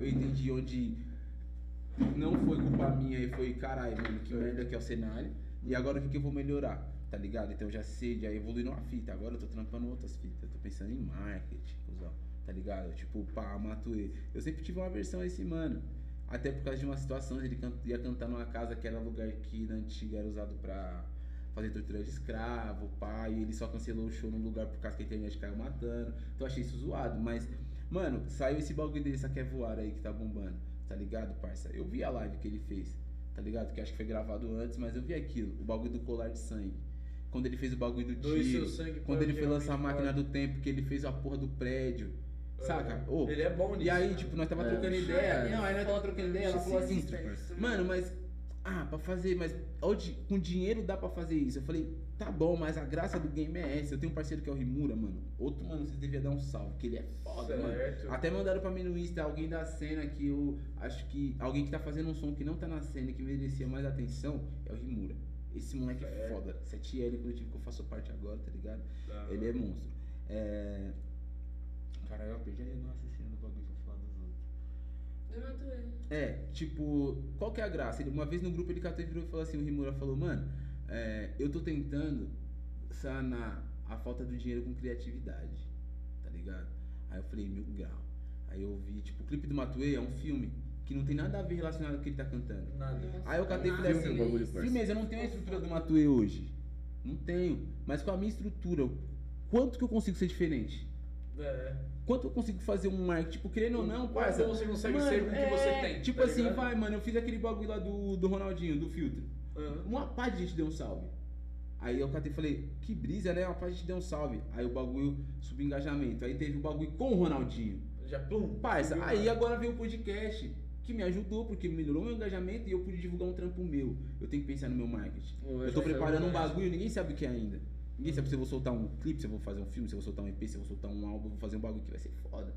Eu entendi onde não foi culpa minha e foi, caralho, mano, que merda que é o cenário. E agora o que, que eu vou melhorar? Tá ligado? Então eu já sei, já evolui numa fita. Agora eu tô trampando outras fitas. Eu tô pensando em marketing. Tá ligado? Tipo, pá, Matuê. Eu sempre tive uma versão a esse mano. Até por causa de uma situação, ele ia cantar numa casa que era lugar que na antiga era usado pra fazer tortura de escravo, pá, e ele só cancelou o show no lugar por causa que a internet caiu matando. Então achei isso zoado, mas, mano, saiu esse bagulho dele, essa quer voar aí que tá bombando, tá ligado, parça? Eu vi a live que ele fez, tá ligado? Que acho que foi gravado antes, mas eu vi aquilo, o bagulho do colar de sangue. Quando ele fez o bagulho do tiro, quando ele foi lançar a máquina pode. do tempo, que ele fez a porra do prédio, saca? Ô, Ele é bom nisso. e aí, né? tipo, nós tava É. trocando ideia. É. Não, aí nós tava trocando ideia. Ela falou assim, Narcisista, mano, mas. Ah, pra fazer, mas onde, com dinheiro dá pra fazer isso. Eu falei, tá bom, mas a graça do game é essa. Eu tenho um parceiro que é o Rimura, mano. Outro, mano, vocês deviam dar um salve, que ele é foda, mano. Certo. Até mandaram pra mim no Insta alguém da cena que eu acho que. Alguém que tá fazendo um som que não tá na cena e que merecia mais atenção é o Rimura. Esse moleque é Certo. foda. 7L, inclusive, que eu faço parte agora, tá ligado? Da Ele hora. é monstro. É. Caralho, eu perdi no raciocínio do bagulho eu falar dos outros. Do Matuê. É, tipo, qual que é a graça? Ele, uma vez no grupo ele catou e virou e falou assim, o Rimura falou, mano, é, eu tô tentando sanar a falta do dinheiro com criatividade, tá ligado? Aí eu falei, mil grau. Aí eu vi, tipo, o clipe do Matuê é um filme que não tem nada a ver relacionado com o que ele tá cantando. Nada. Aí eu catei e falei assim, bagulho, firmeza, eu não tenho a estrutura do Matuê hoje. Não tenho. Mas com a minha estrutura, quanto que eu consigo ser diferente? É. Quanto eu consigo fazer um marketing? Tipo, querendo ou não, Quanto parça. você consegue mano, ser o que é, você tem, Tipo tá assim, ligado? vai, mano, eu fiz aquele bagulho lá do, do Ronaldinho, do filtro. Aham. Uma pá de gente deu um salve. Aí eu catei e falei, que brisa, né? Uma pá de gente deu um salve. Aí o bagulho subiu engajamento. Aí teve o bagulho com o Ronaldinho. Já plum. Parça, subiu, aí né? agora veio o podcast. Que me ajudou, porque melhorou meu engajamento e eu pude divulgar um trampo meu. Eu tenho que pensar no meu marketing. Eu tô preparando um bagulho, ninguém sabe o que é ainda. Ninguém sabe se eu vou soltar um clipe, se eu vou fazer um filme, se eu vou soltar um EP, se eu vou soltar um álbum, eu vou fazer um bagulho que vai ser foda.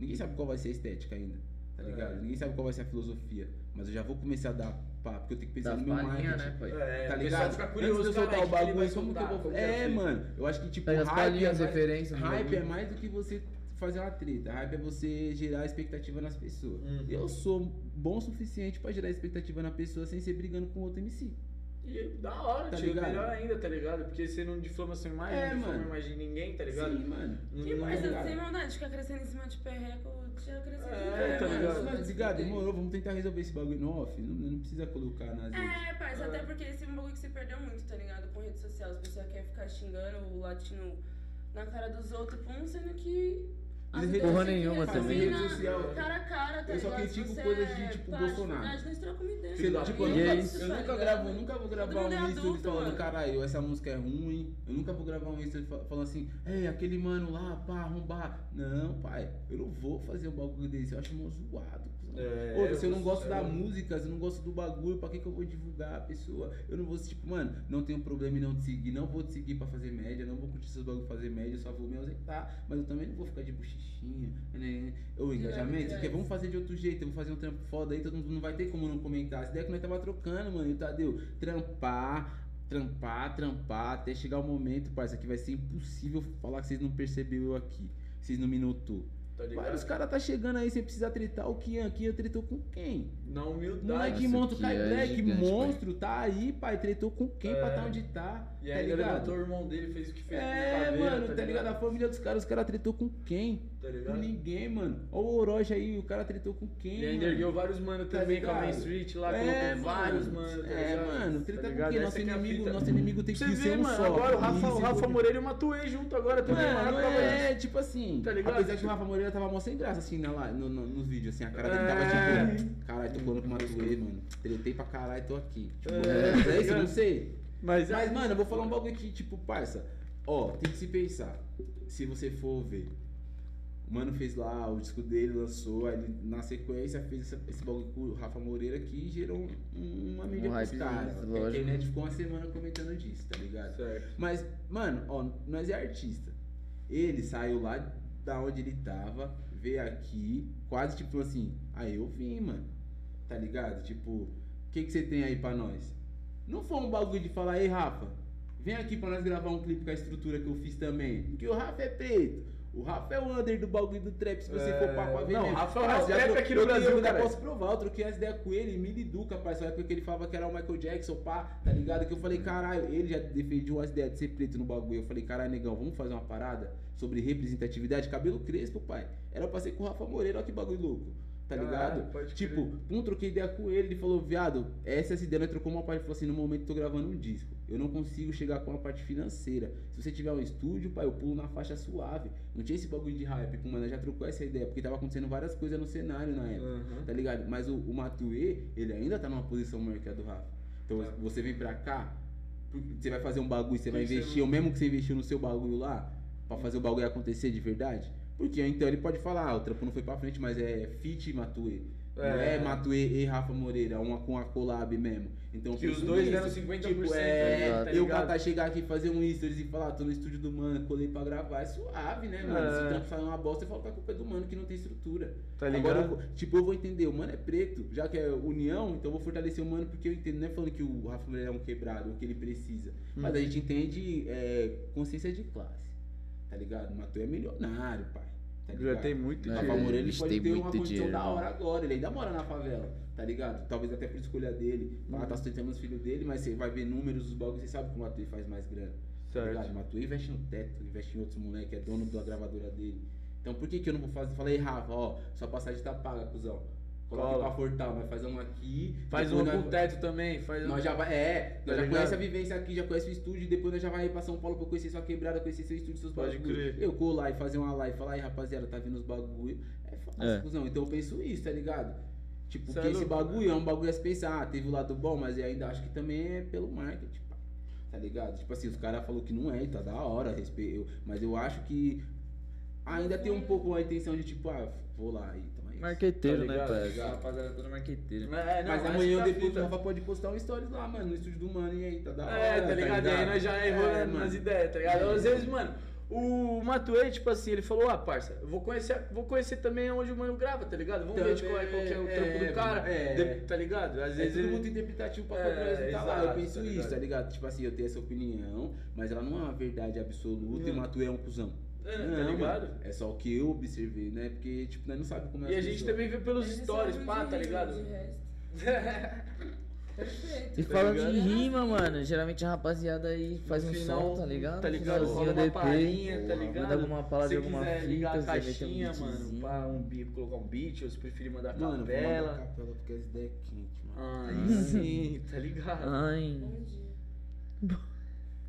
Ninguém sabe qual vai ser a estética ainda, tá É. ligado? Ninguém sabe qual vai ser a filosofia. Mas eu já vou começar a dar pá, porque eu tenho que pensar Das no meu marketing. né, pai? É, Tá o ligado? fica Antes curioso, de eu soltar o que ele vai bagulho, como que eu vou que É, mano, eu acho que tipo, Pega as hype palhinhas, é as mais- Hype é mais do que você fazer uma treta. Hype é você gerar expectativa nas pessoas. Uhum. Eu sou bom o suficiente pra gerar expectativa na pessoa sem ser brigando com outro MC. E da hora, Tá tio. ligado? Melhor ainda, tá ligado? Porque você não difama sua imagem, É, não difama mano. a imagem de ninguém, tá ligado? Sim, mano. Não- Que não- mais? ligado? Sem maldade, ficar crescendo em cima de perreco, já cresceu É, É, tá mano, ligado? se nós desligar, demorou, vamos tentar resolver esse bagulho no off. Não, não precisa colocar nas redes. É, até porque esse é um bagulho que se perdeu muito, tá ligado? Com rede social. As pessoas querem ficar xingando o latino na cara dos outros, pum, sendo que. Ideias porra que nenhuma resolver também. na- Rede social. Cara a cara, tá Eu só critico coisas é de, tipo, pá, Bolsonaro. ideia. Sei lá, tipo, eu é nunca, isso, eu nunca gravo, eu nunca vou gravar é um adulto, falando, caralho, essa música é ruim. Eu nunca vou gravar um fa- falando assim, ei, aquele mano lá, pá, arrombar. Não, pai, eu não vou fazer um bagulho desse, eu acho mó zoado. É, se eu não gosto da eu- música, se eu não gosto do bagulho, pra que, que eu vou divulgar a pessoa? Eu não vou, tipo, mano, não tenho problema em não te seguir, não vou te seguir pra fazer média, não vou curtir seus bagulhos pra fazer média, só vou me ausentar. Mas eu também não vou ficar de bochichinha, né? Ô, engajamento, porque vamos fazer de outro jeito, eu vou fazer um trampo foda aí, todo mundo não vai ter como não comentar. Essa ideia que nós tava trocando, mano, e Tadeu, trampar, trampar, trampar, até chegar o momento, parça, que vai ser impossível falar que vocês não perceberam eu aqui, vocês não me notou. Tá ligado? Vários caras tá chegando aí, você precisa tretar o Kian, Kian tretou com quem? Na humildade. Moleque monstro, que Kai é Black, gigante, monstro, tá aí, pai, tretou com quem É. pra tá onde tá, E tá ainda ligado? levantou o irmão dele, fez o que fez. É, caveira, mano, tá ligado? A família dos caras, os caras tretou com quem? Tá Com ligado? ninguém, mano. Ó o Orochi aí, o cara tretou com quem, E ainda ergueu vários mano Tá também com a Main? Street lá, É, colocou vários mano. tá É, mano, Tá treta com ligado? quem? Nosso é inimigo, fita. nosso inimigo tem Você que vê, ser um mano, só. agora o Rafa, o Rafa. Moreira e o Matuei junto agora também, Mano, mano. é, tipo assim, Tá ligado? apesar que o Rafa Moreira tava mó sem graça, assim, na, no, no, nos vídeos, assim, a cara dele É. tava tipo, caralho, tô falando com o Matuê, mano, tretei pra caralho, tô aqui. Tipo, É. é, isso, não sei. Mas, Mas, mano, eu vou falar um bagulho aqui, tipo, parça, ó, tem que se pensar, se você for ver, mano fez lá, o disco dele lançou, aí ele, na sequência fez essa- esse bagulho com o Rafa Moreira que gerou um- uma mídia Um pros caras. lógico. A internet ficou uma semana comentando disso, tá ligado? Certo. Mas, mano, ó, nós é artista. Ele saiu lá da onde ele tava, veio aqui, quase tipo assim, aí eu vim, mano. Tá ligado? Tipo, o que que você tem aí pra nós? Não foi um bagulho de falar, ei Rafa, vem aqui pra nós gravar um clipe com a estrutura que eu fiz também. Porque o Rafa é preto. O Rafa é o under do bagulho do trap, se você É, for pá pra ver não, mesmo. Rafa é o Parça, já trap tro- aqui no eu- Brasil, Eu posso provar, eu troquei as ideias com ele, me educa, parça. Na época ele falava que era o Michael Jackson, pá, tá ligado? Que eu falei, caralho, ele já defendia as ideias de ser preto no bagulho. Eu falei, caralho, negão, vamos fazer uma parada sobre representatividade? Cabelo crespo, pai. Era pra ser com o Rafa Moreira, olha que bagulho louco. Tá ligado? pode tipo, pum, troquei ideia com ele, ele falou, viado, essas ideias, nós trocou uma parte, ele falou assim, no momento eu tô gravando um disco, eu não consigo chegar com a parte financeira. Se você tiver um estúdio, pai, eu pulo na faixa suave. Não tinha esse bagulho de hype, pô, mano, já trocou essa ideia, porque tava acontecendo várias coisas no cenário na época Aham. tá ligado? Mas o, o Matuê, ele ainda tá numa posição maior que a do Rafa. Então Tá. você vem pra cá, você vai fazer um bagulho, você vai Que que investir, o mesmo que você investiu no seu bagulho lá, pra fazer o bagulho acontecer de verdade. Porque então ele pode falar, ah, o trampo não foi pra frente, mas é fit Matuê. Não É. é Matuê e Rafa Moreira, uma com a collab mesmo. Então Que os dois deram 50% Tipo, ali, é, tá eu catar chegar aqui e fazer um stories e falar, tô no estúdio do mano, colei pra gravar, é suave, né, mano? Se É. o trampo sair uma bosta, eu falo que a culpa é do mano que não tem estrutura. Tá Agora, ligado? eu vou- tipo, eu vou entender, o mano é preto, já que é união, então eu vou fortalecer o mano porque eu entendo. Não é falando que o Rafa Moreira é um quebrado, o que ele precisa. Mas a gente entende é, consciência de classe, tá ligado? O Matu é milionário, pai. Tá Já tem muito É, dinheiro. Moreira ele pode tem ter uma muito condição dinheiro, da hora agora, ele ainda mora na favela, tá ligado? Talvez até por escolha dele, ah, tá sustentando os filhos dele, mas você vai ver números dos bagulhos, você sabe que o Matuê faz mais grana. Tá Certo. ligado? Matuê investe no teto, investe em outros moleques, é dono da gravadora dele. Então por que que eu não vou fazer? Falei, Rafa, ó, sua passagem tá paga, cuzão. Coloca Cola. pra Fortal, nós faz uma aqui. Faz nós- com teto também. Faz Nós já vai, é, Tá nós já ligado? conhece a vivência aqui, já conhece o estúdio, depois nós já vai pra São Paulo pra conhecer sua quebrada, conhecer seu estúdio, seus Pode bagulho. crer. Eu colar e fazer uma live, falar aí, rapaziada, tá vindo os bagulho. É fácil, É. cuzão. Então eu penso isso, tá ligado? Tipo, Cê é porque esse bagulho é um bagulho a se pensar, ah, teve o lado bom, mas eu ainda acho que também é pelo marketing, pá. Tá ligado? Tipo assim, os caras falaram que não é, e tá da hora, respeito. Mas eu acho que ainda tem um pouco a intenção de tipo, ah, vou lá e. Marqueteiro, Tá né, pai? Essa rapaziada toda marqueteira. É, não, mas essa amanhã que ou tá depois fita. o Rafa pode postar um stories lá, mano, no estúdio do mano, e aí, tá da hora. É, tá ligado? E aí nós já errou É, nas mano. ideias, tá ligado? Às vezes, mano, o Matuê, tipo assim, ele falou, ah, parça, eu vou conhecer, vou conhecer também onde o mano grava, tá ligado? Vamos ver de qual é, qual que é o Também, trampo é, do cara, é. de- tá ligado? Às É vezes tudo ele... muito interpretativo pra É, qualquer que tá lá. Eu penso tá isso, tá ligado? Tipo assim, eu tenho essa opinião, mas ela não é uma verdade absoluta e o. Matuê é um cuzão. É, tá não, ligado? mano, É só o que eu observei, né? Porque, tipo, nós não sabemos como é E a gente pessoas. também vê pelos Eles stories, pá, tá ligado? de resto. Perfeito. E Tá falando ligado? de rima, mano, geralmente a rapaziada aí faz No um final, som, tá ligado? Tá ligado? Rola uma DP, palhinha, tá ligado? Manda alguma palavra de Se alguma quiser ligar fita, a você mete um caixinha, mano, pá, um beat, colocar um beat, ou se preferir mandar Mano, vou mandar capela. capela porque as ideias é quentes, mano. Aí sim, tá ligado? Ai, Bom dia.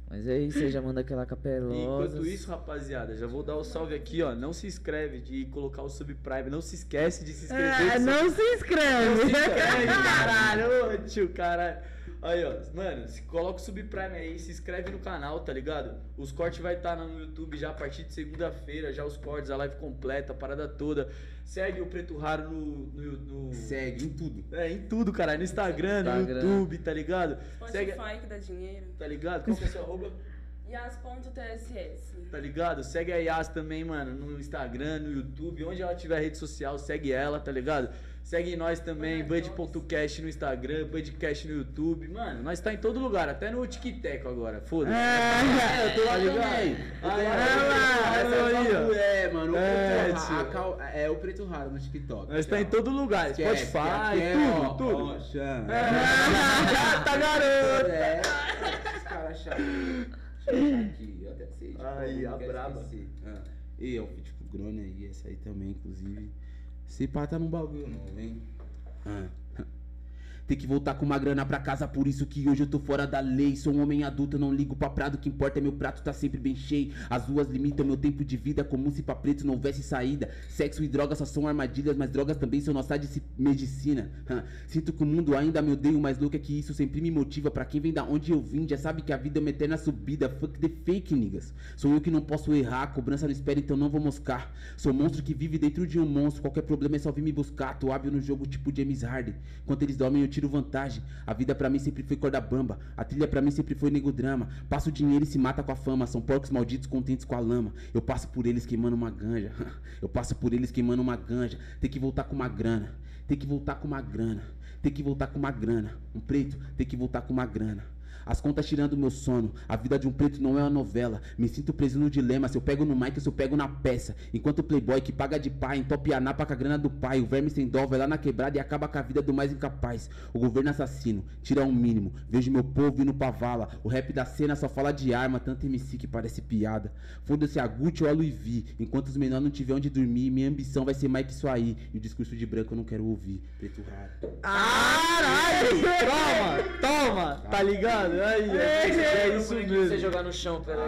Mas é isso, aí já manda aquela E capelosa. enquanto isso, rapaziada, já vou dar o salve aqui, ó. Não se inscreve de colocar o subprime. Não se esquece de se inscrever. É, não se inscreve. Não se inscreve, caralho. Ô, tio, caralho. Aí, ó, mano, se coloca o subprime aí, se inscreve no canal, tá ligado? Os cortes vai estar no YouTube já a partir de segunda-feira, já os cortes, a live completa, a parada toda. Segue o Preto Raro no. no, no- Segue em tudo. É, em tudo, cara. No Instagram, no Instagram. YouTube, tá ligado? Segue, Spotify que dá dinheiro. tá ligado? Qual que é o seu arroba? Yas.tss. Tá ligado? Segue a Yas também, mano, no Instagram, no YouTube, onde ela tiver rede social, segue ela, tá ligado? Segue nós também, Bud.cast no Instagram, Budcast no YouTube. Mano, nós tá em todo lugar, até no TikTok agora, foda-se. É, eu tô lá Tá também. É aí, É, mano. É, cal- é o preto raro no TikTok. Nós tá em todo lugar, Spotify, é, tudo, tudo. É, tá garoto! É, esses caras chatos. Aqui, eu até sei. tipo, Aí, a braba. Ah, e eu, tipo, Grone aí, essa aí também, inclusive. Se pá, tá num bagulho novo, hein? Ah. Ter que voltar com uma grana pra casa, por isso que hoje eu tô fora da lei. Sou um homem adulto, não ligo pra prado, o que importa é meu prato tá sempre bem cheio. As ruas limitam meu tempo de vida, como se pra preto não houvesse saída. Sexo e drogas só são armadilhas, mas drogas também são nossa medicina. Sinto que o mundo ainda me odeia, o mais louco é que isso sempre me motiva. Pra quem vem da onde eu vim, já sabe que a vida é uma eterna subida. Fuck the fake, niggas. Sou eu que não posso errar, cobrança não espera, então não vou moscar. Sou monstro que vive dentro de um monstro. Qualquer problema é só vir me buscar. Tô hábil no jogo tipo James Harden. Enquanto eles dormem, eu tiro vantagem. A vida pra mim sempre foi corda bamba. A trilha pra mim sempre foi nego drama. Passo dinheiro e se mata com a fama. São porcos malditos contentes com a lama. Eu passo por eles queimando uma ganja. Eu passo por eles queimando uma ganja. Tem que voltar com uma grana. Tem que voltar com uma grana. Tem que voltar com uma grana. Um preto tem que voltar com uma grana. As contas tirando meu sono. A vida de um preto não é uma novela. Me sinto preso no dilema. Se eu pego no mic ou se eu pego na peça. Enquanto o playboy que paga de pai, entope a napa com a grana do pai. O verme sem dó vai lá na quebrada e acaba com a vida do mais incapaz. O governo assassino, tira o mínimo. Vejo meu povo indo pra vala. O rap da cena só fala de arma. Tanto MC que parece piada. Foda-se a Gucci ou a Louis V. Enquanto os menores não tiver onde dormir, minha ambição vai ser mais que isso aí. E o discurso de branco eu não quero ouvir. Preto raro. Caralho! Toma! Toma! Tá ligado? Aí, é, é isso Você mesmo. jogar no chão, peraí.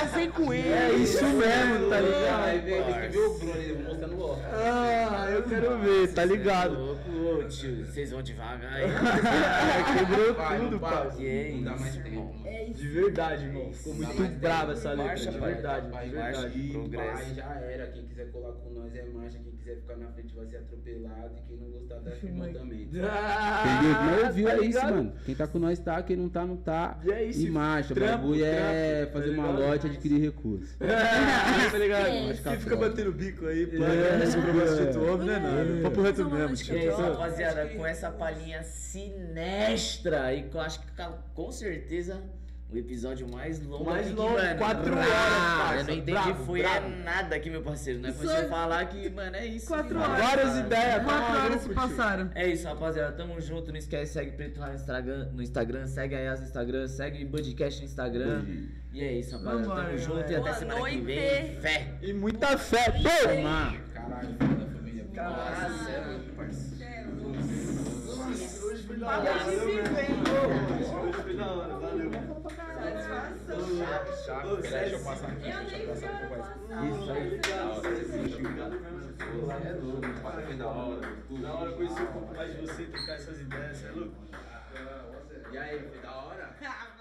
Casei com ele. É isso mesmo, tá Aí ligado? vem, tem que ver o Bruno mostrar no ó. Ah, eu quero ver, tá ligado? Louco, ô, tio, vocês vão devagar aí. Quebrou tudo, pai. Que Não dá mais tempo. É. De verdade, irmão. Ficou muito brava essa letra, de verdade, de vai, verdade. progresso. já era. Quem quiser colar com nós é marcha. Quem quiser ficar na frente vai ser atropelado. E quem não gostar da firma também. Ah, Entendeu? Não ouviu, tá é isso, ligado? mano. Quem tá com nós tá, quem não tá, não tá. E é isso, E marcha. O bagulho é trampo, tá fazer uma ligado? lote e adquirir recursos. É, tá ligado? É. Quem fica batendo bico aí, pô, É, esse propósito é. homem não é nada. Papo reto mesmo, E aí, rapaziada, com essa palhinha sinestra e que eu acho que com certeza o episódio mais longo Mais aqui, longo, mano. quatro horas, parça, Eu não entendi, bravo, foi bravo. é nada aqui, meu parceiro. Não é pra você falar que, mano, é isso. Quatro mano. horas. Várias ideias, tá Quatro horas maluco, se passaram. É isso, rapaziada. Tamo junto. Não esquece, segue Preto Raio no Instagram, no Instagram, segue a Yas no Instagram, segue Budcast no Instagram. E é isso, rapaziada. Tamo junto galera. e até Boa semana que noite. vem. Fé! E muita fé, toma! Caralho, da família. Nossa, é parceiro. Hoje foi da hora, Hoje foi da hora, valeu. Chato, peraí, deixa eu passar aqui. Eu nem Deixa eu passar um pouco mais. Isso aí. Da hora, obrigado mesmo. É louco. Foi da hora. Da hora conhecer um pouco mais de você, trocar essas ideias, você é louco? E aí, foi da hora?